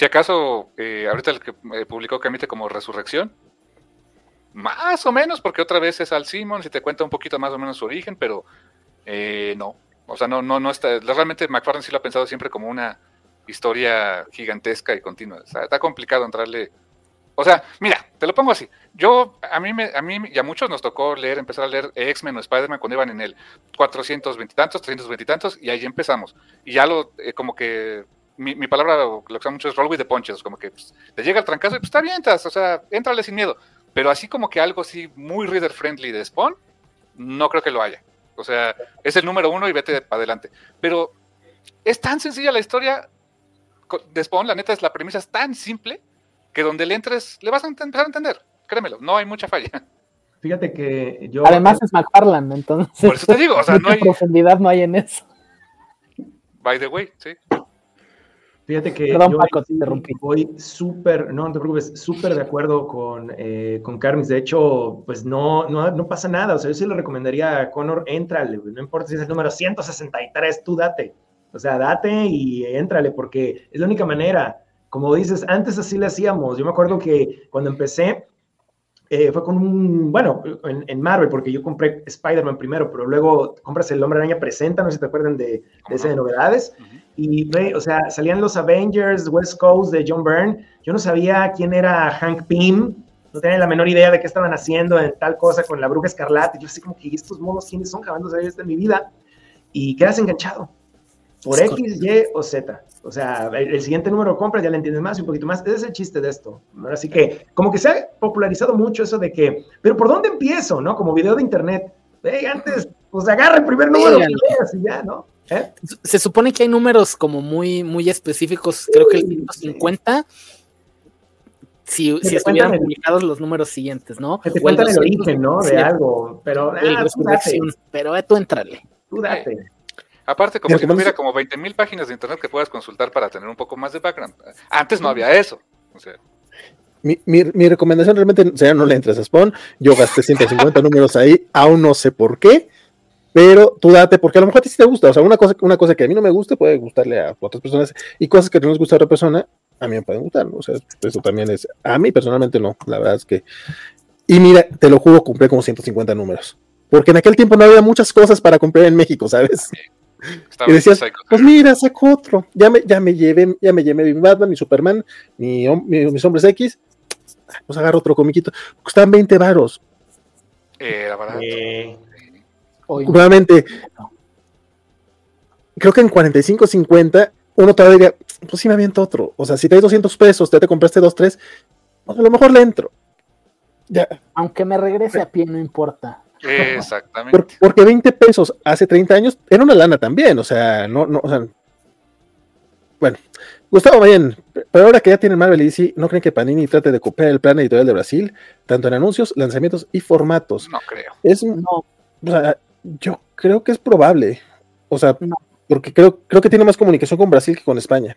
si acaso, eh, ahorita el que eh, publicó Camite como Resurrección, más o menos, porque otra vez es Al Simon, si te cuenta un poquito más o menos su origen, pero eh, no. O sea, no, no, no está. Realmente McFarlane sí lo ha pensado siempre como una historia gigantesca y continua. O sea, está complicado entrarle. O sea, mira, te lo pongo así. Yo, a mí, me, a mí y a muchos nos tocó leer, empezar a leer X-Men o Spider-Man cuando iban en el 420 y tantos, 320 y tantos, y ahí empezamos. Y ya lo, eh, como que, mi, mi, palabra, lo que usan mucho es roll with the punches, como que pues, te llega el trancazo y pues está bien, o sea, éntrale sin miedo. Pero así como que algo así muy reader friendly de Spawn, no creo que lo haya. O sea, es el número uno y vete para adelante. Pero es tan sencilla la historia de Spawn, la neta es la premisa es tan simple que donde le entres le vas a empezar a entender. Créemelo, no hay mucha falla. Fíjate que yo. Además es McFarland, entonces. Por eso te digo, o sea, [laughs] no hay. profundidad no hay en eso. By the way, sí. Fíjate que Perdón, yo Paco, te interrumpí. voy súper, no, no te preocupes, súper de acuerdo con, eh, con Carmis. De hecho, pues no, no, no pasa nada. O sea, yo sí le recomendaría a Connor, éntrale, no importa si es el número 163, tú date. O sea, date y éntrale, porque es la única manera. Como dices, antes así le hacíamos. Yo me acuerdo que cuando empecé, eh, fue con un, bueno, en, en, Marvel, porque yo compré Spider-Man primero, pero luego compras El Hombre Araña Presenta, no sé si te acuerdan de, de ese de novedades. Uh -huh. Y, ve, o sea, salían los Avengers, West Coast de John Byrne. Yo no sabía quién era Hank Pym, no tenía la menor idea de qué estaban haciendo en tal cosa con la bruja escarlata. Y yo así como que, ¿estos modos quiénes son? Jamás sabía esto en mi vida. Y quedas enganchado por es X, Y o Z. O sea, el, el, siguiente número compras, ya le entiendes más y un poquito más. Ese es el chiste de esto. Así que, como que se ha popularizado mucho eso de que, pero ¿por dónde empiezo? ¿No? Como video de internet. Hey, antes, pues agarra el primer número que veas y ya, ¿no? ¿Eh? Se supone que hay números como muy, muy específicos. Creo que el 150. Si, si estuvieran publicados los números siguientes, ¿no? Que te cuentan el origen, ¿no? De algo. Pero, ah, tú pero eh, tú entrale. Tú date. Aparte, como si tuviera como 20 mil páginas de internet que puedas consultar para tener un poco más de background. Antes no había eso. O sea. mi, mi, mi, recomendación realmente sería no le entres a Spawn. Yo gasté 150 números ahí, aún no sé por qué. Pero tú date, porque a lo mejor a ti sí te gusta. O sea, una cosa, una cosa que a mí no me guste puede gustarle a otras personas. Y cosas que no les gusta a otra persona, a mí me pueden gustar. O sea, eso también es. A mí personalmente no. La verdad es que. Y mira, te lo juro, compré como 150 números. Porque en aquel tiempo no había muchas cosas para comprar en México, ¿sabes? Estaba y decías, pues mira, saco otro. Ya me, ya me llevé, ya me llevé mi Batman, mi Superman, mi, mi, mis hombres X. Pues agarro otro comiquito. Costaban 20 varos. Eh, la verdad. Eh, Nuevamente, creo que en 45, 50, uno todavía diría, pues sí me aviento otro. O sea, si te hay 200 pesos, te, te compraste 2, 3, pues a lo mejor le entro. Ya. Aunque me regrese a pie, no importa. Exactamente. Por, porque 20 pesos hace 30 años era una lana también, o sea, no, no, o sea, bueno, Gustavo bien, pero ahora que ya tienen Marvel y DC, ¿no creen que Panini trate de copiar el plan editorial de Brasil, tanto en anuncios, lanzamientos y formatos? No creo. Es, no. O sea, yo creo que es probable, o sea, no. porque creo, creo que tiene más comunicación con Brasil que con España.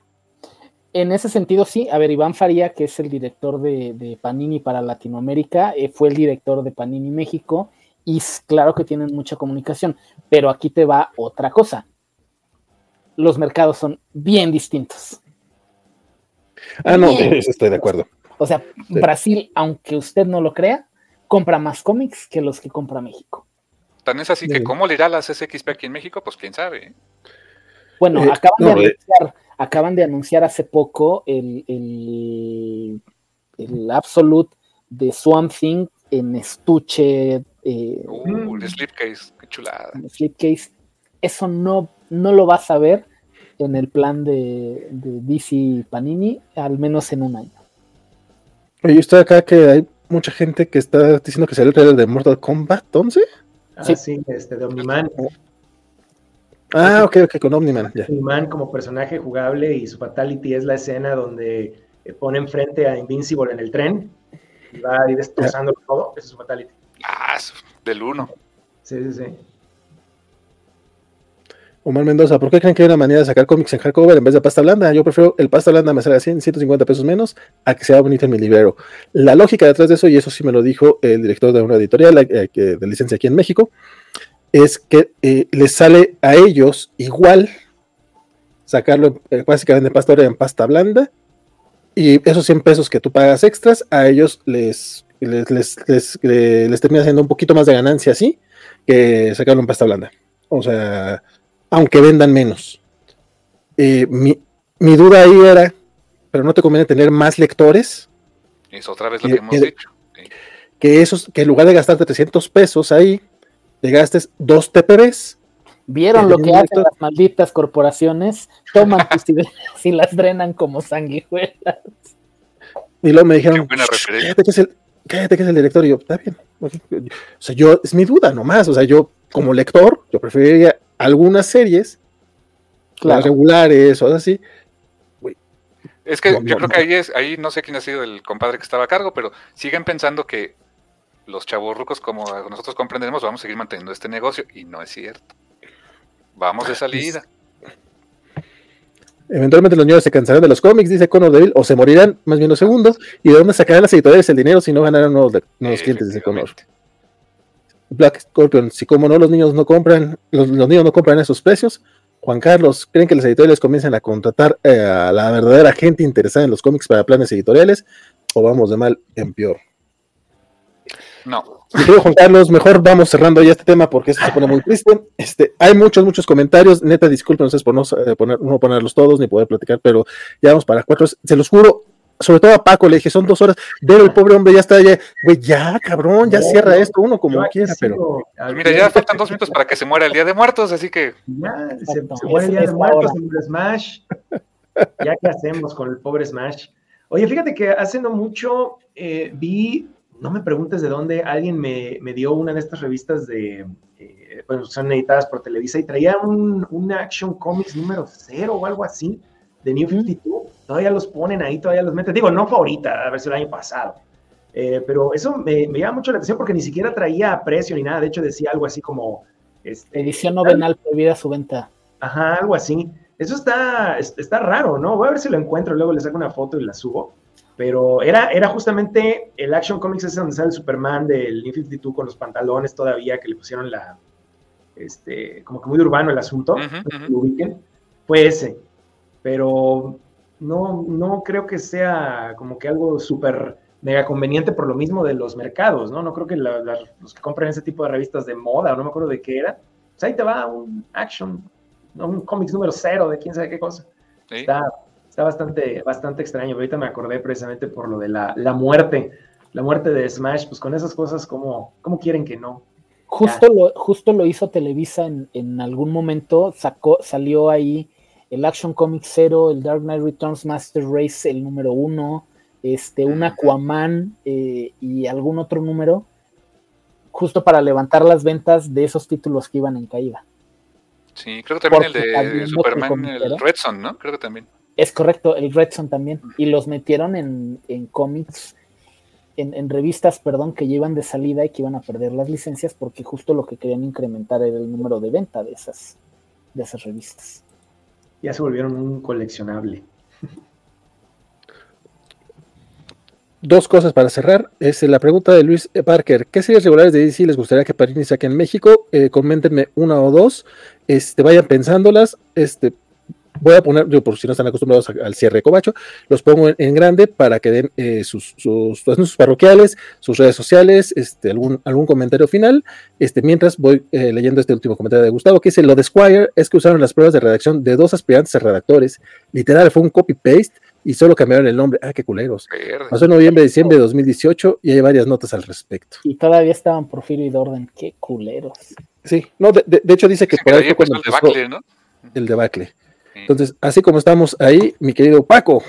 En ese sentido, sí. A ver, Iván Faría, que es el director de, de Panini para Latinoamérica, eh, fue el director de Panini México y claro que tienen mucha comunicación, pero aquí te va otra cosa. Los mercados son bien distintos. Ah, no, bien. eso [laughs] estoy de acuerdo. O sea, sí. Brasil, aunque usted no lo crea, compra más cómics que los que compra México. Tan es así sí. que cómo le irá a las SXP aquí en México, pues quién sabe. ¿eh? Bueno, eh, acaban, no, de anunciar, acaban de anunciar hace poco el, el, el Absolute de Swamp Thing en estuche eh, uh, el slipcase, qué chulada. El slipcase, eso no, no lo vas a ver en el plan de, de DC Panini, al menos en un año. Oye, estoy acá que hay mucha gente que está diciendo que salió el trailer de Mortal Kombat 11. Ah, sí, sí este, de Omniman. Ah, ok, ok, con Omniman. Yeah. Omniman como personaje jugable y su fatality es la escena donde pone frente a Invincible en el tren y va a ir destrozando yeah. todo. Es su fatality. Ah, del 1. Sí, sí, sí. Omar Mendoza, ¿por qué creen que hay una manera de sacar cómics en hardcover en vez de pasta blanda? Yo prefiero el pasta blanda me sale a 100, 150 pesos menos a que sea bonito en mi librero. La lógica detrás de eso, y eso sí me lo dijo el director de una editorial eh, que, de licencia aquí en México, es que eh, les sale a ellos igual sacarlo eh, básicamente en pasta en pasta blanda y esos 100 pesos que tú pagas extras, a ellos les les, les, les, les, termina haciendo un poquito más de ganancia así que sacarlo en pasta blanda. O sea, aunque vendan menos. Eh, mi, mi, duda ahí era, pero no te conviene tener más lectores. Es otra vez lo que, hemos dicho. Que, esos, que en lugar de gastarte 300 pesos ahí, te gastes dos TPBs. ¿Vieron lo que hacen las malditas corporaciones? Toman [laughs] tus y las drenan como sanguijuelas. Y luego me dijeron, cállate que, es el, cállate que es el director. Y yo, está bien. O sea, yo, es mi duda nomás. O sea, yo como lector, yo preferiría algunas series, las regulares o así, es que yo creo que ahí es, ahí no sé quién ha sido el compadre que estaba a cargo, pero siguen pensando que los chavorrucos, como nosotros comprendemos, vamos a seguir manteniendo este negocio, y no es cierto. Vamos de salida. Eventualmente los niños se cansarán de los cómics, dice Conor Deville, o se morirán, más bien los segundos, y de dónde sacarán las editoriales el dinero si no ganaran nuevos, nuevos clientes, dice Conor. Black Scorpion, si como no los niños no compran, los niños no compran esos precios, Juan Carlos, ¿creen que las editoriales comiencen a contratar eh, a la verdadera gente interesada en los cómics para planes editoriales o vamos de mal en peor? No. Juan Carlos, mejor vamos cerrando ya este tema porque esto se pone muy triste. Este, hay muchos, muchos comentarios. Neta, disculpen por no, eh, poner, no ponerlos todos ni poder platicar, pero ya vamos para cuatro. Se los juro, sobre todo a Paco le dije, son dos horas, pero el pobre hombre ya está ya, güey, ya, cabrón, ya cierra esto uno como quiera, pero... mira, ya faltan dos minutos para que se muera el Día de Muertos, así que... Ya, se, muere el Día de Muertos, el Smash. Ya, ¿qué hacemos con el pobre Smash? Oye, fíjate que hace no mucho eh, vi, no me preguntes de dónde, alguien me, me dio una de estas revistas de, eh, bueno, son editadas por Televisa y traía un, un Action Comics número cero o algo así de New 52, todavía los ponen ahí, todavía los meten. Digo, no fue ahorita, a ver si el año pasado. Eh, pero eso me, me, llama mucho la atención porque ni siquiera traía precio ni nada. De hecho, decía algo así como. Este, Edición novenal prohibida su venta. Ajá, algo así. Eso está, está raro, ¿no? Voy a ver si lo encuentro, luego le saco una foto y la subo. Pero era, era justamente el Action Comics ese donde sale el Superman del New 52 con los pantalones todavía que le pusieron la. Este, como que muy urbano el asunto. Lo ubiquen. Fue ese pero no, no creo que sea como que algo súper mega conveniente por lo mismo de los mercados, ¿no? No creo que los que compran ese tipo de revistas de moda, no me acuerdo de qué era, pues ahí te va un action, un cómics número cero de quién sabe qué cosa. Está, está bastante, bastante extraño, ahorita me acordé precisamente por lo de la, la muerte, la muerte de Smash, pues con esas cosas, ¿cómo, cómo quieren que no? Justo lo, justo lo hizo Televisa en, en algún momento, sacó, salió ahí el Action Comics 0, el Dark Knight Returns Master Race, el número 1, este, un Aquaman eh, y algún otro número, justo para levantar las ventas de esos títulos que iban en caída. Sí, creo que también el de Superman, el Red ¿no? Creo que también. Es correcto, el Red también. Y los metieron en, cómics, en, en, revistas, perdón, que llevan de salida y que iban a perder las licencias porque justo lo que querían incrementar era el número de venta de esas, de esas revistas ya se volvieron un coleccionable. Dos cosas para cerrar. Es la pregunta de Luis Parker. ¿Qué series regulares de DC les gustaría que Panini saque en México? Eh, coméntenme una o dos. Este, vayan pensándolas. Este, voy a poner, yo, por si no están acostumbrados al cierre de Cobacho, los pongo en, grande para que den eh, sus, sus, sus, parroquiales, sus redes sociales, este, algún, algún comentario final. Este, mientras voy eh, leyendo este último comentario de Gustavo, que dice: Lo de Squire es que usaron las pruebas de redacción de dos aspirantes a redactores. Literal, fue un copy-paste y solo cambiaron el nombre. Ah, qué culeros. Pasó en noviembre, diciembre de 2018 y hay varias notas al respecto. Y todavía estaban por filo y de orden. Qué culeros. Sí, no, de, hecho dice que por ahí fue cuando el debacle, ¿no? El debacle. Entonces, así como estamos ahí, mi querido Paco,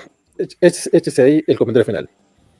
échese ahí el comentario final.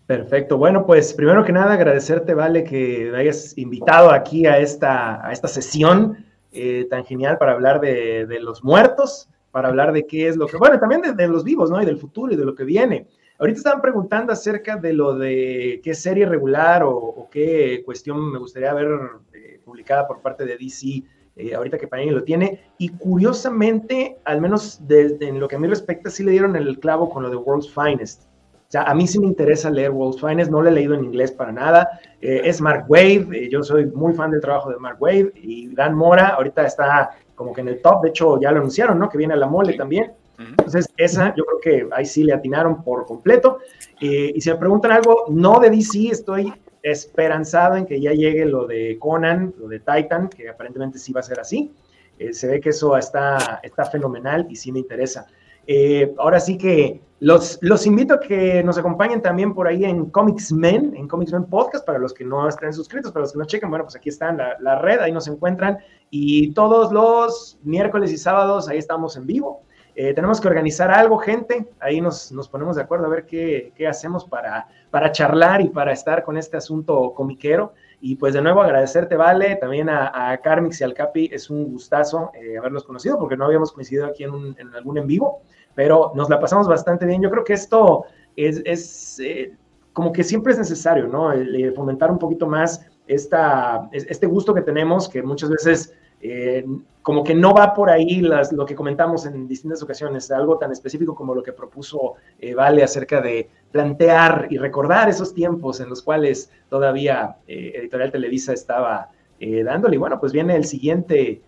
Perfecto. Bueno, pues primero que nada agradecerte, Vale, que me hayas invitado aquí a esta, a esta sesión eh, tan genial para hablar de, los muertos, para hablar de qué es lo que, bueno, también de, los vivos, ¿no? Y del futuro y de lo que viene. Ahorita estaban preguntando acerca de lo de qué serie regular o, qué cuestión me gustaría ver eh, publicada por parte de DC eh, ahorita que Panini lo tiene, y curiosamente, al menos en lo que a mí respecta, sí le dieron el clavo con lo de World's Finest. O sea, a mí sí me interesa leer World's Finest, no lo he leído en inglés para nada. Eh, es Mark Wade, eh, yo soy muy fan del trabajo de Mark Wade, y Dan Mora ahorita está como que en el top, de hecho ya lo anunciaron, ¿no? Que viene a la mole también. Entonces, esa yo creo que ahí sí le atinaron por completo. y si me preguntan algo, no de DC, estoy esperanzado en que ya llegue lo de Conan, lo de Titan, que aparentemente sí va a ser así. Eh, se ve que eso está, está fenomenal y sí me interesa. Eh, ahora sí que los, los invito a que nos acompañen también por ahí en Comics Men, en Comics Men Podcast, para los que no estén suscritos, para los que no chequen, bueno, pues aquí está la, la red, ahí nos encuentran. Y todos los miércoles y sábados ahí estamos en vivo. Eh, tenemos que organizar algo, gente. Ahí nos, nos ponemos de acuerdo a ver qué, qué, hacemos para, para charlar y para estar con este asunto comiquero. Y pues de nuevo agradecerte, Vale, también a, a Carmix y al Capi. Es un gustazo eh, habernos conocido porque no habíamos coincidido aquí en, un, en, algún en vivo, pero nos la pasamos bastante bien. Yo creo que esto es, es eh, como que siempre es necesario, ¿no? El, el fomentar un poquito más esta, este gusto que tenemos, que muchas veces eh, como que no va por ahí las, lo que comentamos en distintas ocasiones, algo tan específico como lo que propuso eh, Vale acerca de plantear y recordar esos tiempos en los cuales todavía eh, Editorial Televisa estaba eh, dándole. Y bueno, pues viene el siguiente.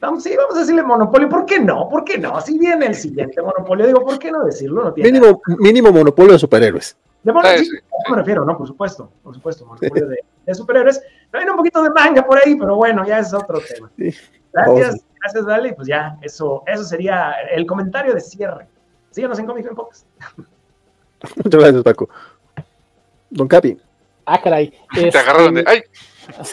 Vamos, sí, vamos a decirle monopolio. ¿Por qué no? ¿Por qué no? Si viene el siguiente monopolio, digo, ¿por qué no decirlo? No tiene mínimo, mínimo monopolio de superhéroes. De monopolio, sí, me refiero, ¿no? Por supuesto, por supuesto, monopolio [laughs] de, de superhéroes. Hay un poquito de manga por ahí, pero bueno, ya es otro tema. Sí. Gracias, oh, gracias, Dale. Y pues ya, eso, eso sería el comentario de cierre. Síganos en Comic en Podcast. [laughs] Muchas gracias, Paco. Don Capi. Ah, caray. [laughs] Te este, agarraron de. ¡Ay!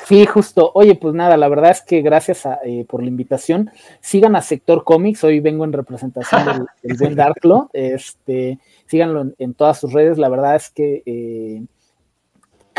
Sí, justo. Oye, pues nada, la verdad es que gracias a, eh, por la invitación. Sigan a Sector Comics. Hoy vengo en representación del, del buen Darklo. [laughs] Este, síganlo en, en, todas sus redes. La verdad es que eh,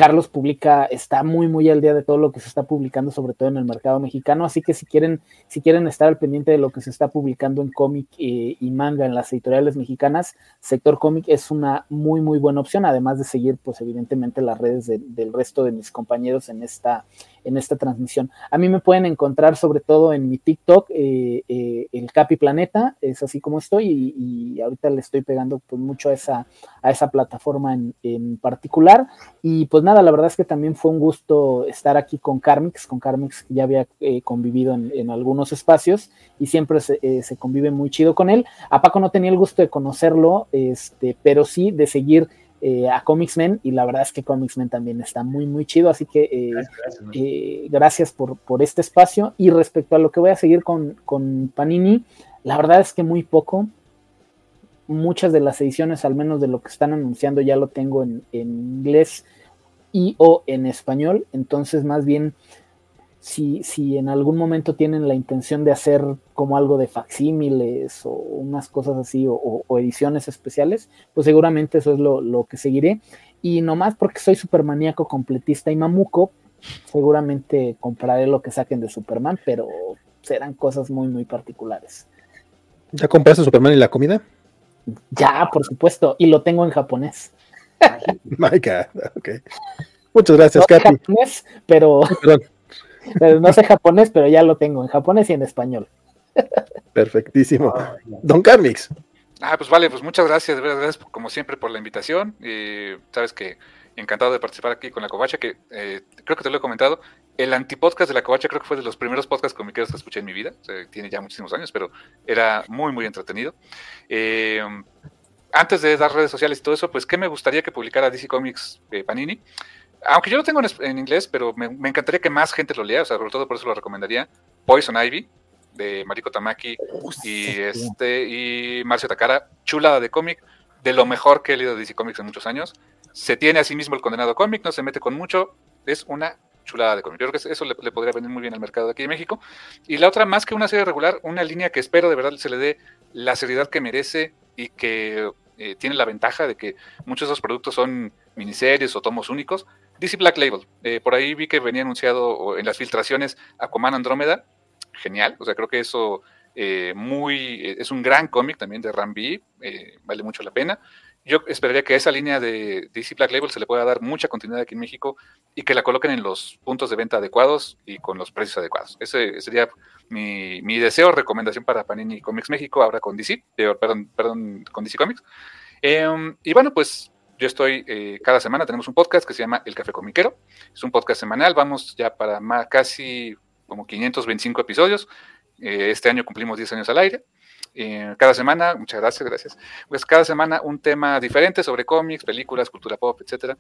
Carlos publica, está muy, muy al día de todo lo que se está publicando, sobre todo en el mercado mexicano. Así que si quieren, si quieren estar al pendiente de lo que se está publicando en cómic eh, y manga en las editoriales mexicanas, Sector Cómic es una muy, muy buena opción, además de seguir, pues, evidentemente, las redes de, del resto de mis compañeros en esta, en esta transmisión. A mí me pueden encontrar sobre todo en mi TikTok, eh, eh, el Capi Planeta, es así como estoy, y, ahorita le estoy pegando pues, mucho a esa, a esa plataforma en, en particular. Y pues nada, la verdad es que también fue un gusto estar aquí con Carmix, con Carmix ya había eh, convivido en, en, algunos espacios y siempre se, se, convive muy chido con él. A Paco no tenía el gusto de conocerlo, este, pero sí de seguir eh, a Comics Men y la verdad es que Comics Men también está muy, muy chido, así que eh, gracias, eh, gracias por, por, este espacio. Y respecto a lo que voy a seguir con, con Panini, la verdad es que muy poco. Muchas de las ediciones, al menos de lo que están anunciando, ya lo tengo en, en inglés y o en español. Entonces, más bien, si, si, en algún momento tienen la intención de hacer como algo de facsímiles o unas cosas así o, o, ediciones especiales, pues seguramente eso es lo, lo que seguiré. Y nomás porque soy supermaníaco completista y mamuco, seguramente compraré lo que saquen de Superman, pero serán cosas muy, muy particulares. ¿Ya compraste Superman y la comida? Ya, por supuesto, y lo tengo en japonés. [laughs] My God, ok. Muchas gracias, no. Japonés, pero... Perdón. No sé japonés, pero ya lo tengo en japonés y en español. Perfectísimo. Don Carmix. Ah, pues vale, pues muchas gracias, de verdad, gracias como siempre por la invitación. Y sabes que encantado de participar aquí con la Covacha, que eh, creo que te lo he comentado. El antipodcast de la Covacha creo que fue de los primeros podcasts comiqueros que escuché en mi vida. O sea, tiene ya muchísimos años, pero era muy, muy entretenido. Eh, antes de dar redes sociales y todo eso, pues, ¿qué me gustaría que publicara DC Comics eh, Panini? Aunque yo lo tengo en, en inglés, pero me, me, encantaría que más gente lo lea, o sea, sobre todo por eso lo recomendaría. Poison Ivy, de Mariko Tamaki y, este, y Marcio Takara, chulada de cómic, de lo mejor que he leído de DC Comics en muchos años. Se tiene a sí mismo el condenado cómic, no se mete con mucho, es una chulada de cómic. Yo creo que eso le, le, podría venir muy bien al mercado de aquí de México. Y la otra, más que una serie regular, una línea que espero de verdad se le dé la seriedad que merece y que eh, tiene la ventaja de que muchos de esos productos son miniseries o tomos únicos. DC Black Label, eh, por ahí vi que venía anunciado en las filtraciones Aquaman Andrómeda, genial, o sea, creo que eso eh, muy, es un gran cómic también de Rambi, eh, vale mucho la pena. Yo esperaría que esa línea de DC Black Label se le pueda dar mucha continuidad aquí en México y que la coloquen en los puntos de venta adecuados y con los precios adecuados. Ese sería mi, deseo, recomendación para Panini Comics México, ahora con DC, eh, perdón, perdón, con DC Comics. Eh, y bueno, pues yo estoy, eh, cada semana tenemos un podcast que se llama El Café Comiquero. Es un podcast semanal, vamos ya para más, casi como 525 episodios. Eh, este año cumplimos 10 años al aire. Eh, cada semana, muchas gracias, gracias. Pues cada semana un tema diferente sobre cómics, películas, cultura pop, etcétera.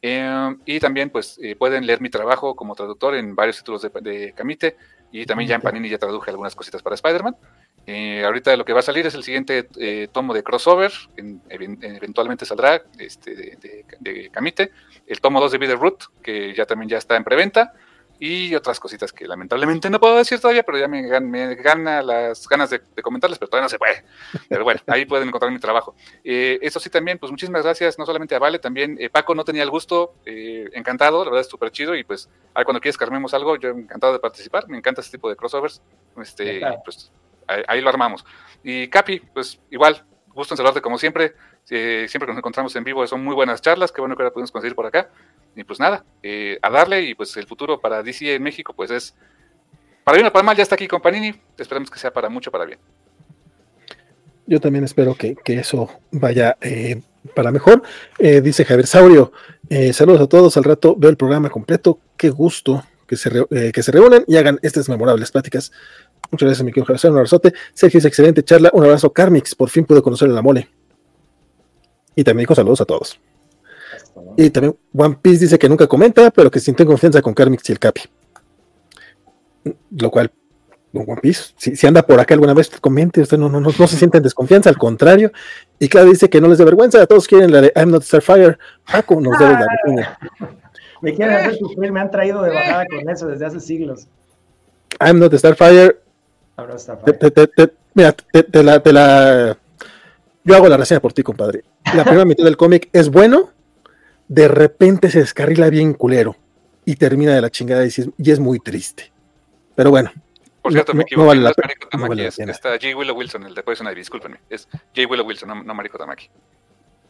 Eh, y también, pues, eh, pueden leer mi trabajo como traductor en varios títulos de, de Camite y también ya en Panini ya traduje algunas cositas para Spider-Man. Eh, ahorita lo que va a salir es el siguiente eh, tomo de crossover, eventualmente saldrá este, de, de, de, Camite, el tomo 2 de Root, que ya también ya está en preventa, y otras cositas que lamentablemente no puedo decir todavía, pero ya me, gana las ganas de, comentarles, pero todavía no se puede. Pero bueno, ahí pueden encontrar mi trabajo. Eh, eso sí, también, pues muchísimas gracias, no solamente a Vale, también eh, Paco no tenía el gusto, eh, encantado, la verdad es súper chido, y pues ahí cuando quieres que armemos algo, yo encantado de participar, me encanta este tipo de crossovers, este, pues ahí, lo armamos. Y Capi, pues igual, gusto en saludarte como siempre, siempre que nos encontramos en vivo son muy buenas charlas, qué bueno que ahora podemos conseguir por acá y pues nada, eh, a darle y pues el futuro para DC en México pues es, para bien o para mal ya está aquí con Panini, esperemos que sea para mucho, para bien. Yo también espero que, eso vaya eh, para mejor. Eh, dice Javier Saurio, saludos a todos, al rato veo el programa completo, qué gusto que se, que se reúnan y hagan estas memorables pláticas. Muchas gracias, mi querido Javier, un abrazote. Sergio, es excelente charla, un abrazo, Carmix, por fin pude conocer a la mole. Y también dijo saludos a todos. Y también One Piece dice que nunca comenta, pero que siente confianza con Carmix y el Capi. Lo cual, One Piece, si, anda por acá alguna vez, comente, usted no, no, no, se siente en desconfianza, al contrario. Y claro, dice que no les da vergüenza, todos quieren la de I'm not Starfire. Paco nos debe la reseña. Me quieren hacer sufrir, me han traído de bajada con eso desde hace siglos. I'm not Starfire. Mira, te, la, te la. Yo hago la reseña por ti, compadre. La primera mitad del cómic es bueno de repente se descarrila bien culero y termina de la chingada y es, muy triste. Pero bueno. Por cierto, me equivoco. No vale la, pena. está J. Willow Wilson, el de Poison Ivy, discúlpenme. Es J. Willow Wilson, no, Mariko Tamaki.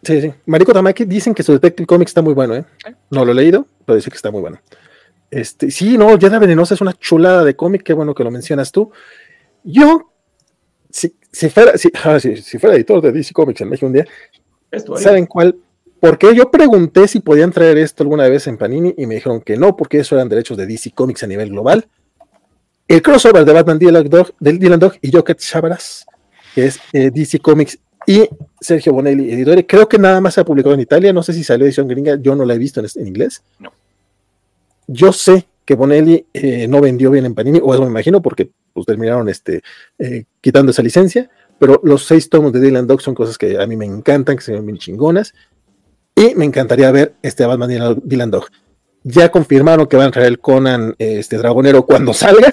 Sí, sí. Mariko Tamaki dicen que su Detective Comics está muy bueno, ¿eh? No lo he leído, pero dice que está muy bueno. Este, sí, no, Yada Venenosa es una chulada de cómic, qué bueno que lo mencionas tú. Yo, si, si, fuera, si, [laughs] ah, si, fuera editor de DC Comics en México un día, ¿saben cuál porque yo pregunté si podían traer esto alguna vez en Panini y me dijeron que no, porque eso eran derechos de DC Comics a nivel global. El crossover de Batman Dylan Dog, del Dylan Dog y Joker Chabras, que es eh, DC Comics y Sergio Bonelli, editor, creo que nada más se ha publicado en Italia, no sé si salió edición gringa, yo no la he visto en, inglés. No. Yo sé que Bonelli eh, no vendió bien en Panini, o eso me imagino, porque pues, terminaron este, eh, quitando esa licencia, pero los seis tomos de Dylan Dog son cosas que a mí me encantan, que se ven bien chingonas. Y me encantaría ver este Batman Dylan Dog. Ya confirmaron que van a traer el Conan este Dragonero cuando salga.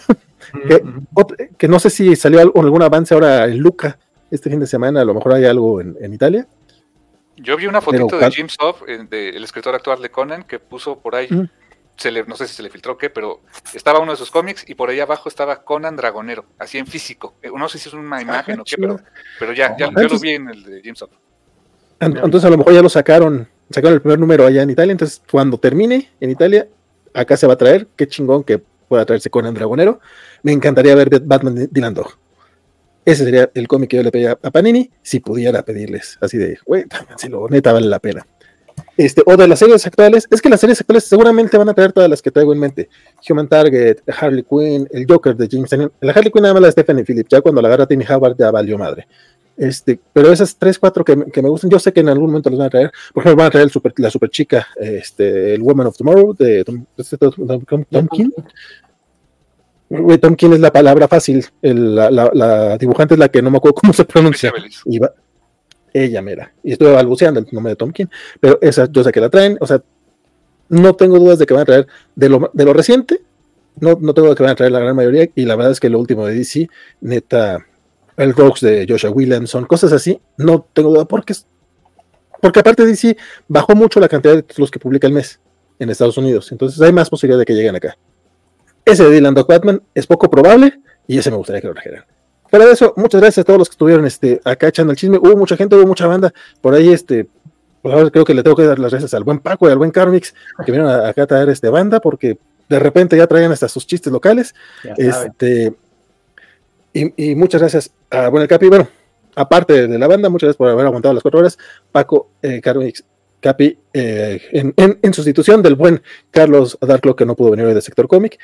que, no sé si salió algún avance ahora en Luca este fin de semana, a lo mejor hay algo en, Italia. Yo vi una fotito de Jim Soft, el escritor actual de Conan, que puso por ahí, se le, no sé si se le filtró qué, pero estaba uno de sus cómics y por ahí abajo estaba Conan Dragonero, así en físico. Eh, no sé si es una ah, imagen o qué, pero, pero ya, ya yo lo vi en el de Soft. Entonces a lo mejor ya lo sacaron, sacaron el primer número allá en Italia, entonces cuando termine en Italia, acá se va a traer, qué chingón que pueda traerse con el Dragonero. Me encantaría ver Batman Dylan Dog. Ese sería el cómic que yo le pedía a Panini, si pudiera pedirles, así de, güey, si lo neta vale la pena. Este, o de las series actuales, es que las series actuales seguramente van a traer todas las que traigo en mente. Human Target, Harley Quinn, el Joker de James Daniel. La Harley Quinn nada más la de Stephanie Phillips, ya cuando la agarra Timmy Howard ya valió madre. Este, pero esas tres, cuatro que, que, me gustan, yo sé que en algún momento los van a traer. Por ejemplo, van a traer el super, la super chica, este, el Woman of Tomorrow de Tom, este, Tom, Tom, King. Tom King es la palabra fácil. El, la, la, dibujante es la que no me acuerdo cómo se pronuncia. Ella mera. Y estuve balbuceando el nombre de Tom King. Pero esa yo sé que la traen. O sea, no tengo dudas de que van a traer de lo, de lo reciente. No, no tengo dudas de que van a traer la gran mayoría. Y la verdad es que lo último de DC, neta el Rocks de Joshua Williamson, cosas así, no tengo duda, porque, porque aparte DC bajó mucho la cantidad de títulos que publica el mes en Estados Unidos, entonces hay más posibilidad de que lleguen acá. Ese de Dylan Dog Batman es poco probable y ese me gustaría que lo trajeran. Pero de eso, muchas gracias a todos los que estuvieron este, acá echando el chisme. Hubo mucha gente, hubo mucha banda. Por ahí, este, pues ahora creo que le tengo que dar las gracias al buen Paco y al buen Carmix que vinieron acá a traer este banda, porque de repente ya traían hasta sus chistes locales. Este, y, muchas gracias a Bueno Capi. Bueno, aparte de la banda, muchas gracias por haber aguantado las cuatro horas. Paco, eh, Capi, eh, en, sustitución del buen Carlos Darklo, que no pudo venir hoy del sector cómic.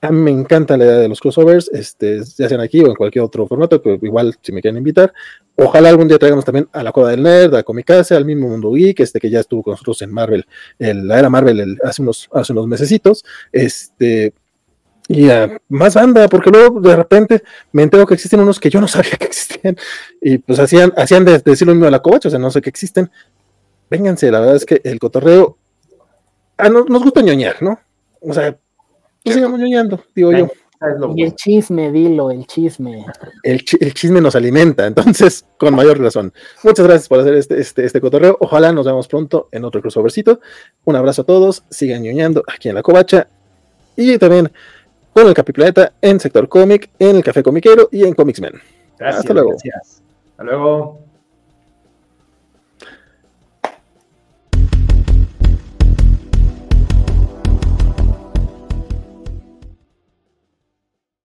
A mí me encanta la idea de los crossovers, este, ya sean aquí o en cualquier otro formato, que igual si me quieren invitar. Ojalá algún día traigamos también a la Cueva del Nerd, a Comicase, al mismo Mundo Geek, este que ya estuvo con nosotros en Marvel, en la era Marvel hace unos, hace unos mesecitos. Este, y a más banda, porque luego de repente me entero que existen unos que yo no [laughs] sabía que existían y pues hacían, hacían de, decir lo mismo de la covacha, o sea, no sé que existen. Vénganse, la verdad es que el cotorreo ah, nos gusta ñoñar, ¿no? O sea, pues sigamos ñoñando, digo yo. Y el chisme, dilo, el chisme. El, chisme nos alimenta, entonces, con mayor razón. Muchas gracias por hacer este, este, este cotorreo. Ojalá nos vemos pronto en otro crossovercito. Un abrazo a todos, sigan ñoñando aquí en la covacha. Y también con el Capiplaneta en Sector Cómic, en el Café Comiquero y en Comics Men. Gracias, Hasta luego. Gracias. Hasta luego.